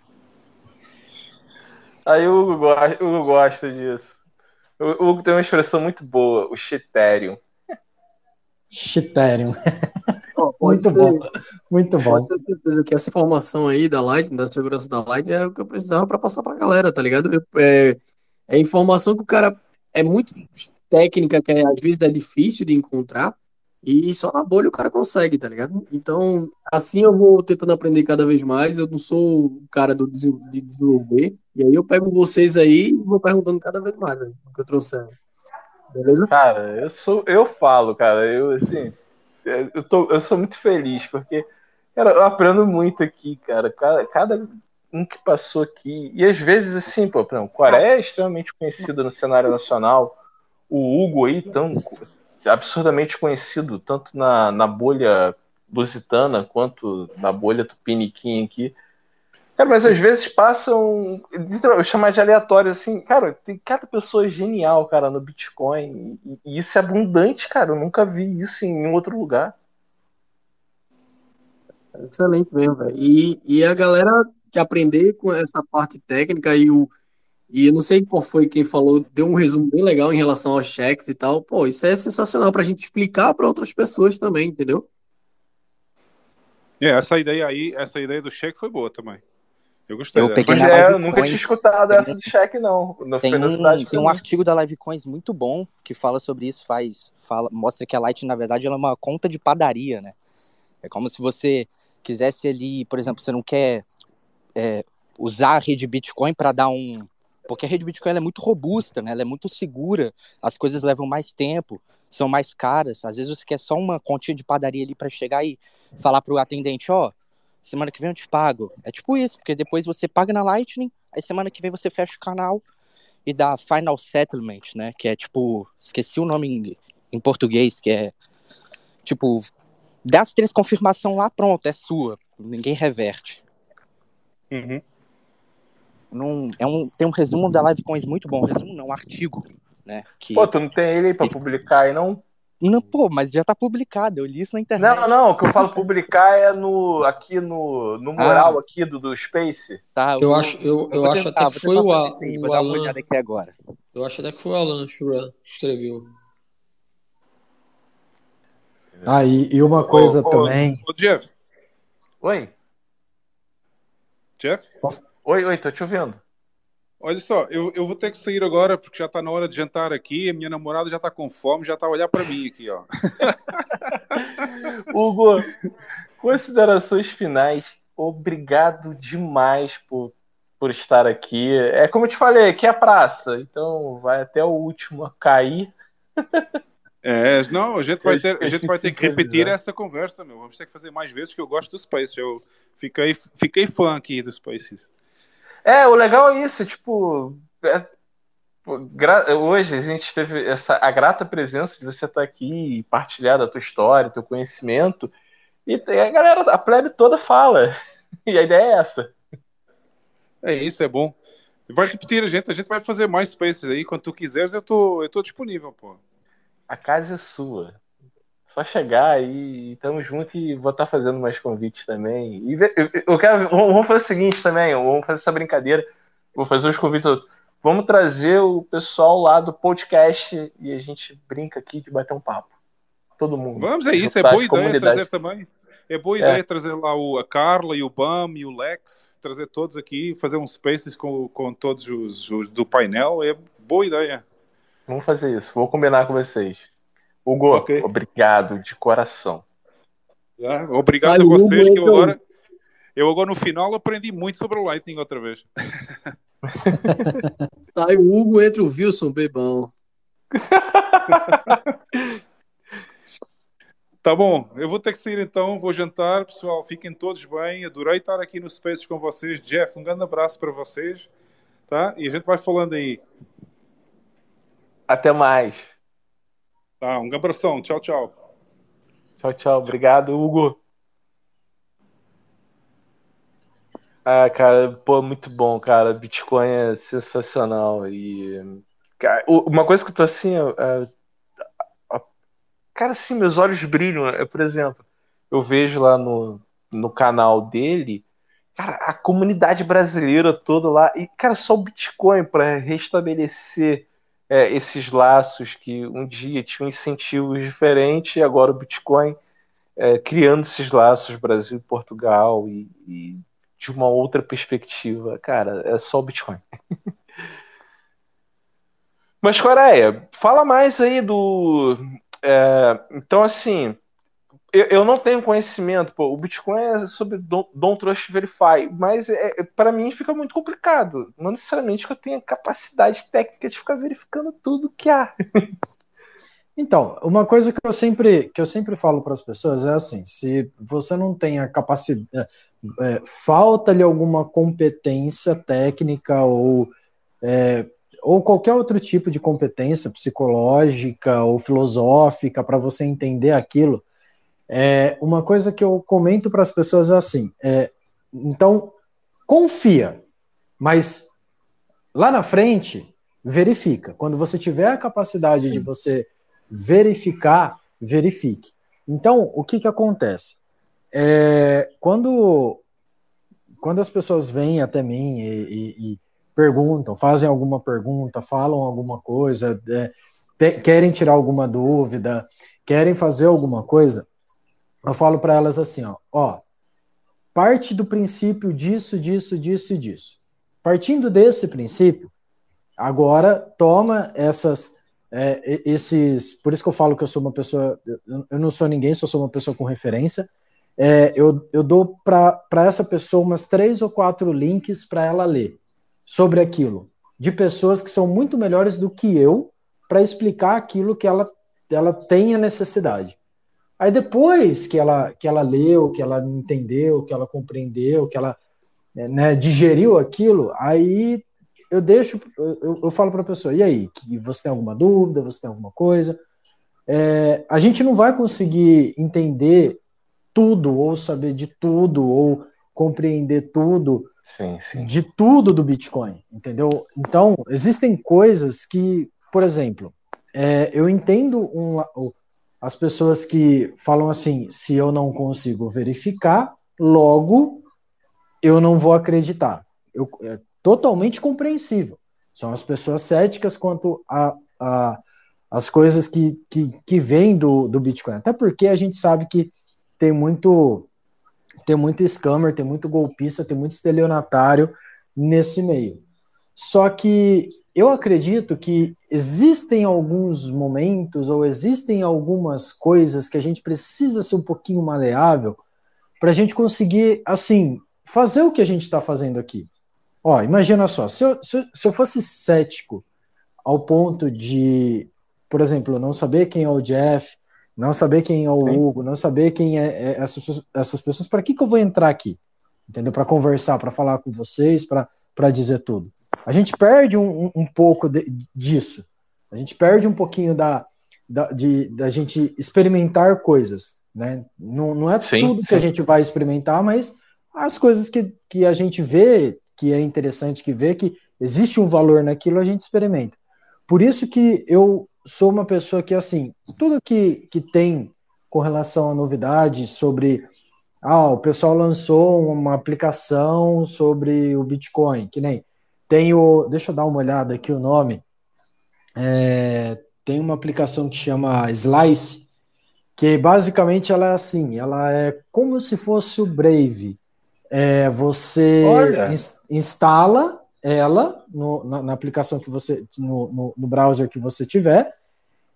Speaker 1: Aí o Hugo, gosta, o Hugo gosta disso. O Hugo tem uma expressão muito boa, o Shiterium.
Speaker 8: Shiterium. muito bom. Muito bom.
Speaker 4: Pode ter certeza que essa informação aí da Light, da segurança da Light, é o que eu precisava para passar pra galera, tá ligado? É, é informação que o cara é muito técnica, que é, às vezes é difícil de encontrar, e só na bolha o cara consegue, tá ligado? Então, assim eu vou tentando aprender cada vez mais. Eu não sou o cara do, de desenvolver. E aí eu pego vocês aí e vou perguntando cada vez mais, o que eu trouxer. Beleza?
Speaker 1: Cara, eu sou, eu falo, cara, eu assim, eu, tô, eu sou muito feliz, porque, cara, eu aprendo muito aqui, cara. Cada, cada um que passou aqui. E às vezes, assim, pô, não, Coreia é extremamente conhecida no cenário nacional. O Hugo aí, tão absurdamente conhecido, tanto na, na bolha lusitana quanto na bolha tupiniquim aqui. Cara, mas às vezes passam, eu chamar de aleatório, assim, cara, tem cada pessoa genial, cara, no Bitcoin, e, e isso é abundante, cara, eu nunca vi isso em nenhum outro lugar.
Speaker 4: Excelente mesmo, velho. E, e a galera que aprender com essa parte técnica e o, e eu não sei qual foi quem falou, deu um resumo bem legal em relação aos cheques e tal. Pô, isso é sensacional para a gente explicar para outras pessoas também, entendeu?
Speaker 3: É, essa ideia aí, essa ideia do cheque foi boa também. Eu gostei.
Speaker 13: Eu peguei
Speaker 1: é, eu nunca tinha escutado essa do cheque, não.
Speaker 13: Tem um, tem um artigo da Livecoins muito bom que fala sobre isso, faz, fala, mostra que a Light, na verdade, ela é uma conta de padaria, né? É como se você quisesse ali, por exemplo, você não quer é, usar a rede Bitcoin para dar um. Porque a rede Bitcoin é muito robusta, né? Ela é muito segura, as coisas levam mais tempo, são mais caras. Às vezes você quer só uma continha de padaria ali para chegar e falar pro atendente, ó, semana que vem eu te pago. É tipo isso, porque depois você paga na Lightning, aí semana que vem você fecha o canal e dá final settlement, né? Que é tipo, esqueci o nome em, em português, que é tipo, dá as três confirmação lá, pronto, é sua. Ninguém reverte.
Speaker 3: Uhum.
Speaker 13: Não, é um, tem um resumo da Livecoins muito bom. Resumo não, um artigo, né? Que,
Speaker 1: Pô, tu não tem ele aí pra publicar aí, não?
Speaker 13: não, pô, mas já tá publicado, eu li isso na internet.
Speaker 1: Não, não, o que eu falo publicar é no, aqui no, no mural aqui do, do Space.
Speaker 13: Tá,
Speaker 4: Eu
Speaker 13: vou-
Speaker 4: acho, eu, eu
Speaker 13: vou
Speaker 4: acho
Speaker 13: tentar,
Speaker 4: até que foi o, A- o
Speaker 13: Vou dar uma
Speaker 4: Alan.
Speaker 13: olhada aqui agora.
Speaker 4: Eu acho até que foi o Alan Shuran que escreveu.
Speaker 8: Ah, e, e uma coisa
Speaker 3: Ô, ô,
Speaker 8: também.
Speaker 3: ô, Jeff,
Speaker 1: Oi?
Speaker 3: Jeff,
Speaker 1: Oi, oi, tô te ouvindo.
Speaker 3: olha só, eu, eu vou ter que sair agora porque já tá na hora de jantar aqui. A minha namorada já tá com fome, já tá a olhar para mim aqui, ó.
Speaker 1: Hugo, considerações finais. Obrigado demais por, por estar aqui. É como eu te falei, aqui é a praça, então vai até o último a cair.
Speaker 3: É, não, a gente vai ter, a gente vai ter que repetir
Speaker 1: avisar.
Speaker 3: essa conversa, meu. Vamos ter que fazer mais vezes que eu gosto do Space. Eu fiquei, fiquei fã aqui do Spaces.
Speaker 1: É, o legal é isso, tipo, é- hoje a gente teve essa, a grata presença de você estar aqui e partilhar da tua história, teu conhecimento, e a galera, a plebe toda fala, e a ideia é essa.
Speaker 3: É isso, é bom. Vai repetir a gente, a gente vai fazer mais Spaces aí. Quando tu quiseres, eu tô, eu tô disponível, pô.
Speaker 1: A casa é sua. Só chegar aí, tamo junto e vou estar fazendo mais convites também. E eu, quero, vamos fazer o seguinte também, vamos fazer essa brincadeira. Vou fazer os convites. outros. Vamos trazer o pessoal lá do podcast e a gente brinca aqui de bater um papo. Todo mundo.
Speaker 3: Vamos, é isso, é boa ideia
Speaker 1: comunidades.
Speaker 3: trazer também. É boa
Speaker 1: É.
Speaker 3: ideia trazer lá o, a Carla e o Bam e o Lex, trazer todos aqui, fazer uns spaces com, com todos os, os do painel. É boa ideia.
Speaker 1: Vamos fazer isso. Vou combinar com vocês. Hugo,
Speaker 3: Ok.
Speaker 1: obrigado de coração.
Speaker 3: Tá? Obrigado a
Speaker 4: o Hugo,
Speaker 3: vocês, que eu agora, eu agora no final aprendi muito sobre o Lightning outra vez.
Speaker 4: Sai o Hugo entre o Wilson, bebão.
Speaker 3: Tá bom, eu vou ter que sair então, vou jantar, pessoal. Fiquem todos bem. Adorei estar aqui no Spaces com vocês. Jeff, um grande abraço para vocês, tá? E a gente vai falando aí.
Speaker 1: Até mais.
Speaker 3: Tá, um abração. Tchau, tchau.
Speaker 1: Tchau, tchau. Obrigado, Hugo. Ah, cara, pô, muito bom, cara. Bitcoin é sensacional. E. Cara, uma coisa que eu tô assim. É, cara, assim, meus olhos brilham. É, por exemplo, eu vejo lá no, no canal dele. Cara, a comunidade brasileira toda lá. E, cara, só o Bitcoin para restabelecer é, esses laços que um dia tinham incentivos diferentes e agora o Bitcoin é, criando esses laços Brasil Portugal e, e, de uma outra perspectiva. Cara, é só o Bitcoin. Mas, Coreia, fala mais aí do. É, então, assim, eu, eu, não tenho conhecimento. Pô, o Bitcoin é sobre Don't, Trust Verify, mas é, é para mim fica muito complicado. Não necessariamente que eu tenha capacidade técnica de ficar verificando tudo que há.
Speaker 8: Então, uma coisa que eu sempre, que eu sempre falo para as pessoas é assim: se você não tem a capacidade, é, é falta-lhe alguma competência técnica ou, é, ou qualquer outro tipo de competência psicológica ou filosófica para você entender aquilo, é, uma coisa que eu comento para as pessoas é assim: é, então, confia, mas lá na frente, verifica. Quando você tiver a capacidade de você verificar, verifique. Então, o que, que acontece? É, quando, quando as pessoas vêm até mim e, e, e perguntam, fazem alguma pergunta, falam alguma coisa, é, te, querem tirar alguma dúvida, querem fazer alguma coisa, eu falo para elas assim, ó, ó, parte do princípio disso, disso, disso e disso. Partindo desse princípio, agora toma essas é, esses. Por isso que eu falo que eu sou uma pessoa. Eu não sou ninguém, só sou uma pessoa com referência. É, eu, eu dou para essa pessoa umas três ou quatro links para ela ler sobre aquilo, de pessoas que são muito melhores do que eu para explicar aquilo que ela, ela tem a necessidade. Aí depois que ela, que ela leu, que ela entendeu, que ela compreendeu, que ela né, digeriu aquilo, aí eu deixo, eu, eu falo para a pessoa, e aí, que você tem alguma dúvida, você tem alguma coisa? É, a gente não vai conseguir entender tudo, ou saber de tudo, ou compreender tudo,
Speaker 1: sim, sim.
Speaker 8: de tudo do Bitcoin, entendeu? Então, existem coisas que, por exemplo, é, eu entendo um, as pessoas que falam assim, se eu não consigo verificar, logo eu não vou acreditar. Eu, é, totalmente compreensível. São as pessoas céticas quanto a, a as coisas que, que, que vêm do, do Bitcoin. Até porque a gente sabe que tem muito tem muito scammer, tem muito golpista, tem muito estelionatário nesse meio. Só que eu acredito que existem alguns momentos ou existem algumas coisas que a gente precisa ser um pouquinho maleável para a gente conseguir, assim, fazer o que a gente está fazendo aqui. Ó, imagina só, se eu, se, se eu fosse cético ao ponto de, por exemplo, não saber quem é o Jeff, não saber quem é o Sim. Hugo, não saber quem é, é essas, essas pessoas, para que, que eu vou entrar aqui? Entendeu? Para conversar, para falar com vocês, para dizer tudo. A gente perde um, um, pouco de, disso. A gente perde um pouquinho da, da, de, da gente experimentar coisas. Né? Não, não é sim, tudo sim. que a gente vai experimentar, mas as coisas que, que a gente vê que é interessante que vê que existe um valor naquilo, a gente experimenta. Por isso que eu sou uma pessoa que, assim, tudo que, que tem com relação a novidades sobre. Ah, o pessoal lançou uma aplicação sobre o Bitcoin, que nem tem o. Deixa eu dar uma olhada aqui o nome. É, tem uma aplicação que chama Slice, que basicamente ela é assim, ela é como se fosse o Brave, é, você ins instala ela no, na, na, aplicação que você, no, no, no, browser que você tiver,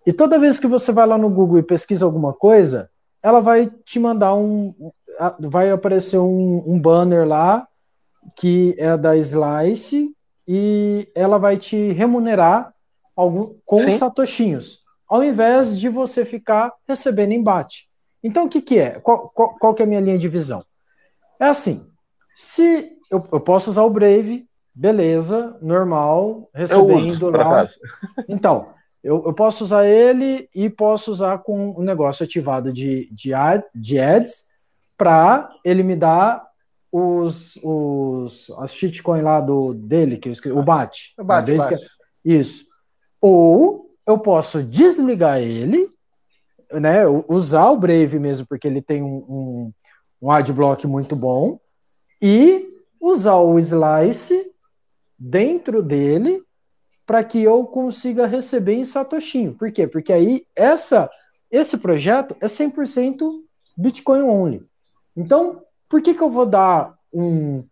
Speaker 8: e toda vez que você vai lá no Google e pesquisa alguma coisa, ela vai te mandar um, vai aparecer um, um banner lá que é da Slice e ela vai te remunerar algum, com Sim. satoshinhos, ao invés de você ficar recebendo embate. Então, o que, que é? Qual, qual, qual que é a minha linha de visão? É assim, se eu, eu posso usar o Brave, beleza, normal, recebendo lá. Então, eu, eu, posso usar ele e posso usar com o um negócio ativado de, de, ad, de ads para ele me dar os, os, as shitcoin lá do, dele, que eu esqueci, o BAT.
Speaker 1: O BAT, BAT.
Speaker 8: que- Isso. Ou eu posso desligar ele, né? Usar o Brave mesmo, porque ele tem um, um, um adblock muito bom, e usar o Slice dentro dele para que eu consiga receber em Satoshinho. Por quê? Porque aí essa, esse projeto é 100% Bitcoin only. Então, por que, que eu vou dar um.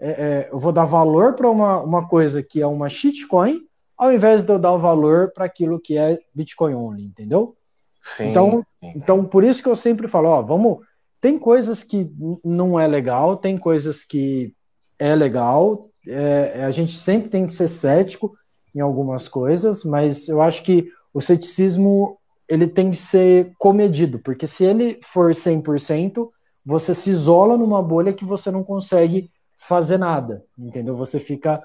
Speaker 8: é, é, eu vou dar valor para uma, uma coisa que é uma shitcoin, ao invés de eu dar o valor para aquilo que é Bitcoin only, entendeu?
Speaker 1: Sim,
Speaker 8: Então, então, por isso que eu sempre falo, ó, vamos. Tem coisas que não é legal, tem coisas que é legal. é, a gente sempre tem que ser cético em algumas coisas, mas eu acho que o ceticismo ele tem que ser comedido, porque se ele for 100%, você se isola numa bolha que você não consegue fazer nada, entendeu? Você fica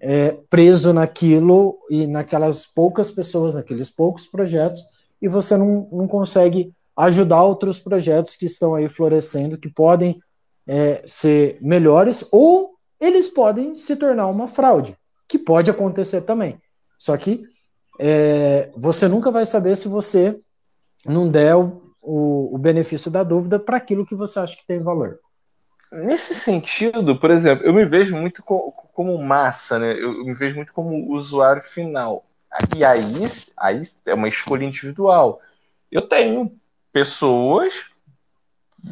Speaker 8: é, preso naquilo e naquelas poucas pessoas, naqueles poucos projetos, e você não, não consegue ajudar outros projetos que estão aí florescendo, que podem é, ser melhores, ou eles podem se tornar uma fraude, que pode acontecer também. Só que é, você nunca vai saber se você não der o, o, o benefício da dúvida para aquilo que você acha que tem valor.
Speaker 1: Nesse sentido, por exemplo, eu me vejo muito co- como massa, né? Eu me vejo muito como usuário final. E aí, aí é uma escolha individual. Eu tenho pessoas,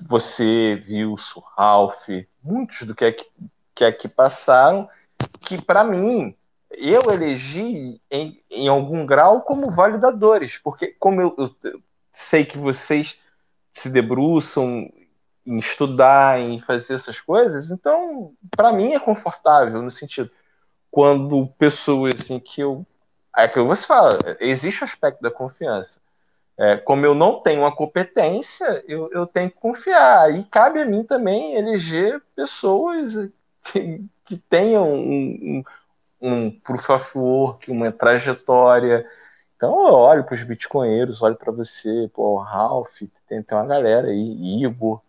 Speaker 1: você o Ralph, muitos do que aqui, que aqui passaram, que para mim eu elegi em, em algum grau como validadores, porque como eu, eu sei que vocês se debruçam em estudar, em fazer essas coisas, então para mim é confortável no sentido quando pessoas assim que eu é que você fala, existe o aspecto da confiança. É, como eu não tenho a competência, eu, eu tenho que confiar. E cabe a mim também eleger pessoas que, que tenham um, um, um proof of work, uma trajetória. Então eu olho para os bitcoinheiros, olho para você, pô, o Ralph, tem, tem uma galera aí, Igor.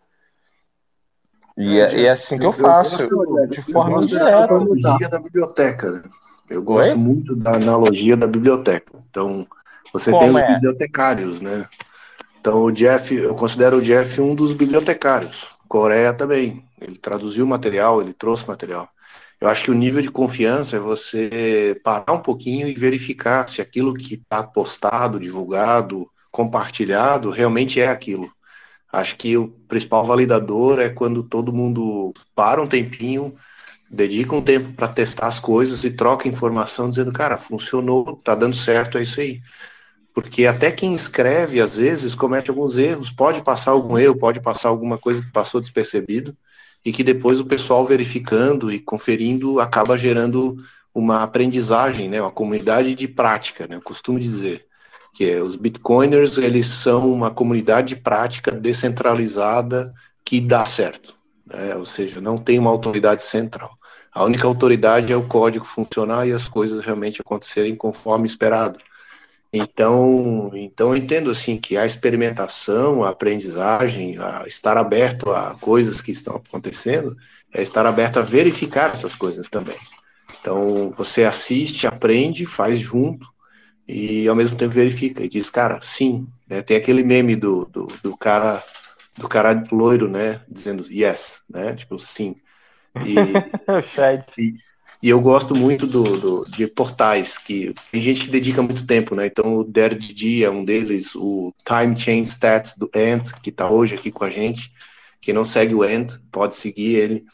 Speaker 1: E é, e é assim que eu faço,
Speaker 14: gosto,
Speaker 1: de
Speaker 14: eu
Speaker 1: forma
Speaker 14: gosto da
Speaker 1: indireta.
Speaker 14: analogia da biblioteca. né? Eu gosto
Speaker 1: Oi?
Speaker 14: muito da analogia da biblioteca. Então, você
Speaker 1: Como
Speaker 14: tem os
Speaker 1: é?
Speaker 14: bibliotecários, né? Então, o Jeff, eu considero o Jeff um dos bibliotecários. Coreia também. Ele traduziu material, ele trouxe material. Eu acho que o nível de confiança é você parar um pouquinho e verificar se aquilo que está postado, divulgado, compartilhado, realmente é aquilo. Acho que o principal validador é quando todo mundo para um tempinho, dedica um tempo para testar as coisas e troca informação dizendo, cara, funcionou, tá dando certo, é isso aí. Porque até quem escreve, às vezes, comete alguns erros, pode passar algum erro, pode passar alguma coisa que passou despercebido, e que depois o pessoal verificando e conferindo acaba gerando uma aprendizagem, né, uma comunidade de prática, né, eu costumo dizer que é, os bitcoiners, eles são uma comunidade de prática descentralizada que dá certo, né, ou seja, não tem uma autoridade central. A única autoridade é o código funcionar e as coisas realmente acontecerem conforme esperado. Então, então eu entendo assim que a experimentação, a aprendizagem, a estar aberto a coisas que estão acontecendo, é estar aberto a verificar essas coisas também. Então, você assiste, aprende, faz junto e ao mesmo tempo verifica e diz, cara, sim, né? Tem aquele meme do, do, do cara do cara loiro, né, dizendo yes, né, tipo sim. E, e, e eu gosto muito do, do, de portais, que tem gente que dedica muito tempo, né? Então o DRDD é um deles, o Time Chain Stats do Ant, que está hoje aqui com a gente. Quem não segue o Ant, pode seguir ele.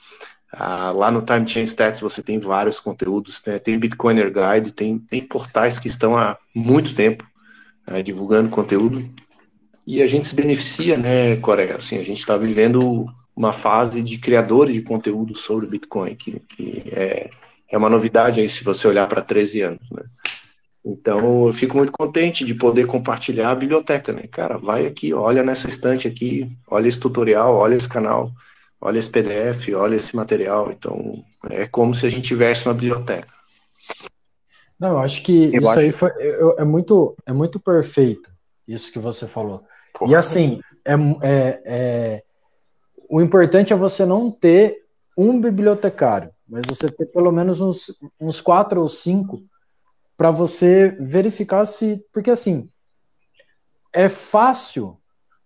Speaker 14: Ah, lá no Time Chain Stats você tem vários conteúdos, né? tem Bitcoiner Guide, tem, tem portais que estão há muito tempo né, divulgando conteúdo. E a gente se beneficia, né, Coreia? Assim, a gente está vivendo uma fase de criadores de conteúdo sobre Bitcoin, que, que é, é uma novidade aí se você olhar para 13 anos, né? Então, eu fico muito contente de poder compartilhar a biblioteca, né? Cara, vai aqui, olha nessa estante aqui, olha esse tutorial, olha esse canal, olha esse PDF, olha esse material. Então, é como se a gente tivesse uma biblioteca.
Speaker 8: Não, eu acho que
Speaker 14: Eu
Speaker 8: isso aí
Speaker 14: acho-
Speaker 8: foi, eu- é, muito, é muito perfeito, isso que você falou. E assim, é, é- é- o importante é você não ter um bibliotecário, mas você ter pelo menos uns, uns quatro ou cinco para você verificar se. Porque assim, é fácil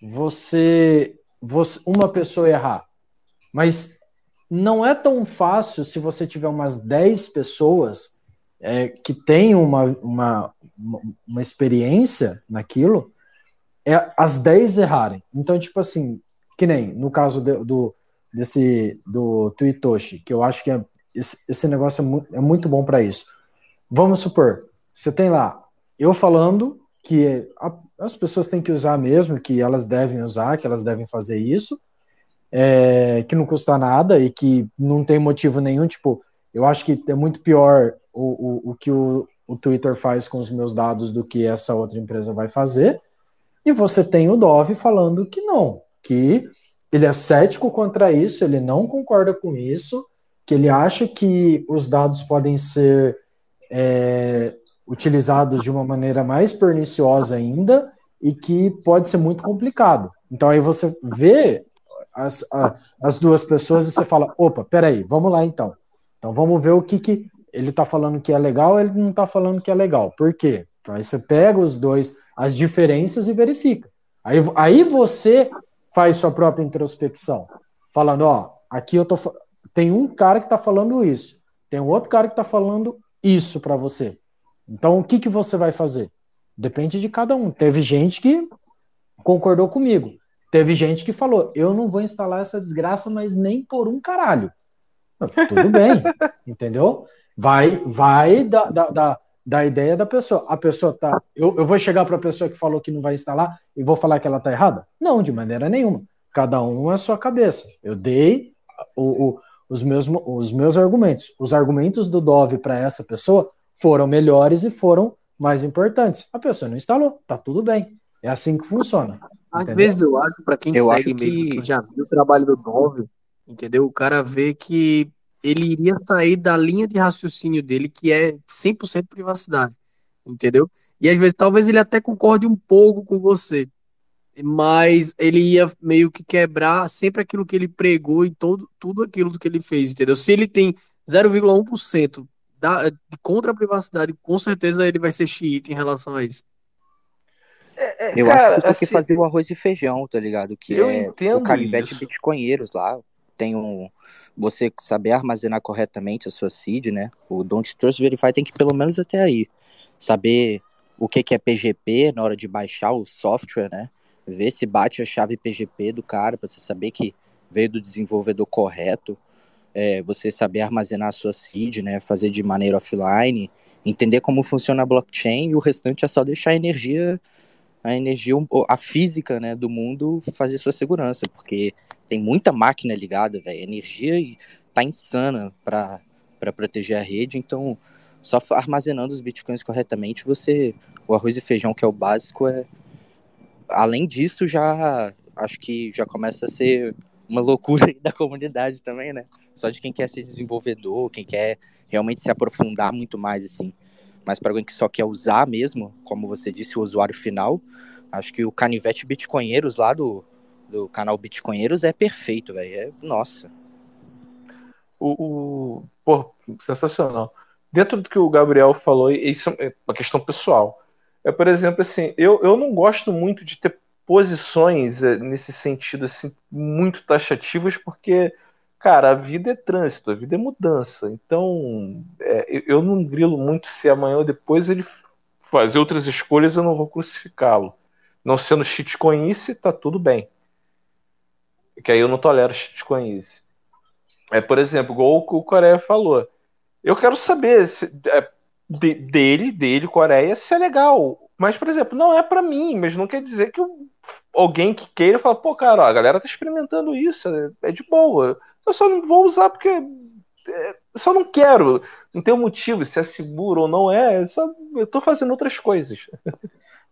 Speaker 8: você, você uma pessoa errar, mas não é tão fácil se você tiver umas 10 pessoas é, que têm uma, uma, uma experiência naquilo, é, as 10 errarem. Então, tipo assim, que nem no caso de, do, desse do Tuitoshi, que eu acho que é, esse, esse negócio é, mu é muito bom para isso. Vamos supor, você tem lá eu falando que a, as pessoas têm que usar mesmo, que elas devem usar, que elas devem fazer isso, é, que não custa nada e que não tem motivo nenhum. Tipo, eu acho que é muito pior o, o, o que o, o Twitter faz com os meus dados do que essa outra empresa vai fazer. E você tem o Dove falando que não, que ele é cético contra isso, ele não concorda com isso, que ele acha que os dados podem ser é, utilizados de uma maneira mais perniciosa ainda e que pode ser muito complicado. Então aí você vê as, a, as duas pessoas e você fala, opa, peraí, vamos lá então. Então vamos ver o que, que ele está falando que é legal, ele não está falando que é legal. Por quê? Então, aí você pega os dois, as diferenças e verifica. Aí, aí você faz sua própria introspecção, falando, ó, aqui eu tô tem um cara que está falando isso, tem um outro cara que está falando isso para você. Então o que que você vai fazer? Depende de cada um. Teve gente que concordou comigo. Teve gente que falou: eu não vou instalar essa desgraça, mas nem por um caralho. Tudo bem, entendeu? Vai, vai da, da, da, da, ideia da pessoa. A pessoa tá. Eu, eu vou chegar para a pessoa que falou que não vai instalar e vou falar que ela tá errada? Não, de maneira nenhuma. Cada um é a sua cabeça. Eu dei o, o, os, meus, os meus argumentos. Os argumentos do Dove para essa pessoa foram melhores e foram mais importantes. A pessoa não instalou, tá tudo bem. É assim que funciona.
Speaker 4: Às entendeu? vezes eu acho, para quem eu segue mesmo, que... que já viu o trabalho do Dove, entendeu? O cara vê que ele iria sair da linha de raciocínio dele, que é 100% privacidade, entendeu? E às vezes, talvez ele até concorde um pouco com você, mas ele ia meio que quebrar sempre aquilo que ele pregou em todo, tudo aquilo que ele fez, entendeu? Se ele tem 0,1% da, contra a privacidade, com certeza ele vai ser xiita em relação a isso.
Speaker 13: É, é, eu cara, acho que tem assim, que fazer o arroz e feijão, tá ligado? Que é o canivete isso. bitcoinheiros lá. Tem um. Você saber armazenar corretamente a sua seed, né? O Don't Trust Verify tem que pelo menos até aí. Saber o que, que é PGP na hora de baixar o software, né? Ver se bate a chave PGP do cara, para você saber que veio do desenvolvedor correto. É, você saber armazenar a sua seed, né? Fazer de maneira offline, entender como funciona a blockchain e o restante é só deixar a energia a energia, a física, né, do mundo fazer sua segurança, porque tem muita máquina ligada, velho, energia tá insana para proteger a rede, então só armazenando os bitcoins corretamente, você o arroz e feijão que é o básico é além disso já acho que já começa a ser uma loucura da comunidade também, né? Só de quem quer ser desenvolvedor, quem quer realmente se aprofundar muito mais assim. Mas para alguém que só quer usar mesmo, como você disse, o usuário final, acho que o canivete Bitcoinheiros lá do, do canal Bitcoinheiros é perfeito, velho. É, nossa.
Speaker 1: O, o, pô, sensacional. Dentro do que o Gabriel falou, isso é uma questão pessoal. É, por exemplo, assim, eu, eu não gosto muito de ter posições é, nesse sentido assim muito taxativas, porque Cara, a vida é trânsito, a vida é mudança. Então, é, eu não grilo muito se amanhã ou depois ele fazer outras escolhas, eu não vou crucificá-lo. Não sendo shitcoinice, tá tudo bem. Que aí eu não tolero shitcoinice. É, por exemplo, igual o Coreia falou. Eu quero saber se, é, de, dele, dele, Coreia, se é legal. Mas, por exemplo, não é para mim, mas não quer dizer que eu, alguém que queira falar, pô, cara, ó, a galera tá experimentando isso, é, é de boa eu só não vou usar porque é, eu só não quero. Não tem um motivo se é seguro ou não é. Eu, só, eu tô fazendo outras coisas.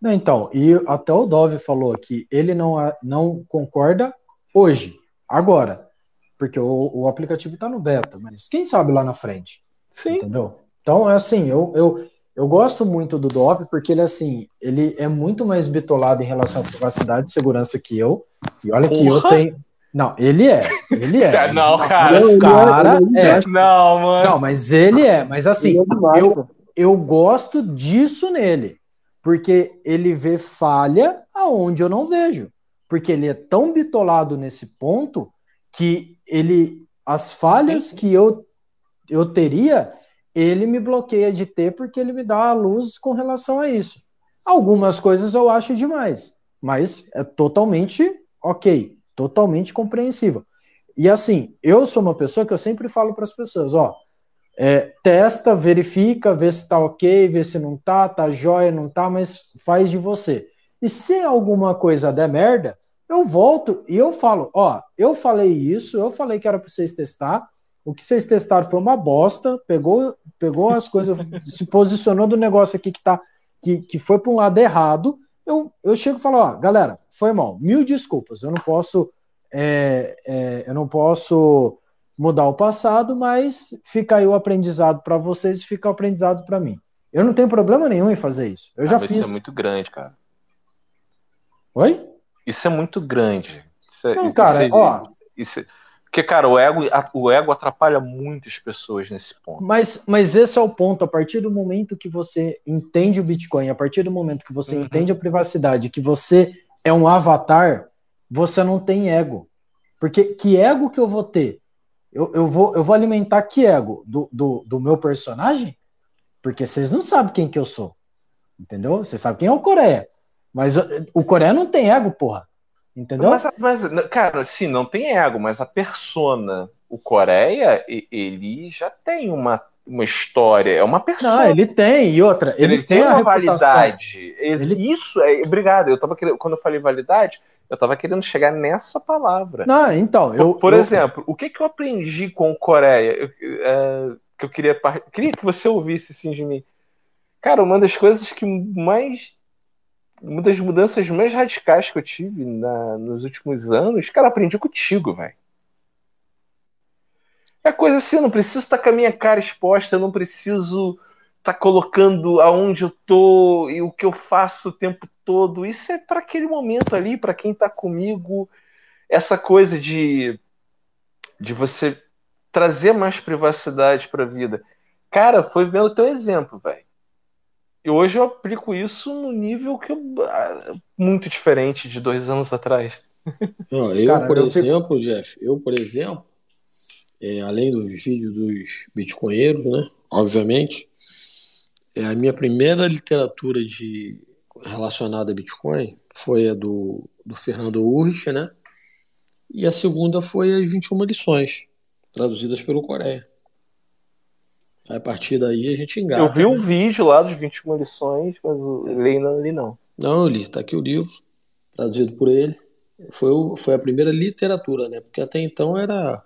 Speaker 8: Não, então, e até o Dove falou que ele não, não concorda hoje, agora. Porque o, o aplicativo está no beta, mas quem sabe lá na frente. Sim. Entendeu? Então, é assim, eu, eu, eu gosto muito do Dove porque ele, assim, ele é muito mais bitolado em relação à privacidade e segurança que eu. E olha Porra. que eu tenho. Não, ele é. Ele é.
Speaker 1: Não, cara.
Speaker 8: O cara
Speaker 4: ele é-
Speaker 8: é.
Speaker 1: Não, mano.
Speaker 8: Não, mas ele é. Mas assim,
Speaker 4: é
Speaker 8: eu, eu gosto disso nele. Porque ele vê falha aonde eu não vejo. Porque ele é tão bitolado nesse ponto que ele. As falhas que eu, eu teria, ele me bloqueia de ter porque ele me dá a luz com relação a isso. Algumas coisas eu acho demais, mas é totalmente ok, totalmente compreensível. E assim, eu sou uma pessoa que eu sempre falo para as pessoas, ó, é, testa, verifica, vê se tá ok, vê se não tá, tá jóia, não tá, mas faz de você. E se alguma coisa der merda, eu volto e eu falo, ó, eu falei isso, eu falei que era para vocês testar, o que vocês testaram foi uma bosta, pegou, pegou as coisas, se posicionou do negócio aqui que tá, que, que foi para um lado errado, eu, eu chego e falo, ó, galera, foi mal, mil desculpas, eu não posso, é, é, eu não posso mudar o passado, mas fica aí o aprendizado para vocês e fica o aprendizado para mim. Eu não tenho problema nenhum em fazer isso. Eu já
Speaker 1: Ah, mas
Speaker 8: fiz.
Speaker 1: Isso é muito grande, cara.
Speaker 8: Oi?
Speaker 1: Isso é muito grande. Isso é-
Speaker 8: Não,
Speaker 1: isso
Speaker 8: cara,
Speaker 1: é-
Speaker 8: ó.
Speaker 1: isso é- Porque, cara, o ego, o ego atrapalha muitas pessoas nesse ponto.
Speaker 8: Mas, mas esse é o ponto. A partir do momento que você entende o Bitcoin, a partir do momento que você
Speaker 1: Uhum.
Speaker 8: entende a privacidade, que você é um avatar, você não tem ego. Porque que ego que eu vou ter? Eu, eu, vou, eu vou alimentar que ego? Do, do, do meu personagem? Porque vocês não sabem quem que eu sou. Entendeu? Vocês sabem quem é o Coreia. Mas o Coreia não tem ego, porra. Entendeu?
Speaker 1: Mas, mas, cara, sim, não tem ego, mas a persona, o Coreia, ele já tem uma, uma história, é uma persona.
Speaker 8: Não, ele tem. E outra, ele,
Speaker 1: Ele, tem,
Speaker 8: a
Speaker 1: uma validade. Isso é. Obrigado. Eu tava querendo, quando eu falei validade, eu tava querendo chegar nessa palavra.
Speaker 8: Não, então, eu.
Speaker 1: Por, por
Speaker 8: eu-
Speaker 1: exemplo, o que, que eu aprendi com o Coreia? Eu, é, que eu queria, queria que você ouvisse assim de mim. Cara, uma das coisas que mais. Uma das mudanças mais radicais que eu tive na- nos últimos anos, cara, aprendi contigo, velho. É coisa assim, eu não preciso estar com a minha cara exposta, eu não preciso estar colocando aonde eu tô e o que eu faço o tempo todo. Isso é para aquele momento ali, para quem tá comigo. Essa coisa de, de você trazer mais privacidade para a vida. Cara, foi vendo o teu exemplo, velho. E hoje eu aplico isso no nível que eu, ah, muito diferente de dois anos atrás.
Speaker 12: Ó, eu,
Speaker 8: Cara,
Speaker 12: por
Speaker 8: eu fico-
Speaker 12: exemplo, Jeff, eu, por exemplo, é, além dos vídeos dos bitcoinheiros, né? Obviamente, é, a minha primeira literatura de relacionada a Bitcoin foi a do, do Fernando Urich, né? E a segunda foi as 21 lições, traduzidas pelo Coreia. Aí, a partir daí a gente engata.
Speaker 1: Eu vi um vídeo lá dos 21 lições, mas o lei não li não.
Speaker 12: Não, eu li, tá aqui o livro, traduzido por ele. Foi, o- foi a primeira literatura, né? Porque até então era,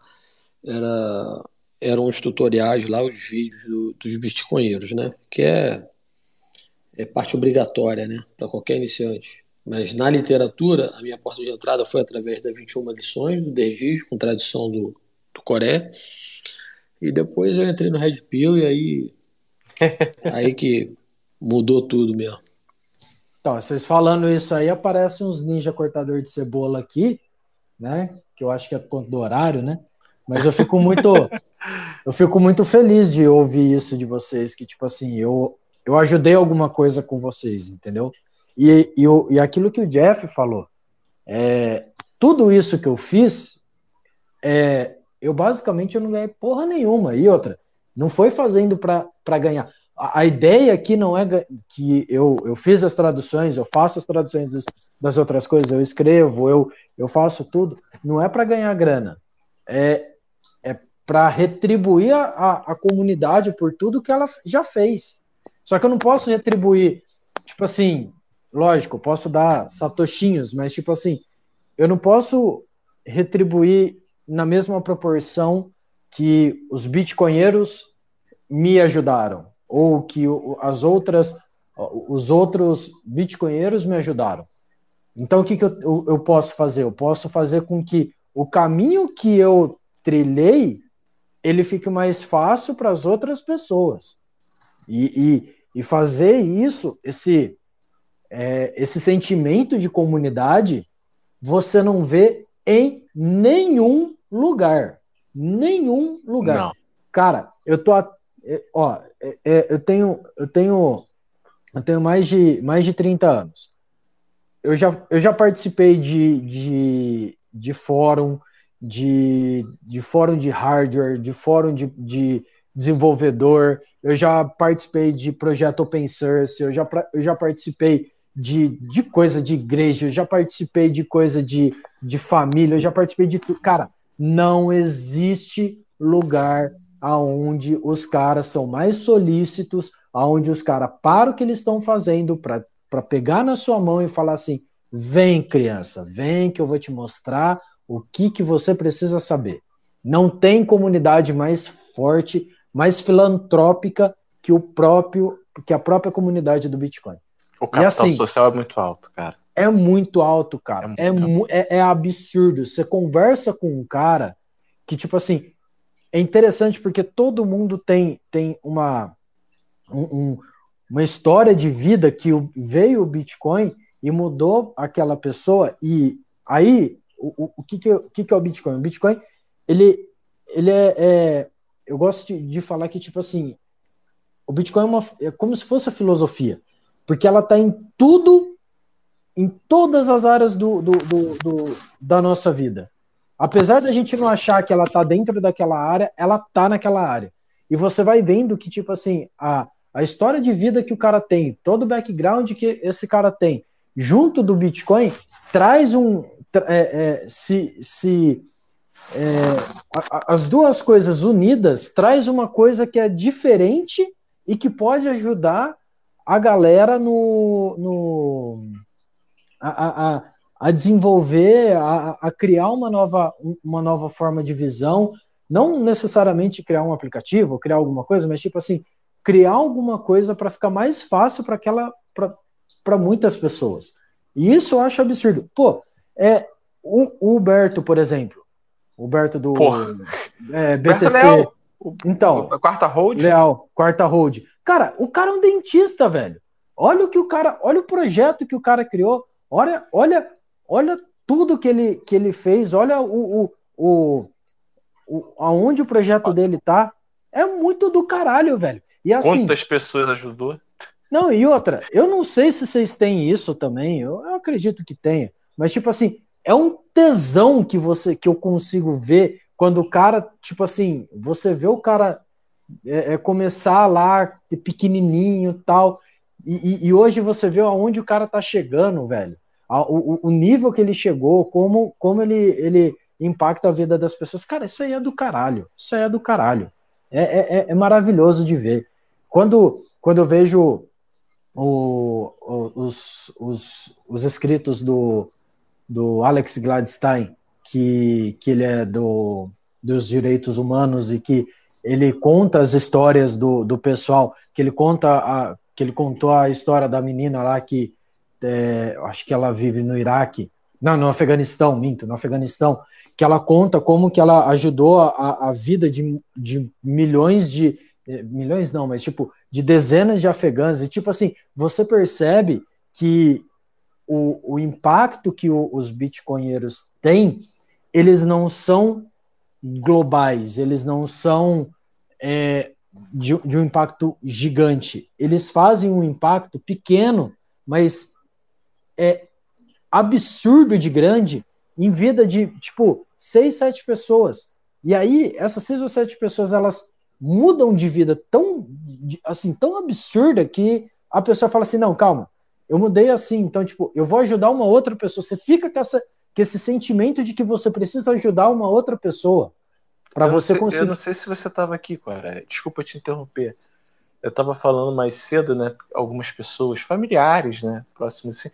Speaker 12: era, eram os tutoriais lá, os vídeos do- dos bitcoinheiros, né? Que é, é parte obrigatória, né? Para qualquer iniciante. Mas na literatura, a minha porta de entrada foi através das 21 lições do Degis, com tradução do, do Coré. E depois eu entrei no Red Pill e aí, aí que mudou tudo mesmo.
Speaker 8: Então, vocês falando isso aí, aparece uns ninja cortador de cebola aqui, né? Que eu acho que é por conta do horário, né? Mas eu fico muito, eu fico muito feliz de ouvir isso de vocês, que tipo assim, eu, eu ajudei alguma coisa com vocês, entendeu? E, e, o- e aquilo que o Jeff falou, é, tudo isso que eu fiz, é, eu basicamente eu não ganhei porra nenhuma. E outra, não foi fazendo para ganhar. A, a ideia aqui não é que eu, eu fiz as traduções, eu faço as traduções dos- das outras coisas, eu escrevo, eu, eu faço tudo. Não é para ganhar grana. É, é para retribuir a, a, a comunidade por tudo que ela já fez. Só que eu não posso retribuir, tipo assim, lógico, posso dar satoshinhos, mas tipo assim, eu não posso retribuir na mesma proporção que os bitcoinheiros me ajudaram ou que as outras os outros bitcoinheiros me ajudaram. Então o que, que eu, eu, eu posso fazer? Eu posso fazer com que o caminho que eu trilhei ele fique mais fácil para as outras pessoas e, e, e fazer isso, esse é, esse sentimento de comunidade, você não vê em nenhum lugar. Nenhum lugar.
Speaker 1: Não.
Speaker 8: Cara, eu tô. é, Ó, é- é, eu tenho. Eu tenho. Eu tenho mais de, mais de 30 anos. Eu já, eu já participei de, de, de fórum, de, de fórum de hardware, de fórum de, de desenvolvedor, eu já participei de projeto open source, eu já, eu já participei de, de coisa de igreja, eu já participei de coisa de, de família, eu já participei de tudo. Cara, não existe lugar aonde os caras são mais solícitos, aonde os caras param o que eles estão fazendo para pegar na sua mão e falar assim: vem, criança, vem que eu vou te mostrar o que, que você precisa saber. Não tem comunidade mais forte, mais filantrópica que o próprio, que a própria comunidade do Bitcoin.
Speaker 1: O
Speaker 8: E
Speaker 1: capital
Speaker 8: assim,
Speaker 1: social é muito alto, cara.
Speaker 8: É muito alto, cara. É, mu- é, é absurdo. Você conversa com um cara que, tipo assim, é interessante porque todo mundo tem, tem uma, um- um- uma história de vida que veio o Bitcoin e mudou aquela pessoa. E aí, o, o, o que, que, é- o que, que é o Bitcoin? O Bitcoin, ele, ele é, é- Eu gosto de, de falar que, tipo assim, o Bitcoin é, uma, é como se fosse a filosofia, porque ela está em tudo em todas as áreas do, do, do- da nossa vida. Apesar da gente não achar que ela está dentro daquela área, ela está naquela área. E você vai vendo que, tipo assim, a, a história de vida que o cara tem, todo o background que esse cara tem, junto do Bitcoin, traz um. é, é, se se é, a- as duas coisas unidas traz uma coisa que é diferente e que pode ajudar a galera no, no a, a, a- desenvolver, a, a criar uma nova, uma nova forma de visão, não necessariamente criar um aplicativo, criar alguma coisa, mas tipo assim, criar alguma coisa para ficar mais fácil para aquela para muitas pessoas. E isso eu acho absurdo. Pô, é o, o Huberto, por exemplo, o Huberto do
Speaker 1: Porra.
Speaker 8: é, BTC.
Speaker 1: Leal.
Speaker 8: Então,
Speaker 1: quarta hold?
Speaker 8: Leal, quarta hold. Cara, o cara é um dentista, velho. Olha o que o cara, olha o projeto que o cara criou. Olha, olha, olha tudo que ele, que ele fez. Olha o, o, o, o aonde o projeto dele tá. É muito do caralho, velho. E assim,
Speaker 1: Quantas pessoas ajudou?
Speaker 8: não, e outra, eu não sei se vocês têm isso também, eu, eu acredito que tenha, mas tipo assim, é um tesão que você que eu consigo ver quando o cara, tipo assim, você vê o cara é, é, começar lá de pequenininho tal, e, e- e hoje você vê aonde o cara tá chegando, velho. O, o- nível que ele chegou, como, como ele, ele impacta a vida das pessoas. Cara, isso aí é do caralho. Isso aí é do caralho. É, é, é- é maravilhoso de ver. Quando, quando eu vejo o- os, os, os escritos do, do Alex Gladstein, que, que ele é do, dos direitos humanos e que ele conta as histórias do, do pessoal, que ele conta a, que ele contou a história da menina lá que é, acho que ela vive no Iraque, não, no Afeganistão, minto, no Afeganistão, que ela conta como que ela ajudou a, a vida de, de milhões de eh, milhões não, mas tipo de dezenas de afegãs. E tipo assim, você percebe que o, o impacto que o- os bitcoinheiros têm, eles não são globais, eles não são é, de, de um impacto gigante. Eles fazem um impacto pequeno, mas é absurdo de grande em vida de, tipo, seis, sete pessoas. E aí, essas seis ou sete pessoas, elas mudam de vida tão, assim, tão absurda que a pessoa fala assim, não, calma, eu mudei assim, então, tipo, eu vou ajudar uma outra pessoa. Você fica com, essa, com esse sentimento de que você precisa ajudar uma outra pessoa para você conseguir.
Speaker 1: Eu não sei se você estava aqui, cara. Desculpa te interromper. Eu estava falando mais cedo, né? Algumas pessoas, familiares, né? Próximos assim.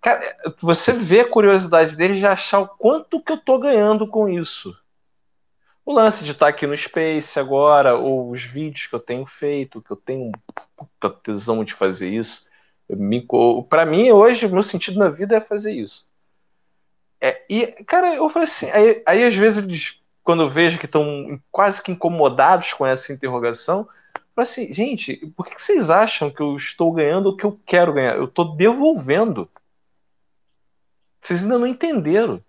Speaker 1: Cara, você vê a curiosidade deles de achar o quanto que eu tô ganhando com isso. O lance de estar aqui no Space agora, ou os vídeos que eu tenho feito, que eu tenho puta tesão de fazer isso. Para mim, hoje, o meu sentido na vida é fazer isso. É, e, cara, eu falei assim, aí, aí às vezes eles, quando eu vejo que estão quase que incomodados com essa interrogação, falo assim, gente, por que que vocês acham que eu estou ganhando o que eu quero ganhar? Eu estou devolvendo. Vocês ainda não entenderam.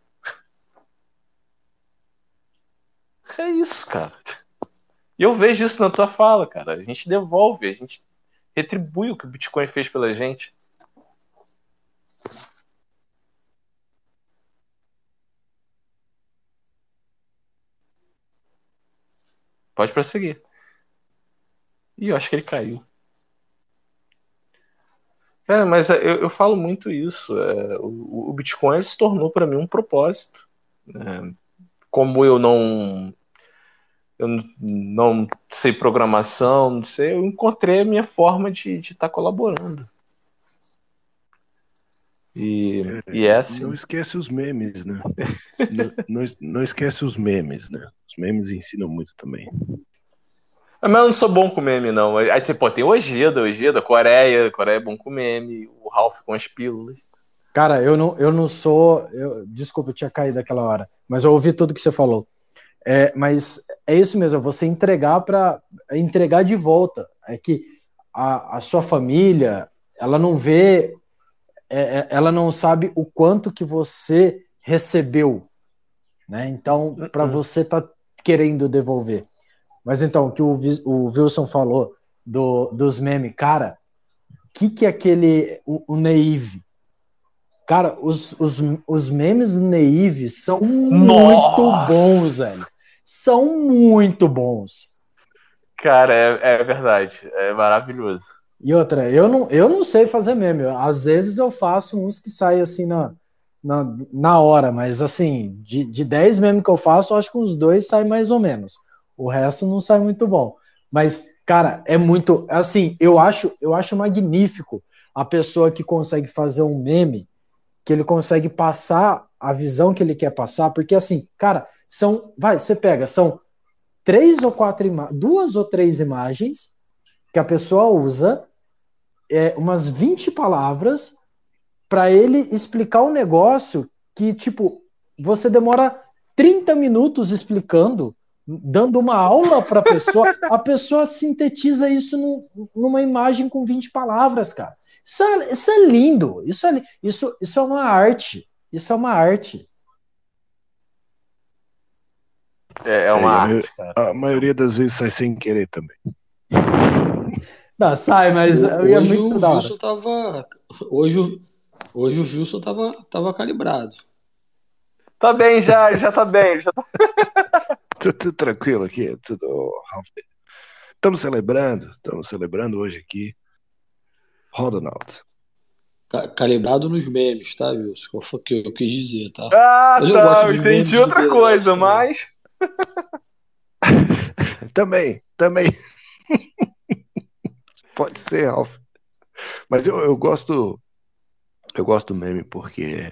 Speaker 1: É isso, cara. E eu vejo isso na tua fala, cara. A gente devolve, a gente retribui o que o Bitcoin fez pela gente. Pode prosseguir. Ih, eu acho que ele caiu. É, mas eu, eu falo muito isso. É, o, o, Bitcoin se tornou para mim um propósito. É, como eu não eu não sei programação, não sei, eu encontrei a minha forma de estar tá colaborando. E é, e é assim.
Speaker 14: Não esquece os memes, né? não, não, não, esquece os memes, né? Os memes ensinam muito também.
Speaker 1: Mas eu não sou bom com meme, não. Aí, tipo, tem o Ojeda, o Ojeda, Coreia, Coreia é bom com meme, o Ralph com as pílulas.
Speaker 8: Cara, eu não, eu não sou. Eu, desculpa, eu tinha caído aquela hora, mas eu ouvi tudo que você falou. É, mas é isso mesmo, é você entregar para entregar de volta. É que a, a sua família, ela não vê, é, é ela não sabe o quanto que você recebeu, né? Então, para uhum. você tá querendo devolver. Mas então, o que o, o Wilson falou do, dos memes, cara, o que, que é aquele, o, o Naive? Cara, os, os, os memes do Naive são Nossa. muito bons, velho. São muito bons.
Speaker 1: Cara, é, é verdade. É maravilhoso.
Speaker 8: E outra, eu não, eu não sei fazer meme. Às vezes eu faço uns que saem assim na, na, na hora, mas assim, de, de 10 memes que eu faço, eu acho que uns dois saem mais ou menos. O resto não sai muito bom. Mas, cara, é muito. Assim, eu acho, eu acho magnífico a pessoa que consegue fazer um meme, que ele consegue passar a visão que ele quer passar, porque assim, cara, são. Vai, você pega, são três ou quatro duas ou três imagens que a pessoa usa, é, umas 20 palavras para ele explicar o um negócio que, tipo, você demora 30 minutos explicando dando uma aula para a pessoa, a pessoa sintetiza isso no, numa imagem com 20 palavras, cara. Isso é, isso é lindo, isso é, isso, isso é uma arte, isso é uma arte.
Speaker 1: É, é uma
Speaker 14: é,
Speaker 1: arte,
Speaker 14: cara. A maioria das vezes sai sem querer também.
Speaker 8: Não, sai, mas
Speaker 12: hoje, hoje o Wilson tava. Hoje, hoje o Wilson tava, tava calibrado.
Speaker 1: Tá bem já, já tá bem. Já tá...
Speaker 14: tudo, tudo, tranquilo aqui, tudo. Estamos celebrando, estamos celebrando hoje aqui. Rodonauta.
Speaker 12: Calibrado nos memes, tá, Wilson? Foi o que eu quis dizer, tá?
Speaker 1: Ah, mas eu tá, gosto eu entendi outra coisa, mas.
Speaker 14: também, também. Pode ser, Ralph. Mas eu, eu gosto. Eu gosto do meme porque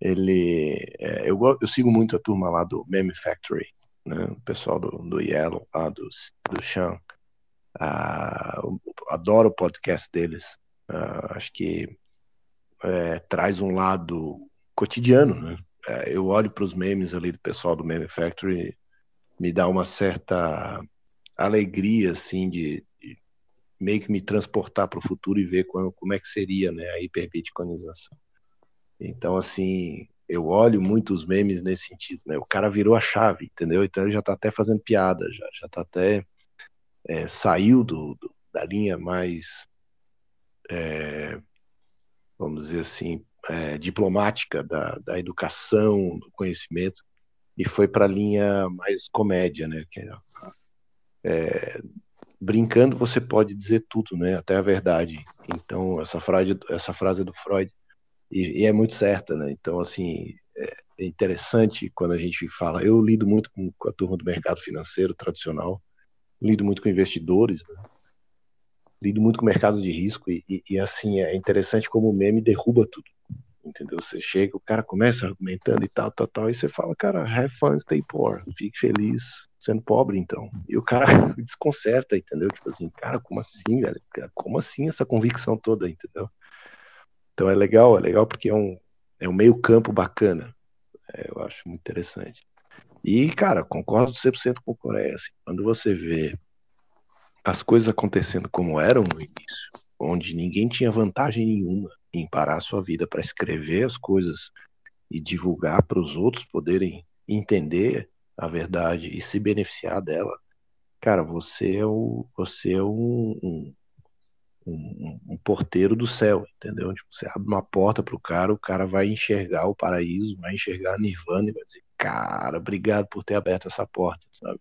Speaker 14: ele. É, eu, eu sigo muito a turma lá do Meme Factory né? O pessoal do, do Yellow, lá do, do Sean. Ah, adoro o podcast deles. Ah, acho que é, traz um lado cotidiano, né? É, eu olho para os memes ali do pessoal do Meme Factory, me dá uma certa alegria, assim, de, de meio que me transportar para o futuro e ver como, como é que seria, né, a hiperbitcoinização. Então, assim, eu olho muito os memes nesse sentido, né? O cara virou a chave, entendeu? Então ele já tá até fazendo piada, já, já tá até é, saiu do, do, da linha mais, é, vamos dizer assim, é, diplomática da, da educação, do conhecimento, e foi para a linha mais comédia, né? Que é, é, brincando você pode dizer tudo, né? Até a verdade. Então essa frase, essa frase do Freud e, e, é muito certa, né? Então, assim, é, é, interessante quando a gente fala. Eu lido muito com, com, a turma do mercado financeiro tradicional, lido muito com investidores, né? lido muito com o mercado de risco e, e, e, assim é interessante como o meme derruba tudo. Entendeu? Você chega, o cara começa argumentando e tal, tal, tal, e você fala, cara, have fun, stay poor, fique feliz sendo pobre, então. E o cara desconcerta, entendeu? Tipo assim, cara, como assim, velho? Como assim essa convicção toda, entendeu? Então é legal, é legal porque é um, é um meio campo bacana. É, eu acho muito interessante. E, cara, concordo 100% com o Coreia. Assim, quando você vê as coisas acontecendo como eram no início, onde ninguém tinha vantagem nenhuma em parar a sua vida para escrever as coisas e divulgar para os outros poderem entender a verdade e se beneficiar dela, cara, você é, o, você é um, um, um, um porteiro do céu, entendeu? Tipo, você abre uma porta pro cara, o cara vai enxergar o paraíso, vai enxergar a nirvana e vai dizer, cara, obrigado por ter aberto essa porta, sabe?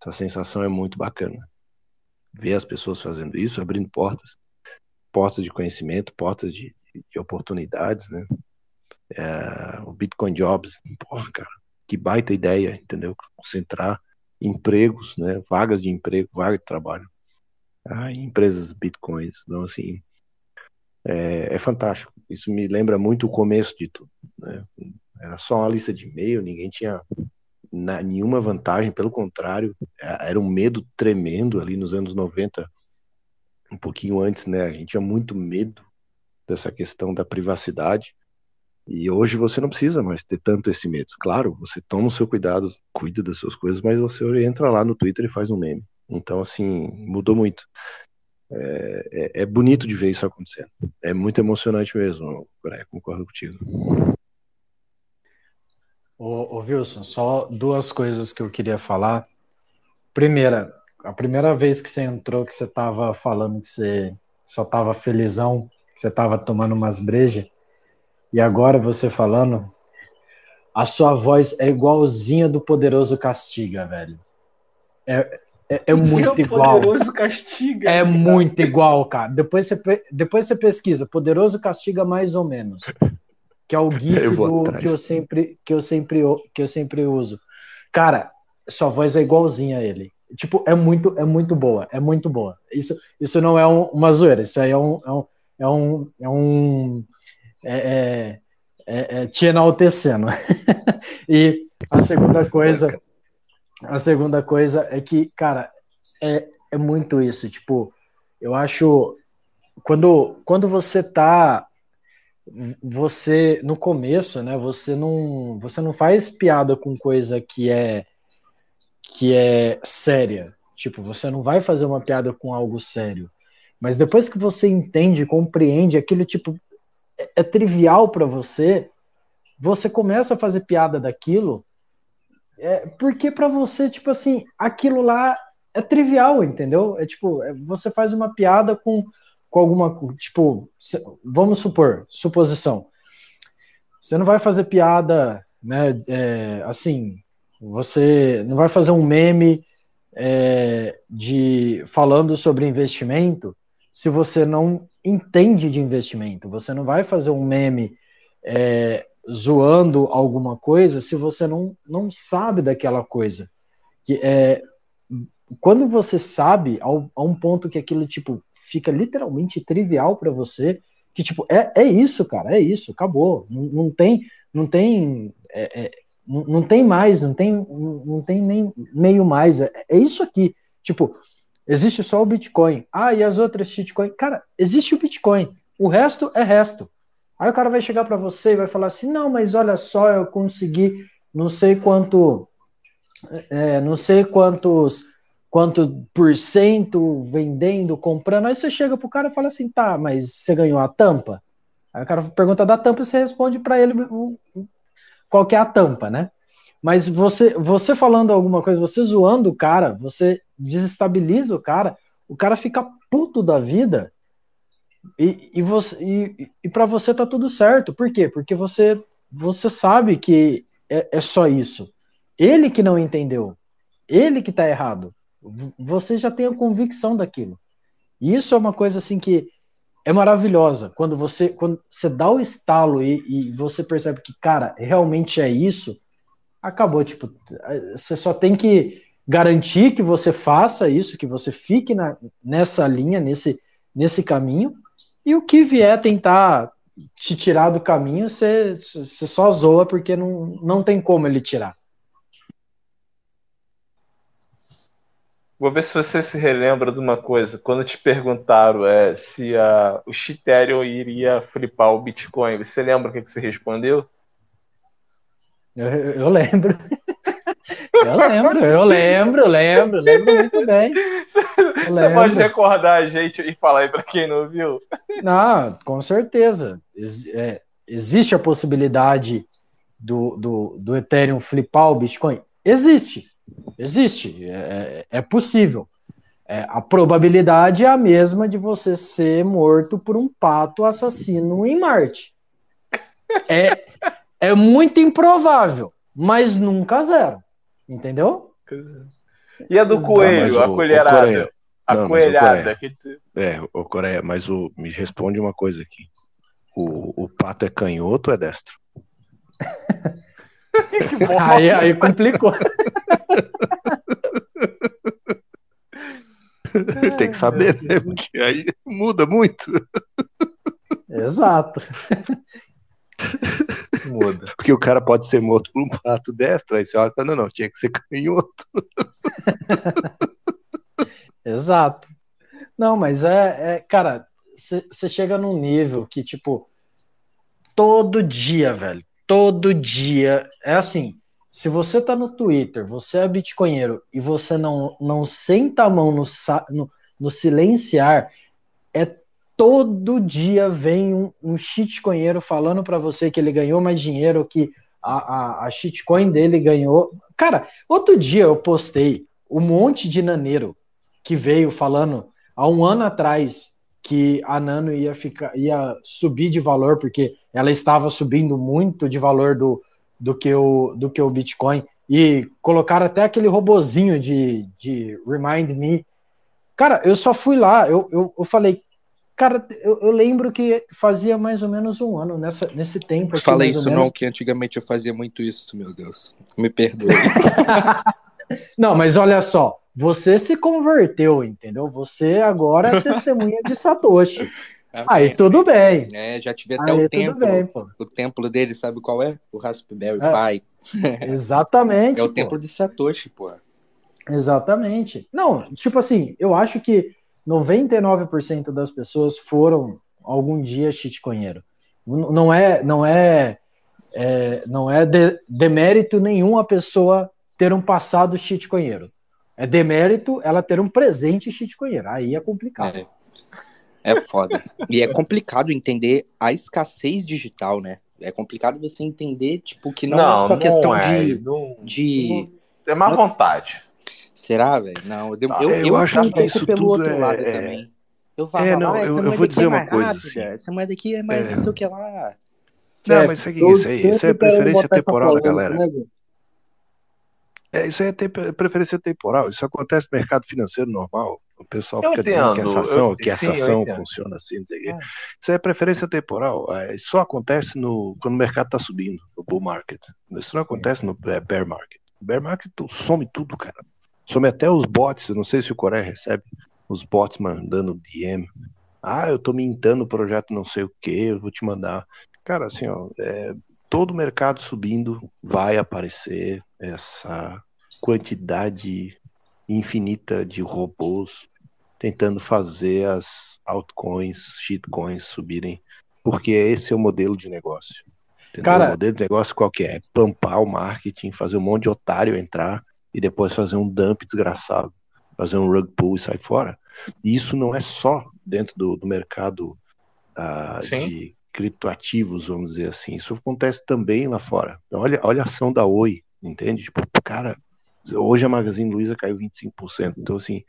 Speaker 14: Essa sensação é muito bacana. Ver as pessoas fazendo isso, abrindo portas, portas de conhecimento, portas de, de oportunidades, né? É, o Bitcoin Jobs, porra, cara, que baita ideia, entendeu? Concentrar empregos, né? Vagas de emprego, vagas de trabalho ah, em empresas Bitcoins. Então, assim, é, é, fantástico. Isso me lembra muito o começo de tudo. Né? Era só uma lista de e-mail, ninguém tinha na, nenhuma vantagem, pelo contrário, era um medo tremendo ali nos anos 90, um pouquinho antes, né? A gente tinha muito medo dessa questão da privacidade. E hoje você não precisa mais ter tanto esse medo. Claro, você toma o seu cuidado, cuida das suas coisas, mas você entra lá no Twitter e faz um meme. Então, assim, mudou muito. É, é, é bonito de ver isso acontecendo. É muito emocionante mesmo, Coreia, concordo contigo.
Speaker 8: Ô, ô, Wilson, só duas coisas que eu queria falar. Primeira, a primeira vez que você entrou, que você estava falando que você só estava felizão, que você estava tomando umas brejas, e agora você falando, a sua voz é igualzinha do Poderoso Castiga, velho. É, é, é muito Meu igual.
Speaker 1: Poderoso Castiga.
Speaker 8: É cara. muito igual, cara. Depois você, depois você pesquisa, Poderoso Castiga mais ou menos. Que é o GIF eu do, que, eu sempre, que, eu sempre, que eu sempre uso. Cara, sua voz é igualzinha a ele. Tipo, é muito, é muito boa, é muito boa. Isso, isso não é um, uma zoeira, isso aí é um, é um, é um, é um é, é, é, é te enaltecendo. e a segunda coisa, a segunda coisa é que, cara, é, é muito isso. Tipo, eu acho quando, quando você tá você no começo, né? Você não você não faz piada com coisa que é que é séria. Tipo, você não vai fazer uma piada com algo sério. Mas depois que você entende, compreende aquilo tipo é, é trivial para você, você começa a fazer piada daquilo é, porque para você, tipo assim, aquilo lá é trivial, entendeu? É tipo, é, você faz uma piada com, com alguma. Tipo, vamos supor, suposição. Você não vai fazer piada, né? É, assim, você não vai fazer um meme é, de falando sobre investimento se você não entende de investimento. Você não vai fazer um meme é, zoando alguma coisa se você não, não sabe daquela coisa. Que é, quando você sabe, ao, a um ponto que aquilo tipo fica literalmente trivial para você, que tipo é, é isso, cara, é isso, acabou. Não, não tem, não tem, é, é, não, tem mais, não tem, não tem nem meio mais. É, é isso aqui. Tipo, existe só o Bitcoin. Ah, e as outras shitcoin? Cara, existe o Bitcoin. O resto é resto. Aí o cara vai chegar para você e vai falar assim: não, mas olha só, eu consegui não sei quanto, é, não sei quantos, quanto por cento vendendo, comprando. Aí você chega pro cara e fala assim: tá, mas você ganhou a tampa? Aí o cara pergunta da tampa e você responde para ele qual que é a tampa, né? Mas você, você falando alguma coisa, você zoando o cara, você desestabiliza o cara, o cara fica puto da vida e, e, você, e, e para você tá tudo certo. Por quê? Porque você, você sabe que é, é só isso. Ele que não entendeu. Ele que tá errado. Você já tem a convicção daquilo. E isso é uma coisa assim que é maravilhosa. Quando você, quando você dá o estalo e, e você percebe que, cara, realmente é isso, acabou. Tipo, você só tem que garantir que você faça isso, que você fique na, nessa linha, nesse, nesse caminho, e o que vier tentar te tirar do caminho, você, você só zoa porque não, não tem como ele tirar.
Speaker 1: Vou ver se você se relembra de uma coisa. Quando te perguntaram é, se a, o Ethereum iria flipar o Bitcoin, você lembra o que, que você respondeu?
Speaker 8: Eu, eu lembro. Eu lembro, eu lembro, lembro, lembro muito bem.
Speaker 1: Você pode recordar a gente e falar aí para quem não viu?
Speaker 8: Não, com certeza. Ex é, existe a possibilidade do, do, do Ethereum flipar o Bitcoin? existe. Existe. É, é possível. É, a probabilidade é a mesma de você ser morto por um pato assassino em Marte. É, é muito improvável, mas nunca zero. Entendeu?
Speaker 1: E a do coelho, a colherada? A
Speaker 14: Não, mas o
Speaker 1: coelhada.
Speaker 14: Coreia- É, o Coreia, mas o, me responde uma coisa aqui. O, o pato é canhoto ou é destro?
Speaker 8: Aí, aí complicou.
Speaker 14: Tem que saber, né? Porque aí muda muito.
Speaker 8: Exato.
Speaker 1: Muda.
Speaker 14: Porque o cara pode ser morto por um pato destro, aí você olha e fala, não, não, tinha que ser canhoto.
Speaker 8: Exato. Não, mas é, é cara, você chega num nível que, tipo, todo dia, velho, todo dia, é assim, se você tá no Twitter, você é bitcoinheiro e você não, não senta a mão no, no, no silenciar, é todo dia vem um, um shitcoinheiro falando pra você que ele ganhou mais dinheiro, que a, a, a shitcoin dele ganhou. Cara, outro dia eu postei um monte de naneiro que veio falando há um ano atrás que a Nano ia ficar ia subir de valor porque ela estava subindo muito de valor do, do que o do que o Bitcoin e colocaram até aquele robozinho de, de Remind Me. Cara, eu só fui lá, eu, eu, eu falei, cara, eu, eu lembro que fazia mais ou menos um ano nessa, nesse tempo. aqui,
Speaker 13: Fala isso não, que antigamente eu fazia muito isso, meu Deus. Me perdoe.
Speaker 8: Não, mas olha só, você se converteu, entendeu? Você agora é testemunha de Satoshi. Aí tudo bem.
Speaker 13: É, já tive até
Speaker 8: Aí
Speaker 13: o templo.
Speaker 8: bem.
Speaker 13: O templo dele, sabe qual é? O Raspberry
Speaker 8: É.
Speaker 13: Pi.
Speaker 8: Exatamente.
Speaker 13: É o
Speaker 8: pô.
Speaker 13: templo de Satoshi, pô.
Speaker 8: Exatamente. Não, tipo assim, eu acho que 99% das pessoas foram algum dia shitcoinheiro. N- Não é, não é, é, não é de- demérito nenhum a pessoa ter um passado shitcoinheiro. É demérito ela ter um presente shitcoinheiro. Aí é complicado.
Speaker 13: É. É foda. E é complicado entender a escassez digital, né? É complicado você entender, tipo, que não, é só
Speaker 1: não
Speaker 13: questão
Speaker 1: é,
Speaker 13: de.
Speaker 1: não-
Speaker 13: de...
Speaker 1: É má vontade.
Speaker 13: Será, velho? Não, eu,
Speaker 1: Ah,
Speaker 13: eu,
Speaker 14: eu
Speaker 13: eu
Speaker 14: acho que isso
Speaker 13: pelo
Speaker 14: tudo
Speaker 13: outro
Speaker 14: é-
Speaker 13: lado
Speaker 14: é-
Speaker 13: também. Eu falava,
Speaker 14: É, não,
Speaker 13: ah, essa
Speaker 14: eu- eu vou
Speaker 13: aqui
Speaker 14: dizer
Speaker 13: é
Speaker 14: uma
Speaker 13: mais
Speaker 14: coisa, assim.
Speaker 13: essa moeda aqui é mais
Speaker 14: É.
Speaker 13: não sei o que lá.
Speaker 14: Não, mas isso, aqui, isso, aí, isso é preferência temporal da galera.
Speaker 12: né?
Speaker 14: É, isso aí é tempo- preferência temporal. Isso acontece no mercado financeiro normal. O pessoal
Speaker 1: Eu
Speaker 14: fica dizendo que essa ação,
Speaker 1: eu-
Speaker 14: que essa
Speaker 1: sim,
Speaker 14: ação funciona assim, não sei o quê.
Speaker 1: É.
Speaker 14: Isso aí é preferência temporal. É, Isso só acontece no, quando o mercado está subindo, no bull market. Isso não acontece no é, bear market. Bear market some tudo, cara. Some até os bots. Eu não sei se o Coreia recebe os bots mandando DM. Ah, eu tô mintando o projeto não sei o que, eu vou te mandar. Cara, assim, ó, é, todo mercado subindo vai aparecer essa quantidade infinita de robôs tentando fazer as altcoins, shitcoins subirem, porque esse é o modelo de negócio. Entendeu?
Speaker 8: Cara-
Speaker 14: o modelo de negócio qual que é? É pampar o marketing, fazer um monte de otário entrar e depois fazer um dump desgraçado, fazer um rug pull e sair fora. E isso não é só dentro do, do mercado
Speaker 1: Sim.
Speaker 14: de criptoativos, vamos dizer assim. Isso acontece também lá fora. Então, olha, olha a ação da Oi, entende? Tipo, cara, hoje a Magazine Luiza caiu 25%. Então, assim,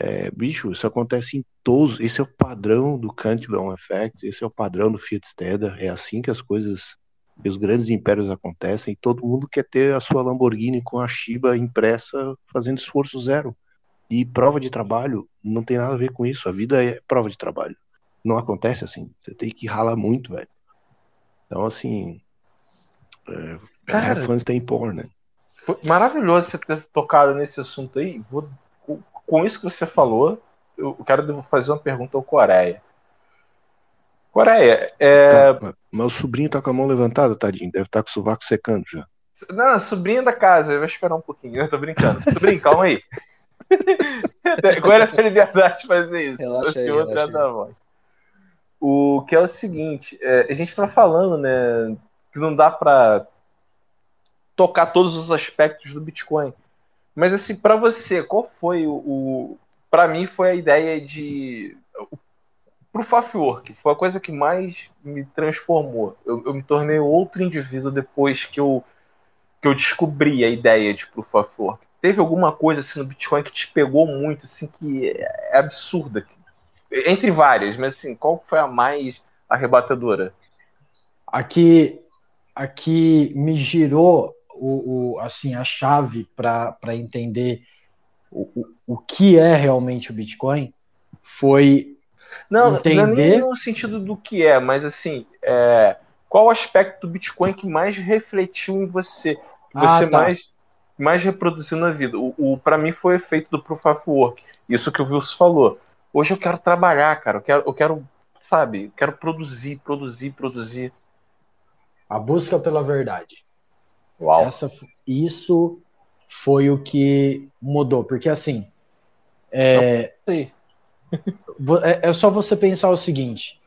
Speaker 14: é, bicho, isso acontece em todos. Esse é o padrão do Cantillon Effect, esse é o padrão do Fiat Standard. É assim que as coisas, os grandes impérios acontecem. Todo mundo quer ter a sua Lamborghini com a Shiba impressa, fazendo esforço zero. E prova de trabalho não tem nada a ver com isso. A vida é prova de trabalho. Não acontece assim. Você tem que ralar muito, velho. Então, assim. É,
Speaker 1: Cara,
Speaker 14: have fun staying poor, né?
Speaker 1: Foi maravilhoso você ter tocado nesse assunto aí. Vou- com, isso que você falou, eu quero fazer uma pergunta ao Coreia. Coreia, é.
Speaker 14: Tá, mas o sobrinho tá com a mão levantada, tadinho. Deve estar com o sovaco secando já.
Speaker 1: Não, sobrinha da casa, vai esperar um pouquinho. Eu tô brincando. Sobrinho, calma aí. Agora é liberdade de fazer isso.
Speaker 2: Relaxa aí, relaxa
Speaker 1: voz. O que é o seguinte, é, a gente tá falando, né, que não dá pra tocar todos os aspectos do Bitcoin. Mas assim, pra você, qual foi o, o para mim foi a ideia de o Proof of Work, foi a coisa que mais me transformou. Eu, eu me tornei outro indivíduo depois que eu que eu descobri a ideia de Proof of Work? Teve alguma coisa assim no Bitcoin que te pegou muito, assim, que é absurda? Entre várias, mas assim, qual foi a mais arrebatadora?
Speaker 8: Aqui, aqui me girou o, o assim a chave para entender o, o, o que é realmente o Bitcoin foi
Speaker 1: não,
Speaker 8: entender...
Speaker 1: não é no sentido do que é, mas assim, é, qual aspecto do Bitcoin que mais refletiu em você, que
Speaker 8: Ah,
Speaker 1: você
Speaker 8: tá.
Speaker 1: mais, mais reproduziu na vida? O, o para mim foi o efeito do Proof of Work, isso que o Wilson falou. Hoje eu quero trabalhar, cara, eu quero, eu quero sabe, eu quero produzir, produzir, produzir.
Speaker 8: A busca pela verdade.
Speaker 1: Uau.
Speaker 8: Essa, isso foi o que mudou, porque assim, é, é, é só você pensar o seguinte: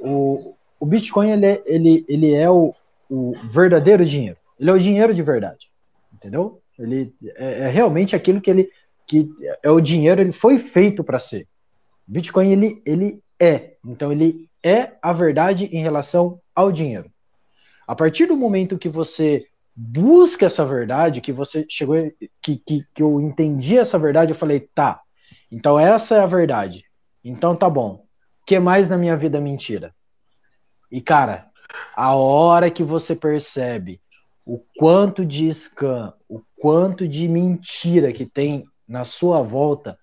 Speaker 8: o, o Bitcoin ele é, ele, ele é o, o verdadeiro dinheiro. Ele é o dinheiro de verdade, entendeu? Ele é, é realmente aquilo que ele que é o dinheiro. Ele foi feito para ser. Bitcoin ele ele é, então ele é a verdade em relação ao dinheiro. A partir do momento que você busca essa verdade, que você chegou, que, que, que eu entendi essa verdade, eu falei, tá, então essa é a verdade. Então tá bom. O que mais na minha vida é mentira? E cara, a hora que você percebe o quanto de scam, o quanto de mentira que tem na sua volta,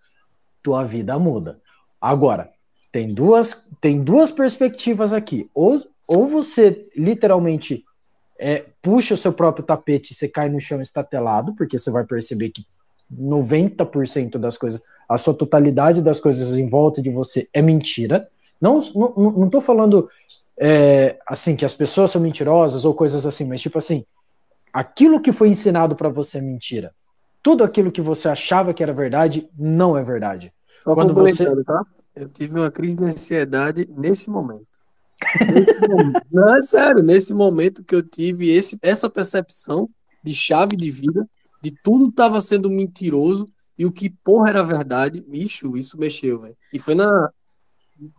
Speaker 8: tua vida muda. Agora, tem duas, tem duas perspectivas aqui. Ou, ou você literalmente é, puxa o seu próprio tapete e você cai no chão estatelado, porque você vai perceber que 90% das coisas, a sua totalidade das coisas em volta de você é mentira. Não, não, não tô falando é, assim que as pessoas são mentirosas ou coisas assim, mas tipo assim, aquilo que foi ensinado para você é mentira. Tudo aquilo que você achava que era verdade não é verdade.
Speaker 4: Só
Speaker 8: Quando você
Speaker 4: tá? Eu tive uma crise de ansiedade nesse momento. Momento. Não, é sério, nesse momento que eu tive esse, essa percepção de chave de vida, de tudo estava sendo mentiroso e o que porra era verdade, bicho, isso mexeu, velho. E foi na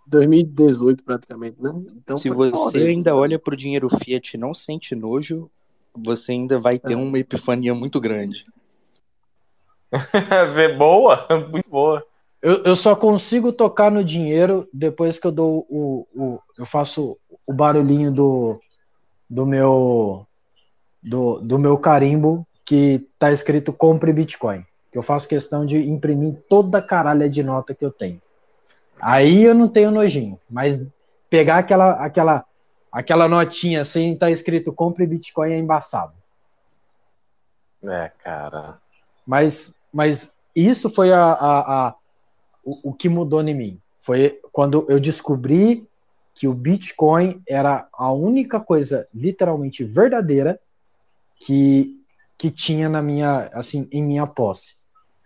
Speaker 4: 2018 praticamente, né? Então
Speaker 13: Se você
Speaker 4: foda.
Speaker 13: ainda olha pro dinheiro fiat e não sente nojo, você ainda vai ter uma epifania muito grande.
Speaker 1: Vê boa, muito boa.
Speaker 8: Eu, eu só consigo tocar no dinheiro depois que eu dou o, o eu faço o barulhinho do, do meu do, do meu carimbo que tá escrito compre Bitcoin. Que eu faço questão de imprimir toda a caralha de nota que eu tenho. Aí eu não tenho nojinho, mas pegar aquela aquela aquela notinha sem estar escrito compre Bitcoin é embaçado.
Speaker 1: É, cara.
Speaker 8: Mas, mas isso foi a, a, a- o, o que mudou em mim. Foi quando eu descobri que o Bitcoin era a única coisa literalmente verdadeira que, que tinha na minha, assim, em minha posse.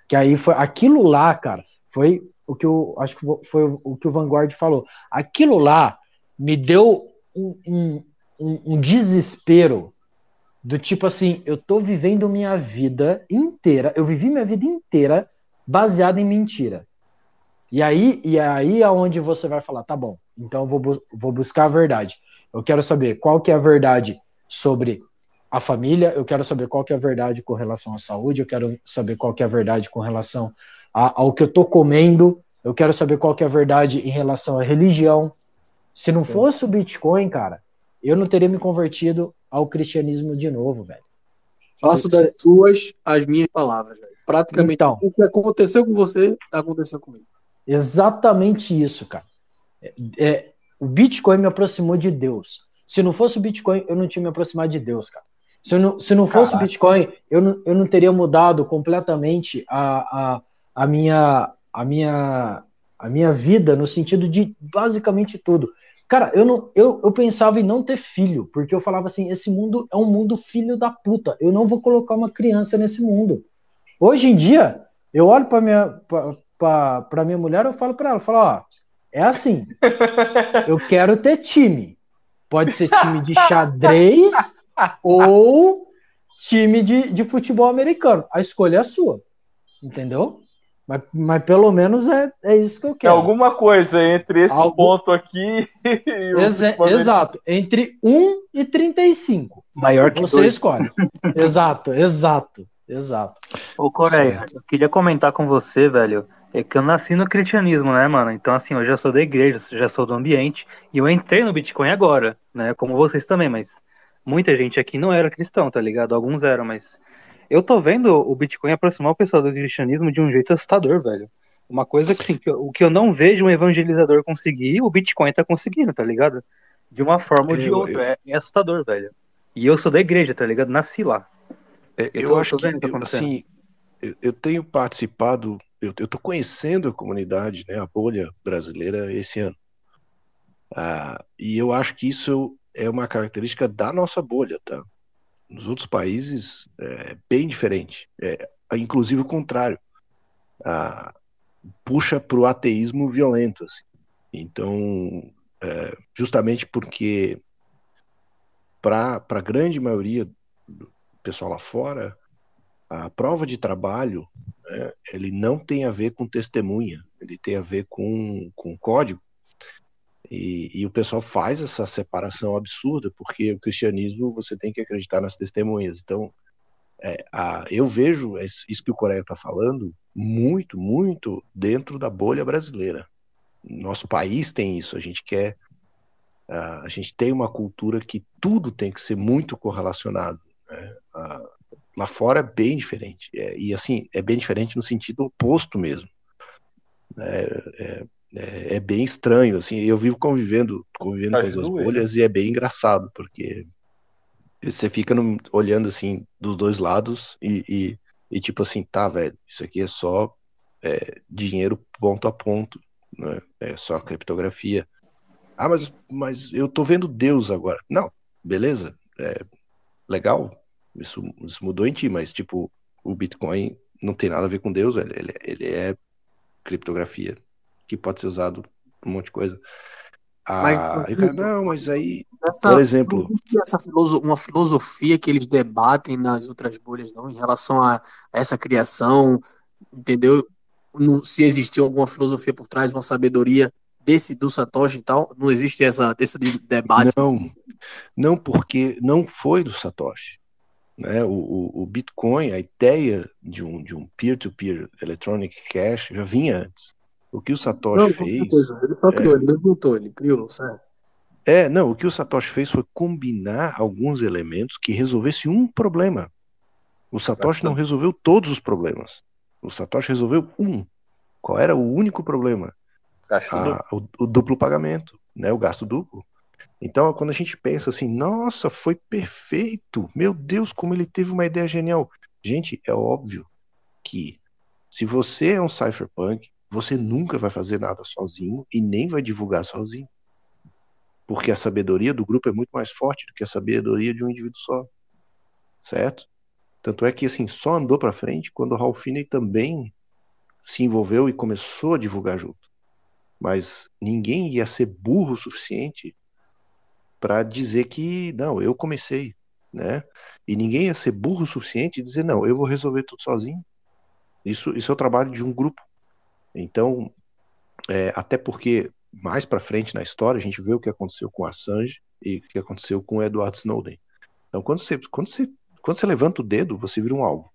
Speaker 8: Que aí foi aquilo lá, cara, foi o que eu acho que foi o, que o Vanguard falou. Aquilo lá me deu um, um, um- um desespero do tipo assim, eu tô vivendo minha vida inteira, eu vivi minha vida inteira baseada em mentira. E aí, e aí é onde você vai falar, tá bom, então eu vou, bu- vou buscar a verdade. Eu quero saber qual que é a verdade sobre a família, eu quero saber qual que é a verdade com relação à saúde, eu quero saber qual que é a verdade com relação a- ao que eu tô comendo, eu quero saber qual que é a verdade em relação à religião. Se não fosse o Bitcoin, cara, eu não teria me convertido ao cristianismo de novo, velho.
Speaker 4: Faço das suas as minhas palavras, velho. Praticamente
Speaker 8: Então.
Speaker 4: o que aconteceu com você, aconteceu comigo.
Speaker 8: Exatamente isso, cara. É, é, o Bitcoin me aproximou de Deus. Se não fosse o Bitcoin, eu não tinha me aproximado de Deus, cara. Se não, se não fosse
Speaker 1: Caraca.
Speaker 8: o Bitcoin, eu não, eu não teria mudado completamente a, a, a, minha, a, minha, a minha vida no sentido de basicamente tudo. Cara, eu, não, eu, eu pensava em não ter filho, porque eu falava assim: esse mundo é um mundo filho da puta. Eu não vou colocar uma criança nesse mundo. Hoje em dia, eu olho para minha, pra- pra- pra minha mulher, eu falo para ela, eu falo, ó, é assim, eu quero ter time. Pode ser time de xadrez ou time de, de futebol americano. A escolha é sua, entendeu? Mas, mas pelo menos é, é isso que eu
Speaker 1: É
Speaker 8: quero.
Speaker 1: alguma coisa entre esse
Speaker 8: Algo-
Speaker 1: ponto aqui e o
Speaker 8: Exa- exato. Entre 1 e 35.
Speaker 15: Maior que
Speaker 8: Você
Speaker 15: dois.
Speaker 8: escolhe. exato, exato, exato.
Speaker 15: Ô, Coreia, eu queria comentar com você, velho, é que eu nasci no cristianismo, né, mano? Então, assim, eu já sou da igreja, já sou do ambiente, e eu entrei no Bitcoin agora, né? Como vocês também, mas muita gente aqui não era cristão, tá ligado? Alguns eram, mas eu tô vendo o Bitcoin aproximar o pessoal do cristianismo de um jeito assustador, velho. Uma coisa que, assim, que eu- o que eu não vejo um evangelizador conseguir, o Bitcoin tá conseguindo, tá ligado? De uma forma ou de
Speaker 14: Eu-
Speaker 15: outra. É, é assustador, velho. E eu sou da igreja, tá ligado? Nasci lá.
Speaker 14: É,
Speaker 15: Eu
Speaker 14: eu,
Speaker 15: tô-
Speaker 14: acho
Speaker 15: tô
Speaker 14: que,
Speaker 15: tá
Speaker 14: eu, assim, eu, eu tenho participado, eu, tô conhecendo a comunidade, né, a bolha brasileira esse ano. Ah, e eu acho que isso é uma característica da nossa bolha, tá? Nos outros países é bem diferente. É, inclusive o contrário. Ah, puxa para o ateísmo violento. Assim. Então, é, justamente porque para a grande maioria do pessoal lá fora, a prova de trabalho né, ele não tem a ver com testemunha, ele tem a ver com, com código. E, e o pessoal faz essa separação absurda, porque o cristianismo você tem que acreditar nas testemunhas. Então, é, a, eu vejo isso que o Coreia está falando muito, muito dentro da bolha brasileira. Nosso país tem isso, a gente quer. a gente tem uma cultura que tudo tem que ser muito correlacionado. né? Lá fora é bem diferente. É, e assim, é bem diferente no sentido oposto mesmo. É, é, é- é bem estranho, assim, eu vivo convivendo, convivendo com
Speaker 1: As
Speaker 14: as duas
Speaker 1: duas,
Speaker 14: bolhas e é bem engraçado, porque você fica no- olhando assim dos dois lados e, e, e tipo assim, tá, velho, isso aqui é só é, dinheiro ponto a ponto, né? É só criptografia. Ah, mas, mas eu tô vendo Deus agora. Não, beleza, é legal, isso, isso mudou em ti, mas tipo, o Bitcoin não tem nada a ver com Deus, velho. Ele, ele é criptografia que pode ser usado pra um monte de coisa.
Speaker 4: Mas,
Speaker 14: Ah, o cara, não, mas aí,
Speaker 4: Essa,
Speaker 14: por exemplo,
Speaker 4: essa filoso- uma filosofia que eles debatem nas outras bolhas, não, em relação a essa criação, entendeu? Não- se existiu alguma filosofia por trás, uma sabedoria desse do Satoshi e tal, não existe essa desse de- debate.
Speaker 14: Não, não porque não foi do Satoshi. Né? O, o, o Bitcoin, a ideia de um, de um peer-to-peer electronic cash já vinha antes. O que o Satoshi
Speaker 4: Não,
Speaker 14: fez.
Speaker 4: certeza. Ele só criou, ele não inventou, ele criou, certo?
Speaker 14: É, não, o que o Satoshi fez foi combinar alguns elementos que resolvessem um problema. O Satoshi não resolveu todos os problemas. O Satoshi resolveu um. Qual era o único problema?
Speaker 1: Gasto
Speaker 14: Ah, o, o duplo pagamento, né? O gasto duplo. Então, quando a gente pensa assim, nossa, foi perfeito. Meu Deus, como ele teve uma ideia genial. Gente, é óbvio que se você é um cypherpunk, você nunca vai fazer nada sozinho e nem vai divulgar sozinho. Porque a sabedoria do grupo é muito mais forte do que a sabedoria de um indivíduo só. Certo? Tanto é que assim, só andou para frente quando o Ralph Finney também se envolveu e começou a divulgar junto. Mas ninguém ia ser burro o suficiente para dizer que não, eu comecei, né? E ninguém ia ser burro o suficiente e dizer não, eu vou resolver tudo sozinho. Isso, isso é o trabalho de um grupo. Então, é, até porque mais para frente na história a gente vê o que aconteceu com Assange e o que aconteceu com Edward Snowden. Então, quando você, quando você, quando você levanta o dedo, você vira um alvo.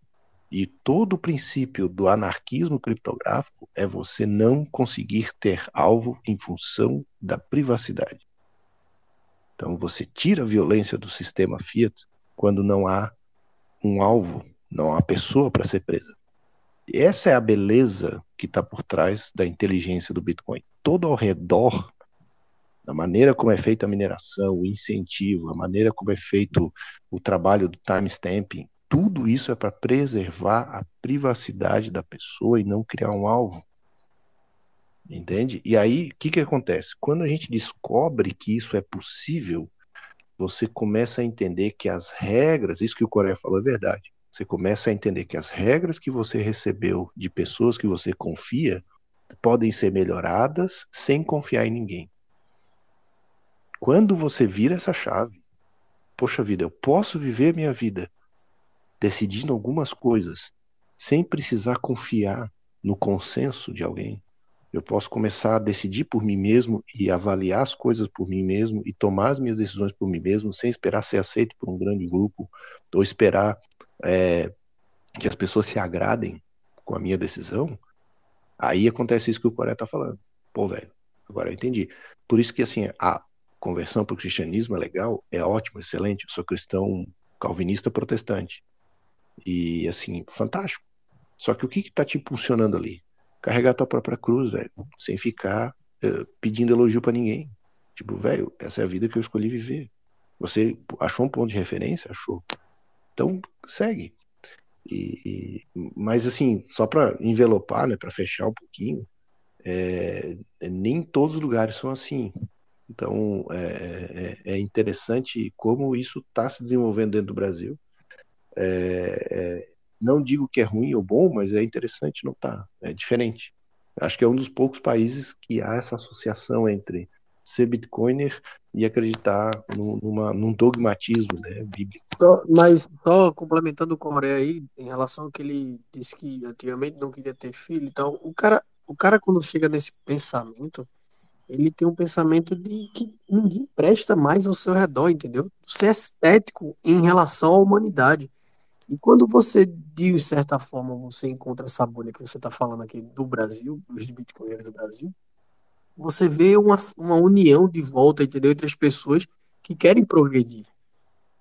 Speaker 14: E todo o princípio do anarquismo criptográfico é você não conseguir ter alvo em função da privacidade. Então você tira a violência do sistema Fiat quando não há um alvo, não há pessoa para ser presa. Essa é a beleza que está por trás da inteligência do Bitcoin. Todo ao redor, da maneira como é feita a mineração, o incentivo, a maneira como é feito o trabalho do timestamping, tudo isso é para preservar a privacidade da pessoa e não criar um alvo. Entende? E aí, o que, que acontece? Quando a gente descobre que isso é possível, você começa a entender que as regras, isso que o Coreia falou é verdade. Você começa a entender que as regras que você recebeu de pessoas que você confia podem ser melhoradas sem confiar em ninguém. Quando você vira essa chave, poxa vida, eu posso viver minha vida decidindo algumas coisas sem precisar confiar no consenso de alguém. Eu posso começar a decidir por mim mesmo e avaliar as coisas por mim mesmo e tomar as minhas decisões por mim mesmo, sem esperar ser aceito por um grande grupo ou esperar é, que as pessoas se agradem com a minha decisão. Aí acontece isso que o Coré está falando. Pô, velho, agora eu entendi. Por isso que assim a conversão para o cristianismo é legal, é ótimo, excelente. Eu sou cristão calvinista protestante e assim fantástico. Só que o que está te impulsionando ali? Carregar tua própria cruz, velho, sem ficar uh, pedindo elogio para ninguém. Tipo, velho, essa é a vida que eu escolhi viver. Você achou um ponto de referência? Achou. Então, segue. E, e mas assim, só para envelopar, né, para fechar um pouquinho, é, nem todos os lugares são assim. Então, é, é, é interessante como isso está se desenvolvendo dentro do Brasil. É, é não digo que é ruim ou bom, mas é interessante notar, é diferente. Acho que é um dos poucos países que há essa associação entre ser bitcoiner e acreditar numa, num dogmatismo né, bíblico.
Speaker 4: Mas só complementando o Coreia aí, em relação ao que ele disse que antigamente não queria ter filho e tal, o cara, o cara quando chega nesse pensamento, ele tem um pensamento de que ninguém presta mais ao seu redor, entendeu? Você é cético em relação à humanidade. E quando você, de certa forma, você encontra essa bolha que você está falando aqui do Brasil, dos bitcoinheiros do Brasil, você vê uma, uma união de volta, entendeu? Entre as pessoas que querem progredir.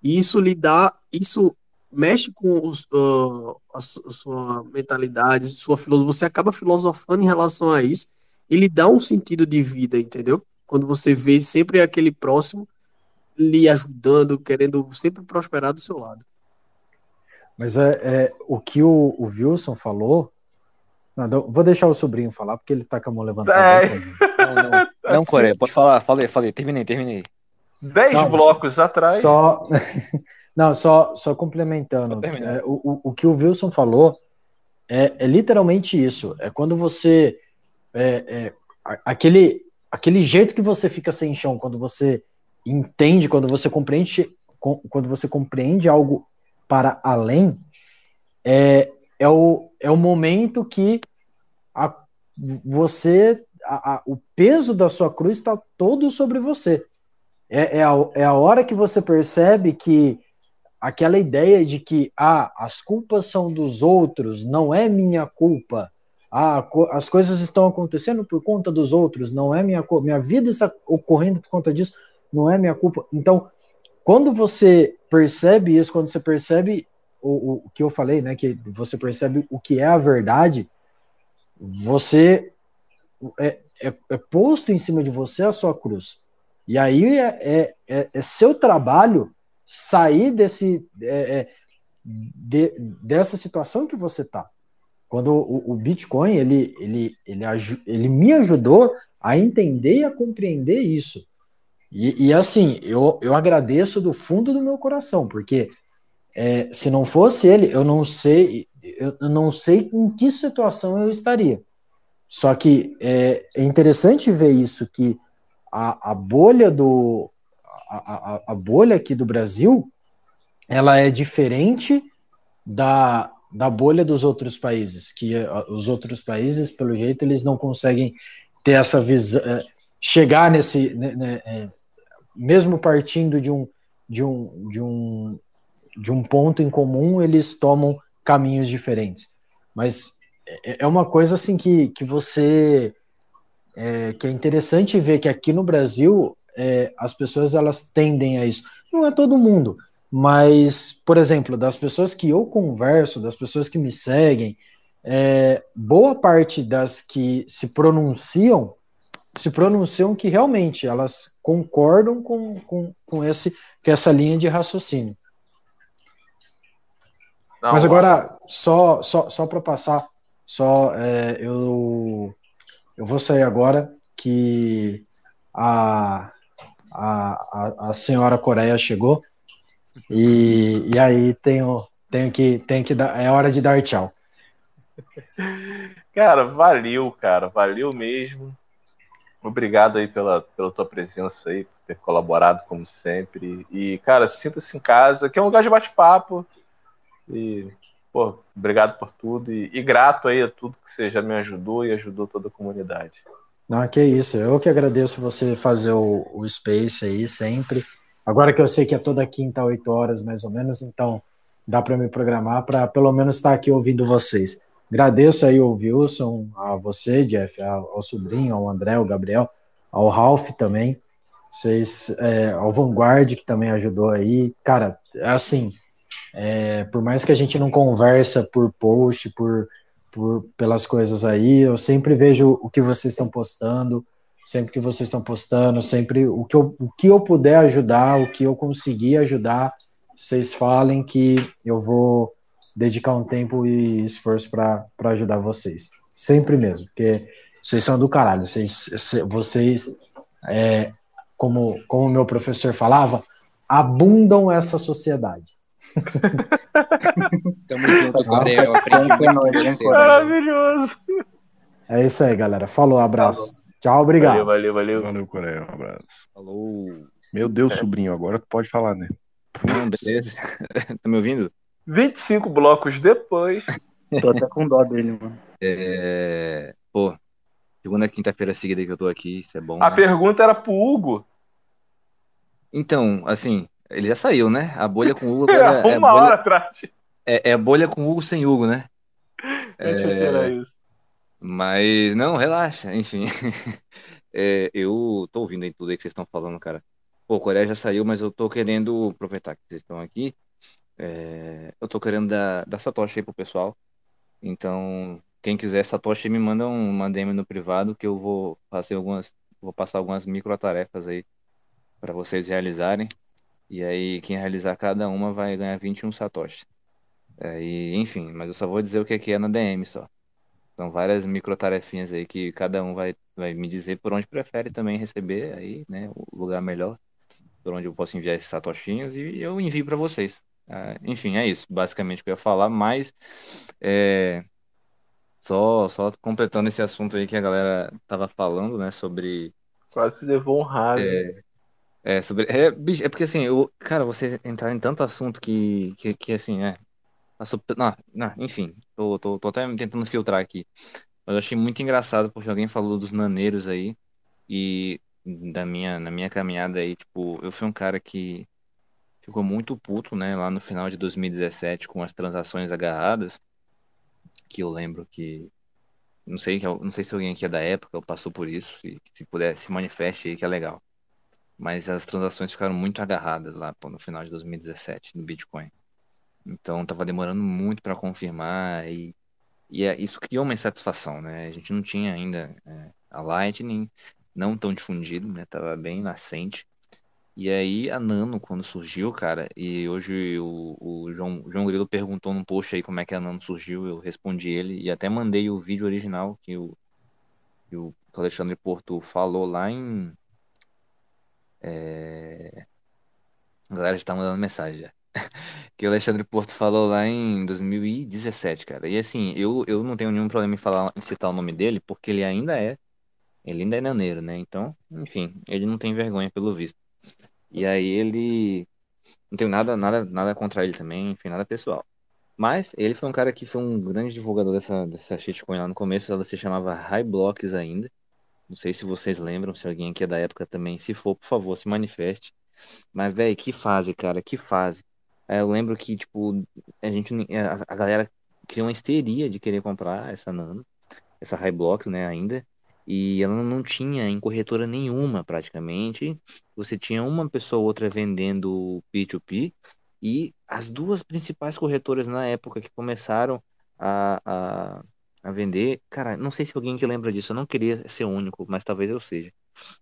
Speaker 4: E isso lhe dá, isso mexe com os, uh, a, sua mentalidade, sua filosofia. Você acaba filosofando em relação a isso e lhe dá um sentido de vida, entendeu? Quando você vê sempre aquele próximo lhe ajudando, querendo sempre prosperar do seu lado.
Speaker 8: Mas é, é o que o, o Wilson falou. Não, vou deixar o sobrinho falar, porque ele tá com a mão levantada.
Speaker 16: É. Não, não, não, Coreia, pode falar. Falei, falei, terminei, terminei.
Speaker 1: Dez não, blocos só, atrás.
Speaker 8: Só, não, só, só complementando. É, o, o que o Wilson falou é, é literalmente isso. É quando você. É, é, aquele, aquele jeito que você fica sem chão, quando você entende, quando você compreende, quando você compreende algo para além, é, é, o, é o momento que a, você, a, a, o peso da sua cruz está todo sobre você. É, é, a, é a hora que você percebe que aquela ideia de que ah, as culpas são dos outros, não é minha culpa. Ah, as coisas estão acontecendo por conta dos outros, não é minha culpa. Minha vida está ocorrendo por conta disso, não é minha culpa. Então, quando você percebe isso, quando você percebe o, o que eu falei, né, que você percebe o que é a verdade, você é, é, é posto em cima de você a sua cruz. E aí é, é, é, é seu trabalho sair desse é, é, de, dessa situação que você está. Quando o, o, Bitcoin ele, ele, ele, ele me ajudou a entender e a compreender isso. E, e, assim, eu, eu agradeço do fundo do meu coração, porque é, se não fosse ele, eu não sei, eu não sei em que situação eu estaria. Só que é, é interessante ver isso, que a, a bolha do a, a, a, bolha aqui do Brasil ela é diferente da, da bolha dos outros países, que os outros países, pelo jeito, eles não conseguem ter essa visão, é, chegar nesse, né, né, é, mesmo partindo de um, de um, de um, de um ponto em comum, eles tomam caminhos diferentes. Mas é, é uma coisa assim que, que você é, que é interessante ver que aqui no Brasil é, as pessoas elas tendem a isso. Não é todo mundo, mas por exemplo, das pessoas que eu converso, das pessoas que me seguem, é, boa parte das que se pronunciam se pronunciam que realmente elas concordam com, com, com, esse, com essa linha de raciocínio. Não, Mas agora, só, só, só para passar, só é, eu, eu vou sair agora que a, a, a senhora Coreia chegou e, e aí tenho, tenho que, tenho que dar, é hora de dar tchau.
Speaker 1: Cara, valeu, cara, valeu mesmo. Obrigado aí pela, pela tua presença aí, por ter colaborado como sempre. E, cara, sinta-se em casa, que é um lugar de bate-papo. E, pô, obrigado por tudo e, e grato aí a tudo que você já me ajudou e ajudou toda a comunidade.
Speaker 8: Não, que isso. Eu que agradeço você fazer o, o Space aí sempre. Agora que eu sei que é toda quinta, 8 horas mais ou menos, então dá para me programar para pelo menos estar aqui ouvindo vocês. Agradeço aí ao Wilson, a você, Jeff, ao, sobrinho, ao André, ao Gabriel, ao Ralph também, vocês, é, ao Vanguard que também ajudou aí. Cara, assim, é, por mais que a gente não conversa por post, por, por pelas coisas aí, eu sempre vejo o que vocês estão postando, sempre que vocês estão postando, sempre o que eu, o que eu puder ajudar, o que eu conseguir ajudar, vocês falem que eu vou dedicar um tempo e esforço para ajudar vocês. Sempre mesmo, porque vocês são do caralho. Vocês, vocês é, como o meu professor falava, abundam essa sociedade.
Speaker 16: Tamo junto, Coreia. Eu aprendi
Speaker 1: Maravilhoso.
Speaker 8: É isso aí, galera. Falou, abraço. Falou. Tchau, obrigado.
Speaker 1: Valeu, valeu, valeu.
Speaker 14: Valeu, Coreia. Um abraço.
Speaker 16: Falou.
Speaker 14: Meu Deus, é. sobrinho, agora tu pode falar, né?
Speaker 16: Não, beleza. tá me ouvindo?
Speaker 1: 25 blocos depois.
Speaker 9: tô até com dó dele, mano.
Speaker 16: É... Pô, segunda quinta-feira seguida que eu tô aqui, isso é bom.
Speaker 1: A
Speaker 16: né?
Speaker 1: pergunta era pro Hugo.
Speaker 16: Então, assim, ele já saiu, né? A bolha com o Hugo agora
Speaker 1: é,
Speaker 16: é
Speaker 1: uma
Speaker 16: bolha...
Speaker 1: hora atrás.
Speaker 16: É, é bolha com o Hugo sem Hugo, né?
Speaker 1: É... isso.
Speaker 16: Mas, não, relaxa, enfim. é, eu tô ouvindo aí tudo aí que vocês estão falando, cara. Pô, o Coreia já saiu, mas eu tô querendo aproveitar que vocês estão aqui. É, eu tô querendo dar, dar Satoshi aí pro pessoal. Então, quem quiser Satoshi, me manda um, uma DM no privado que eu vou fazer algumas, vou passar algumas micro tarefas aí para vocês realizarem. E aí, quem realizar cada uma vai ganhar 21 Satoshi. É, e, enfim, mas eu só vou dizer o que é, que é na DM só. São várias micro tarefinhas aí que cada um vai, vai me dizer por onde prefere também receber aí, né? O lugar melhor por onde eu posso enviar esses satoshinhos e eu envio para vocês. Ah, enfim, é isso, basicamente que eu ia falar, mas é, só, só completando esse assunto aí que a galera tava falando, né, sobre...
Speaker 1: Quase se levou um raio.
Speaker 16: É, é, sobre, é, bicho, é porque assim, eu, cara, vocês entraram em tanto assunto que, que, que assim, é... Não, não, enfim, tô, tô, tô até tentando filtrar aqui. Mas eu achei muito engraçado porque alguém falou dos naneiros aí. E da minha, na minha caminhada aí, tipo, eu fui um cara que ficou muito puto, né, lá no final de 2017 com as transações agarradas, que eu lembro que não sei, não sei se alguém aqui é da época ou passou por isso, se, se puder se manifeste aí que é legal. Mas as transações ficaram muito agarradas lá pô, no final de 2017 no Bitcoin. Então tava demorando muito para confirmar e, e é, isso criou uma insatisfação, né? A gente não tinha ainda é, a Lightning, não tão difundido, né? Tava bem nascente. E aí a Nano, quando surgiu, cara, e hoje o, o João, João Grilo perguntou num post aí como é que a Nano surgiu, eu respondi ele e até mandei o vídeo original que o, que o Alexandre Porto falou lá em. É... A galera já tá mandando mensagem já. que o Alexandre Porto falou lá em 2017, cara. E assim, eu, eu não tenho nenhum problema em falar em citar o nome dele, porque ele ainda é ele ainda é naneiro, né? Então, enfim, ele não tem vergonha pelo visto. E aí ele. Não tenho nada, nada, nada contra ele também, enfim, nada pessoal. Mas ele foi um cara que foi um grande divulgador dessa, dessa shitcoin lá no começo. Ela se chamava High Blocks ainda. Não sei se vocês lembram, se alguém aqui é da época também. Se for, por favor, se manifeste. Mas, velho, que fase, cara, que fase. É, eu lembro que, tipo, a gente. A, a galera criou uma histeria de querer comprar essa Nano, essa High Blocks, né, ainda e ela não tinha em corretora nenhuma praticamente. Você tinha uma pessoa ou outra vendendo P2P e as duas principais corretoras na época que começaram a, a, a vender, cara, não sei se alguém que lembra disso, eu não queria ser único, mas talvez eu seja.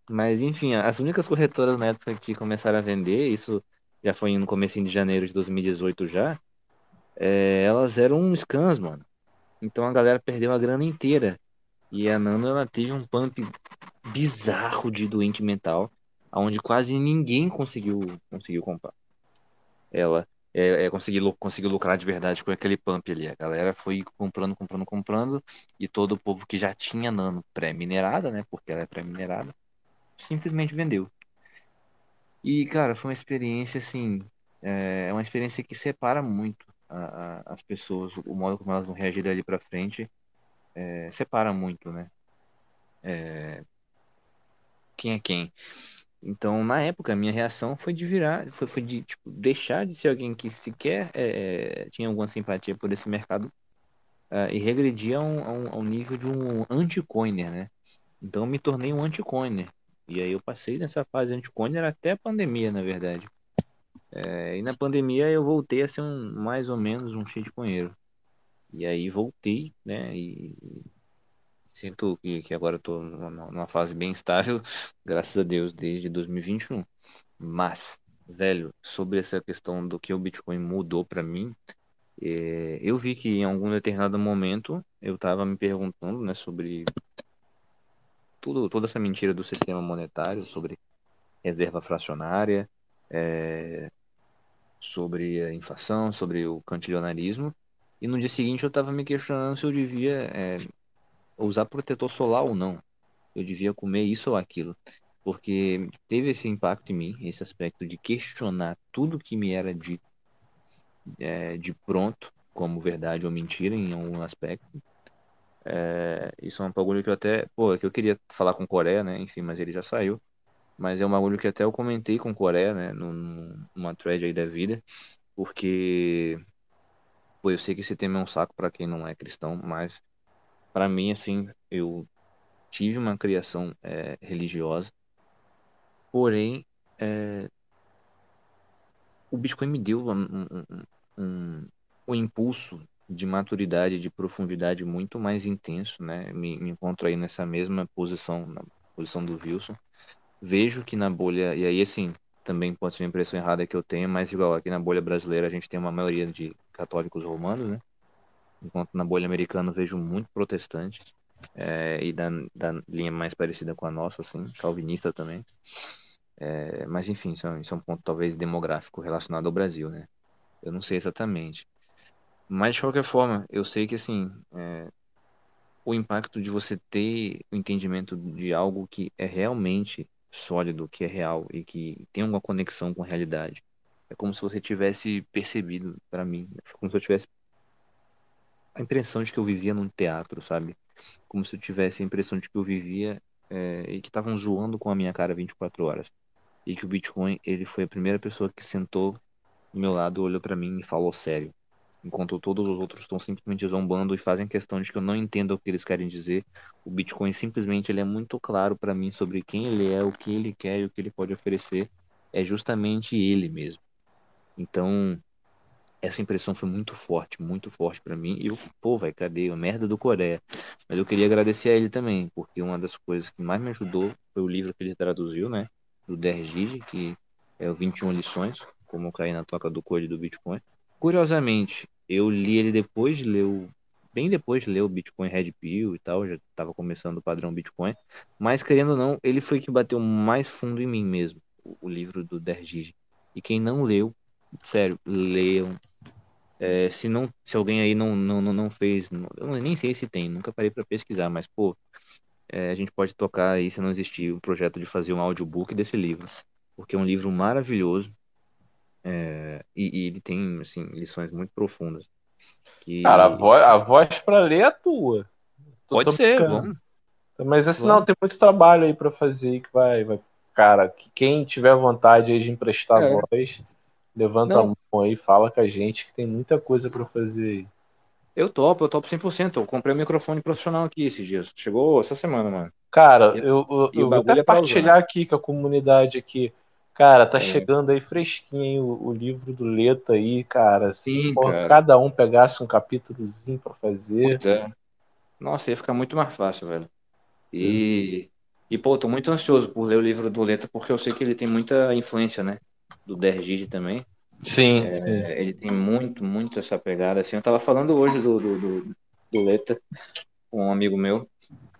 Speaker 16: Mas enfim, as únicas corretoras na época que começaram a vender, isso já foi no começo de janeiro de 2018 já, é, elas eram scans, mano. Então a galera perdeu a grana inteira. E a Nano ela teve um pump bizarro de doente mental, onde quase ninguém conseguiu conseguiu comprar. Ela é, é, conseguiu, conseguiu lucrar de verdade com aquele pump ali. A galera foi comprando, comprando, comprando, e todo o povo que já tinha Nano pré-minerada, né? Porque ela é pré-minerada, simplesmente vendeu. E, cara, foi uma experiência assim. É uma experiência que separa muito a- a- as pessoas, o modo como elas vão reagir dali pra frente, é, separa muito, né? É, quem é quem. Então, na época, a minha reação foi de virar, foi, foi de tipo, deixar de ser alguém que sequer é, tinha alguma simpatia por esse mercado ah, e regredir a um, a a um nível de um anti-coiner, né? Então, eu me tornei um anti-coiner. E aí eu passei nessa fase anti-coiner até a pandemia, na verdade. É, e na pandemia eu voltei a ser um, mais ou menos um shitcoinheiro. E aí voltei, né? E sinto que, que agora tô numa, numa fase bem estável, graças a Deus, desde 2021. Mas, velho, sobre essa questão do que o Bitcoin mudou pra mim, é, eu vi que em algum determinado momento eu tava me perguntando, né, sobre tudo, toda essa mentira do sistema monetário, sobre reserva fracionária, é, sobre a inflação, sobre o cantilionarismo. E no dia seguinte eu estava me questionando se eu devia é, usar protetor solar ou não. Eu devia comer isso ou aquilo. Porque teve esse impacto em mim, esse aspecto de questionar tudo que me era dito é, de pronto, como verdade ou mentira em algum aspecto. É, isso é um bagulho que eu até, pô, que eu queria falar com Coreia, né? Enfim, mas ele já saiu. Mas é um bagulho que até eu comentei com Coreia, né? num- Numa thread aí da vida, porque, pô, eu sei que esse tema é um saco pra quem não é cristão, mas pra mim, assim, eu tive uma criação é, religiosa, porém, é, o Bitcoin me deu um, um, um- um impulso de maturidade, de profundidade muito mais intenso, né? Me, me encontro aí nessa mesma posição, na posição do Wilson. Vejo que na bolha, e aí assim, também pode ser uma impressão errada que eu tenho, mas igual aqui na bolha brasileira a gente tem uma maioria de católicos romanos, né? Enquanto na bolha americana eu vejo muito protestante, é, e da, da linha mais parecida com a nossa, assim, calvinista também. É, mas enfim, isso é, isso é um ponto talvez demográfico relacionado ao Brasil, né? Eu não sei exatamente. Mas de qualquer forma, eu sei que assim, é, o impacto de você ter o entendimento de algo que é realmente sólido, que é real e que tem uma conexão com a realidade. É como se você tivesse percebido, para mim, é como se eu tivesse a impressão de que eu vivia num teatro, sabe? Como se eu tivesse a impressão de que eu vivia é, e que estavam zoando com a minha cara 24 horas. E que o Bitcoin, ele foi a primeira pessoa que sentou do meu lado, olhou para mim e falou sério. Enquanto todos os outros estão simplesmente zombando e fazem questão de que eu não entenda o que eles querem dizer, o Bitcoin simplesmente ele é muito claro para mim sobre quem ele é, o que ele quer e o que ele pode oferecer. É justamente ele mesmo. Então, essa impressão foi muito forte, muito forte para mim. E eu, pô, vai, cadê a merda do Coreia? Mas eu queria agradecer a ele também, porque uma das coisas que mais me ajudou foi o livro que ele traduziu, né? Do Dergide, que é o 21 lições, como cair na toca do code do Bitcoin. Curiosamente, eu li ele depois de ler o bem depois de ler o Bitcoin Red Pill e tal, já estava começando o padrão Bitcoin, mas querendo ou não, ele foi que bateu mais fundo em mim mesmo, o, o livro do Dergide. E quem não leu, sério, leiam. É, se não, se alguém aí não não, não, não fez, não- eu nem sei se tem, nunca parei para pesquisar, mas pô, é, a gente pode tocar aí se não existir o projeto de fazer um audiobook desse livro, porque é um livro maravilhoso. é, e, e ele tem assim lições muito profundas. Que...
Speaker 1: Cara, a voz, a voz pra ler é a tua. Tô-
Speaker 16: Pode
Speaker 1: tô
Speaker 16: ser,
Speaker 1: brincando.
Speaker 16: vamos.
Speaker 1: Mas assim,
Speaker 16: Vamos.
Speaker 1: não, tem muito trabalho aí pra fazer aí que vai, vai. Cara, que quem tiver vontade aí de emprestar
Speaker 16: É.
Speaker 1: voz, levanta
Speaker 16: Não.
Speaker 1: a mão aí, fala com a gente que tem muita coisa pra fazer aí.
Speaker 16: Eu topo, eu topo 100%. Eu comprei um microfone profissional aqui esses dias. Chegou essa semana, mano.
Speaker 1: Cara,
Speaker 16: E-
Speaker 1: eu, eu, eu vou até
Speaker 16: é pra usar.
Speaker 1: partilhar aqui com a comunidade aqui. Cara, tá
Speaker 16: É.
Speaker 1: chegando aí fresquinho hein, o, o livro do Leta aí, cara. Se
Speaker 16: Sim,
Speaker 1: pô,
Speaker 16: cara.
Speaker 1: cada um pegasse um capítulozinho pra fazer.
Speaker 16: Pois é. Nossa, ia ficar muito mais fácil, velho. E, e pô, tô muito ansioso por ler o livro do Leta, porque eu sei que ele tem muita influência, né? Do Dergide também.
Speaker 1: Sim,
Speaker 16: É,
Speaker 1: sim.
Speaker 16: ele tem muito, muito essa pegada. Assim, eu tava falando hoje do, do, do, do Leta com um amigo meu.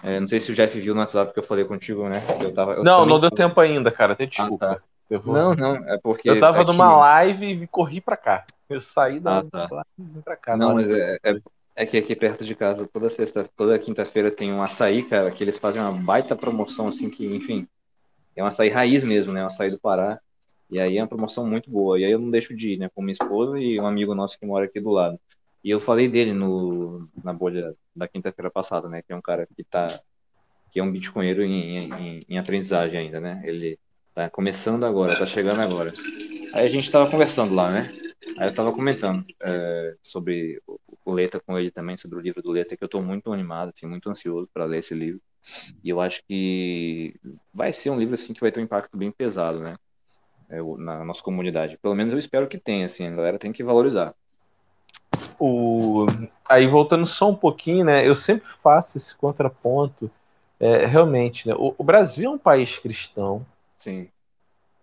Speaker 16: É, não sei se o Jeff viu no WhatsApp que eu falei contigo, né? Eu tava, eu
Speaker 1: Não,
Speaker 16: também
Speaker 1: não deu tempo ainda, cara. Até
Speaker 16: Ah,
Speaker 1: desculpa.
Speaker 16: tá.
Speaker 1: Eu vou-
Speaker 16: Não, não, é porque
Speaker 1: Eu tava
Speaker 16: aqui-
Speaker 1: numa live e corri pra cá. Eu saí da
Speaker 16: Ah, tá.
Speaker 1: live e vim pra cá.
Speaker 16: Não, mas é, é, é que aqui perto de casa, toda sexta, toda quinta-feira tem um açaí, cara, que eles fazem uma baita promoção, assim, que, enfim, é um açaí raiz mesmo, né? Um açaí do Pará. E aí é uma promoção muito boa. E aí eu não deixo de ir, né? Com minha esposa e um amigo nosso que mora aqui do lado. E eu falei dele no, na bolha da quinta-feira passada, né? Que é um cara que tá. que é um bitcoinheiro em, em, em aprendizagem ainda, né? Ele tá começando agora, tá chegando agora. Aí a gente tava conversando lá, né? Aí eu tava comentando é, sobre o, Leta com ele também, sobre o livro do Leta, que eu tô muito animado, assim, muito ansioso para ler esse livro. E eu acho que vai ser um livro assim que vai ter um impacto bem pesado, né? É, na nossa comunidade. Pelo menos eu espero que tenha, assim, a galera tem que valorizar.
Speaker 1: O... Aí voltando só um pouquinho, né? Eu sempre faço esse contraponto. É, realmente, né? O, o, Brasil é um país cristão.
Speaker 16: Sim.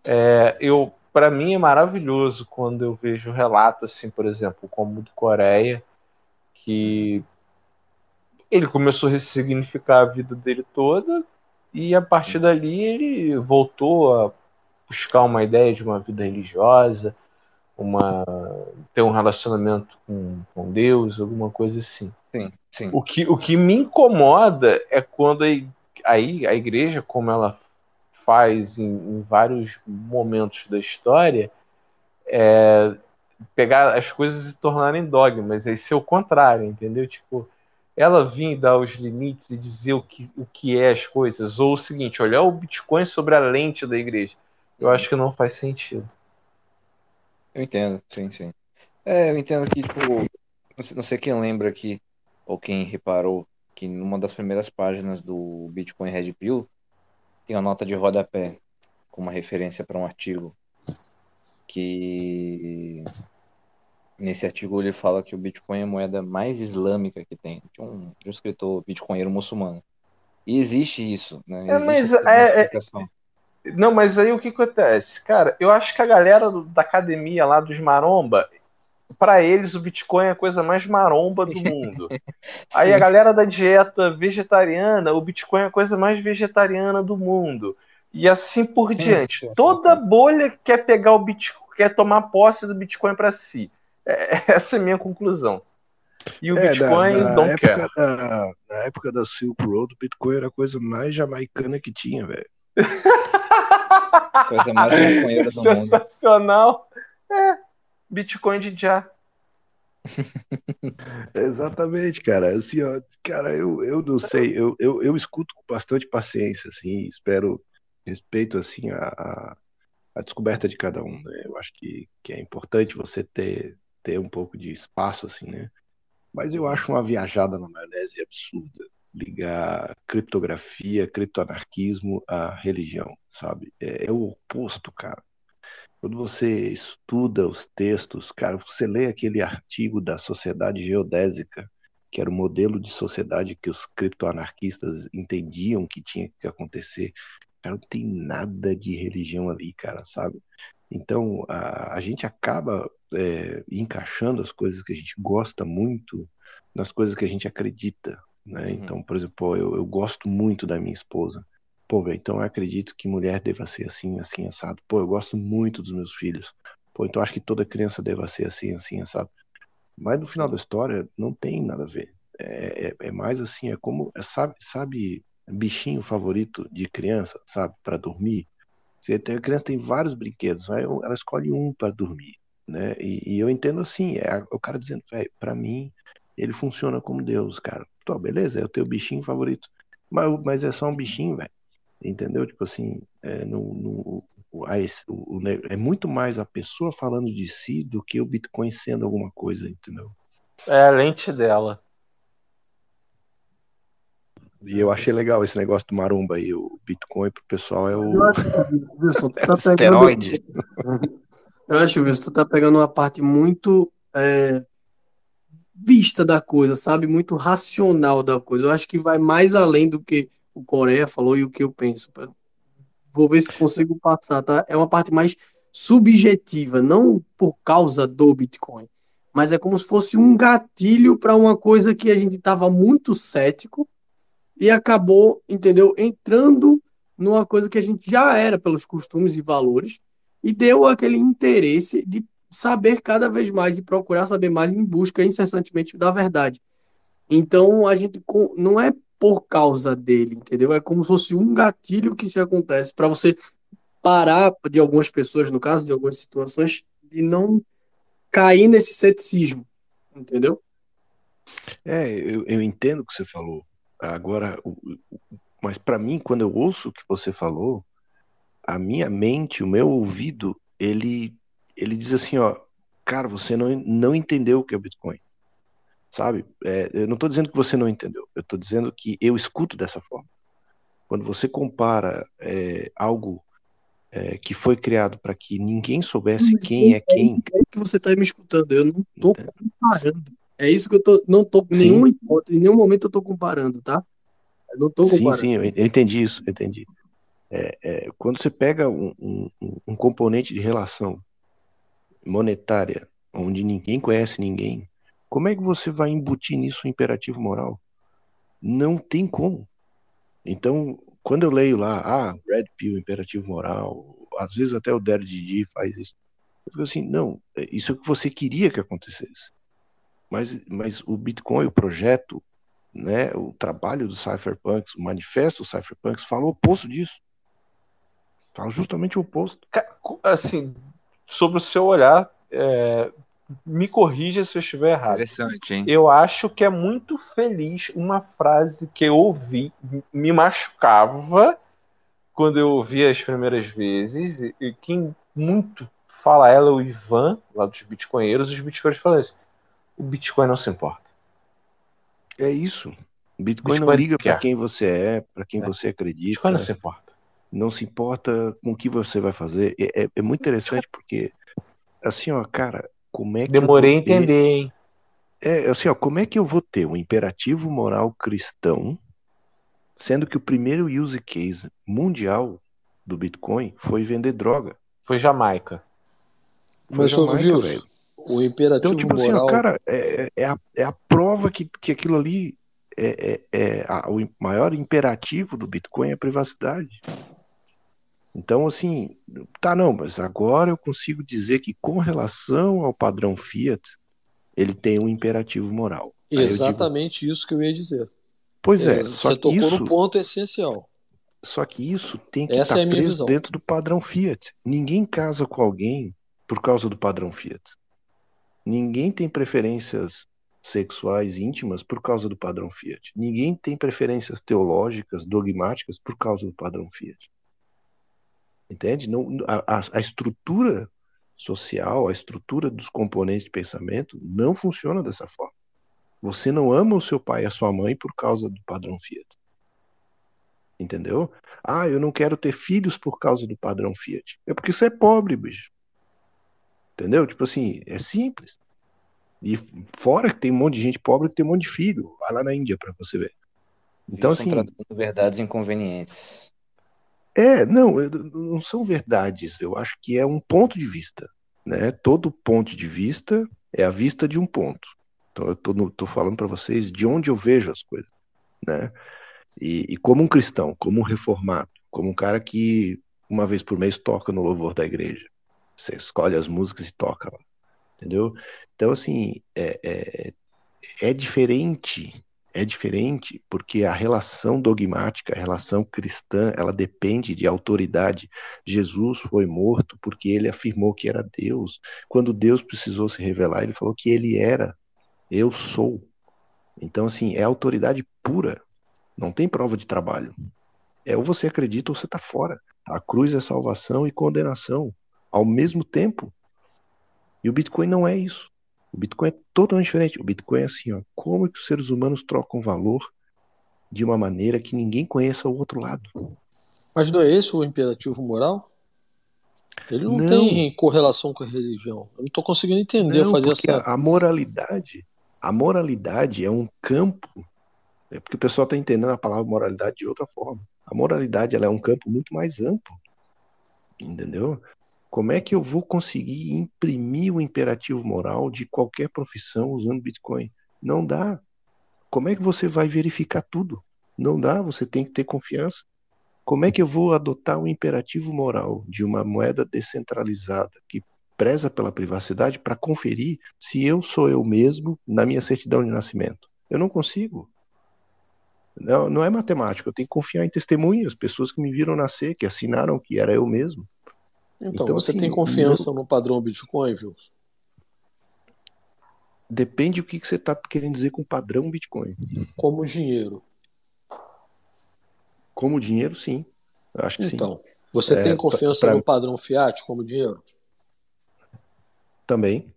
Speaker 1: É, eu, para mim é maravilhoso quando eu vejo relatos, assim, por exemplo, como o do Coreia, que ele começou a ressignificar a vida dele toda e a partir dali ele voltou a buscar uma ideia de uma vida religiosa, uma ter um relacionamento com, com Deus, alguma coisa assim.
Speaker 16: Sim, sim.
Speaker 1: O que, o que me incomoda é quando a, aí a igreja, como ela faz em, em vários momentos da história, é pegar as coisas e tornarem dogmas. Aí ser o contrário, entendeu? Tipo, ela vir dar os limites e dizer o que, o que é as coisas, ou o seguinte, olhar o Bitcoin sobre a lente da igreja. Eu acho que não faz sentido.
Speaker 16: Eu entendo, sim, sim. É, eu entendo que, tipo, não sei, não sei quem lembra aqui, ou quem reparou, que numa das primeiras páginas do Bitcoin Red Pill tem uma nota de rodapé com uma referência para um artigo que nesse artigo ele fala que o Bitcoin é a moeda mais islâmica que tem, de um, de um escritor bitcoinheiro muçulmano. E existe isso, né?
Speaker 1: É, mas é, é, não, mas aí o que acontece? Cara, eu acho que a galera da academia lá dos maromba, para eles o Bitcoin é a coisa mais maromba do mundo. aí a galera da dieta vegetariana, o Bitcoin é a coisa mais vegetariana do mundo. E assim por diante. Toda bolha quer pegar o Bitcoin, quer tomar posse do Bitcoin para si. É, essa é a minha conclusão. E o
Speaker 14: É,
Speaker 1: Bitcoin
Speaker 14: na, na
Speaker 1: don't
Speaker 14: época
Speaker 1: care.
Speaker 14: da, na época da Silk Road, o Bitcoin era a coisa mais jamaicana que tinha, velho.
Speaker 16: Coisa mais maconheira do mundo.
Speaker 1: Sensacional. É, Bitcoin de já.
Speaker 14: Exatamente, cara. Assim, ó, cara, eu, eu não sei, eu, eu, eu escuto com bastante paciência, assim, espero respeito, assim, a, a, a descoberta de cada um, né? Eu acho que, que é importante você ter, ter um pouco de espaço, assim, né? Mas eu acho uma viajada na maionese absurda ligar criptografia, criptoanarquismo à religião, sabe? É, é o oposto, cara. Quando você estuda os textos, cara, você lê aquele artigo da Sociedade Geodésica, que era o modelo de sociedade que os criptoanarquistas entendiam que tinha que acontecer. Cara, não tem nada de religião ali, cara, sabe? Então, a, a gente acaba é, encaixando as coisas que a gente gosta muito nas coisas que a gente acredita, né? Então, por exemplo, eu, eu gosto muito da minha esposa. Pô, então eu acredito que mulher deva ser assim, assim, assado. Pô, eu gosto muito dos meus filhos. Pô, então eu acho que toda criança deva ser assim, assim, assado. Mas no final da história, não tem nada a ver. É, é, é mais assim, é como, é, sabe, sabe, bichinho favorito de criança, sabe, para dormir? Você tem, a criança tem vários brinquedos, aí ela escolhe um para dormir, né? E, e eu entendo assim, é o cara dizendo, velho, para mim, ele funciona como Deus, cara. Tô, beleza, é o teu bichinho favorito. Mas, mas é só um bichinho, velho. Entendeu? Tipo assim, é, no, no, o- a o- o é muito mais a pessoa falando de si do que o Bitcoin sendo alguma coisa, entendeu?
Speaker 1: É a lente dela.
Speaker 14: E eu achei legal esse negócio do maromba aí. O Bitcoin pro pessoal é o.
Speaker 4: Eu acho que, Wilson, tu tá pegando.
Speaker 14: Esteroide.
Speaker 4: Eu acho, Wilson, tu tá pegando uma parte muito é, vista da coisa, sabe? Muito racional da coisa. Eu acho que vai mais além do que o Coreia falou e o que eu penso. Vou ver se consigo passar, tá? É uma parte mais subjetiva, não por causa do Bitcoin, mas é como se fosse um gatilho para uma coisa que a gente estava muito cético e acabou, entendeu? Entrando numa coisa que a gente já era pelos costumes e valores e deu aquele interesse de saber cada vez mais e procurar saber mais em busca incessantemente da verdade. Então a gente não é por causa dele, entendeu? É como se fosse um gatilho que se acontece para você parar de algumas pessoas, no caso, de algumas situações, de não cair nesse ceticismo, entendeu?
Speaker 14: É, eu, eu entendo o que você falou. Agora, mas para mim, quando eu ouço o que você falou, a minha mente, o meu ouvido, ele, ele diz assim, ó, cara, você não, não entendeu o que é o Bitcoin, sabe? É, eu não estou dizendo que você não entendeu, eu estou dizendo que eu escuto dessa forma. Quando você compara é, algo é, que foi criado para que ninguém soubesse
Speaker 4: Mas
Speaker 14: quem é quem,
Speaker 4: É que você está me escutando, eu não tô comparando. É isso que eu tô, não tô, em nenhum, em nenhum momento eu tô comparando, tá? Eu não
Speaker 14: Sim,
Speaker 4: comparando.
Speaker 14: sim, eu eu entendi isso, eu entendi. É, é, quando você pega um- um- um componente de relação monetária, onde ninguém conhece ninguém, como é que você vai embutir nisso um imperativo moral? Não tem como. Então, quando eu leio lá, ah, Red Pill, imperativo moral, às vezes até o Dare Didi faz isso, eu fico assim, não, é isso é o que você queria que acontecesse. Mas, mas o Bitcoin, o projeto, né, o trabalho do Cypherpunks, o manifesto do Cypherpunks fala o oposto disso. Fala justamente o oposto.
Speaker 1: Assim, sobre o seu olhar, é, me corrija se eu estiver errado.
Speaker 16: Interessante, hein?
Speaker 1: Eu acho que é muito feliz uma frase que eu ouvi, me machucava quando eu ouvi as primeiras vezes, e, e quem muito fala ela é o Ivan, lá dos Bitcoinheiros, os Bitcoinheiros falam assim, o Bitcoin não se importa.
Speaker 14: É isso. Bitcoin, não
Speaker 1: Bitcoin
Speaker 14: liga para quem você é, para quem
Speaker 1: É.
Speaker 14: você acredita.
Speaker 1: Bitcoin não se importa.
Speaker 14: Não se importa com o que você vai fazer. É, é- é muito interessante porque, assim, ó, cara, como é que eu
Speaker 1: Demorei a
Speaker 14: vou ter-
Speaker 1: entender, hein?
Speaker 14: É, assim, ó, como é que eu vou ter um imperativo moral cristão, sendo que o primeiro use case mundial do Bitcoin foi vender droga?
Speaker 1: Foi Jamaica.
Speaker 14: Foi
Speaker 12: Mas,
Speaker 14: Jamaica, velho.
Speaker 12: o imperativo
Speaker 14: Então, tipo assim,
Speaker 12: moral.
Speaker 14: ó, cara, é, é a, é a prova que, que aquilo ali é, é, é a- o maior imperativo do Bitcoin é a privacidade. Então, assim, tá, não, mas agora eu consigo dizer que com relação ao padrão Fiat, ele tem um imperativo moral. Eu digo,
Speaker 12: Exatamente isso que eu ia dizer.
Speaker 14: pois é, só
Speaker 12: você tocou
Speaker 14: isso,
Speaker 12: no ponto essencial.
Speaker 14: só que isso tem que
Speaker 12: Essa
Speaker 14: estar
Speaker 12: é a minha
Speaker 14: preso
Speaker 12: visão.
Speaker 14: dentro do padrão Fiat. Ninguém casa com alguém por causa do padrão Fiat. Ninguém tem preferências sexuais íntimas por causa do padrão Fiat. Ninguém tem preferências teológicas, dogmáticas por causa do padrão Fiat. Entende? Não, a, a- estrutura social, a estrutura dos componentes de pensamento não funciona dessa forma. Você não ama o seu pai e a sua mãe por causa do padrão Fiat. Entendeu? Ah, eu não quero ter filhos por causa do padrão Fiat. É porque você é pobre, bicho. Entendeu? Tipo assim, é simples. E fora que tem um monte de gente pobre que tem um monte de filho. Vai lá na Índia pra você ver. Então, assim,
Speaker 16: verdades inconvenientes.
Speaker 14: É, não, não são verdades. Eu acho que é um ponto de vista, né? Todo ponto de vista é a vista de um ponto. Então, eu tô falando para vocês de onde eu vejo as coisas, né? E, e como um cristão, como um reformado, como um cara que uma vez por mês toca no louvor da igreja. Você escolhe as músicas e toca lá, entendeu? Então, assim, é, é, é diferente, é diferente porque a relação dogmática, a relação cristã, ela depende de autoridade. Jesus foi morto porque ele afirmou que era Deus. Quando Deus precisou se revelar, ele falou que ele era, eu sou. Então, assim, é autoridade pura. Não tem prova de trabalho. É ou você acredita ou você está fora. A cruz é salvação e condenação ao mesmo tempo. E o Bitcoin não é isso. O Bitcoin é totalmente diferente. O Bitcoin é assim, ó, como que os seres humanos trocam valor de uma maneira que ninguém conheça o outro lado.
Speaker 12: Mas não é esse o imperativo moral? Ele não,
Speaker 14: Não.
Speaker 12: tem correlação com a religião. Eu não estou conseguindo entender,
Speaker 14: Não,
Speaker 12: fazer essa.
Speaker 14: a, a moralidade, a moralidade é um campo. É porque o pessoal está entendendo a palavra moralidade de outra forma. A moralidade ela é um campo muito mais amplo. Entendeu? Como é que eu vou conseguir imprimir o imperativo moral de qualquer profissão usando Bitcoin? Não dá. Como é que você vai verificar tudo? Não dá, você tem que ter confiança. Como é que eu vou adotar o imperativo moral de uma moeda descentralizada que preza pela privacidade para conferir se eu sou eu mesmo na minha certidão de nascimento? Eu não consigo. Não, não é matemático, eu tenho que confiar em testemunhas, pessoas que me viram nascer, que assinaram que era eu mesmo.
Speaker 12: Então,
Speaker 14: Então,
Speaker 12: você
Speaker 14: assim,
Speaker 12: tem confiança no padrão Bitcoin, viu?
Speaker 14: depende o que que você está querendo dizer com padrão Bitcoin.
Speaker 12: Como dinheiro.
Speaker 14: Como dinheiro, sim. Eu acho que sim.
Speaker 12: Então, você
Speaker 14: É,
Speaker 12: tem
Speaker 14: pra-
Speaker 12: confiança
Speaker 14: pra-
Speaker 12: no padrão fiat como dinheiro?
Speaker 14: Também.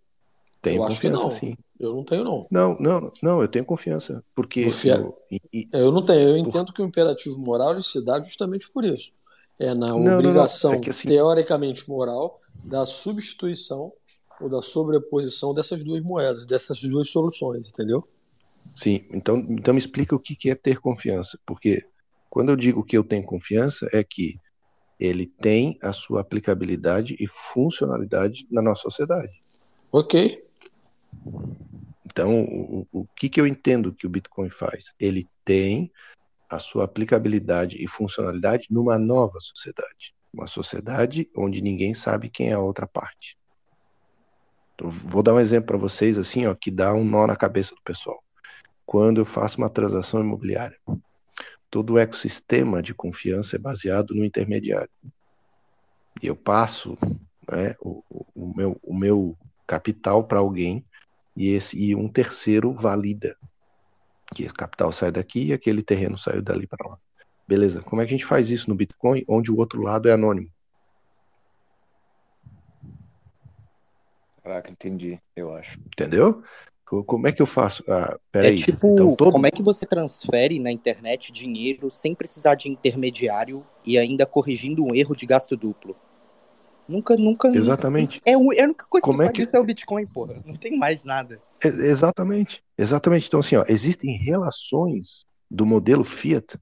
Speaker 14: Tenho
Speaker 12: Eu acho que
Speaker 14: confiança,
Speaker 12: não.
Speaker 14: sim.
Speaker 12: Eu não tenho, não.
Speaker 14: Não, não, não, eu tenho confiança. Porque eu- e- e-
Speaker 12: Eu não tenho. Eu entendo que o imperativo moral ele se dá justamente por isso. É na
Speaker 14: Não, não, não.
Speaker 12: obrigação
Speaker 14: É assim-
Speaker 12: teoricamente moral da substituição ou da sobreposição dessas duas moedas, dessas duas soluções, entendeu?
Speaker 14: Sim, então, então me explica o que que é ter confiança. Porque quando eu digo que eu tenho confiança, é que ele tem a sua aplicabilidade e funcionalidade na nossa sociedade.
Speaker 12: Ok.
Speaker 14: Então, o, o que que eu entendo que o Bitcoin faz? Ele tem a sua aplicabilidade e funcionalidade numa nova sociedade. Uma sociedade onde ninguém sabe quem é a outra parte. Então, vou dar um exemplo para vocês, assim, ó, que dá um nó na cabeça do pessoal. Quando eu faço uma transação imobiliária, todo o ecossistema de confiança é baseado no intermediário. Eu passo né, o, o- o meu, o meu capital para alguém e, esse, e um terceiro valida que o capital sai daqui e aquele terreno saiu dali para lá. Beleza, como é que a gente faz isso no Bitcoin, onde o outro lado é anônimo?
Speaker 16: Caraca, entendi, eu acho.
Speaker 14: Entendeu? Co- Como é que eu faço? Ah,
Speaker 13: É
Speaker 14: peraí.
Speaker 13: tipo,
Speaker 14: Então, todo...
Speaker 13: como é que você transfere na internet dinheiro sem precisar de intermediário e ainda corrigindo um erro de gasto duplo? Nunca, nunca.
Speaker 14: Exatamente.
Speaker 13: É, é a única coisa
Speaker 14: Como
Speaker 13: que
Speaker 14: é
Speaker 13: faz
Speaker 14: que-
Speaker 13: isso é o Bitcoin, porra. Não tem mais nada.
Speaker 14: É, Exatamente, exatamente. Então, assim, ó, existem relações do modelo Fiat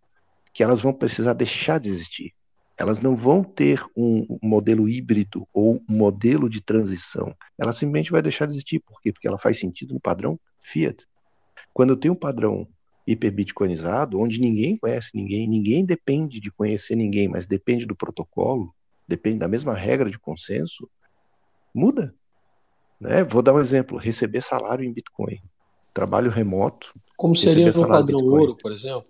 Speaker 14: que elas vão precisar deixar de existir. Elas não vão ter um um modelo híbrido ou um modelo de transição. Ela simplesmente vai deixar de existir. Por quê? Porque ela faz sentido no padrão Fiat. Quando eu tenho um padrão hiperbitcoinizado, onde ninguém conhece ninguém, ninguém depende de conhecer ninguém, mas depende do protocolo, depende da mesma regra de consenso, muda. Né? Vou dar um exemplo: receber salário em Bitcoin, trabalho remoto.
Speaker 12: Como seria no padrão ouro, por exemplo?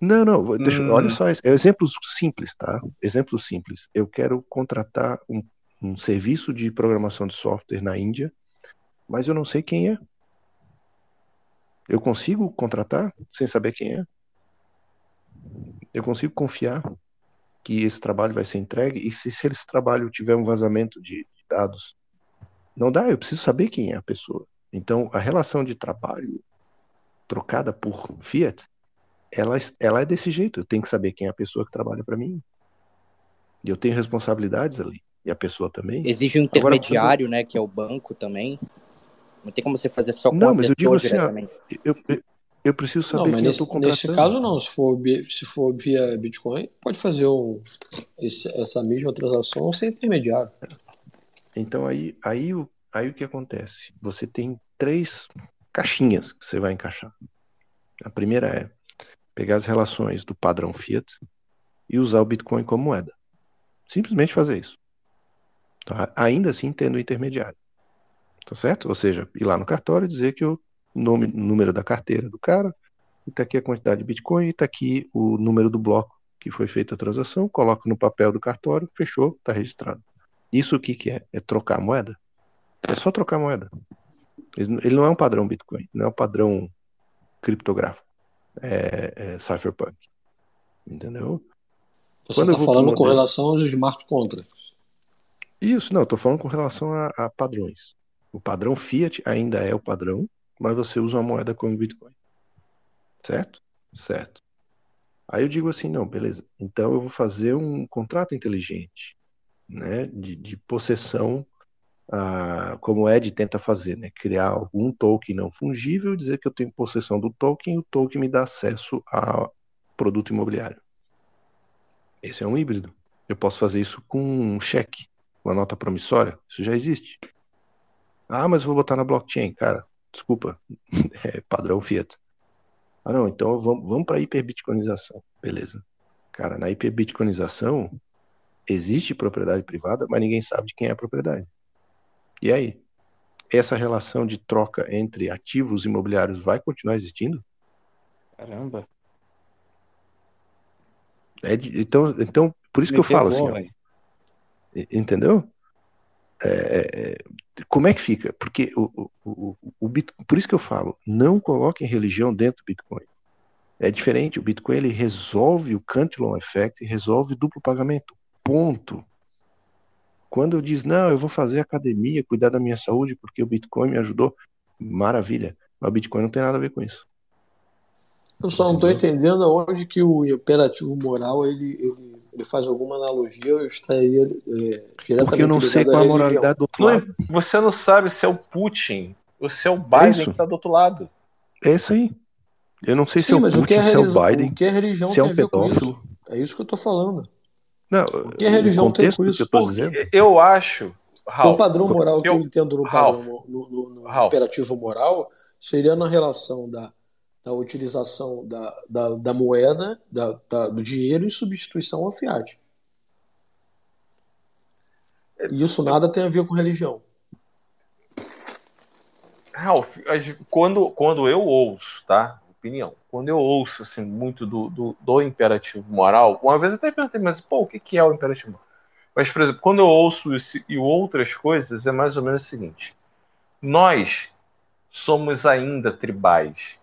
Speaker 14: Não, não, deixa,
Speaker 12: Hum.
Speaker 14: olha só, exemplos simples, tá? Exemplos simples. Eu quero contratar um, um serviço de programação de software na Índia, mas eu não sei quem é. Eu consigo contratar sem saber quem é? Eu consigo confiar que esse trabalho vai ser entregue? E se, se esse trabalho tiver um vazamento de, de dados? Não dá, eu preciso saber quem é a pessoa. Então, a relação de trabalho trocada por fiat, ela, ela é desse jeito. Eu tenho que saber quem é a pessoa que trabalha para mim. E eu tenho responsabilidades ali. E a pessoa também.
Speaker 13: Exige um
Speaker 14: Agora,
Speaker 13: intermediário, né? Que é o banco também. Não tem como você fazer só com
Speaker 14: Não,
Speaker 13: a
Speaker 14: mas eu
Speaker 13: pessoa
Speaker 14: digo assim, ó, eu, eu, eu preciso saber
Speaker 12: Não, mas
Speaker 14: eu
Speaker 12: nesse, nesse caso não. Se for, se for via Bitcoin, pode fazer um, esse- essa mesma transação sem intermediário.
Speaker 14: Então aí, aí, o, aí o que acontece? Você tem três caixinhas que você vai encaixar. A primeira é pegar as relações do padrão Fiat e usar o Bitcoin como moeda. Simplesmente fazer isso. Tá? Ainda assim tendo o intermediário. Tá certo? Ou seja, ir lá no cartório e dizer que o nome, número da carteira do cara, e tá aqui a quantidade de Bitcoin, e tá aqui o número do bloco que foi feita a transação, coloca no papel do cartório, fechou, tá registrado. Isso o que, que é? É trocar a moeda. É só trocar a moeda. Ele não é um padrão Bitcoin, não é um padrão criptográfico. É, é cypherpunk. Entendeu?
Speaker 12: Você está falando com relação aos smart contracts.
Speaker 14: Isso, não, estou falando com relação a, a padrões. O padrão Fiat ainda é o padrão, mas você usa uma moeda como Bitcoin. Certo? Certo. Aí eu digo assim, não, beleza. Então eu vou fazer um contrato inteligente, né, de, de possessão, ah, como o Ed tenta fazer, né, criar algum token não fungível, dizer que eu tenho possessão do token, e o token me dá acesso ao produto imobiliário. Esse é um híbrido. Eu posso fazer isso com um cheque, uma nota promissória. Isso já existe. Ah, mas vou botar na blockchain. Cara, desculpa. É padrão Fiat. Ah, não, então vamos, vamos para a hiperbitcoinização. Beleza. Cara, na hiperbitcoinização existe propriedade privada, mas ninguém sabe de quem é a propriedade. E aí? Essa relação de troca entre ativos imobiliários vai continuar existindo?
Speaker 16: Caramba.
Speaker 14: É então, então, por isso que
Speaker 16: Me
Speaker 14: eu falo assim, ó, Entendeu? É, é, como é que fica? Porque o, o, o, o por isso que eu falo, não coloquem religião dentro do Bitcoin. É diferente, o Bitcoin ele resolve o Cantillon Effect, resolve duplo pagamento. Ponto. Quando eu diz, não, eu vou fazer academia, cuidar da minha saúde porque o Bitcoin me ajudou, maravilha. Mas o Bitcoin não tem nada a ver com isso.
Speaker 12: Eu só não estou entendendo aonde que o imperativo moral ele, ele, ele faz alguma analogia, eu estaria é, diretamente
Speaker 14: Porque eu não sei qual
Speaker 12: à
Speaker 14: a moralidade do outro
Speaker 1: Não é-
Speaker 14: lado.
Speaker 1: você não sabe se é o Putin ou se é o Biden
Speaker 14: isso.
Speaker 1: que está do outro lado.
Speaker 14: É isso aí. Eu não sei se
Speaker 12: Sim,
Speaker 14: é o
Speaker 12: mas o que,
Speaker 14: Putin,
Speaker 12: a
Speaker 14: se é o
Speaker 12: religião,
Speaker 14: Biden,
Speaker 12: o que a religião
Speaker 14: se é
Speaker 12: tem
Speaker 14: um
Speaker 12: a ver com
Speaker 14: pedófilo.
Speaker 12: isso? É isso que eu estou falando.
Speaker 14: Não,
Speaker 12: O que a religião tem
Speaker 14: contexto
Speaker 12: com
Speaker 14: que
Speaker 12: isso?
Speaker 14: eu tô dizendo.
Speaker 1: Eu acho, Raul,
Speaker 12: o padrão moral que eu
Speaker 1: eu-
Speaker 12: entendo no, padrão, no, no- no imperativo moral seria na relação da, da utilização da, da, da moeda, da, da- do dinheiro em substituição ao fiat. E isso nada tem a ver com religião.
Speaker 1: Ralph, quando, quando eu ouço, tá? Opinião. Quando eu ouço assim, muito do, do, do imperativo moral, uma vez eu até perguntei, mas pô, o que, que é o imperativo moral? Mas, por exemplo, quando eu ouço isso e outras coisas, é mais ou menos o seguinte: nós somos ainda tribais.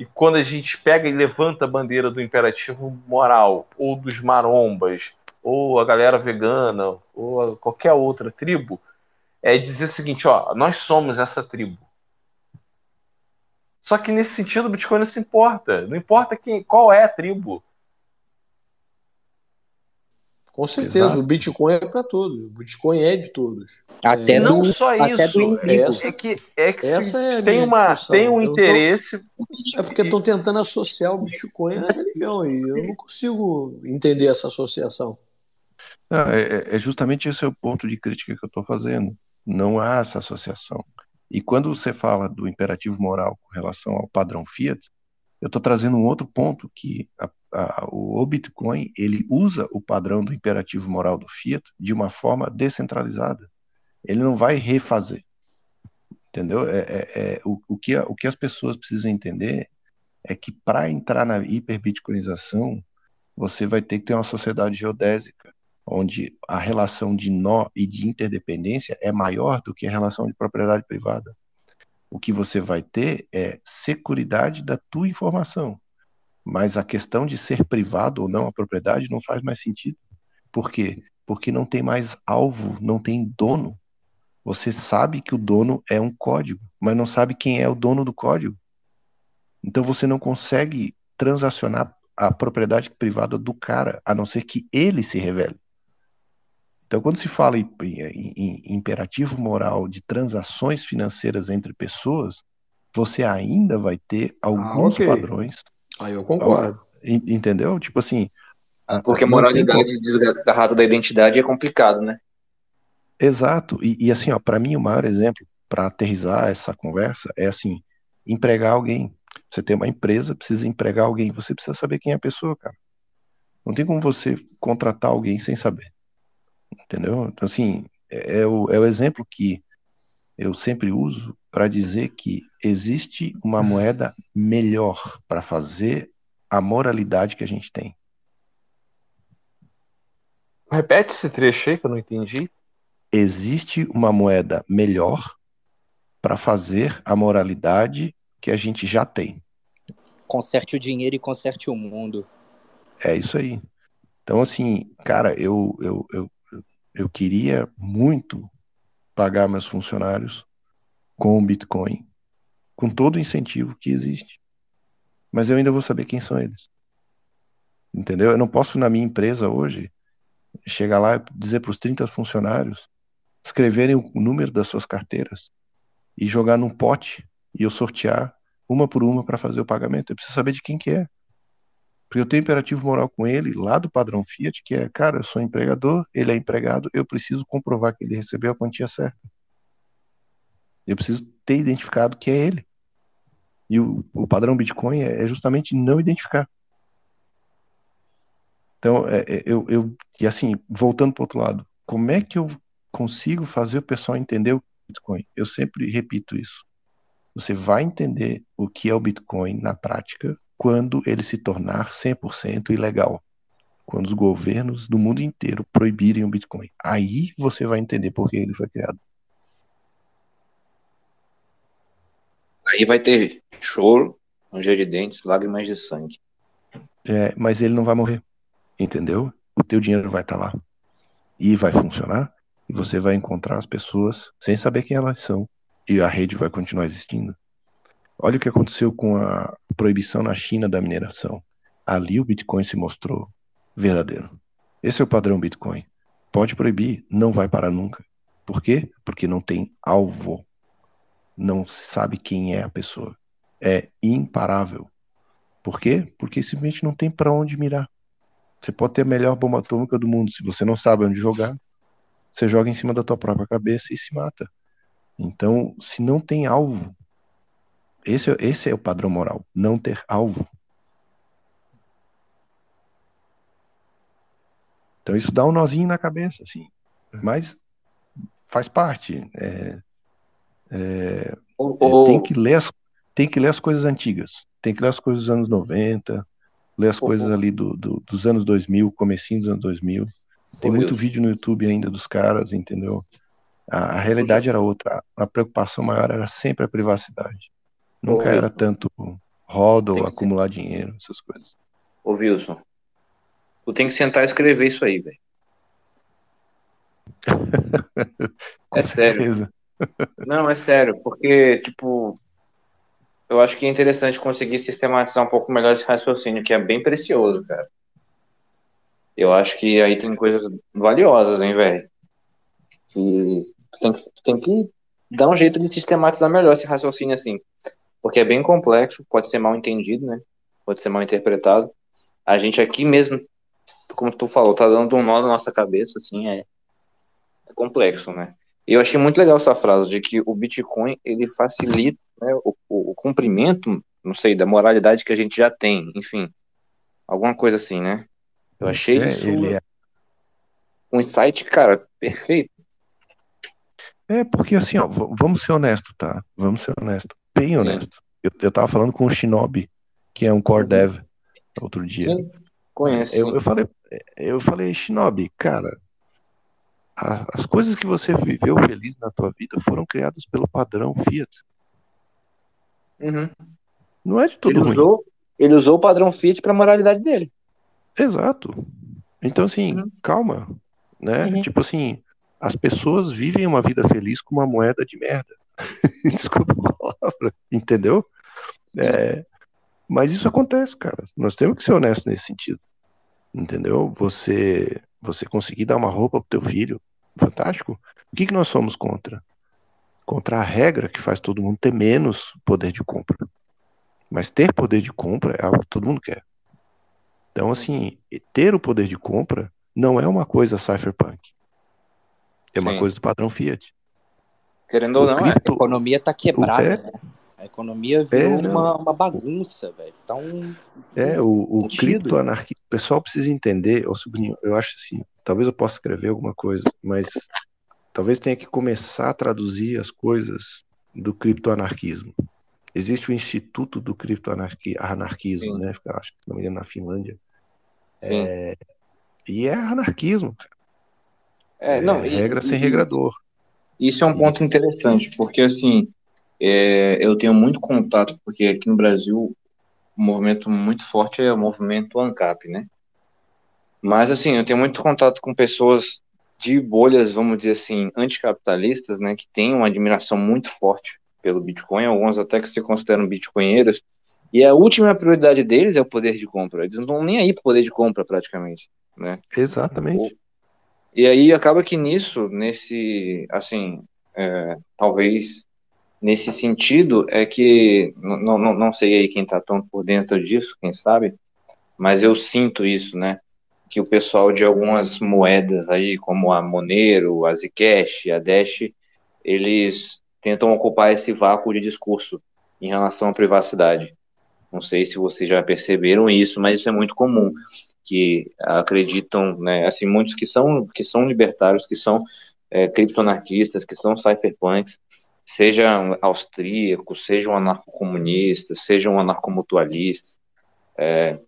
Speaker 1: E quando a gente pega e levanta a bandeira do imperativo moral, ou dos marombas, ou a galera vegana, ou qualquer outra tribo, é dizer o seguinte: ó, nós somos essa tribo. Só que nesse sentido o Bitcoin não se importa. Não importa quem, qual é a tribo.
Speaker 12: Com certeza,
Speaker 1: Exato.
Speaker 12: o Bitcoin é para todos. O Bitcoin é de todos.
Speaker 13: Até
Speaker 12: É,
Speaker 1: não
Speaker 13: do-
Speaker 1: só
Speaker 13: até
Speaker 1: isso.
Speaker 12: Essa-
Speaker 1: É que, é que
Speaker 12: Essa é
Speaker 1: tem, uma,
Speaker 12: discussão.
Speaker 1: tem um
Speaker 12: Eu tô-
Speaker 1: interesse.
Speaker 12: É porque estão tentando associar o Bitcoin à religião e eu não consigo entender essa associação.
Speaker 14: Não, é, é- é justamente esse é o ponto de crítica que eu estou fazendo. Não há essa associação. E quando você fala do imperativo moral com relação ao padrão Fiat, eu estou trazendo um outro ponto que a- a- o, Bitcoin ele usa o padrão do imperativo moral do Fiat de uma forma descentralizada. Ele não vai refazer, entendeu? É, é- é- o, o que, o que as pessoas precisam entender é que para entrar na hiperbitcoinização, você vai ter que ter uma sociedade geodésica, onde a relação de nó e de interdependência é maior do que a relação de propriedade privada. O que você vai ter é securidade da tua informação, mas a questão de ser privado ou não a propriedade não faz mais sentido. Por quê? Porque não tem mais alvo, não tem dono. Você sabe que o dono é um código, mas não sabe quem é o dono do código. Então você não consegue transacionar a propriedade privada do cara, a não ser que ele se revele. Então, quando se fala em, em- em imperativo moral de transações financeiras entre pessoas, você ainda vai ter alguns
Speaker 12: ok.
Speaker 14: padrões.
Speaker 12: Aí eu concordo.
Speaker 14: En- Entendeu? Tipo assim.
Speaker 17: Porque a
Speaker 14: tem
Speaker 17: moralidade desgarrada da identidade é complicado, né?
Speaker 14: Exato. E, e assim, ó, para mim o maior exemplo para aterrizar essa conversa é assim, empregar alguém. Você tem uma empresa, precisa empregar alguém, você precisa saber quem é a pessoa, cara. Não tem como você contratar alguém sem saber. Entendeu? Então, assim, é, é o, é o exemplo que eu sempre uso para dizer que existe uma moeda melhor para fazer a moralidade que a gente tem.
Speaker 1: Repete esse trecho aí que eu não entendi.
Speaker 14: existe uma moeda melhor para fazer a moralidade que a gente já tem.
Speaker 13: Conserte o dinheiro e conserte o mundo.
Speaker 14: É isso aí. Então, assim, cara, eu, eu, eu, eu queria muito pagar meus funcionários com o Bitcoin, com todo o incentivo que existe. Mas eu ainda vou saber quem são eles. Entendeu? Eu não posso, na minha empresa hoje, chegar lá e dizer para os 30 funcionários escreverem o número das suas carteiras e jogar num pote e eu sortear uma por uma para fazer o pagamento. Eu preciso saber de quem que é. Porque eu tenho imperativo moral com ele lá do padrão Fiat, que é, cara, eu sou empregador, ele é empregado, eu preciso comprovar que ele recebeu a quantia certa. Eu preciso ter identificado que é ele. E o, o padrão Bitcoin é, é justamente não identificar. Então, é, é, eu, eu, e assim, voltando para o outro lado, como é que eu consigo fazer o pessoal entender o Bitcoin? Eu sempre repito isso. Você vai entender o que é o Bitcoin na prática quando ele se tornar 100% ilegal. quando os governos do mundo inteiro proibirem o Bitcoin. Aí você vai entender por que ele foi criado.
Speaker 16: Aí vai ter choro, ranger de dentes, lágrimas de sangue.
Speaker 14: É, mas ele não vai morrer, entendeu? O teu dinheiro vai estar lá e vai funcionar e você vai encontrar as pessoas sem saber quem elas são e a rede vai continuar existindo. Olha o que aconteceu com a proibição na China da mineração. Ali o Bitcoin se mostrou verdadeiro. Esse é o padrão Bitcoin. Pode proibir, não vai parar nunca. Por quê? Porque não tem alvo. Não se sabe quem é a pessoa. É imparável. Por quê? Porque simplesmente não tem para onde mirar. Você pode ter a melhor bomba atômica do mundo. Se você não sabe onde jogar, você joga em cima da tua própria cabeça e se mata. Então, se não tem alvo, esse, esse é o padrão moral, não ter alvo. Então isso dá um nozinho na cabeça, assim. Mas faz parte. É, é, é, tem, que ler as, tem que ler as coisas antigas. Tem que ler as coisas dos anos 90, ler as coisas ali do, do, dos anos 2000, comecinho dos anos 2000. Tem muito vídeo no YouTube ainda dos caras, entendeu? A, a realidade era outra. A preocupação maior era sempre a privacidade. Nunca
Speaker 16: Ô,
Speaker 14: era tanto roda ou acumular dinheiro, essas coisas.
Speaker 16: Ô, Wilson, tu tem que sentar e escrever isso aí, velho. é sério. Não, é sério, porque, tipo, eu acho que é interessante conseguir sistematizar um pouco melhor esse raciocínio, que é bem precioso, cara. Eu acho que aí tem coisas valiosas, hein, velho? Que tem, que tem que dar um jeito de sistematizar melhor esse raciocínio assim. Porque é bem complexo, pode ser mal entendido, né? Pode ser mal interpretado. A gente aqui mesmo, como tu falou, tá dando um nó na nossa cabeça, assim, é, é complexo, né? E eu achei muito legal essa frase de que o Bitcoin ele facilita né, o, o, o cumprimento, não sei, da moralidade que a gente já tem, enfim, alguma coisa assim, né? Eu achei
Speaker 14: É, ele é-
Speaker 16: um insight, cara, perfeito.
Speaker 14: É, porque assim, ó, vamos ser honestos, tá? Vamos ser honestos. Bem honesto. Eu, eu tava falando com o Shinobi, que é um core dev, outro dia.
Speaker 16: Sim, conheço.
Speaker 14: Eu, eu falei, eu falei, Shinobi, cara, a- as coisas que você viveu feliz na tua vida foram criadas pelo padrão Fiat.
Speaker 16: Uhum.
Speaker 14: Não é de tudo
Speaker 16: Ele
Speaker 14: ruim.
Speaker 16: usou, ele usou o padrão Fiat pra moralidade dele.
Speaker 14: Exato. Então, assim,
Speaker 16: Uhum.
Speaker 14: calma, né?
Speaker 16: Uhum.
Speaker 14: Tipo assim, as pessoas vivem uma vida feliz com uma moeda de merda. Desculpa a palavra, entendeu? É, mas isso acontece, cara. Nós temos que ser honestos nesse sentido. Entendeu? Você, você conseguir dar uma roupa pro teu filho, fantástico. O que que nós somos contra? Contra a regra que faz todo mundo ter menos poder de compra. Mas ter poder de compra é algo que todo mundo quer. Então, assim, ter o poder de compra não é uma coisa cypherpunk. É uma
Speaker 16: Sim.
Speaker 14: coisa do padrão Fiat.
Speaker 16: Querendo ou não, é.
Speaker 13: A
Speaker 14: cripto,
Speaker 13: economia tá quebrada,
Speaker 14: é,
Speaker 13: né? A economia virou
Speaker 14: é,
Speaker 13: uma, uma bagunça, velho. Então,
Speaker 14: É, o, o criptoanarquismo, o pessoal precisa entender, ô sobrinho, eu acho assim, talvez eu possa escrever alguma coisa, mas talvez tenha que começar a traduzir as coisas do criptoanarquismo. Existe o Instituto do Criptoanarquismo, né? Fica, Acho que se não me engano na Finlândia.
Speaker 16: Sim.
Speaker 14: É, e é anarquismo, cara.
Speaker 16: É, não,
Speaker 14: É
Speaker 16: e-
Speaker 14: regra sem
Speaker 16: e-
Speaker 14: regrador.
Speaker 16: Isso é um ponto interessante, porque assim, é, eu tenho muito contato, porque aqui no Brasil o movimento muito forte é o movimento ANCAP, né? Mas assim, eu tenho muito contato com pessoas de bolhas, vamos dizer assim, anticapitalistas, né, que têm uma admiração muito forte pelo Bitcoin, alguns até que se consideram bitcoinheiros, e a última prioridade deles é o poder de compra. Eles não estão nem aí para o poder de compra, praticamente, né?
Speaker 14: Exatamente.
Speaker 16: E aí acaba que nisso, nesse, assim, é, talvez nesse sentido, é que, não, sei aí quem tá tão por dentro disso, quem sabe, mas eu sinto isso, né? Que o pessoal de algumas moedas aí, como a Monero, a Zcash, a Dash, eles tentam ocupar esse vácuo de discurso em relação à privacidade. Não sei se vocês já perceberam isso, mas isso é muito comum, que acreditam, né, assim, muitos que são, que são libertários, que são é, criptoanarquistas, que são cypherpunks, sejam austríacos, sejam anarcocomunistas, sejam anarcomutualistas, é,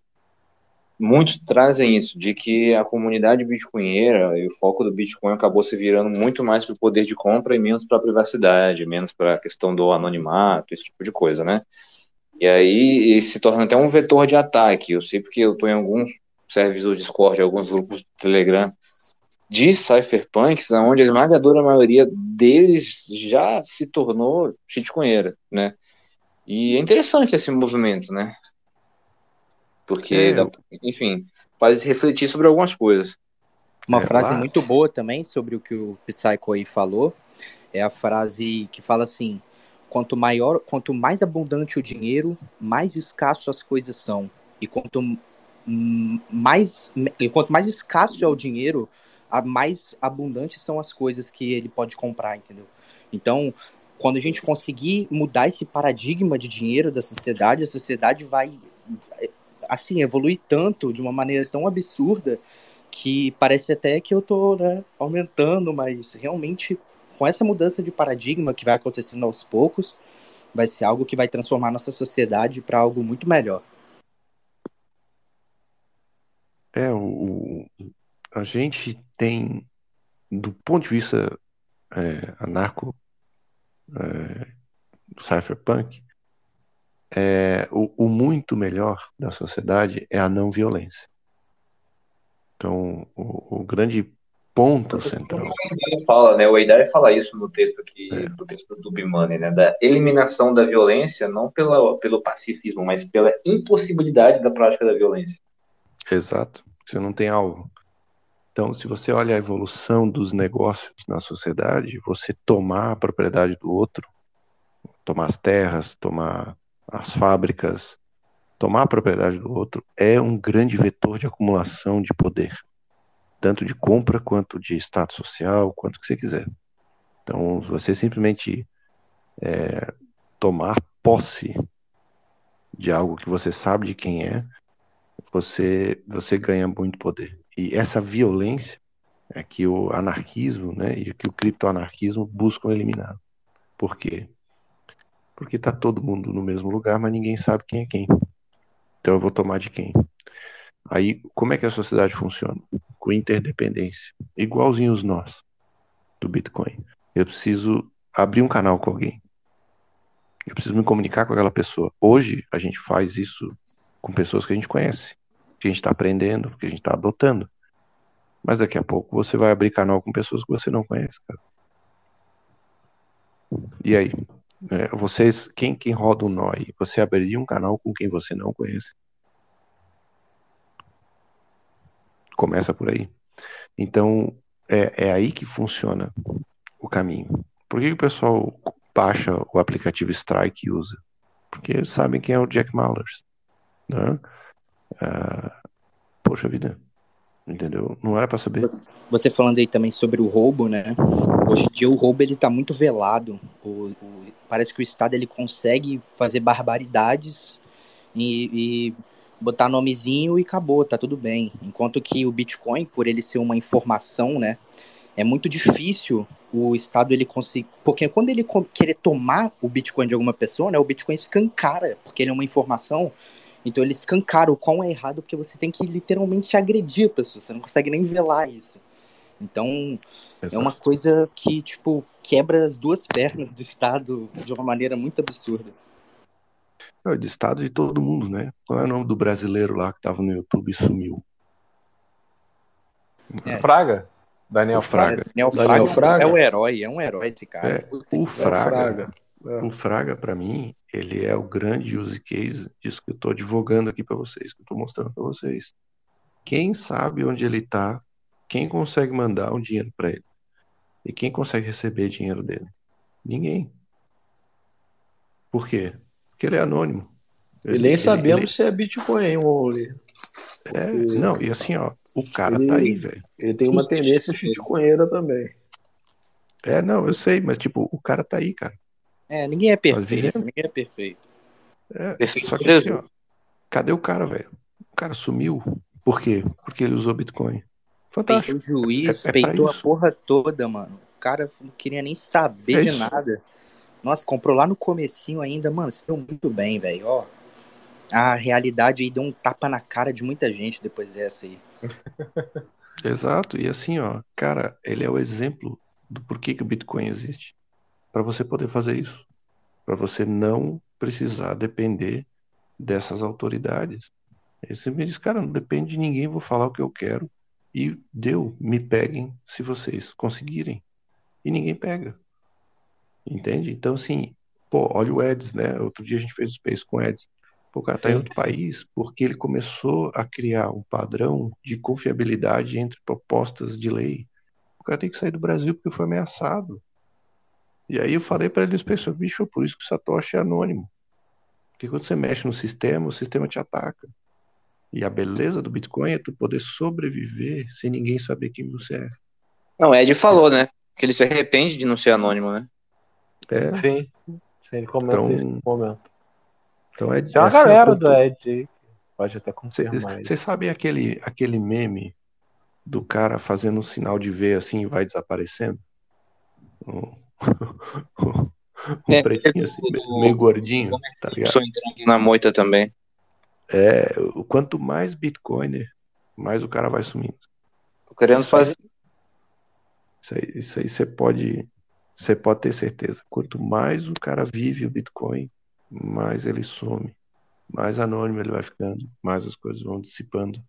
Speaker 17: muitos trazem isso, de que a comunidade bitcoinheira e o foco do Bitcoin acabou se virando muito mais para o poder de compra e menos para a privacidade, menos para a questão do anonimato, esse tipo de coisa, né? E aí se torna até um vetor de ataque. Eu sei porque eu estou em alguns servidores do Discord, alguns grupos do Telegram de cypherpunks, onde a esmagadora maioria deles já se tornou shitcoinheira, né? E é interessante esse movimento, né? Porque,
Speaker 13: É.
Speaker 17: dá- enfim, faz refletir sobre algumas coisas.
Speaker 13: Uma
Speaker 17: É,
Speaker 13: frase
Speaker 17: claro.
Speaker 13: muito boa também sobre o que o Psycho aí falou é a frase que fala assim: quanto maior, quanto mais abundante o dinheiro, mais escasso as coisas são. E quanto mais quanto mais escasso é o dinheiro, a mais abundantes são as coisas que ele pode comprar, entendeu? Então, quando a gente conseguir mudar esse paradigma de dinheiro da sociedade, a sociedade vai assim evoluir tanto de uma maneira tão absurda que parece até que eu tô né, aumentando, mas realmente com essa mudança de paradigma que vai acontecendo aos poucos, vai ser algo que vai transformar nossa sociedade para algo muito melhor.
Speaker 14: É, o, o- a gente tem, do ponto de vista é, anarco, é, do cypherpunk, é, o, o muito melhor da sociedade é a não violência. Então, o, o grande ponto central.
Speaker 17: Ele fala, né? O Eidar fala isso no texto aqui, do texto do Bimani, né? Da eliminação da violência, não pela, pelo pacifismo, mas pela impossibilidade da prática da violência.
Speaker 14: Exato. Você não tem alvo. Então, se você olha a evolução dos negócios na sociedade, você tomar a propriedade do outro, tomar as terras, tomar as fábricas, tomar a propriedade do outro é um grande vetor de acumulação de poder, tanto de compra quanto de status social, quanto que você quiser. Então, você simplesmente é, tomar posse de algo que você sabe de quem é, você você ganha muito poder. E essa violência é que o anarquismo, né, e que o criptoanarquismo buscam eliminar. Por quê? Porque tá todo mundo no mesmo lugar, mas ninguém sabe quem é quem. Então eu vou tomar de quem? Aí, como é que a sociedade funciona? Com interdependência, igualzinho os nós do Bitcoin. Eu preciso abrir um canal com alguém. Eu preciso me comunicar com aquela pessoa. Hoje a gente faz isso com pessoas que a gente conhece, que a gente está aprendendo, que a gente está adotando. Mas daqui a pouco você vai abrir canal com pessoas que você não conhece, cara. E aí? É, vocês, quem, quem roda o nó aí? Você abriria um canal com quem você não conhece? Começa por aí. Então, é, é aí que funciona o caminho. Por que, que o pessoal baixa o aplicativo Strike e usa? Porque eles sabem quem é o Jack Mallers. Né? Ah, poxa vida. Entendeu? Não era para saber.
Speaker 13: Você falando aí também sobre o roubo, né? Hoje em dia o roubo ele tá muito velado. O, o- parece que o Estado ele consegue fazer barbaridades e, e botar nomezinho e acabou, tá tudo bem. Enquanto que o Bitcoin, por ele ser uma informação, né? É muito difícil o Estado ele conseguir. Porque quando ele querer tomar o Bitcoin de alguma pessoa, né? O Bitcoin escancara, porque ele é uma informação. Então ele escancara o quão é errado, porque você tem que literalmente agredir a pessoa, você não consegue nem velar isso. Então é uma coisa que, tipo, quebra as duas pernas do Estado de uma maneira muito absurda.
Speaker 14: De estado de todo mundo, né? Qual é o nome do brasileiro lá que tava no YouTube e sumiu?
Speaker 13: É.
Speaker 1: Fraga? Daniel
Speaker 14: O Fraga.
Speaker 13: Daniel Fraga,
Speaker 14: Daniel Fraga.
Speaker 13: é um herói, é um herói esse cara.
Speaker 14: É, o
Speaker 13: que
Speaker 14: Fraga,
Speaker 13: pariu.
Speaker 14: o Fraga para mim, ele é o grande use case disso que eu tô advogando aqui para vocês, que eu tô mostrando para vocês. Quem sabe onde ele tá, quem consegue mandar um dinheiro para ele e quem consegue receber dinheiro dele? Ninguém. Por quê? Porque ele é anônimo.
Speaker 12: E nem sabemos se é Bitcoin only.
Speaker 14: É, não, e assim, ó, o cara
Speaker 12: ele,
Speaker 14: tá aí, velho.
Speaker 12: Ele tem uma tendência shitcoinheira também.
Speaker 14: É, não, eu sei, mas tipo, o cara tá aí, cara.
Speaker 13: É, ninguém é perfeito, ninguém é perfeito.
Speaker 14: É, só que assim, ó, cadê o cara, velho? O cara sumiu. Por quê? Porque ele usou Bitcoin. Fantástico.
Speaker 13: Peitou o juiz,
Speaker 14: É- é
Speaker 13: peitou a porra toda, mano. O cara não queria nem saber
Speaker 14: É
Speaker 13: de nada. Nossa, comprou lá no comecinho ainda, mano, se deu muito bem, velho, ó. a realidade aí deu um tapa na cara de muita gente depois dessa aí.
Speaker 14: Exato, e assim, ó, cara, ele é o exemplo do porquê que o Bitcoin existe. Para você poder fazer isso. Para você não precisar depender dessas autoridades. Ele sempre diz, cara, não depende de ninguém, vou falar o que eu quero. E deu, me peguem se vocês conseguirem. E ninguém pega. Entende? Então, assim, pô, olha o Eds, né? Outro dia a gente fez o Space com o Eds. Pô, o cara tá em outro país porque ele começou a criar um padrão de confiabilidade entre propostas de lei. O cara tem que sair do Brasil porque foi ameaçado. E aí eu falei para ele no Space, bicho, por isso que o Satoshi é anônimo. Porque quando você mexe no sistema, o sistema te ataca. E a beleza do Bitcoin é tu poder sobreviver sem ninguém saber quem você é.
Speaker 17: Não, o Ed falou, né? Que ele se arrepende de não ser anônimo, né?
Speaker 14: É.
Speaker 1: Sim. Sim, ele comenta
Speaker 14: Então-
Speaker 1: isso no momento.
Speaker 14: Então é
Speaker 1: Tem uma
Speaker 14: assim, ó,
Speaker 1: galera do Ed aí que pode até confirmar.
Speaker 14: Vocês sabem aquele, aquele meme do cara fazendo um sinal de V assim e vai desaparecendo? Um, um
Speaker 17: É,
Speaker 14: pretinho assim, meio- meio gordinho, tá ligado?
Speaker 17: Na moita também.
Speaker 14: É, o quanto mais Bitcoiner, mais o cara vai sumindo.
Speaker 17: Tô querendo fazer.
Speaker 14: Isso aí, isso aí você pode, você pode ter certeza. Quanto mais o cara vive o Bitcoin, mais ele some, mais anônimo ele vai ficando, mais as coisas vão dissipando.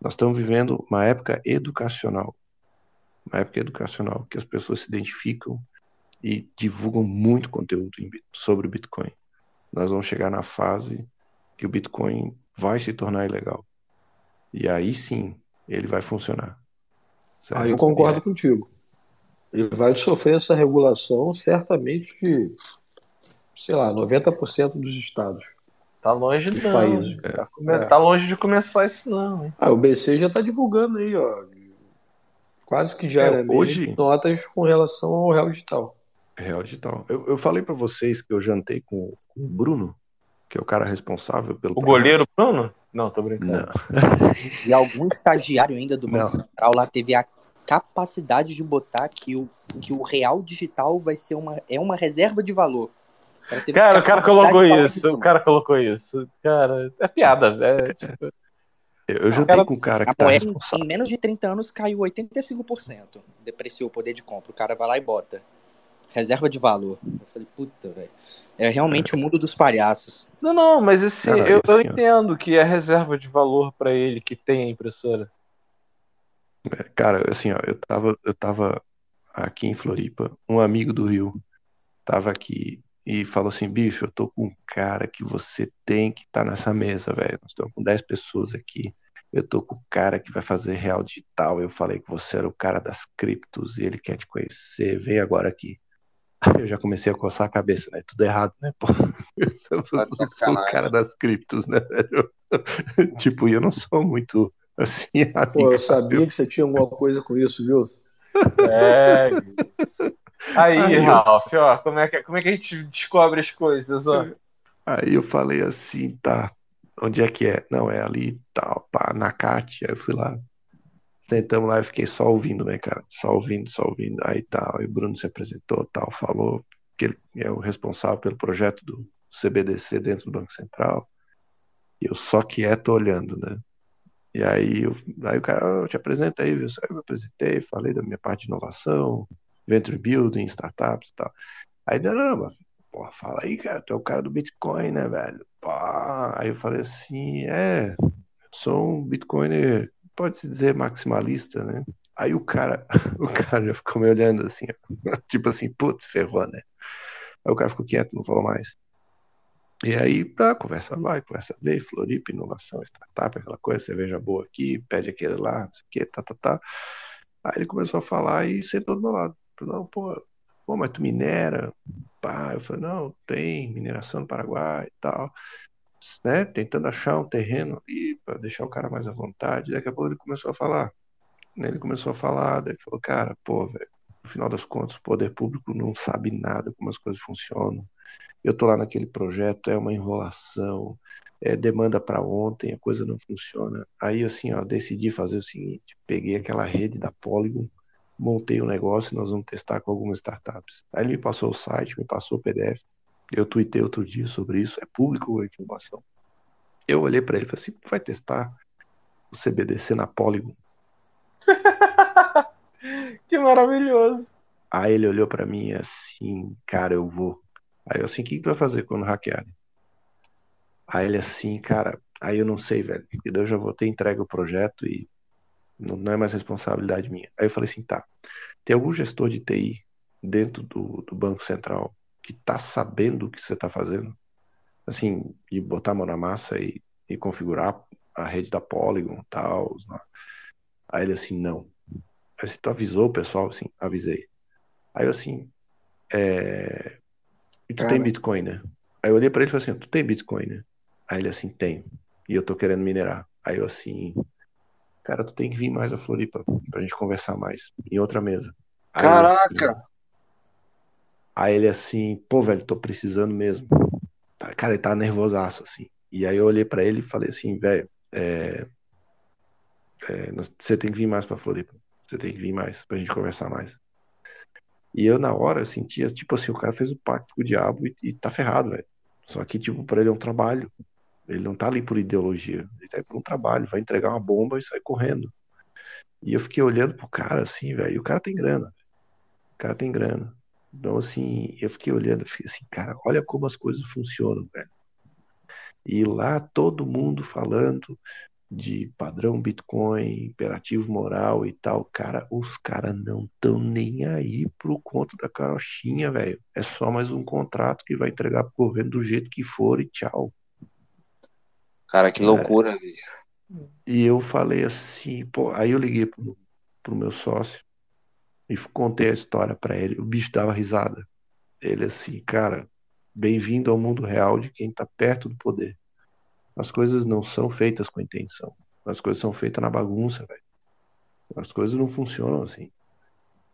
Speaker 14: Nós estamos vivendo uma época educacional, uma época educacional que as pessoas se identificam e divulgam muito conteúdo sobre o Bitcoin. Nós vamos chegar na fase que o Bitcoin vai se tornar ilegal. E aí sim, ele vai funcionar. certo?
Speaker 12: Aí eu concordo contigo. Ele vai sofrer essa regulação certamente de, sei lá, 90% dos estados.
Speaker 1: Tá longe
Speaker 12: dos
Speaker 1: não.
Speaker 12: países.
Speaker 1: Tá, come-
Speaker 12: É.
Speaker 1: tá longe de começar isso não, hein?
Speaker 12: Ah, o BC já está divulgando aí, ó, quase que diariamente,
Speaker 14: É, hoje-
Speaker 12: notas com relação ao real digital.
Speaker 14: Real digital. Eu, eu falei pra vocês que eu jantei com, com o Bruno, que é o cara responsável pelo.
Speaker 1: O goleiro Bruno? Não, tô brincando.
Speaker 14: Não.
Speaker 13: E algum estagiário ainda do Banco. Central lá teve a capacidade de botar que o, que o real digital vai ser uma, é uma reserva de valor. Cara,
Speaker 1: o cara colocou
Speaker 13: falar
Speaker 1: isso. O cara colocou isso. Cara, é piada. É, tipo,
Speaker 14: Eu, jantei com o cara que
Speaker 13: A
Speaker 14: tá
Speaker 13: moeda em, em menos de 30 anos caiu 85%. Depreciou o poder de compra. O cara vai lá e bota. Reserva de valor. Eu falei, puta, velho. É realmente o mundo dos palhaços.
Speaker 1: Não, não, mas esse,
Speaker 14: Cara,
Speaker 1: eu, eu entendo que é reserva de valor pra ele que tem a impressora.
Speaker 14: É, Cara, assim, ó, eu tava, eu tava aqui em Floripa, um amigo do Rio tava aqui e falou assim, bicho, eu tô com um cara que você tem que estar nessa mesa, velho. Nós estamos com 10 pessoas aqui. Eu tô com o cara que vai fazer real digital. Eu falei que você era o cara das criptos e ele quer te conhecer. Vem agora aqui. Eu já comecei a coçar a cabeça, né? Tudo errado, né, pô? Eu sou,
Speaker 17: Tá
Speaker 14: eu sou o cara das criptos, né, velho? Tipo, eu não sou muito assim,
Speaker 12: Pô, eu sabia que você tinha alguma coisa com isso, viu?
Speaker 1: É. Aí,
Speaker 14: Aí eu-
Speaker 1: Ralph, ó, como é, que, como é que a gente descobre as coisas, ó?
Speaker 14: Aí eu falei assim, tá, onde é que é? Não, é ali e tal, pá, na. Aí eu fui lá, sentamos lá e fiquei só ouvindo, né, cara? Só ouvindo, só ouvindo. Aí tal, aí o Bruno se apresentou, tal, falou que ele é o responsável pelo projeto do CBDC dentro do Banco Central. E eu só quieto olhando, né? E aí, eu, aí o cara, "Ah, eu te apresento aí, viu? Eu me apresentei, falei da minha parte de inovação, venture building, startups e tal. Aí, mas, porra, fala aí, cara, tu é o cara do Bitcoin, né, velho? Pá. Aí eu falei assim, é, sou um Bitcoiner, pode-se dizer maximalista, né? Aí o cara, o cara já ficou me olhando assim, tipo assim, putz, ferrou, né? Aí o cara ficou quieto, não falou mais. E aí, tá, conversa vai, conversa vem, Floripa, inovação, startup, aquela coisa, cerveja boa aqui, pede aquele lá, não sei o que, tá, tá, tá. Aí ele começou a falar e sentou do meu lado. Não, pô, pô, mas tu minera? Pá, eu falei, não, tem mineração no Paraguai e tal, né? Tentando achar um terreno ali para deixar o cara mais à vontade. Daqui a pouco ele começou a falar. Né, Ele começou a falar, daí falou, cara, pô, velho, no final das contas, o poder público não sabe nada como as coisas funcionam. Eu tô lá naquele projeto, é uma enrolação, é demanda para ontem, a coisa não funciona. Aí, assim, ó, decidi fazer o seguinte: peguei aquela rede da Polygon, montei o negócio e nós vamos testar com algumas startups. Aí ele me passou o site, me passou o PDF. Eu tuitei outro dia sobre isso, é público a informação. Eu olhei pra ele e falei assim: vai testar o CBDC na Polygon?
Speaker 1: que maravilhoso.
Speaker 14: Aí ele olhou pra mim assim, cara, eu vou. Aí eu assim, o que, que tu vai fazer quando hackearem? Aí ele assim, cara, aí eu não sei, velho. E daí eu já vou ter entregue o projeto e não, não é mais responsabilidade minha. Aí eu falei assim, tá. Tem algum gestor de TI dentro do, do Banco Central que tá sabendo o que você tá fazendo? Assim, de botar a mão na massa e, e configurar a rede da Polygon e tal. né? Aí ele assim, não. Aí você tu avisou o pessoal? Assim, avisei. Aí eu assim, é... E tu tem
Speaker 17: Cara.
Speaker 14: Bitcoin, né? Aí eu olhei pra ele e falei assim, tu tem Bitcoin, né? Aí ele assim, tenho. E eu tô querendo minerar. Aí eu assim, cara, tu tem que vir mais a Floripa pra gente conversar mais. Em outra mesa. Aí assim-
Speaker 17: Caraca!
Speaker 14: Aí ele assim, pô, velho, tô precisando mesmo. Tá, Cara, ele tá nervosaço, assim. E aí eu olhei pra ele e falei assim, velho, é, é, você tem que vir mais pra Floripa. Você tem que vir mais pra gente conversar mais. E eu, na hora, eu sentia, tipo assim, o cara fez o pacto com o diabo e, e tá ferrado, velho. Só que, tipo, pra ele é um trabalho. Ele não tá ali por ideologia. Ele tá aí por um trabalho. Vai entregar uma bomba e sair correndo. E eu fiquei olhando pro cara, assim, velho. E o cara tem grana. O cara tem grana. Então, assim, eu fiquei olhando, fiquei assim, cara, olha como as coisas funcionam, velho. E lá todo mundo falando de padrão Bitcoin, imperativo moral e tal. Cara, os caras não estão nem aí pro conto da carochinha, velho. É só mais um contrato que vai entregar pro governo do jeito que for e tchau.
Speaker 17: Cara, que loucura, velho.
Speaker 14: E eu falei assim, pô, aí eu liguei pro, pro meu sócio e contei a história pra ele. O bicho dava risada. Ele assim, cara, bem-vindo ao mundo real de quem tá perto do poder. As coisas não são feitas com intenção. As coisas são feitas na bagunça, velho. As coisas não funcionam assim.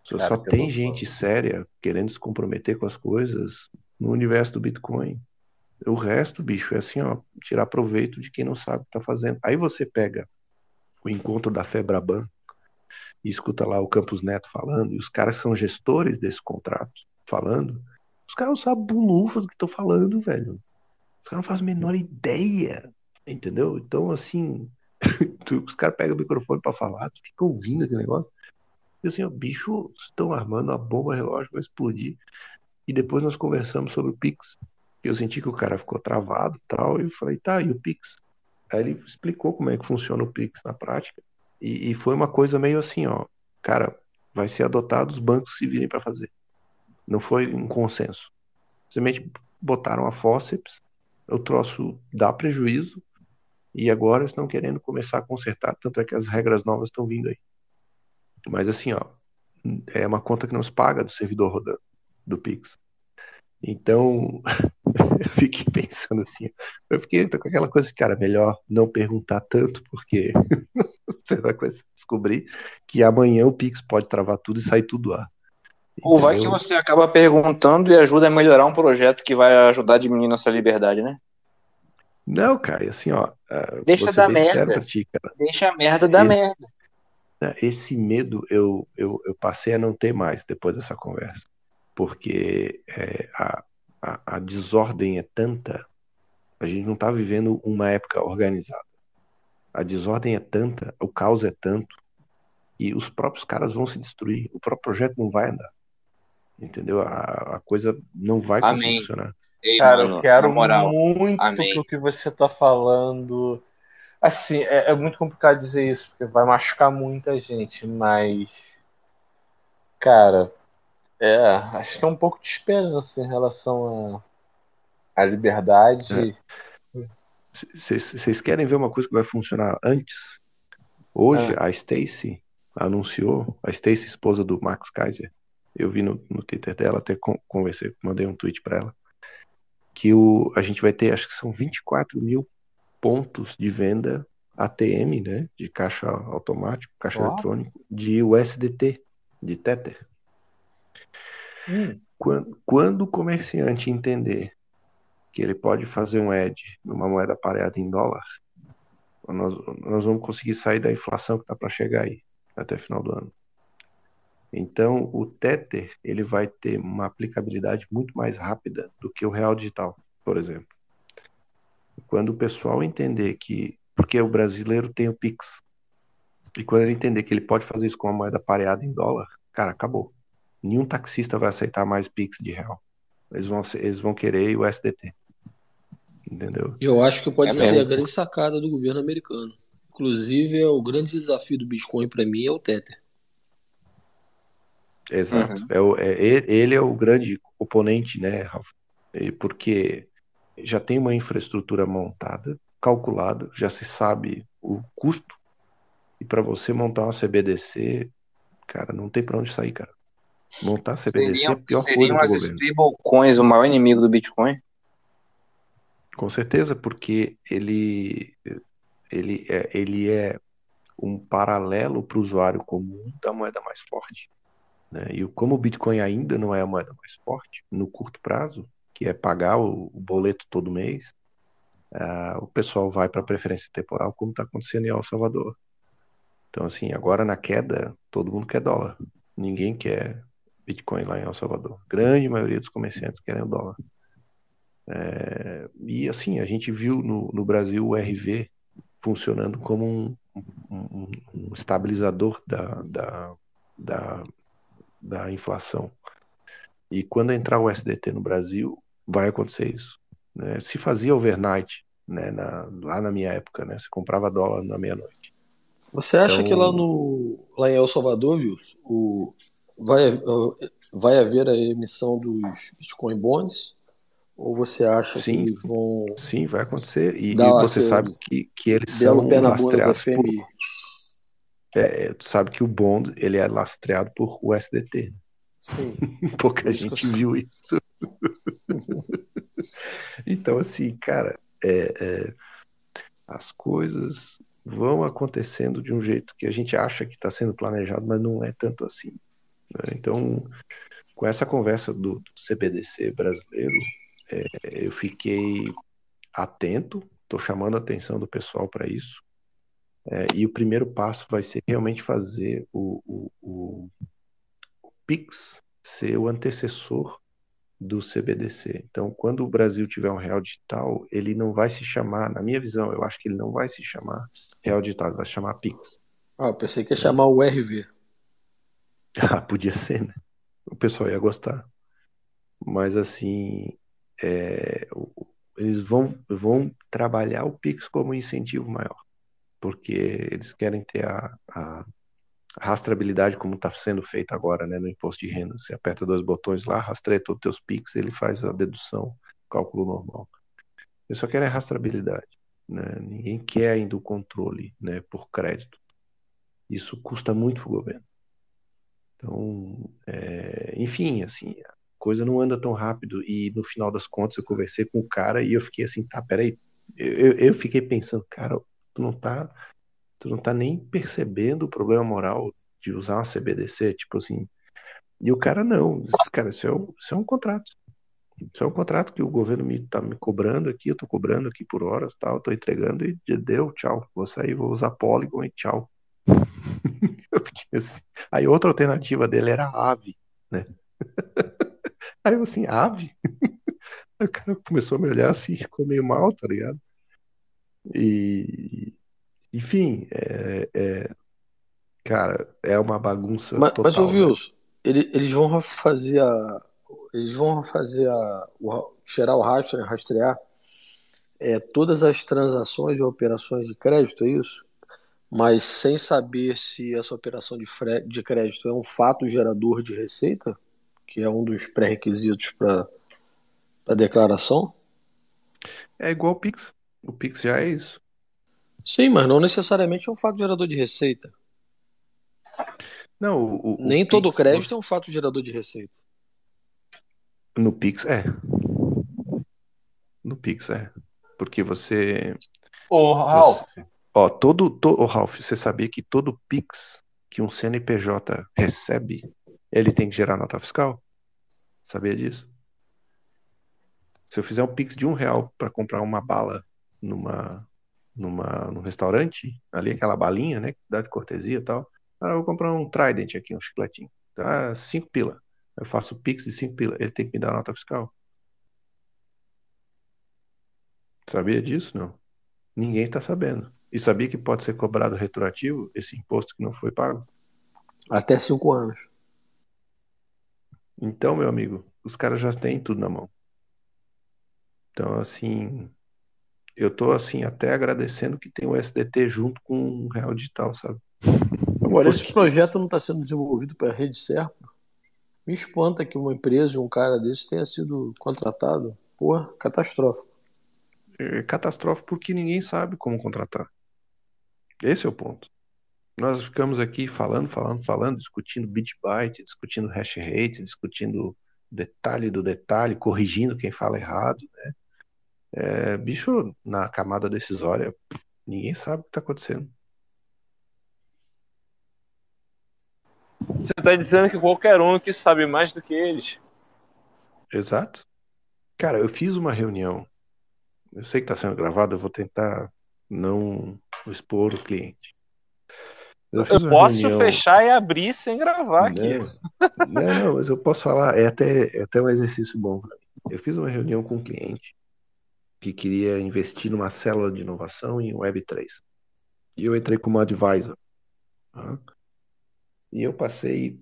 Speaker 14: Só,
Speaker 1: Cara,
Speaker 14: só tem gente séria querendo se comprometer com as coisas no universo do Bitcoin. O resto, bicho, é assim, ó, tirar proveito de quem não sabe o que tá fazendo. Aí você pega o encontro da Febraban e escuta lá o Campos Neto falando, e os caras que são gestores desse contrato falando, os caras não sabem bulufa do que estão falando, velho. Os caras não fazem a menor ideia, entendeu? Então, assim, tu- os caras pegam o microfone pra falar, tu fica ouvindo aquele negócio, e assim, ó, bicho, estão armando a bomba relógio vai explodir. E depois nós conversamos sobre o Pix. Eu senti que o cara ficou travado e tal, e eu falei, tá, e o Pix? Aí ele explicou como é que funciona o Pix na prática. E, e foi uma coisa meio assim, ó, cara, vai ser adotado os bancos se virem para fazer. Não foi um consenso. Simplesmente botaram a fórceps, o troço dá prejuízo, e agora estão querendo começar a consertar, tanto é que as regras novas estão vindo aí. Mas assim, ó, é uma conta que não se paga do servidor rodando, do Pix. Então, eu fiquei pensando assim, eu fiquei com aquela coisa, cara, melhor não perguntar tanto, porque você vai descobrir que amanhã o Pix pode travar tudo e sair tudo lá.
Speaker 17: Ou vai que você acaba perguntando e ajuda a melhorar um projeto que vai ajudar a diminuir nossa liberdade, né?
Speaker 14: Não, cara, assim, ó, ah,
Speaker 17: Deixa
Speaker 14: sincero
Speaker 17: merda.
Speaker 14: ti, cara.
Speaker 17: Deixa a merda da
Speaker 14: Esse-
Speaker 17: merda.
Speaker 14: né, Esse medo eu, eu, eu passei a não ter mais depois dessa conversa. Porque é, a, a, a desordem é tanta, a gente não está vivendo uma época organizada. A desordem é tanta, o caos é tanto, e os próprios caras vão se destruir. O próprio projeto não vai andar. Entendeu? A, a coisa não vai
Speaker 17: Amém.
Speaker 14: funcionar.
Speaker 17: Ei,
Speaker 1: Cara,
Speaker 17: mano,
Speaker 1: eu quero muito
Speaker 17: amém.
Speaker 1: que o que você tá falando. Assim, é, é muito complicado dizer isso, porque vai machucar muita gente, mas. Cara, é, acho que é um pouco de esperança em relação à liberdade.
Speaker 14: Vocês querem ver uma coisa que vai funcionar antes? Hoje,
Speaker 1: Ah.
Speaker 14: a Stacy anunciou, a Stacy, esposa do Max Kaiser, eu vi no, no Twitter dela, até con- conversei, mandei um tweet para ela, que o, a gente vai ter, acho que são 24 mil pontos de venda ATM, né, de caixa automático, caixa
Speaker 1: Ó.
Speaker 14: eletrônico, de USDT, de Tether.
Speaker 1: Hum.
Speaker 14: Quando, quando o comerciante entender que ele pode fazer um edge numa moeda pareada em dólar, nós, nós vamos conseguir sair da inflação que está para chegar aí, até final do ano. Então, o Tether ele vai ter uma aplicabilidade muito mais rápida do que o real digital, por exemplo. Quando o pessoal entender que. Porque o brasileiro tem o Pix. E quando ele entender que ele pode fazer isso com a moeda pareada em dólar, cara, acabou. Nenhum taxista vai aceitar mais Pix de real. Eles vão, eles vão querer o SDT. Entendeu?
Speaker 12: Eu acho que pode
Speaker 14: É
Speaker 12: ser a
Speaker 14: mesmo.
Speaker 12: grande sacada do governo americano. Inclusive, é o grande desafio do Bitcoin para mim é o Tether.
Speaker 14: Exato.
Speaker 12: Uhum.
Speaker 14: É o- é- ele é o grande oponente, né, Ralf? Porque já tem uma infraestrutura montada, calculada, já se sabe o custo. E para você montar uma CBDC, cara, não tem para onde sair, cara. Montar CBDC é a
Speaker 17: Seriam,
Speaker 14: pior coisa
Speaker 17: seriam
Speaker 14: do
Speaker 17: as stablecoins o maior inimigo do Bitcoin?
Speaker 14: Com certeza, porque ele, ele, é, ele é um paralelo para o usuário comum da moeda mais forte. Né? E como o Bitcoin ainda não é a moeda mais forte, no curto prazo, que é pagar o, o boleto todo mês, ah, o pessoal vai para a preferência temporal, como está acontecendo em El Salvador. Então, assim, agora na queda, todo mundo quer dólar. Ninguém quer Bitcoin lá em El Salvador. Grande maioria dos comerciantes querem o dólar. É, e assim, a gente viu no, no Brasil o RV funcionando como um, um- um estabilizador da, da, da, da inflação. E quando entrar o SDT no Brasil, vai acontecer isso. né? Se fazia overnight, né, na- lá na minha época, né? Você comprava dólar na meia-noite.
Speaker 12: Você acha
Speaker 14: Então-
Speaker 12: que lá no lá em El Salvador, Wilson, o, vai, vai haver a emissão dos Bitcoin Bonds? Ou você acha que
Speaker 14: Sim.
Speaker 12: eles vão
Speaker 14: Sim, vai acontecer. E, e você sabe que, que eles
Speaker 12: belo
Speaker 14: são
Speaker 12: pé na bunda do
Speaker 14: lastreados por,
Speaker 12: FMI?
Speaker 14: É, tu sabe que o bond ele é lastreado por USDT.
Speaker 12: Sim.
Speaker 14: Pouca
Speaker 12: Isso que
Speaker 14: gente viu isso. Então, assim, cara, é, é, as coisas vão acontecendo de um jeito que a gente acha que está sendo planejado, mas não é tanto assim. Né? Então, com essa conversa do, do CBDC brasileiro, é, eu fiquei atento, estou chamando a atenção do pessoal para isso. É, e o primeiro passo vai ser realmente fazer o, o, o, o Pix ser o antecessor do CBDC. Então, quando o Brasil tiver um real digital, ele não vai se chamar, na minha visão, eu acho que ele não vai se chamar real digital, ele vai se chamar Pix.
Speaker 12: Ah, eu pensei que ia chamar o RV.
Speaker 14: Ah, podia ser, né? O pessoal ia gostar. Mas assim, é, eles vão, vão trabalhar o Pix como incentivo maior, porque eles querem ter a, a rastreabilidade como está sendo feita agora, né, no imposto de renda. Você aperta dois botões lá, rastreia todos os teus Pix, ele faz a dedução, cálculo normal. Eles só querem a rastreabilidade, né? Ninguém quer ainda o controle, né, por crédito. Isso custa muito para o governo. Então, é, enfim, assim, a coisa não anda tão rápido. E no final das contas, eu conversei com o cara e eu fiquei assim, tá, peraí. Eu, eu, eu fiquei pensando, cara, tu não tá, tu não tá nem percebendo o problema moral de usar uma CBDC, tipo assim. E o cara não, cara, isso é um, isso é um contrato. Isso é um contrato que o governo me tá me cobrando aqui, eu tô cobrando aqui por horas, tal, tô entregando e deu, tchau. Vou sair, vou usar Polygon e tchau. Assim. Aí outra alternativa dele era a ave, né? Aí eu assim, ave? Aí o cara começou a me olhar assim, ficou meio mal, tá ligado? E, enfim, é, é- cara, é uma bagunça
Speaker 12: Mas, mas ô
Speaker 14: total, né?
Speaker 12: Ele- eles vão fazer a. Eles vão fazer a. o- tirar o rastro, rastrear é, todas as transações e operações de crédito, é isso? Mas sem saber se essa operação de, fre- de crédito é um fato gerador de receita, que é um dos pré-requisitos para a declaração?
Speaker 14: É igual o Pix. O Pix já é isso.
Speaker 12: Sim, mas não necessariamente é um fato gerador de receita.
Speaker 14: Não, o, o- o
Speaker 12: Nem todo
Speaker 14: Pix,
Speaker 12: crédito é um fato gerador de receita.
Speaker 14: No Pix é. No Pix é. Porque você.
Speaker 1: Ô, Ralf,
Speaker 14: você- Ó, todo, to, Ralf, você sabia que todo Pix que um CNPJ recebe, ele tem que gerar nota fiscal? Sabia disso? Se eu fizer um Pix de um real para comprar uma bala numa, numa, num restaurante, ali aquela balinha, né, que dá de cortesia e tal. Ah, eu vou comprar um Trident aqui, um chicletinho. Tá, cinco pila. Eu faço Pix de cinco pila. Ele tem que me dar nota fiscal. Sabia disso? Não. Ninguém está sabendo. E sabia que pode ser cobrado retroativo esse imposto que não foi pago?
Speaker 12: Até cinco anos.
Speaker 14: Então, meu amigo, os caras já têm tudo na mão. Então, assim, eu tô assim até agradecendo que tem o SDT junto com o Real Digital, sabe?
Speaker 12: Agora, esse projeto não está sendo desenvolvido pela Rede Serpa. Me espanta que uma empresa, um cara desse tenha sido contratado. Porra, catastrófico.
Speaker 14: É catastrófico porque ninguém sabe como contratar. Esse é o ponto. Nós ficamos aqui falando, falando, falando, discutindo bit byte, discutindo hash rate, discutindo detalhe do detalhe, corrigindo quem fala errado, né? É, bicho, na camada decisória, ninguém sabe o que está acontecendo.
Speaker 1: Você está dizendo que qualquer um que sabe mais do que eles.
Speaker 14: Exato. Cara, eu fiz uma reunião. Eu sei que está sendo gravado, eu vou tentar não expor o cliente.
Speaker 1: Eu, eu posso reunião... fechar e abrir sem gravar aqui.
Speaker 14: Não, não, mas eu posso falar, é até, é até um exercício bom. Eu fiz uma reunião com um cliente que queria investir numa célula de inovação em Web3. E eu entrei como advisor. Tá? E eu passei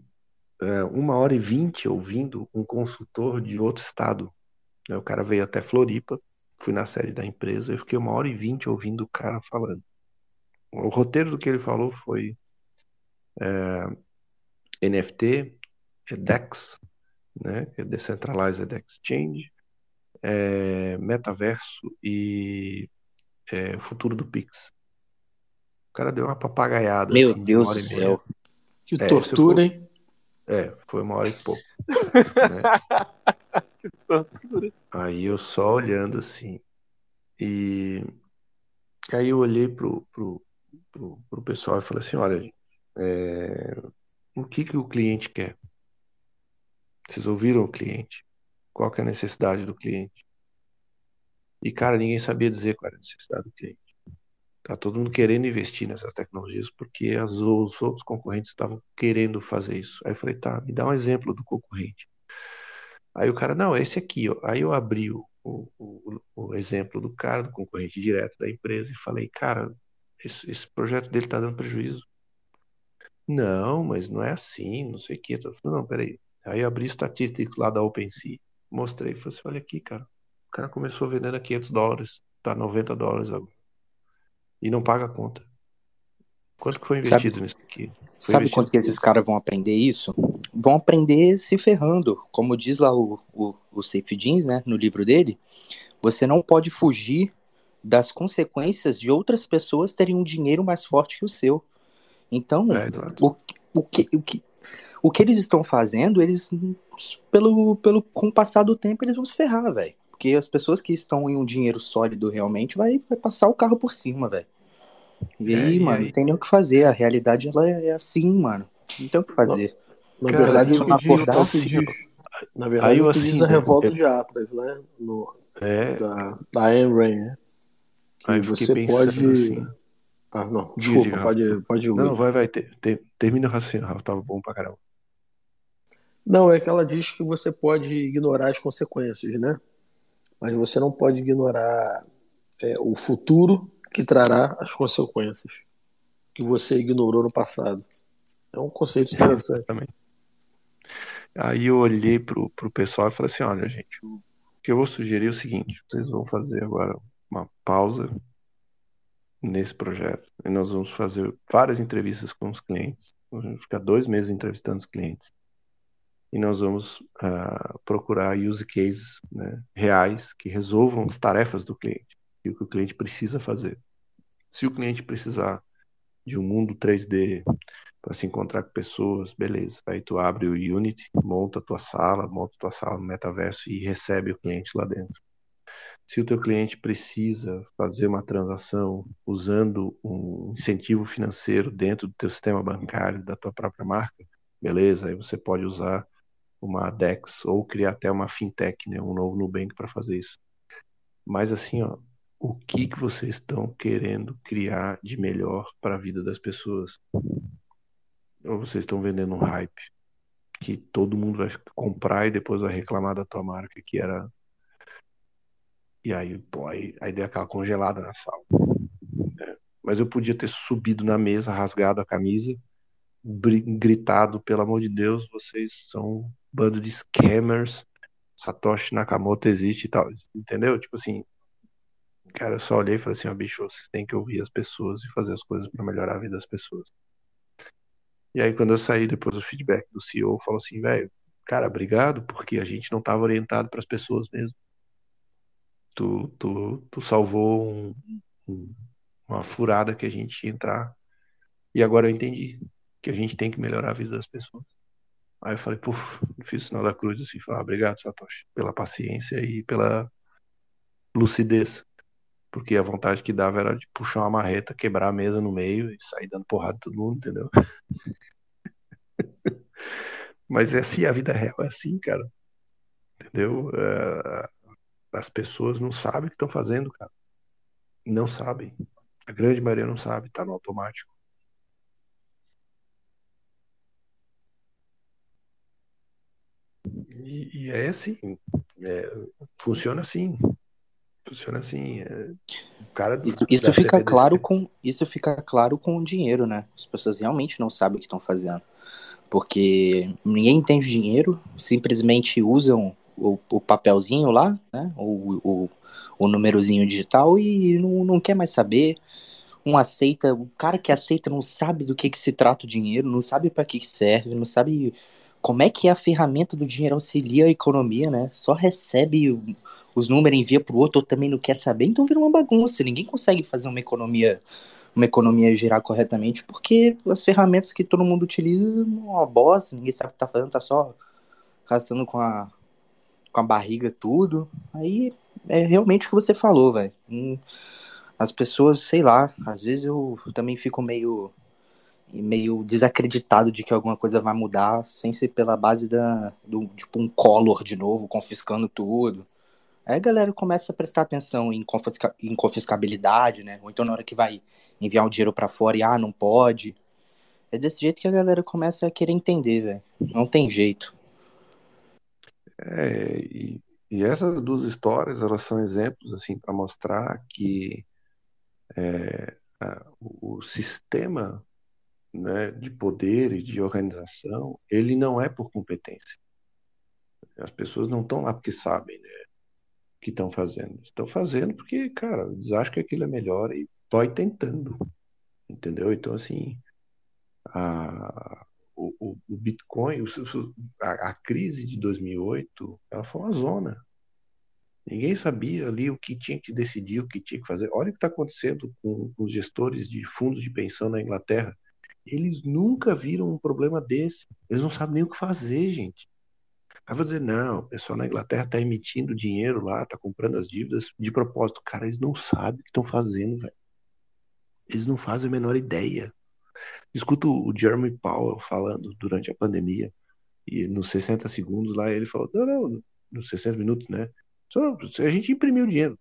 Speaker 14: é, uma hora e vinte ouvindo um consultor de outro estado. O cara veio até Floripa, fui na sede da empresa, eu fiquei uma hora e vinte ouvindo o cara falando. O roteiro do que ele falou foi é, NFT, DEX, né, é Decentralized Exchange, é, metaverso e é, futuro do Pix. O cara deu uma papagaiada.
Speaker 13: Meu assim, Deus do céu.
Speaker 12: Que é, tortura, hein?
Speaker 14: É, foi uma hora e pouco. né? que tortura. Aí eu só olhando assim. E aí eu olhei pro, pro, pro, pessoal e falei assim, olha, é... o que, que o cliente quer? Vocês ouviram o cliente? Qual que é a necessidade do cliente? E, cara, ninguém sabia dizer qual era a necessidade do cliente. Tá todo mundo querendo investir nessas tecnologias porque as, os outros concorrentes estavam querendo fazer isso. Aí eu falei, tá, me dá um exemplo do concorrente. Aí o cara, não, esse aqui, ó. Aí eu abri o, o, o, exemplo do cara, do concorrente direto da empresa, e falei, cara, esse, esse projeto dele tá dando prejuízo. Não, mas não é assim, não sei o que. Não, peraí. Aí eu abri estatísticas lá da OpenSea. Mostrei, falei assim, olha aqui, cara. O cara começou vendendo a 500 dólares, tá 90 dólares agora. E não paga a conta. Quanto que foi investido sabe, nisso aqui? Foi
Speaker 13: sabe quanto que esses caras vão aprender isso? Vão aprender se ferrando. Como diz lá o, o, o Safe Jeans, né, no livro dele, você não pode fugir das consequências de outras pessoas terem um dinheiro mais forte que o seu. Então, é, o, o, que, o, que, o que eles estão fazendo, eles, pelo, pelo, com o passar do tempo, eles vão se ferrar, velho. Porque as pessoas que estão em um dinheiro sólido realmente vai, vai passar o carro por cima, velho. E aí, é, mano, não tem nem o que fazer. A realidade, ela é, é assim, mano. Não tem o que fazer.
Speaker 12: Na, na verdade, o que diz, o que diz, na verdade, o que diz a revolta de Atlas, né? No, é. Da, da Ayn Rand, né? Que você pode... Assim. Ah, não, desculpa, pode, pode ir.
Speaker 14: Não, vai, vai, ter, ter, termina o raciocínio, Rafa, tava bom pra caramba.
Speaker 12: Não, é que ela diz que você pode ignorar as consequências, né? Mas você não pode ignorar é, o futuro que trará as consequências que você ignorou no passado. É um conceito interessante.
Speaker 14: Também. Aí eu olhei pro, pro pessoal e falei assim, olha, gente, o que eu vou sugerir é o seguinte, vocês vão fazer agora uma pausa nesse projeto. E nós vamos fazer várias entrevistas com os clientes. Vamos ficar dois meses entrevistando os clientes. E nós vamos uh, procurar use cases né, reais que resolvam as tarefas do cliente e o que o cliente precisa fazer. Se o cliente precisar de um mundo 3D para se encontrar com pessoas, beleza. Aí tu abre o Unity, monta a tua sala, monta a tua sala no metaverso e recebe o cliente lá dentro. Se o teu cliente precisa fazer uma transação usando um incentivo financeiro dentro do teu sistema bancário, da tua própria marca, beleza, aí você pode usar uma DEX ou criar até uma fintech, né, um novo Nubank para fazer isso. Mas assim, ó, o que que vocês estão querendo criar de melhor para a vida das pessoas? Ou vocês estão vendendo um hype que todo mundo vai comprar e depois vai reclamar da tua marca que era E aí, pô, aí, aí aquela congelada na sala. né? Mas eu podia ter subido na mesa, rasgado a camisa, gritado, pelo amor de Deus, vocês são um bando de scammers, Satoshi Nakamoto existe e tal. Entendeu? Tipo assim, cara, eu só olhei e falei assim, ó, bicho, vocês têm que ouvir as pessoas e fazer as coisas para melhorar a vida das pessoas. E aí, quando eu saí depois do feedback do CEO, falou assim, velho, cara, obrigado, porque a gente não estava orientado para as pessoas mesmo. Tu, tu, tu salvou um- um- uma furada que a gente ia entrar. E agora eu entendi que a gente tem que melhorar a vida das pessoas. Aí eu falei, puf, fiz o sinal da cruz assim, falei, ah, obrigado, Satoshi, pela paciência e pela lucidez. Porque a vontade que dava era de puxar uma marreta, quebrar a mesa no meio e sair dando porrada em todo mundo, entendeu? Mas é assim, a vida real é assim, cara. Entendeu? É, as pessoas não sabem o que estão fazendo, cara. Não sabem. A grande maioria não sabe, tá no automático. E, e é assim. é, funciona assim. Funciona assim. é, o cara
Speaker 13: Isso, isso fica claro com isso fica claro com o dinheiro, né? As pessoas realmente não sabem o que estão fazendo. Porque ninguém entende o dinheiro, simplesmente usam o, o papelzinho lá, né? O, o, o númerozinho digital e não, não quer mais saber. Um aceita, o cara que aceita não sabe do que, que se trata o dinheiro, não sabe para que serve, não sabe como é que a ferramenta do dinheiro auxilia a economia, né? Só recebe os números, envia pro outro, ou também não quer saber, então vira uma bagunça. Ninguém consegue fazer uma economia, uma economia girar corretamente, porque as ferramentas que todo mundo utiliza é uma bosta, ninguém sabe o que tá fazendo, tá só gastando com a, com a barriga tudo. Aí é realmente o que você falou, velho. Hum, As pessoas, sei lá, às vezes eu também fico meio meio desacreditado de que alguma coisa vai mudar sem ser pela base da do tipo um Collor de novo confiscando tudo. Aí a galera começa a prestar atenção em, confisca, em confiscabilidade, né? Ou então na hora que vai enviar o dinheiro pra fora e ah, não pode. É desse jeito que a galera começa a querer entender, velho. Não tem jeito.
Speaker 14: É, e, e essas duas histórias, elas são exemplos, assim, para mostrar que é, a- o, sistema, né, de poder e de organização, ele não é por competência. As pessoas não estão lá porque sabem, né, o que estão fazendo. Estão fazendo porque, cara, eles acham que aquilo é melhor e vai tentando, entendeu? Então, assim, a, o, o, Bitcoin, o- a, a crise de 2008, ela foi uma zona. Ninguém sabia ali o que tinha que decidir, o que tinha que fazer. Olha o que está acontecendo com, com os gestores de fundos de pensão na Inglaterra. Eles nunca viram um problema desse. Eles não sabem nem o que fazer, gente. Aí vai dizer, não, o pessoal na Inglaterra está emitindo dinheiro lá, está comprando as dívidas de propósito. Cara, eles não sabem o que estão fazendo, velho. Eles não fazem a menor ideia. Escuto o Jeremy Powell falando durante a pandemia, e nos 60 segundos lá ele falou: não, não, nos 60 minutos, né? Só, a gente imprimiu dinheiro.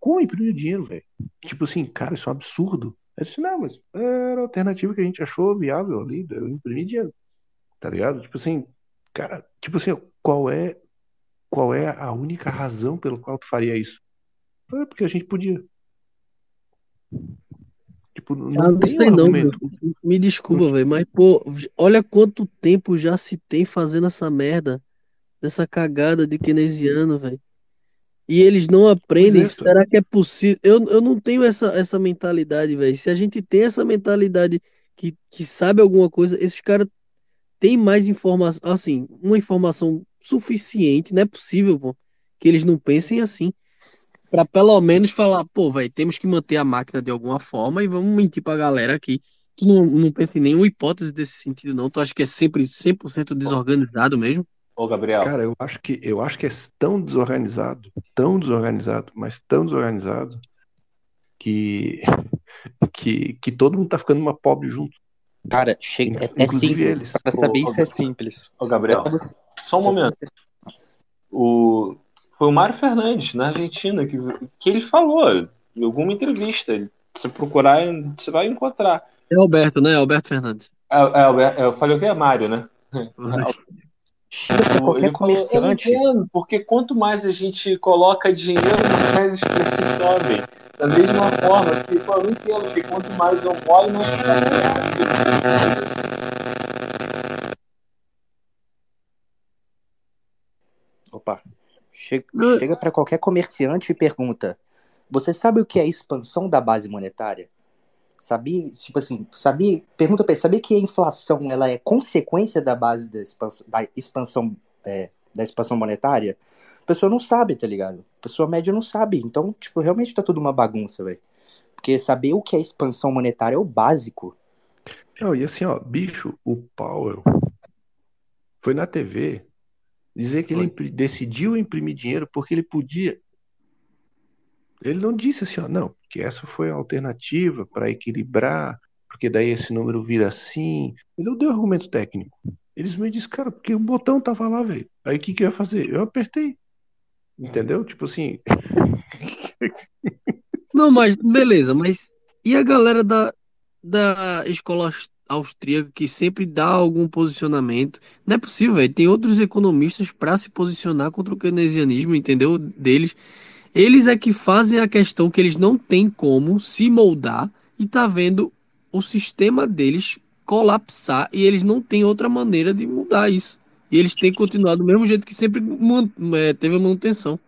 Speaker 14: Como imprimiu dinheiro, velho? Tipo assim, cara, isso é um absurdo. Eu disse: não, mas era a alternativa que a gente achou viável ali, eu imprimi dinheiro, tá ligado? Tipo assim, cara, tipo assim, qual é, qual é a única razão pela qual tu faria isso? É porque a gente podia. Tipo,
Speaker 4: Ah,
Speaker 14: não
Speaker 4: não
Speaker 14: tem
Speaker 4: sei não. Me desculpa, velho, mas, pô, olha quanto tempo já se tem fazendo essa merda, essa cagada de keynesiano, velho. E eles não aprendem,
Speaker 14: é, tu-
Speaker 4: será que é possível? Eu, eu não tenho essa, essa mentalidade, velho. Se a gente tem essa mentalidade que, que sabe alguma coisa, esses caras têm mais informação, assim, uma informação suficiente, não é possível, pô, que eles não pensem assim. Pra pelo menos falar, pô, velho, temos que manter a máquina de alguma forma e vamos mentir pra galera aqui. Tu não, não pensa em nenhuma hipótese desse sentido, não? Tu acha que é sempre 100% desorganizado mesmo?
Speaker 1: Ô, Gabriel.
Speaker 14: Cara, eu acho que eu acho que é tão desorganizado, tão desorganizado, mas tão desorganizado que que, que todo mundo tá ficando uma pobre junto.
Speaker 13: Cara, chega, é, é simples.
Speaker 14: eles.
Speaker 13: Pra saber
Speaker 1: Ô,
Speaker 13: isso é simples.
Speaker 1: Ô, Gabriel,
Speaker 13: só
Speaker 1: um momento. O... Foi o Mário Fernandes, na Argentina, que, que ele falou em alguma entrevista. Se procurar, você vai encontrar.
Speaker 4: É Alberto, né? Alberto Fernandes.
Speaker 1: É, é, é, eu falei o que é Mário, né? Ele falou, eu entendo, porque quanto mais a gente coloca dinheiro, mais os preços sobem. Da mesma forma, que, pô, eu não entendo, porque quanto mais eu molho, mais.
Speaker 13: Opa. Chega, chega para qualquer comerciante e pergunta: Você sabe o que é expansão da base monetária? Sabia, tipo assim, sabia, pergunta pra ele, sabia que a inflação ela é consequência da base da expansão, da expansão, é, da expansão monetária? A pessoa não sabe, tá ligado? A pessoa média não sabe. Então, tipo, realmente tá tudo uma bagunça, velho. Porque saber o que é expansão monetária é o básico.
Speaker 14: Não, e assim, ó, bicho, o Powell foi na TV dizer que ele impri- decidiu imprimir dinheiro porque ele podia. Ele não disse assim, ó, não, porque essa foi a alternativa para equilibrar, porque daí esse número vira assim. Ele não deu argumento técnico. Eles me disse, cara, porque o botão tava lá, velho. Aí o que que eu ia fazer? Eu apertei. Entendeu? Tipo assim.
Speaker 4: Não, mas beleza, mas e a galera da, da escola aus- austríaca que sempre dá algum posicionamento? Não é possível, velho. Tem outros economistas para se posicionar contra o keynesianismo, entendeu? Deles. Eles é que fazem a questão que eles não têm como se moldar e tá vendo o sistema deles colapsar e eles não têm outra maneira de mudar isso. E eles têm continuado do mesmo jeito que sempre é, teve a manutenção.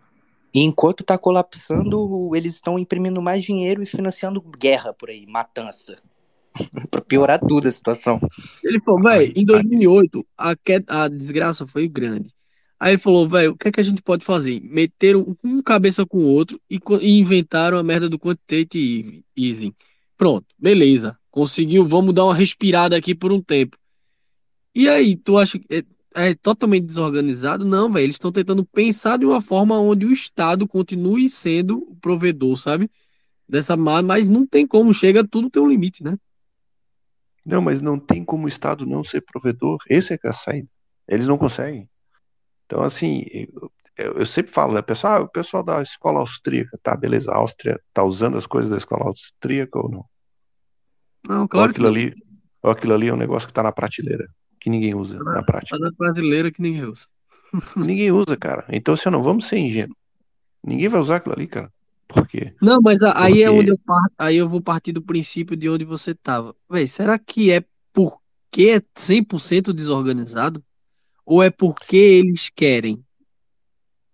Speaker 13: E enquanto tá colapsando, eles estão imprimindo mais dinheiro e financiando guerra por aí, matança. pra piorar tudo a situação.
Speaker 4: Ele falou, velho, em 2008 a, que- a desgraça foi grande. Aí ele falou, velho, o que é que a gente pode fazer? Meteram um cabeça com o outro e, e inventaram a merda do quantitative easing. Pronto, beleza. Conseguiu, vamos dar uma respirada aqui por um tempo. E aí, tu acha que é, é totalmente desorganizado? Não, velho. Eles estão tentando pensar de uma forma onde o Estado continue sendo o provedor, sabe? Dessa ma- mas não tem como, chega, tudo tem um limite, né?
Speaker 14: Não, mas não tem como o Estado não ser provedor. Esse é que é a saída. Eles não conseguem. Então, assim, eu, eu- sempre falo, né, pessoal, ah, o pessoal da escola austríaca, tá, beleza, a Áustria tá usando as coisas da escola austríaca ou não?
Speaker 4: Não,
Speaker 14: Ou
Speaker 4: claro que
Speaker 14: aquilo
Speaker 4: não.
Speaker 14: ali, ou aquilo ali é um negócio que tá na prateleira, que ninguém usa na prática.
Speaker 4: Tá na brasileira que ninguém usa.
Speaker 14: Ninguém usa, cara. Então, assim, não vamos ser ingênuos. Ninguém vai usar aquilo ali, cara. Por quê?
Speaker 4: Não, mas a- aí é
Speaker 14: Porque-
Speaker 4: onde eu par- aí eu vou partir do princípio de onde você tava. Véi, será que é porque é 100% desorganizado? Ou é porque eles querem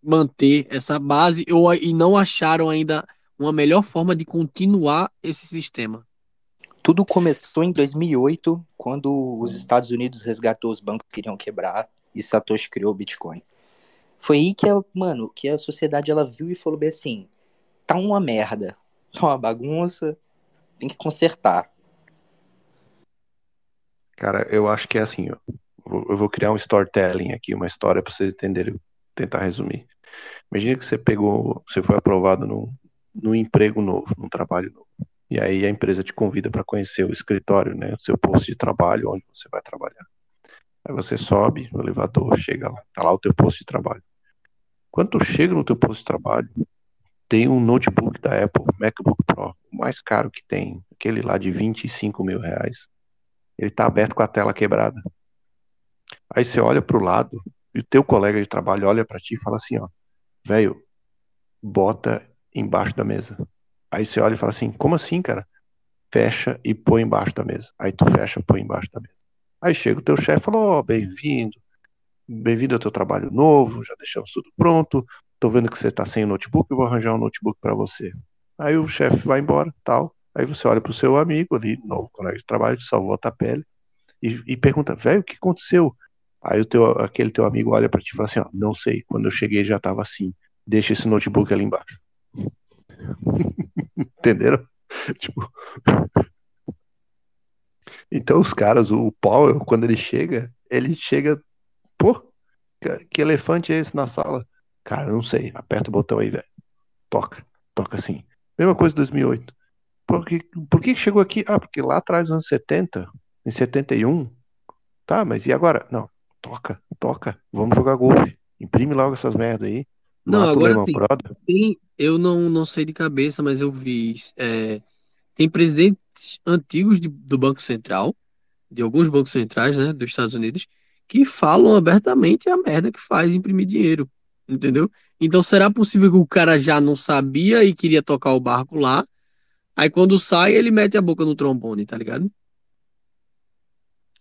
Speaker 4: manter essa base ou, e não acharam ainda uma melhor forma de continuar esse sistema?
Speaker 13: Tudo começou em 2008, quando os Estados Unidos resgatou os bancos que iriam quebrar e Satoshi criou o Bitcoin. Foi aí que, a, mano, que a sociedade ela viu e falou bem assim, tá uma merda, tá uma bagunça, tem que consertar.
Speaker 14: Cara, eu acho que é assim, ó. Eu vou criar um storytelling aqui, uma história para vocês entenderem, tentar resumir. Imagina que você pegou, você foi aprovado num, num emprego novo, num trabalho novo. E aí a empresa te convida para conhecer o escritório, né, o seu posto de trabalho, onde você vai trabalhar. Aí você sobe no elevador, chega lá, tá lá o teu posto de trabalho. Quando tu chega no teu posto de trabalho, tem um notebook da Apple, MacBook Pro, o mais caro que tem, aquele lá de 25 mil reais. Ele tá aberto com a tela quebrada. Aí você olha pro lado e o teu colega de trabalho olha para ti e fala assim, ó, velho, bota embaixo da mesa. Aí você olha e fala assim, como assim, cara? Fecha e põe embaixo da mesa. Aí tu fecha, põe embaixo da mesa. Aí chega o teu chefe e fala, ó, bem-vindo, bem-vindo ao teu trabalho novo, já deixamos tudo pronto, tô vendo que você tá sem o notebook, eu vou arranjar um notebook para você. Aí o chefe vai embora, tal. Aí você olha pro seu amigo ali, novo colega de trabalho, que salvou a tua pele, e, e pergunta, velho, o que aconteceu? Aí o teu, aquele teu amigo olha pra ti e fala assim, ó, não sei, quando eu cheguei já tava assim, deixa esse notebook ali embaixo. Entenderam? Tipo, então os caras, o Powell, quando ele chega, ele chega, pô, que elefante é esse na sala? Cara, não sei, aperta o botão aí, velho. Toca, toca assim. Mesma coisa em 2008. Por que, por que chegou aqui? Ah, porque lá atrás, nos anos 70, em 71, tá, mas e agora? Não, toca, toca, vamos jogar golfe. Imprime logo essas merda aí.
Speaker 4: Não,
Speaker 14: Mata
Speaker 4: agora sim. Tem, eu não, não sei de cabeça, mas eu vi. é, tem presidentes antigos de- do Banco Central, de alguns bancos centrais, né, dos Estados Unidos, que falam abertamente a merda que faz imprimir dinheiro, entendeu? Então será possível que o cara já não sabia e queria tocar o barco lá, aí quando sai ele mete a boca no trombone, tá ligado?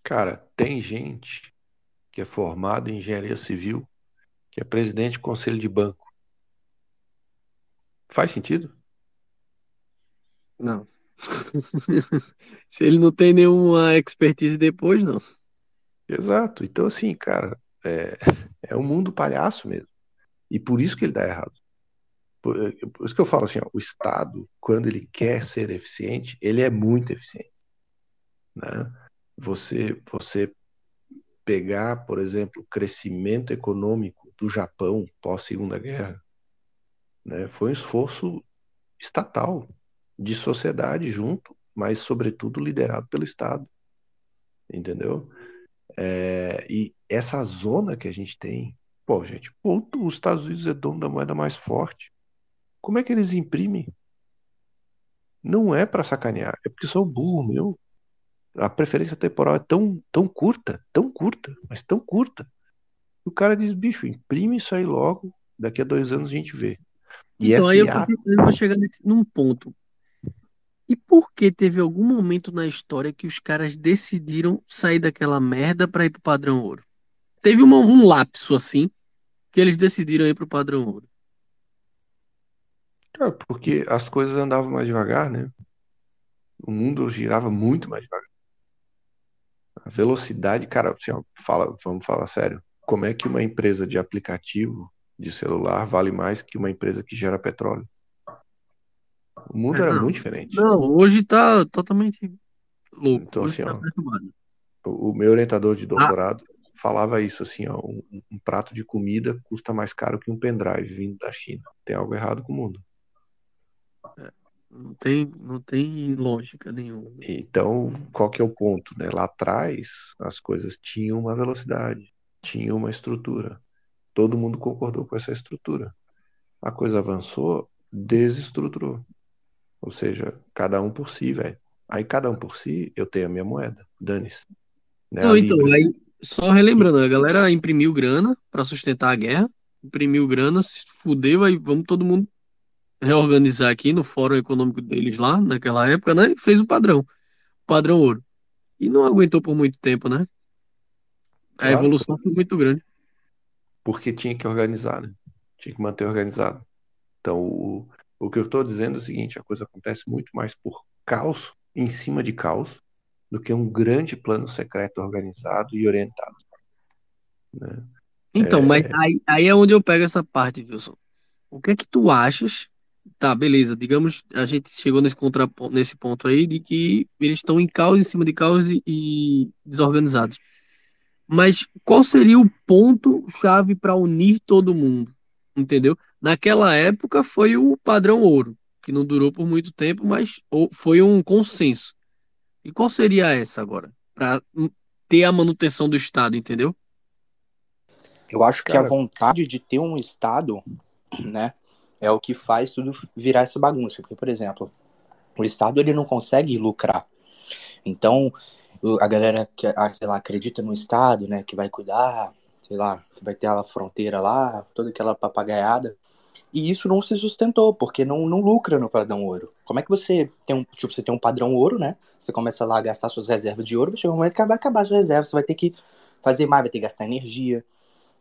Speaker 14: Cara, tem gente que é formado em engenharia civil, que é presidente de conselho de banco. Faz sentido?
Speaker 4: Não. Se ele não tem nenhuma expertise depois, não.
Speaker 14: Exato. Então, assim, cara, é, é um mundo palhaço mesmo. E por isso que ele dá errado. Por, por isso que eu falo assim, ó, o Estado, quando ele quer ser eficiente, ele é muito eficiente. Né? Você, você pegar, por exemplo, o crescimento econômico do Japão pós Segunda Guerra, né, foi um esforço estatal de sociedade junto, mas sobretudo liderado pelo Estado, entendeu? É, e essa zona que a gente tem, pô, gente, os Estados Unidos é dono da moeda mais forte. Como é que eles imprimem? Não é para sacanear, é porque são burro, meu. A preferência temporal é tão, tão curta, tão curta, mas tão curta. E o cara diz, bicho, imprime isso aí logo, daqui a dois anos a gente vê.
Speaker 4: E então aí eu, eu vou chegar nesse, num ponto. E por que teve algum momento na história que os caras decidiram sair daquela merda para ir pro padrão ouro? Teve uma, um lapso assim que eles decidiram ir pro padrão ouro.
Speaker 14: É, porque as coisas andavam mais devagar, né? O mundo girava muito mais devagar. A velocidade, cara, assim, ó, fala, vamos falar sério. Como é que uma empresa de aplicativo de celular vale mais que uma empresa que gera petróleo? O mundo
Speaker 4: É,
Speaker 14: era
Speaker 4: não.
Speaker 14: muito diferente.
Speaker 4: Não, hoje tá totalmente louco.
Speaker 14: Então,
Speaker 4: Hoje
Speaker 14: assim,
Speaker 4: tá
Speaker 14: ó, o o meu orientador de
Speaker 4: Ah,
Speaker 14: doutorado falava isso assim, ó, um, um prato de comida custa mais caro que um pendrive vindo da China. Tem algo errado com o mundo.
Speaker 4: não tem, não tem lógica nenhuma.
Speaker 14: Então, qual que é o ponto, né? Lá atrás, as coisas tinham uma velocidade, tinham uma estrutura. Todo mundo concordou com essa estrutura. A coisa avançou, desestruturou. Ou seja, cada um por si, velho. Aí cada um por si, eu tenho a minha moeda. Dane-se. Né?
Speaker 4: Não, então, aí, só relembrando, a galera imprimiu grana pra sustentar a guerra, imprimiu grana, se fudeu, aí vamos todo mundo reorganizar aqui no fórum econômico deles lá, naquela época, né? E fez o padrão, o padrão ouro. E não aguentou por muito tempo, né? A
Speaker 14: Claro,
Speaker 4: evolução foi muito grande.
Speaker 14: porque tinha que organizar, né? Tinha que manter organizado. Então, o, o que eu estou dizendo é o seguinte: a coisa acontece muito mais por caos em cima de caos do que um grande plano secreto organizado e orientado. Né?
Speaker 4: Então, mas aí, aí é onde eu pego essa parte, Wilson. O que é que tu achas? Tá, beleza. Digamos, a gente chegou nesse, contraponto, nesse ponto aí de que eles estão em caos, em cima de caos e, desorganizados. Mas qual seria o ponto-chave para unir todo mundo? Entendeu? Naquela época foi o padrão ouro, que não durou por muito tempo, mas foi um consenso. E qual seria essa agora? Para ter a manutenção do Estado, entendeu?
Speaker 13: Eu acho que a
Speaker 4: Cara-
Speaker 13: vontade de ter um Estado, né, é o que faz tudo virar essa bagunça. Porque, por exemplo, o Estado ele não consegue lucrar. Então, a galera que, ah, sei lá, acredita no Estado, né, que vai cuidar, sei lá, que vai ter a fronteira lá, toda aquela papagaiada. E isso não se sustentou, porque não, não lucra no padrão ouro. Como é que você tem um, tipo, você tem um padrão ouro, né? Você começa lá a gastar suas reservas de ouro, vai chegar um momento que vai acabar as suas reservas, você vai ter que fazer mais, vai ter que gastar energia.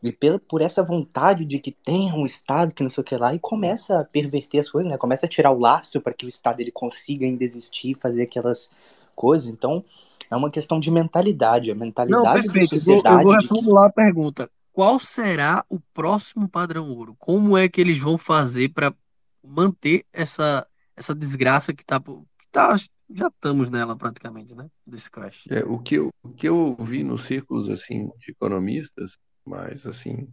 Speaker 13: E pela, por essa vontade de que tenha um Estado que não sei o que lá, e começa a perverter as coisas, né? Começa a tirar o lastro para que o Estado ele consiga ainda existir, fazer aquelas coisas. Então, é uma questão de mentalidade, a
Speaker 4: Não,
Speaker 13: mentalidade da
Speaker 4: perfeito. Eu vou, eu
Speaker 13: sociedade
Speaker 4: vou
Speaker 13: que
Speaker 4: a pergunta. Qual será o próximo padrão ouro? Como é que eles vão fazer para manter essa, essa desgraça que tá, que tá. Já estamos nela praticamente, né? Desse crash.
Speaker 14: É, o que eu, o que eu vi nos círculos assim de economistas, mais assim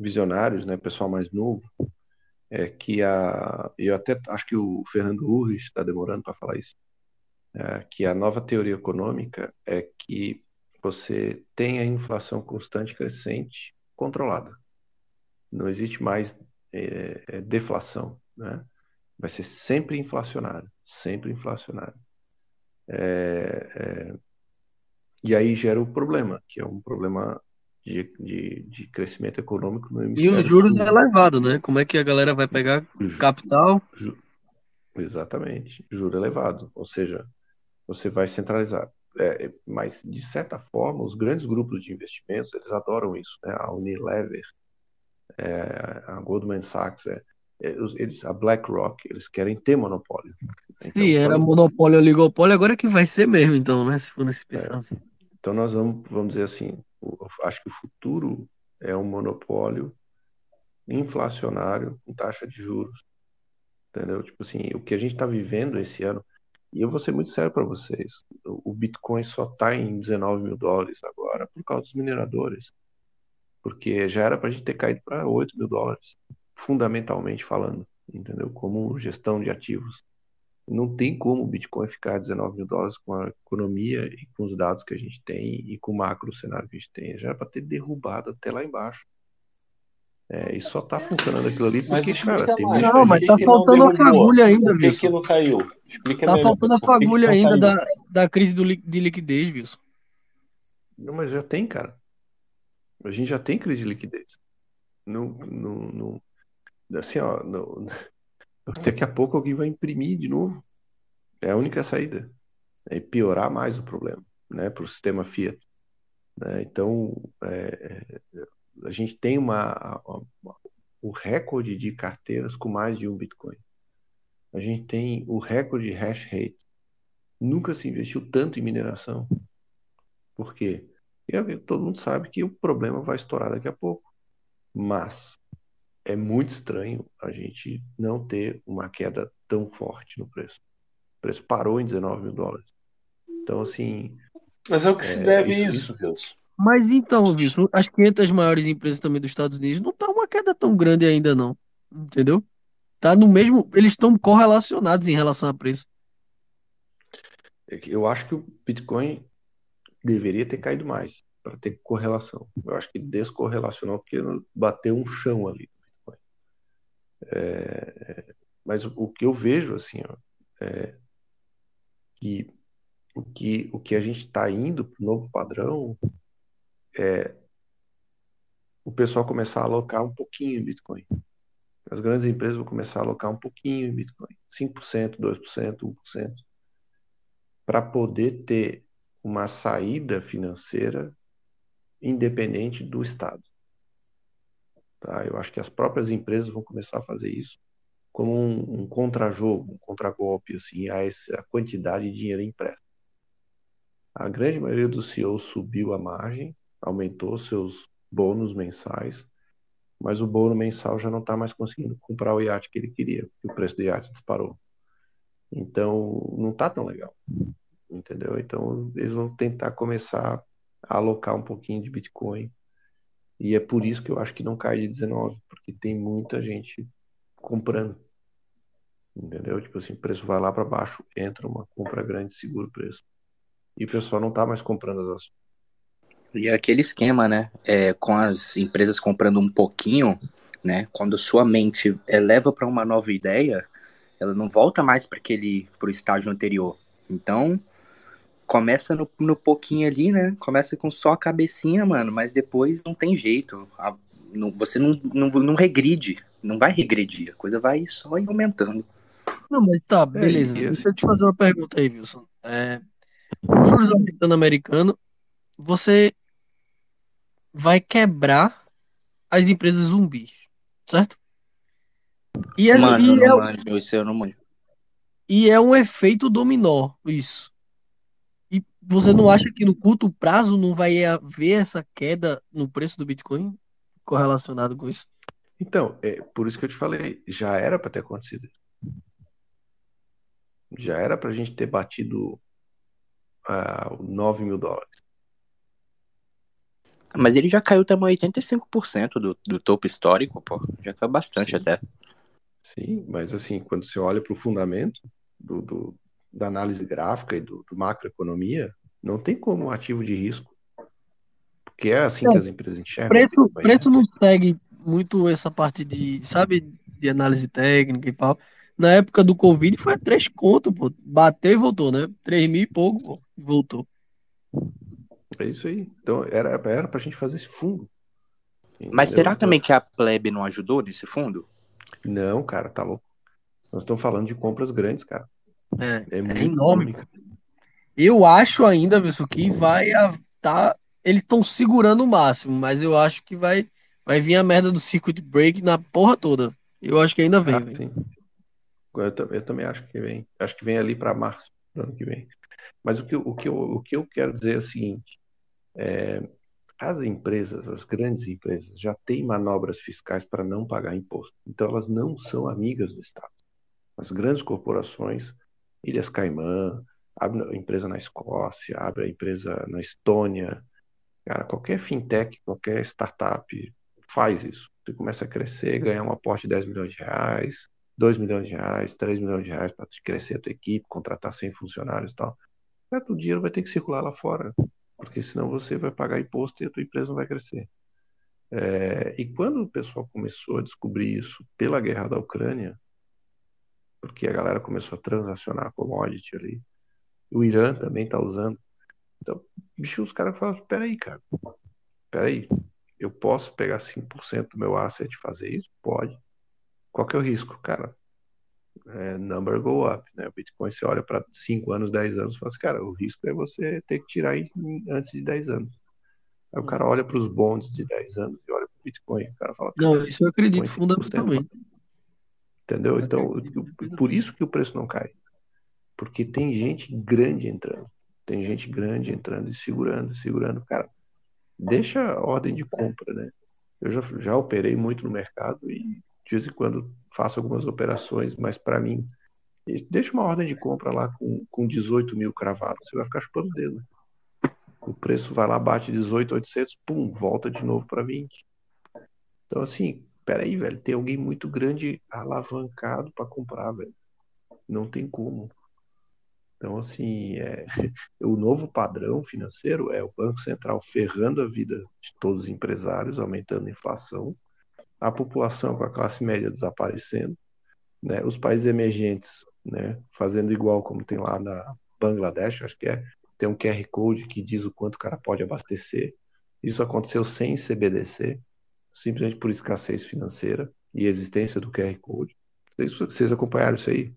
Speaker 14: visionários, né, pessoal mais novo, é que a eu até acho que o Fernando Urrich está demorando para falar isso, é, que a nova teoria econômica é que você tem a inflação constante crescente controlada. Não existe mais é, é, deflação, né? Vai ser sempre inflacionário, sempre inflacionário. É, é, E aí gera o problema, que é um problema de, de, de crescimento econômico no
Speaker 4: E
Speaker 14: hemisfério
Speaker 4: os juros
Speaker 14: sul.
Speaker 4: é elevado, né? Como é que a galera vai pegar capital?
Speaker 14: Ju- Exatamente, juro elevado. Ou seja, você vai centralizar. É, é, mas, de certa forma, os grandes grupos de investimentos, eles adoram isso, né? A Unilever, é, a Goldman Sachs, é, é, eles, a BlackRock, eles querem ter monopólio.
Speaker 4: Se era
Speaker 14: quando-
Speaker 4: monopólio ou oligopólio, agora é que vai ser mesmo, então, né? Se for nesse
Speaker 14: É.
Speaker 4: pensamento.
Speaker 14: Então nós vamos, vamos dizer assim, o- acho que o futuro é um monopólio inflacionário com taxa de juros, entendeu? Tipo assim, o que a gente está vivendo esse ano, e eu vou ser muito sério para vocês, o Bitcoin só está em 19 mil dólares agora por causa dos mineradores, porque já era para a gente ter caído para 8 mil dólares, fundamentalmente falando, entendeu? Como gestão de ativos. Não tem como o Bitcoin ficar a 19 mil dólares com a economia e com os dados que a gente tem e com o macro cenário que a gente tem. Já era para ter derrubado até lá embaixo. É, e só tá funcionando aquilo ali
Speaker 1: Mas
Speaker 14: porque, cara,
Speaker 1: explica
Speaker 14: tem
Speaker 1: mais.
Speaker 4: Não, mas tá faltando a fagulha ainda,
Speaker 1: Por que
Speaker 4: Wilson.
Speaker 1: que não caiu? Explica
Speaker 4: Tá
Speaker 1: melhor.
Speaker 4: faltando a fagulha
Speaker 1: não
Speaker 4: ainda da, da crise do, li- de liquidez, Wilson.
Speaker 14: Não, mas já tem, cara. A gente já tem crise de liquidez. Não, não, não, assim, ó, não, daqui a pouco alguém vai imprimir de novo. É a única saída. É piorar mais o problema, né, para o sistema Fiat. né? Então, é, é, a gente tem uma, uma- o recorde de carteiras com mais de um Bitcoin. A gente tem o recorde de hash rate. Nunca se investiu tanto em mineração. Por quê? Porque todo mundo sabe que o problema vai estourar daqui a pouco. Mas é muito estranho a gente não ter uma queda tão forte no preço. O preço parou em 19 mil dólares. Então, assim.
Speaker 1: Mas é o que se
Speaker 14: é,
Speaker 1: deve
Speaker 14: isso-
Speaker 1: isso, Wilson.
Speaker 4: Mas então, Wilson, as 500 maiores empresas também dos Estados Unidos não tá uma queda tão grande ainda, não. Entendeu? Tá no mesmo. Eles estão correlacionados em relação a preço.
Speaker 14: é Eu acho que o Bitcoin deveria ter caído mais para ter correlação. Eu acho que descorrelacionou porque bateu um chão ali. É, é, mas o, o que eu vejo assim, ó, é que o que o que a gente está indo para o novo padrão é o pessoal começar a alocar um pouquinho em Bitcoin. As grandes empresas vão começar a alocar um pouquinho em Bitcoin, 5%, 2%, 1%, para poder ter uma saída financeira independente do Estado. Tá? Eu acho que as próprias empresas vão começar a fazer isso como um, um contrajogo, um contragolpe assim, a essa quantidade de dinheiro impresso. A grande maioria dos CEOs subiu a margem, aumentou seus bônus mensais, mas o bônus mensal já não está mais conseguindo comprar o iate que ele queria, porque o preço do iate disparou. Então, não está tão legal, entendeu? Então, eles vão tentar começar a alocar um pouquinho de Bitcoin. E é por isso que eu acho que não cai de 19, porque tem muita gente comprando. Entendeu? Tipo assim, o preço vai lá para baixo, entra uma compra grande, segura o preço. E o pessoal não tá mais comprando as ações.
Speaker 13: E é aquele esquema, né? É, com as empresas comprando um pouquinho, né? Quando sua mente eleva para uma nova ideia, ela não volta mais para aquele pro estágio anterior. Então, começa no, no pouquinho ali, né? Começa com só a cabecinha, mano, mas depois não tem jeito. A- não- você não, não, não regride, não vai regredir, a coisa vai só ir aumentando.
Speaker 4: Não, mas tá, beleza. Deixa eu te fazer uma pergunta aí, Wilson. É, juros aumentando americano, você vai quebrar as empresas zumbis, certo? E é,
Speaker 13: Mano,
Speaker 4: e
Speaker 13: eu
Speaker 4: é,
Speaker 13: manjo, isso eu não manjo.
Speaker 4: e é um efeito dominó, isso. E você não acha que no curto prazo não vai haver essa queda no preço do Bitcoin correlacionado com isso?
Speaker 14: Então, é por isso que eu te falei, já era para ter acontecido. Já era para a gente ter batido ah, 9 mil dólares.
Speaker 13: Mas ele já caiu também 85% do, do topo histórico, pô. Já caiu bastante até.
Speaker 14: Sim, mas assim, quando você olha para o fundamento do, do- da análise gráfica e do, do macroeconomia, não tem como um ativo de risco. Porque é assim que as empresas enxergam.
Speaker 4: Preço,
Speaker 14: Mas,
Speaker 4: preço não segue muito essa parte de, sabe, de análise técnica e pau. Na época do Covid foi a três conto, pô. Bateu e voltou, né? Três mil e pouco, pô, e voltou.
Speaker 14: É isso aí. Então era, era pra gente fazer esse fundo.
Speaker 13: Mas
Speaker 14: entendeu?
Speaker 13: será também que a plebe não ajudou nesse fundo?
Speaker 14: Não, cara, tá louco. Nós estamos falando de compras grandes, cara.
Speaker 4: É,
Speaker 14: muito
Speaker 4: enorme.
Speaker 14: cara.
Speaker 4: Eu acho ainda, Wilson, que vai a- tá. Eles estão segurando o máximo, mas eu acho que vai, vai vir a merda do circuit break na porra toda. Eu acho que ainda vem,
Speaker 14: Ah. Eu, eu também acho que vem. Acho que vem ali para março ano que vem. Mas o que, o que, eu, o que eu quero dizer é o seguinte: é, as empresas, as grandes empresas, já têm manobras fiscais para não pagar imposto. Então, elas não são amigas do Estado. As grandes corporações, Ilhas Caimã, abre a empresa na Escócia, abre a empresa na Estônia. Cara, qualquer fintech, qualquer startup faz isso. Você começa a crescer, ganhar um aporte de 10 milhões de reais, 2 milhões de reais, 3 milhões de reais para crescer a tua equipe, contratar 100 funcionários e tal. Certo, o dinheiro vai ter que circular lá fora, porque senão você vai pagar imposto e a tua empresa não vai crescer. É, e quando o pessoal começou a descobrir isso pela guerra da Ucrânia, porque a galera começou a transacionar commodity ali, o Irã também está usando. Então, bicho, os caras falam, peraí, cara, peraí, eu posso pegar 5% do meu asset e fazer isso? Pode. Qual que é o risco? Cara, é, number go up, né? O Bitcoin você olha para 5 anos, 10 anos e fala assim, cara, o risco é você ter que tirar em- antes de 10 anos. Aí o cara olha para os bonds de 10 anos e olha para o Bitcoin. O cara fala,
Speaker 4: Não,
Speaker 14: cara,
Speaker 4: isso eu acredito
Speaker 14: Bitcoin 5%,
Speaker 4: fundamentalmente.
Speaker 14: Entendeu? Então, por isso que o preço não cai. Porque tem gente grande entrando. Tem gente grande entrando e segurando, segurando. Cara, deixa a ordem de compra, né? Eu já, já operei muito no mercado e de vez em quando faço algumas operações, mas para mim, deixa uma ordem de compra lá com, com 18 mil cravado, você vai ficar chupando o dedo. O preço vai lá, bate 18,800, pum, volta de novo para 20. Então, assim, peraí, velho, tem alguém muito grande alavancado para comprar, velho. Não tem como. Então, assim, é, o novo padrão financeiro é o Banco Central ferrando a vida de todos os empresários, aumentando a inflação, a população com a classe média desaparecendo, né, os países emergentes né, fazendo igual como tem lá na Bangladesh, acho que é, tem um QR Code que diz o quanto o cara pode abastecer. Isso aconteceu sem CBDC, simplesmente por escassez financeira e existência do QR Code. Vocês, acompanharam isso aí?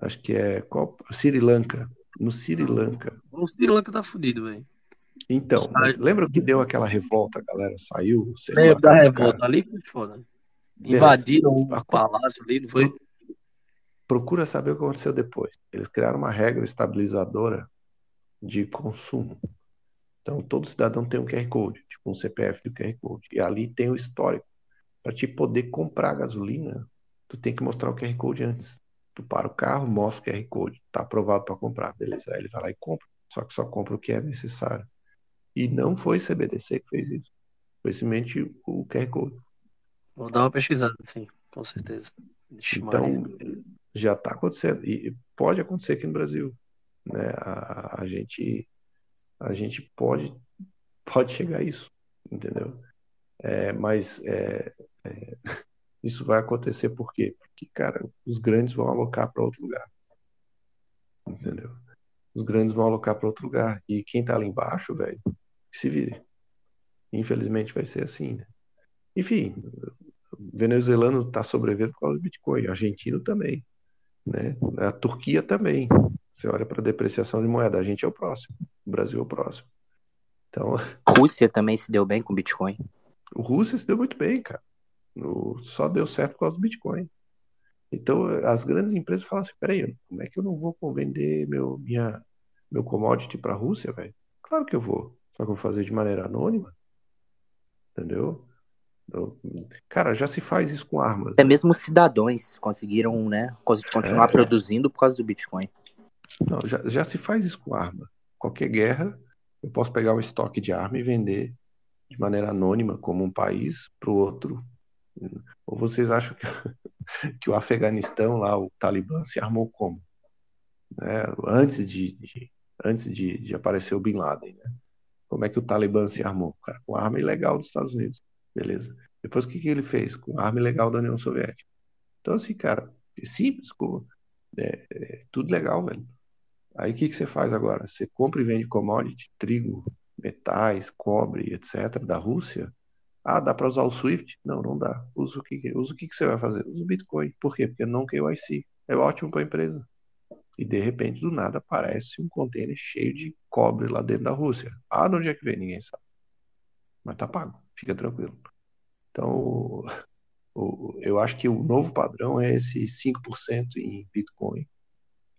Speaker 14: Acho que é qual? Sri Lanka. No Sri Lanka.
Speaker 4: O Sri Lanka tá fudido, velho.
Speaker 14: Então, lembra que deu aquela revolta, a galera saiu?
Speaker 4: Lembro
Speaker 14: lá,
Speaker 4: da
Speaker 14: cara.
Speaker 4: revolta ali, foi foda. Invadiram o palácio ali, não foi?
Speaker 14: Procura saber o que aconteceu depois. Eles criaram uma regra estabilizadora de consumo. Então, todo cidadão tem um QR Code, tipo um CPF do QR Code. E ali tem o histórico. Para te poder comprar gasolina, tu tem que mostrar o QR Code antes. Tu para o carro, mostra o QR Code. Tá aprovado para comprar. Beleza. Aí ele vai lá e compra. Só que só compra o que é necessário. E não foi CBDC que fez isso. Foi simplesmente o QR Code.
Speaker 4: Vou dar uma pesquisada, sim, com certeza. Ixi,
Speaker 14: Então, já está acontecendo. E pode acontecer aqui no Brasil. Né? A, a gente, a gente pode, pode chegar a isso, entendeu? É, mas é, é, isso vai acontecer por quê? Porque, cara, os grandes vão alocar para outro lugar. Entendeu? Os grandes vão alocar para outro lugar. E quem está lá embaixo, velho, que se vire. Infelizmente vai ser assim, né? Enfim, o venezuelano está sobrevivendo por causa do Bitcoin, o argentino também, né? A Turquia também. Você olha para a depreciação de moeda, a gente é o próximo, o Brasil é o próximo. Então,
Speaker 13: Rússia também se deu bem com Bitcoin.
Speaker 14: o Rússia se deu muito bem, cara. O- só deu certo por causa do Bitcoin. Então, as grandes empresas falam assim: peraí, como é que eu não vou vender meu, minha, meu commodity para a Rússia, velho? Claro que eu vou, só que eu vou fazer de maneira anônima, entendeu? Eu- cara, já se faz isso com armas.
Speaker 13: Até mesmo os cidadãos conseguiram, né, continuar
Speaker 14: É.
Speaker 13: produzindo por causa do Bitcoin.
Speaker 14: Não, já, já se faz isso com arma. Qualquer guerra, eu posso pegar um estoque de arma e vender de maneira anônima, como um país, para o outro. Ou vocês acham que, que o Afeganistão, lá, o Talibã, se armou como? Né? Antes, de, de- antes de, de aparecer o Bin Laden, né? Como é que o Talibã se armou? Cara, com arma ilegal dos Estados Unidos. Beleza. Depois o que, que ele fez? Com arma ilegal da União Soviética. Então, assim, cara, é simples, com- é, é tudo legal, velho. Aí o que, que você faz agora? Você compra e vende commodity, trigo, metais, cobre, etc., da Rússia, ah, dá para usar o Swift? Não, não dá. Usa o que, usa o que, que você vai fazer? Usa o Bitcoin. Por quê? Porque não KYC. É ótimo para a empresa. E de repente, do nada, aparece um container cheio de cobre lá dentro da Rússia. Ah, de onde é que vem? Ninguém sabe. Mas tá pago. Fica tranquilo. Então, o, o, eu acho que o novo padrão é esse 5% em Bitcoin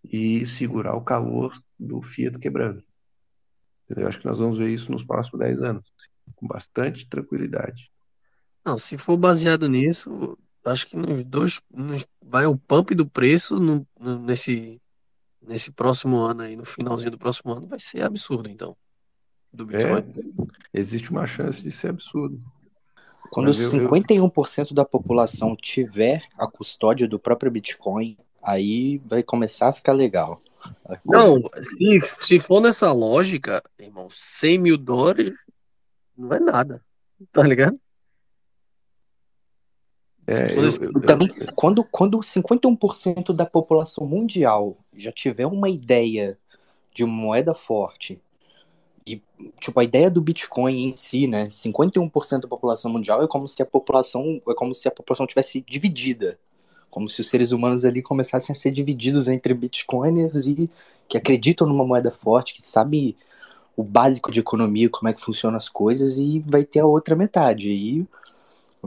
Speaker 14: e segurar o calor do Fiat quebrando. Eu acho que nós vamos ver isso nos próximos 10 anos, assim, com bastante tranquilidade.
Speaker 4: Não, se for baseado nisso, acho que nos dois nos, vai o pump do preço no, no, nesse nesse próximo ano aí, no finalzinho do próximo ano, vai ser absurdo, então, do Bitcoin.
Speaker 14: É, existe uma chance de ser absurdo.
Speaker 13: Quando eu, 51% eu... da população tiver a custódia do próprio Bitcoin, aí vai começar a ficar legal.
Speaker 4: Não, se, se for nessa lógica, irmão, 100 mil dólares não é nada, tá ligado?
Speaker 13: É, eu, eu, também, quando, quando 51% da população mundial já tiver uma ideia de uma moeda forte, e tipo, a ideia do Bitcoin em si, né? 51% da população mundial é como se a população é como se a população tivesse dividida. Como se os seres humanos ali começassem a ser divididos entre bitcoiners e que acreditam numa moeda forte, que sabe o básico de economia, como é que funcionam as coisas, e vai ter a outra metade. E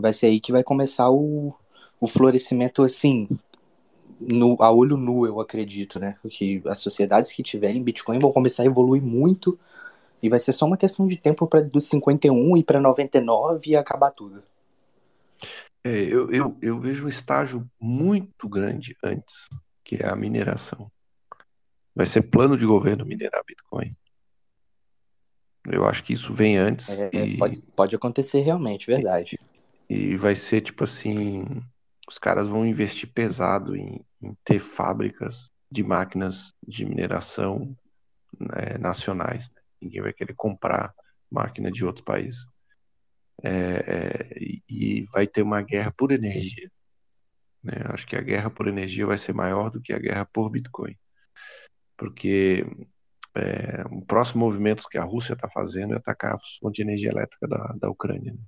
Speaker 13: vai ser aí que vai começar o, o florescimento, assim, no, a olho nu, eu acredito, né? Porque as sociedades que tiverem Bitcoin vão começar a evoluir muito e vai ser só uma questão de tempo para dos 51 e para 99 e acabar tudo.
Speaker 14: É, eu, eu, eu vejo um estágio muito grande antes, que é a mineração. Vai ser plano de governo minerar Bitcoin. Eu acho que isso vem antes.
Speaker 13: É, e... pode, pode acontecer realmente, verdade.
Speaker 14: E vai ser tipo assim: os caras vão investir pesado em, em ter fábricas de máquinas de mineração né, nacionais. Né? Ninguém vai querer comprar máquina de outros países. É, é, e vai ter uma guerra por energia. Né? Acho que a guerra por energia vai ser maior do que a guerra por Bitcoin. Porque é, o próximo movimento que a Rússia está fazendo é atacar a fonte de energia elétrica da, da Ucrânia. Né?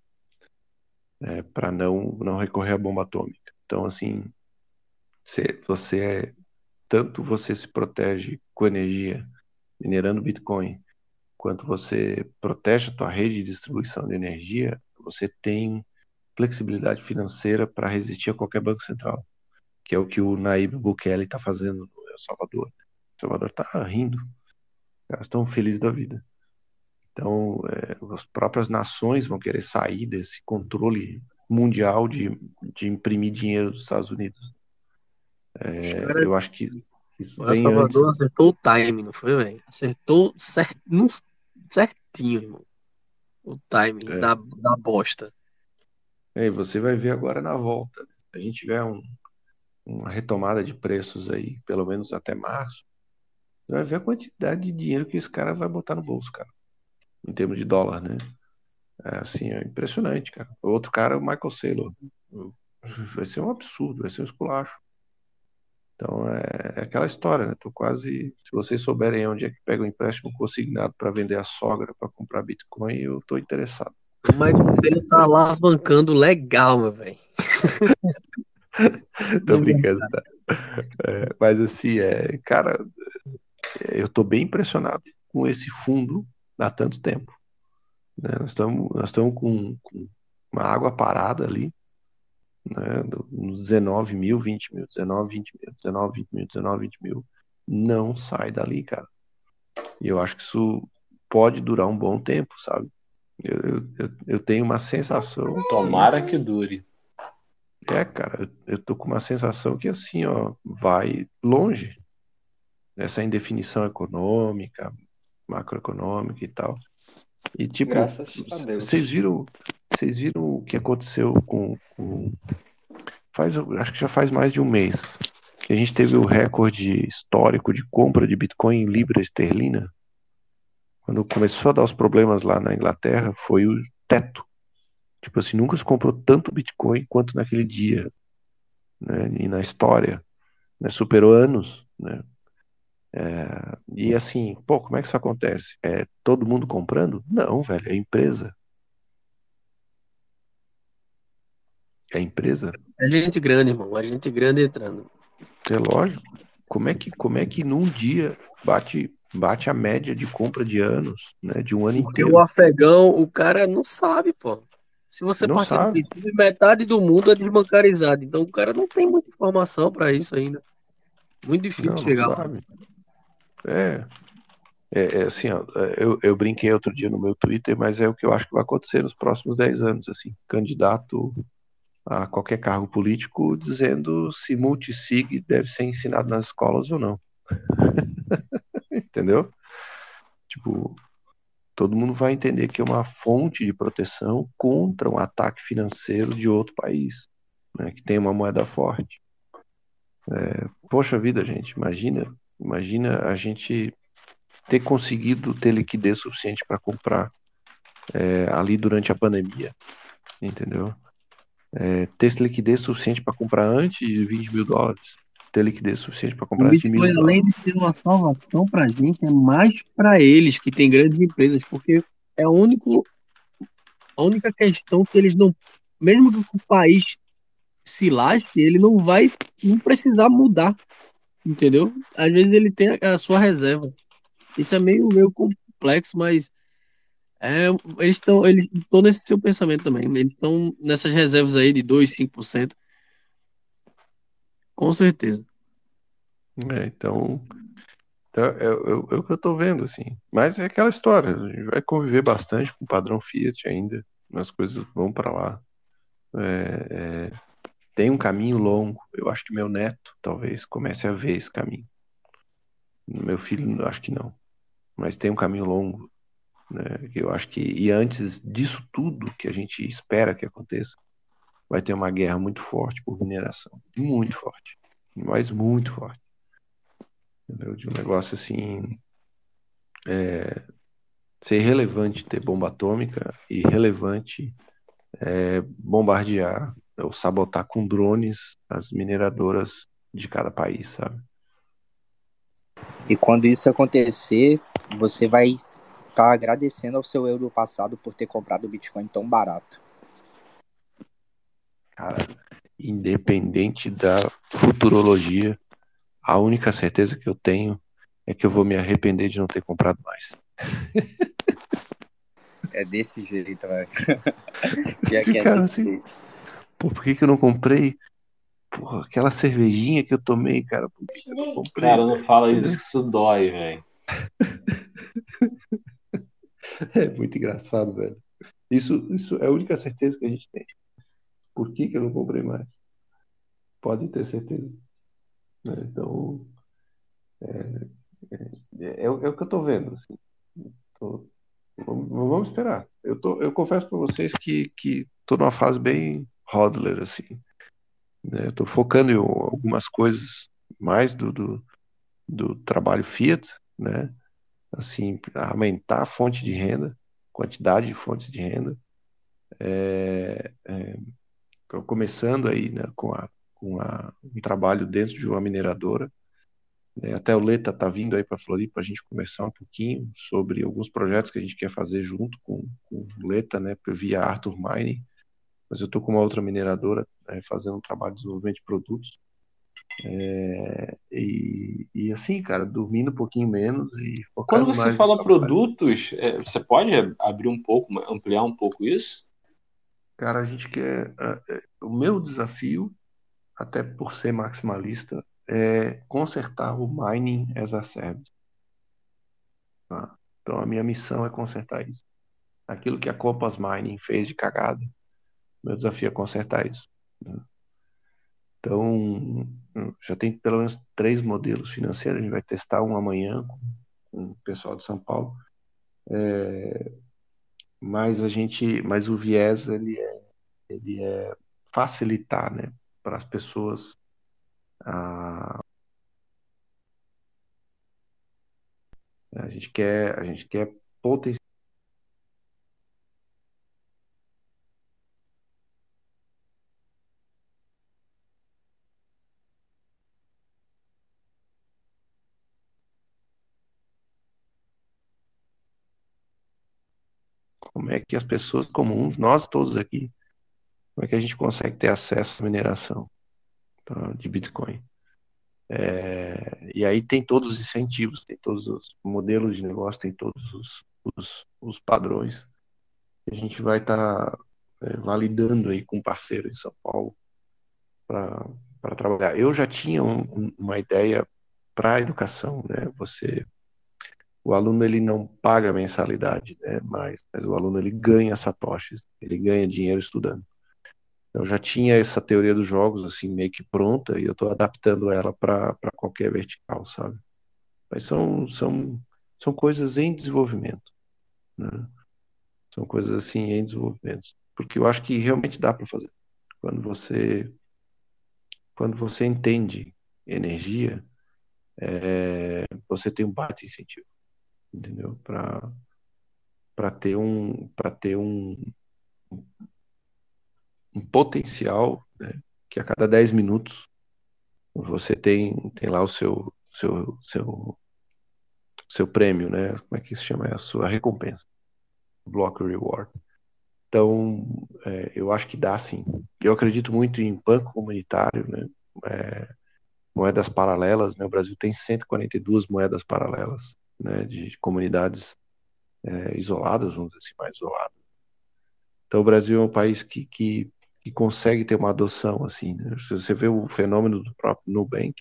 Speaker 14: É, para não, não recorrer à bomba atômica. Então, assim, você, você é, tanto você se protege com energia minerando Bitcoin, quanto você protege a tua rede de distribuição de energia, você tem flexibilidade financeira para resistir a qualquer banco central, que é o que o Naib Bukele está fazendo no El Salvador. O Salvador está rindo, estão felizes da vida. Então, é, as próprias nações vão querer sair desse controle mundial de, de imprimir dinheiro dos Estados Unidos. É, cara, eu acho que isso
Speaker 4: o vem Salvador antes. acertou o time, não foi, velho? Acertou cert, certinho, irmão. O time é. da, da bosta.
Speaker 14: É, você vai ver agora na volta. Se a gente tiver um, uma retomada de preços aí, pelo menos até março, você vai ver a quantidade de dinheiro que esse cara vai botar no bolso, cara em termos de dólar, né? É, assim, é impressionante, cara. O outro cara é o Michael Saylor. Vai ser um absurdo, vai ser um esculacho. Então é, é aquela história, né? Tô quase. Se vocês souberem onde é que pega o empréstimo consignado para vender a sogra para comprar Bitcoin, eu tô interessado.
Speaker 4: O Michael Saylor tá lá bancando legal, meu velho.
Speaker 14: tô brincando, tá? É, mas assim, é, cara, eu tô bem impressionado com esse fundo há tanto tempo. Né? Nós estamos nós estamos com, com, uma água parada ali, né? nos 19 mil, 20 mil, 19, 20 mil, 19, 20 mil, 19, 20 mil. Não sai dali, cara. E eu acho que isso pode durar um bom tempo, sabe? Eu, eu, eu tenho uma sensação.
Speaker 1: Tomara que dure.
Speaker 14: É, cara, eu, tô com uma sensação que assim, ó, vai longe nessa indefinição econômica, macroeconômica e tal. E tipo, vocês viram, vocês viram o que aconteceu com, com, faz, acho que já faz mais de um mês que a gente teve o recorde histórico de compra de Bitcoin em libra esterlina. Quando começou a dar os problemas lá na Inglaterra, foi o teto. Tipo assim, nunca se comprou tanto Bitcoin quanto naquele dia, né? E na história, né? Superou anos, né? É, e assim, pô, como é que isso acontece? É todo mundo comprando? Não, velho, é empresa. É empresa?
Speaker 4: É gente grande, irmão. É gente grande entrando.
Speaker 14: É lógico. Como é que, como é que num dia bate, bate a média de compra de anos, né? De um ano
Speaker 4: Porque
Speaker 14: inteiro?
Speaker 4: o afegão, o cara não sabe, pô. Se você
Speaker 14: Não
Speaker 4: partir do
Speaker 14: sabe.
Speaker 4: princípio, metade do mundo é desbancarizado. Então o cara não tem muita informação pra isso ainda. Muito difícil
Speaker 14: Não,
Speaker 4: chegar
Speaker 14: não
Speaker 4: lá.
Speaker 14: sabe. É, é, é assim, ó, eu, eu brinquei outro dia no meu Twitter, mas é o que eu acho que vai acontecer nos próximos 10 anos, assim, candidato a qualquer cargo político dizendo se multisig deve ser ensinado nas escolas ou não. Entendeu? Tipo, todo mundo vai entender que é uma fonte de proteção contra um ataque financeiro de outro país, né, que tem uma moeda forte. É, poxa vida, gente, imagina, imagina a gente ter conseguido ter liquidez suficiente para comprar é, ali durante a pandemia, entendeu? É, ter liquidez suficiente para comprar antes de 20 mil dólares, ter liquidez suficiente para
Speaker 4: O
Speaker 14: comprar antes de mil
Speaker 4: Bitcoin, além
Speaker 14: dólares.
Speaker 4: de ser uma salvação pra gente, é mais pra eles que têm grandes empresas, porque é o único, a única questão que eles não, mesmo que o país se lasque, ele não vai não precisar mudar, entendeu? Às vezes ele tem a, sua reserva. Isso é meio, meio complexo, mas é, eles estão eles estão nesse seu pensamento também. Eles estão nessas reservas aí de 2, 5%. Com certeza.
Speaker 14: É, então, então é, é- é o que eu tô vendo, assim. Mas é aquela história, a gente vai conviver bastante com o padrão Fiat ainda, as coisas vão para lá. É, é, tem um caminho longo. Eu acho que meu neto talvez comece a ver esse caminho. Meu filho, acho que não. Mas tem um caminho longo, né? Eu acho que, e antes disso tudo que a gente espera que aconteça, vai ter uma guerra muito forte por mineração. Muito forte. Mas muito forte. Entendeu? De um negócio assim. é, ser relevante ter bomba atômica e relevante é, bombardear ou sabotar com drones as mineradoras de cada país, sabe?
Speaker 13: E quando isso acontecer, você vai estar agradecendo ao seu eu do passado por ter comprado o Bitcoin tão barato.
Speaker 14: Cara, independente da futurologia, a única certeza que eu tenho é que eu vou me arrepender de não ter comprado mais.
Speaker 13: É desse jeito, velho. Já que é
Speaker 14: Cara,
Speaker 13: desse
Speaker 14: assim,
Speaker 13: jeito.
Speaker 14: Pô, por que que eu não comprei? Porra, aquela cervejinha que eu tomei, cara, por que que eu não comprei?
Speaker 1: Cara, não fala isso, que isso dói, velho.
Speaker 14: É muito engraçado, velho. Isso, isso é a única certeza que a gente tem. Por que que eu não comprei mais? Podem ter certeza. né? Então, é, é, é o é o que eu tô vendo, assim. Tô- vamos, vamos esperar. Eu, tô, eu confesso para vocês que, que tô numa fase bem hodler, assim. né? Eu tô focando em algumas coisas mais do, do, do trabalho Fiat, né? Assim, aumentar a fonte de renda, quantidade de fontes de renda. É, é, começando aí, né, com, a, com a, um trabalho dentro de uma mineradora. né? Até o Leta tá vindo aí para Floripa para a gente conversar um pouquinho sobre alguns projetos que a gente quer fazer junto com, com o Leta, né, via Arthur Mining. Mas eu estou com uma outra mineradora né, fazendo um trabalho de desenvolvimento de produtos. É, e, e assim, cara, dormindo um pouquinho menos e
Speaker 1: Quando você fala produtos, é, você pode abrir um pouco, ampliar um pouco isso?
Speaker 14: Cara, a gente quer. é, é, O meu desafio, até por ser maximalista, é consertar o mining as a service. tá? Então a minha missão é consertar isso. Aquilo que a Compass Mining fez de cagada, meu desafio é consertar isso. né? Então, já tem pelo menos três modelos financeiros. A gente vai testar um amanhã com, o pessoal de São Paulo. É, mas a gente, mas o viés ele é, ele é facilitar, né, para as pessoas a, a gente quer, a gente quer potencializar Como é que as pessoas comuns, nós todos aqui, como é que a gente consegue ter acesso à mineração tá, de Bitcoin? É, e aí tem todos os incentivos, tem todos os modelos de negócio, tem todos os, os, os padrões. A gente vai estar tá, é, validando aí com um parceiro em São Paulo para trabalhar. Eu já tinha um, uma ideia para a educação, né? Você, o aluno ele não paga mensalidade, né? Mas, mas o aluno ele ganha satoshis, ele ganha dinheiro estudando. Eu já tinha essa teoria dos jogos assim meio que pronta e eu estou adaptando ela para qualquer vertical, sabe? Mas são, são, são coisas em desenvolvimento, né? São coisas assim em desenvolvimento, porque eu acho que realmente dá para fazer. Quando você quando você entende energia, é, você tem um baita incentivo, entendeu? Para para ter um para ter um um potencial né, que a cada 10 minutos você tem, tem lá o seu, seu, seu, seu prêmio, né? Como é que se chama? É a sua recompensa. Block Reward. Então, é, eu acho que dá sim. Eu acredito muito em banco comunitário, né? É, moedas paralelas, né? O Brasil tem 142 moedas paralelas, né? De comunidades é, isoladas, vamos dizer assim, mais isoladas. Então, o Brasil é um país que, que que consegue ter uma adoção assim. Né? Você vê o fenômeno do próprio Nubank.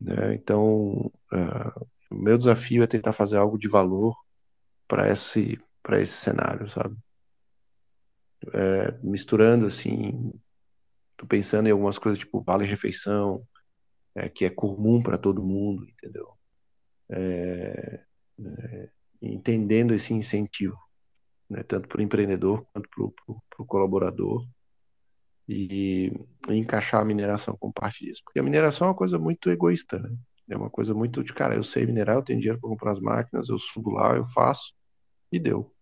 Speaker 14: Né? Então, uh, o meu desafio é tentar fazer algo de valor para esse esse cenário, sabe? É, misturando assim, tô pensando em algumas coisas tipo vale refeição, é, que é comum para todo mundo, entendeu? É, é entendendo esse incentivo, né, tanto para o empreendedor quanto para o colaborador, e, e, encaixar a mineração como parte disso. Porque a mineração é uma coisa muito egoísta, né? É uma coisa muito de, cara, eu sei minerar, eu tenho dinheiro para comprar as máquinas, eu subo lá, eu faço, e deu.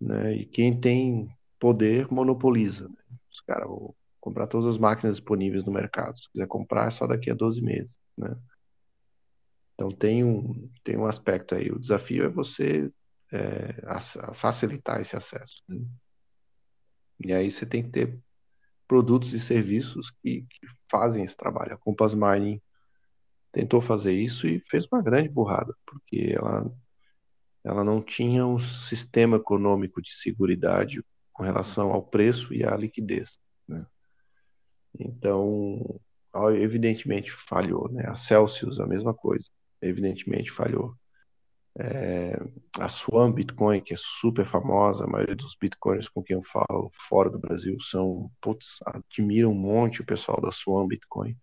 Speaker 14: Né? E quem tem poder monopoliza. Né? Os caras vão comprar todas as máquinas disponíveis no mercado. Se quiser comprar, é só daqui a 12 meses. Né? Então tem um, tem um aspecto aí. O desafio é você é, facilitar esse acesso. Né? E aí você tem que ter produtos e serviços que, que fazem esse trabalho. A Compass Mining tentou fazer isso e fez uma grande burrada, porque ela, ela não tinha um sistema econômico de segurança com relação ao preço e à liquidez. Né? Então, evidentemente falhou. Né? A Celsius, a mesma coisa, evidentemente falhou. É, a Swan Bitcoin, que é super famosa, a maioria dos bitcoins com quem eu falo fora do Brasil são, putz, admiram um monte o pessoal da Swan Bitcoin,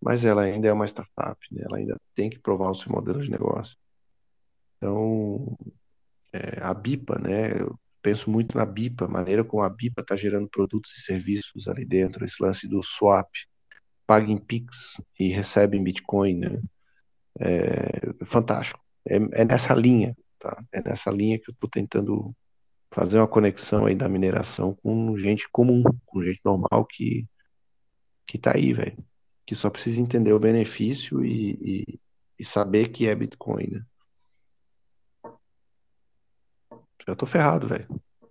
Speaker 14: mas ela ainda é uma startup, né? ela ainda tem que provar o seu modelo de negócio. Então, é, a BIPA, né? Eu penso muito na BIPA, a maneira como a BIPA está gerando produtos e serviços ali dentro, esse lance do swap, paga em Pix e recebe em Bitcoin, né? É fantástico é, é nessa linha, tá? É nessa linha que eu estou tentando fazer uma conexão aí da mineração com gente comum, com gente normal que que tá aí, velho, que só precisa entender o benefício e, e, e saber que é Bitcoin, né? Já tô ferrado, velho.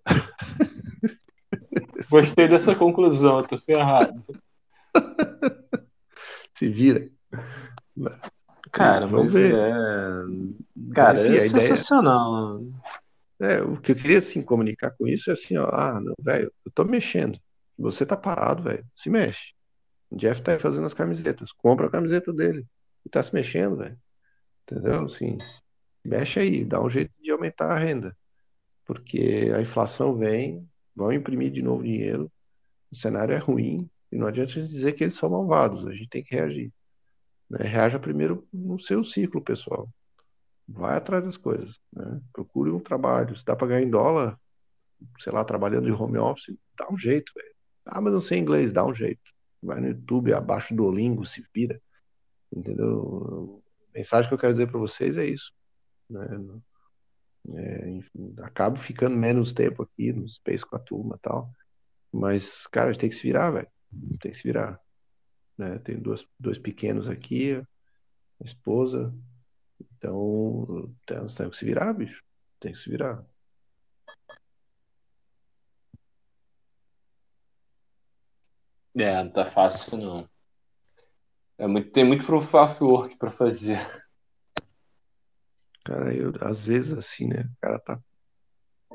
Speaker 1: Gostei dessa conclusão, tô ferrado.
Speaker 14: Se vira.
Speaker 1: Cara, vamos ver. É... Cara, Enfim, é sensacional.
Speaker 14: Ideia... É, o que eu queria assim, comunicar com isso é assim, ó, ah, não, velho, eu tô mexendo. Você tá parado, velho. Se mexe. O Jeff tá aí fazendo as camisetas. Compra a camiseta dele. E tá se mexendo, velho. Entendeu? Assim, mexe aí, dá um jeito de aumentar a renda. Porque a inflação vem, vão imprimir de novo dinheiro, o cenário é ruim, e não adianta a gente dizer que eles são malvados, a gente tem que reagir. Né? Reaja primeiro no seu ciclo, pessoal. Vai atrás das coisas. Né? Procure um trabalho. Se dá para ganhar em dólar, sei lá, trabalhando de home office, dá um jeito, velho. Ah, mas não sei inglês, dá um jeito. Vai no YouTube, abaixo do Olingo, se vira. Entendeu? A mensagem que eu quero dizer para vocês é isso. Né? É, enfim, acabo ficando menos tempo aqui no Space com a turma e tal. Mas, cara, a gente tem que se virar, velho. Tem que se virar né? Tenho duas, dois pequenos aqui, esposa. Então, tem, tem que se virar, bicho. Tem que se virar.
Speaker 1: É, não tá fácil não. É muito, tem muito work para fazer.
Speaker 14: Cara, eu às vezes assim, né? O cara tá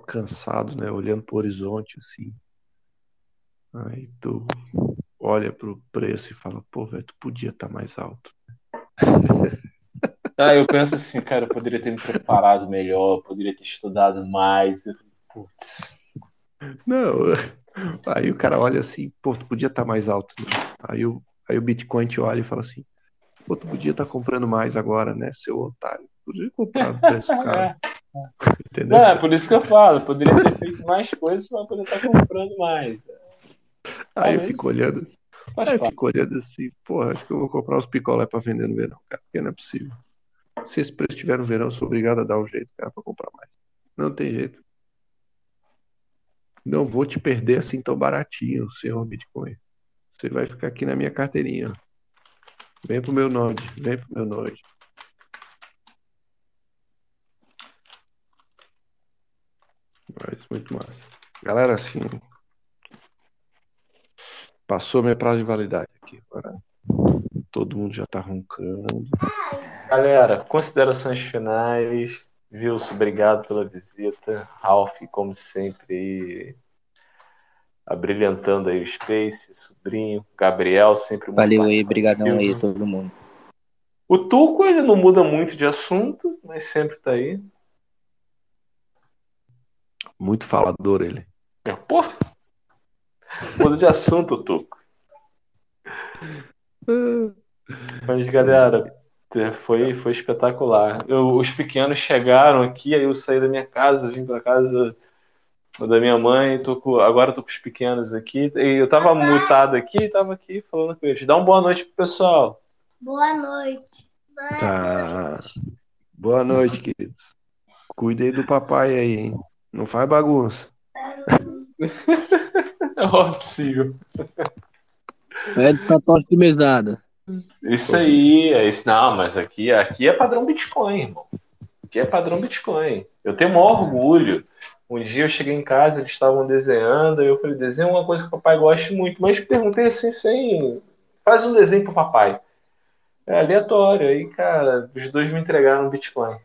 Speaker 14: cansado, né? Olhando pro horizonte assim. Aí tu olha pro preço e fala, pô, velho, tu podia estar tá mais alto.
Speaker 1: Ah, eu penso assim, cara, eu poderia ter me preparado melhor, poderia ter estudado mais. Putz.
Speaker 14: Não, aí o cara olha assim, pô, tu podia estar tá mais alto. Né? Aí, o, aí o Bitcoin te olha e fala assim, pô, tu podia estar tá comprando mais agora, né, seu otário? Podia comprar no preço caro.
Speaker 1: Entendeu? Não, é por isso que eu falo, poderia ter feito mais coisas para poder estar tá comprando mais.
Speaker 14: Aí eu fico olhando. Aí eu fico olhando assim, porra, acho que eu vou comprar os picolé para vender no verão, cara, porque não é possível. Se esse preço estiver no verão, eu sou obrigado a dar um jeito, cara, para comprar mais. Não tem jeito. Não vou te perder assim tão baratinho, senhor Bitcoin. Você vai ficar aqui na minha carteirinha. Vem pro meu Node, vem pro meu Node. Mas muito massa. Galera, assim. Passou minha prazo de validade aqui. Agora todo mundo já tá roncando.
Speaker 1: Galera, considerações finais. Wilson, obrigado pela visita. Ralph, como sempre, abrilhantando aí o Space, sobrinho. Gabriel, sempre muito
Speaker 13: Valeu aí, brigadão aí todo mundo.
Speaker 1: O Tuco, ele não muda muito de assunto, mas sempre tá aí.
Speaker 14: Muito falador ele.
Speaker 1: É, porra! Muda de assunto, Tuco. Mas, galera, foi, foi espetacular. Eu, os pequenos chegaram aqui, aí eu saí da minha casa, vim pra casa da minha mãe, tô com, agora tô com os pequenos aqui. E eu tava mutado aqui, tava aqui falando com eles. Dá uma boa noite pro pessoal.
Speaker 18: Boa noite. Boa
Speaker 14: tá. Noite. Boa noite, queridos. Cuidei do papai aí, hein? Não faz bagunça.
Speaker 1: é possível.
Speaker 4: É de Satoshi de mesada.
Speaker 1: Isso aí, é isso. Não, mas aqui, aqui é padrão Bitcoin, irmão. Aqui é padrão Bitcoin. Eu tenho o maior orgulho. Um dia eu cheguei em casa, eles estavam desenhando, e eu falei, desenha uma coisa que o papai gosta muito. Mas perguntei assim, sem. Faz um desenho pro papai. É aleatório. Aí, cara, os dois me entregaram Bitcoin.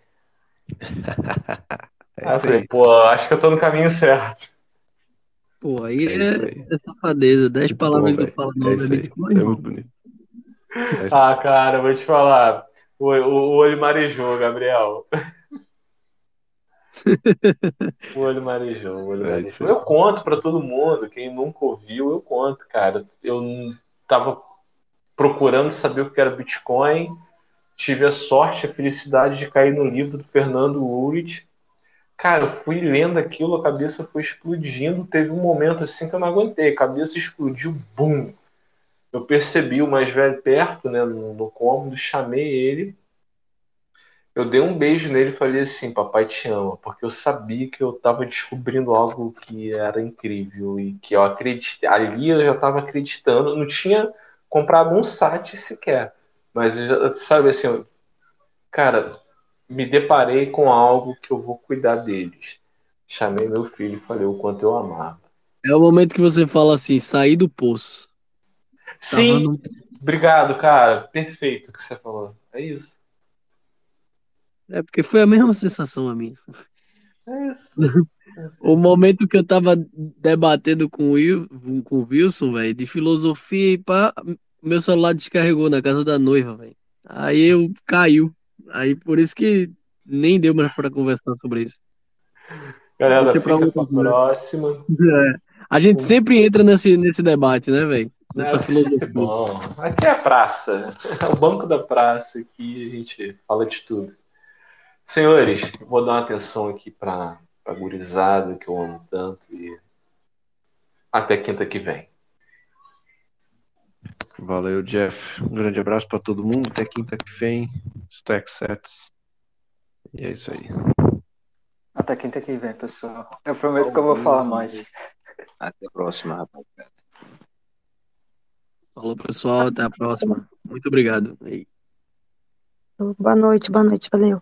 Speaker 1: É aí eu falei, pô, acho que eu tô no caminho certo.
Speaker 4: Pô, aí é, é, safadeza. Dez palavras que tu fala no é Bitcoin. É muito bonito.
Speaker 1: Ah, cara, vou te falar. O, o, o olho marejou, Gabriel. o olho marejou, o olho marejou. Eu conto para todo mundo, quem nunca ouviu, eu conto, cara. Eu tava procurando saber o que era Bitcoin, tive a sorte, a felicidade de cair no livro do Fernando Ulrich. Cara, eu fui lendo aquilo, a cabeça foi explodindo. Teve um momento assim que eu não aguentei, a cabeça explodiu, bum! eu percebi o mais velho perto, né, no, no cômodo, chamei ele. Eu dei um beijo nele e falei assim: Papai te ama, porque eu sabia que eu estava descobrindo algo que era incrível e que eu acreditei. Ali eu já estava acreditando, não tinha comprado um site sequer, mas sabe assim, cara, me deparei com algo que eu vou cuidar deles. Chamei meu filho e falei o quanto eu amava.
Speaker 4: É o momento que você fala assim: sair do poço.
Speaker 1: Sim, no... obrigado, cara. Perfeito o que você falou. É isso.
Speaker 4: É porque foi a mesma sensação a mim.
Speaker 1: É isso.
Speaker 4: o momento que eu tava debatendo com o, Will, com o Wilson, velho, de filosofia e pá, meu celular descarregou na casa da noiva, velho. Aí eu caiu. Aí por isso que nem deu mais para conversar sobre isso.
Speaker 1: Galera, fica pra, pra próxima.
Speaker 4: É. A gente sempre entra nesse, nesse debate, né, velho? Nessa
Speaker 1: filosofia. Bom, aqui é a praça, é o banco da praça, aqui a gente fala de tudo. Senhores, vou dar uma atenção aqui para a gurizada que eu amo tanto e até quinta que vem.
Speaker 14: Valeu, Jeff. Um grande abraço para todo mundo. Até quinta que vem. Stack sets. E é isso aí.
Speaker 5: Até quinta que vem, pessoal. Eu prometo que eu vou falar mais.
Speaker 13: Até a próxima, rapaziada.
Speaker 4: Falou, pessoal. Até a próxima. Muito obrigado.
Speaker 19: Boa noite, boa noite. Valeu.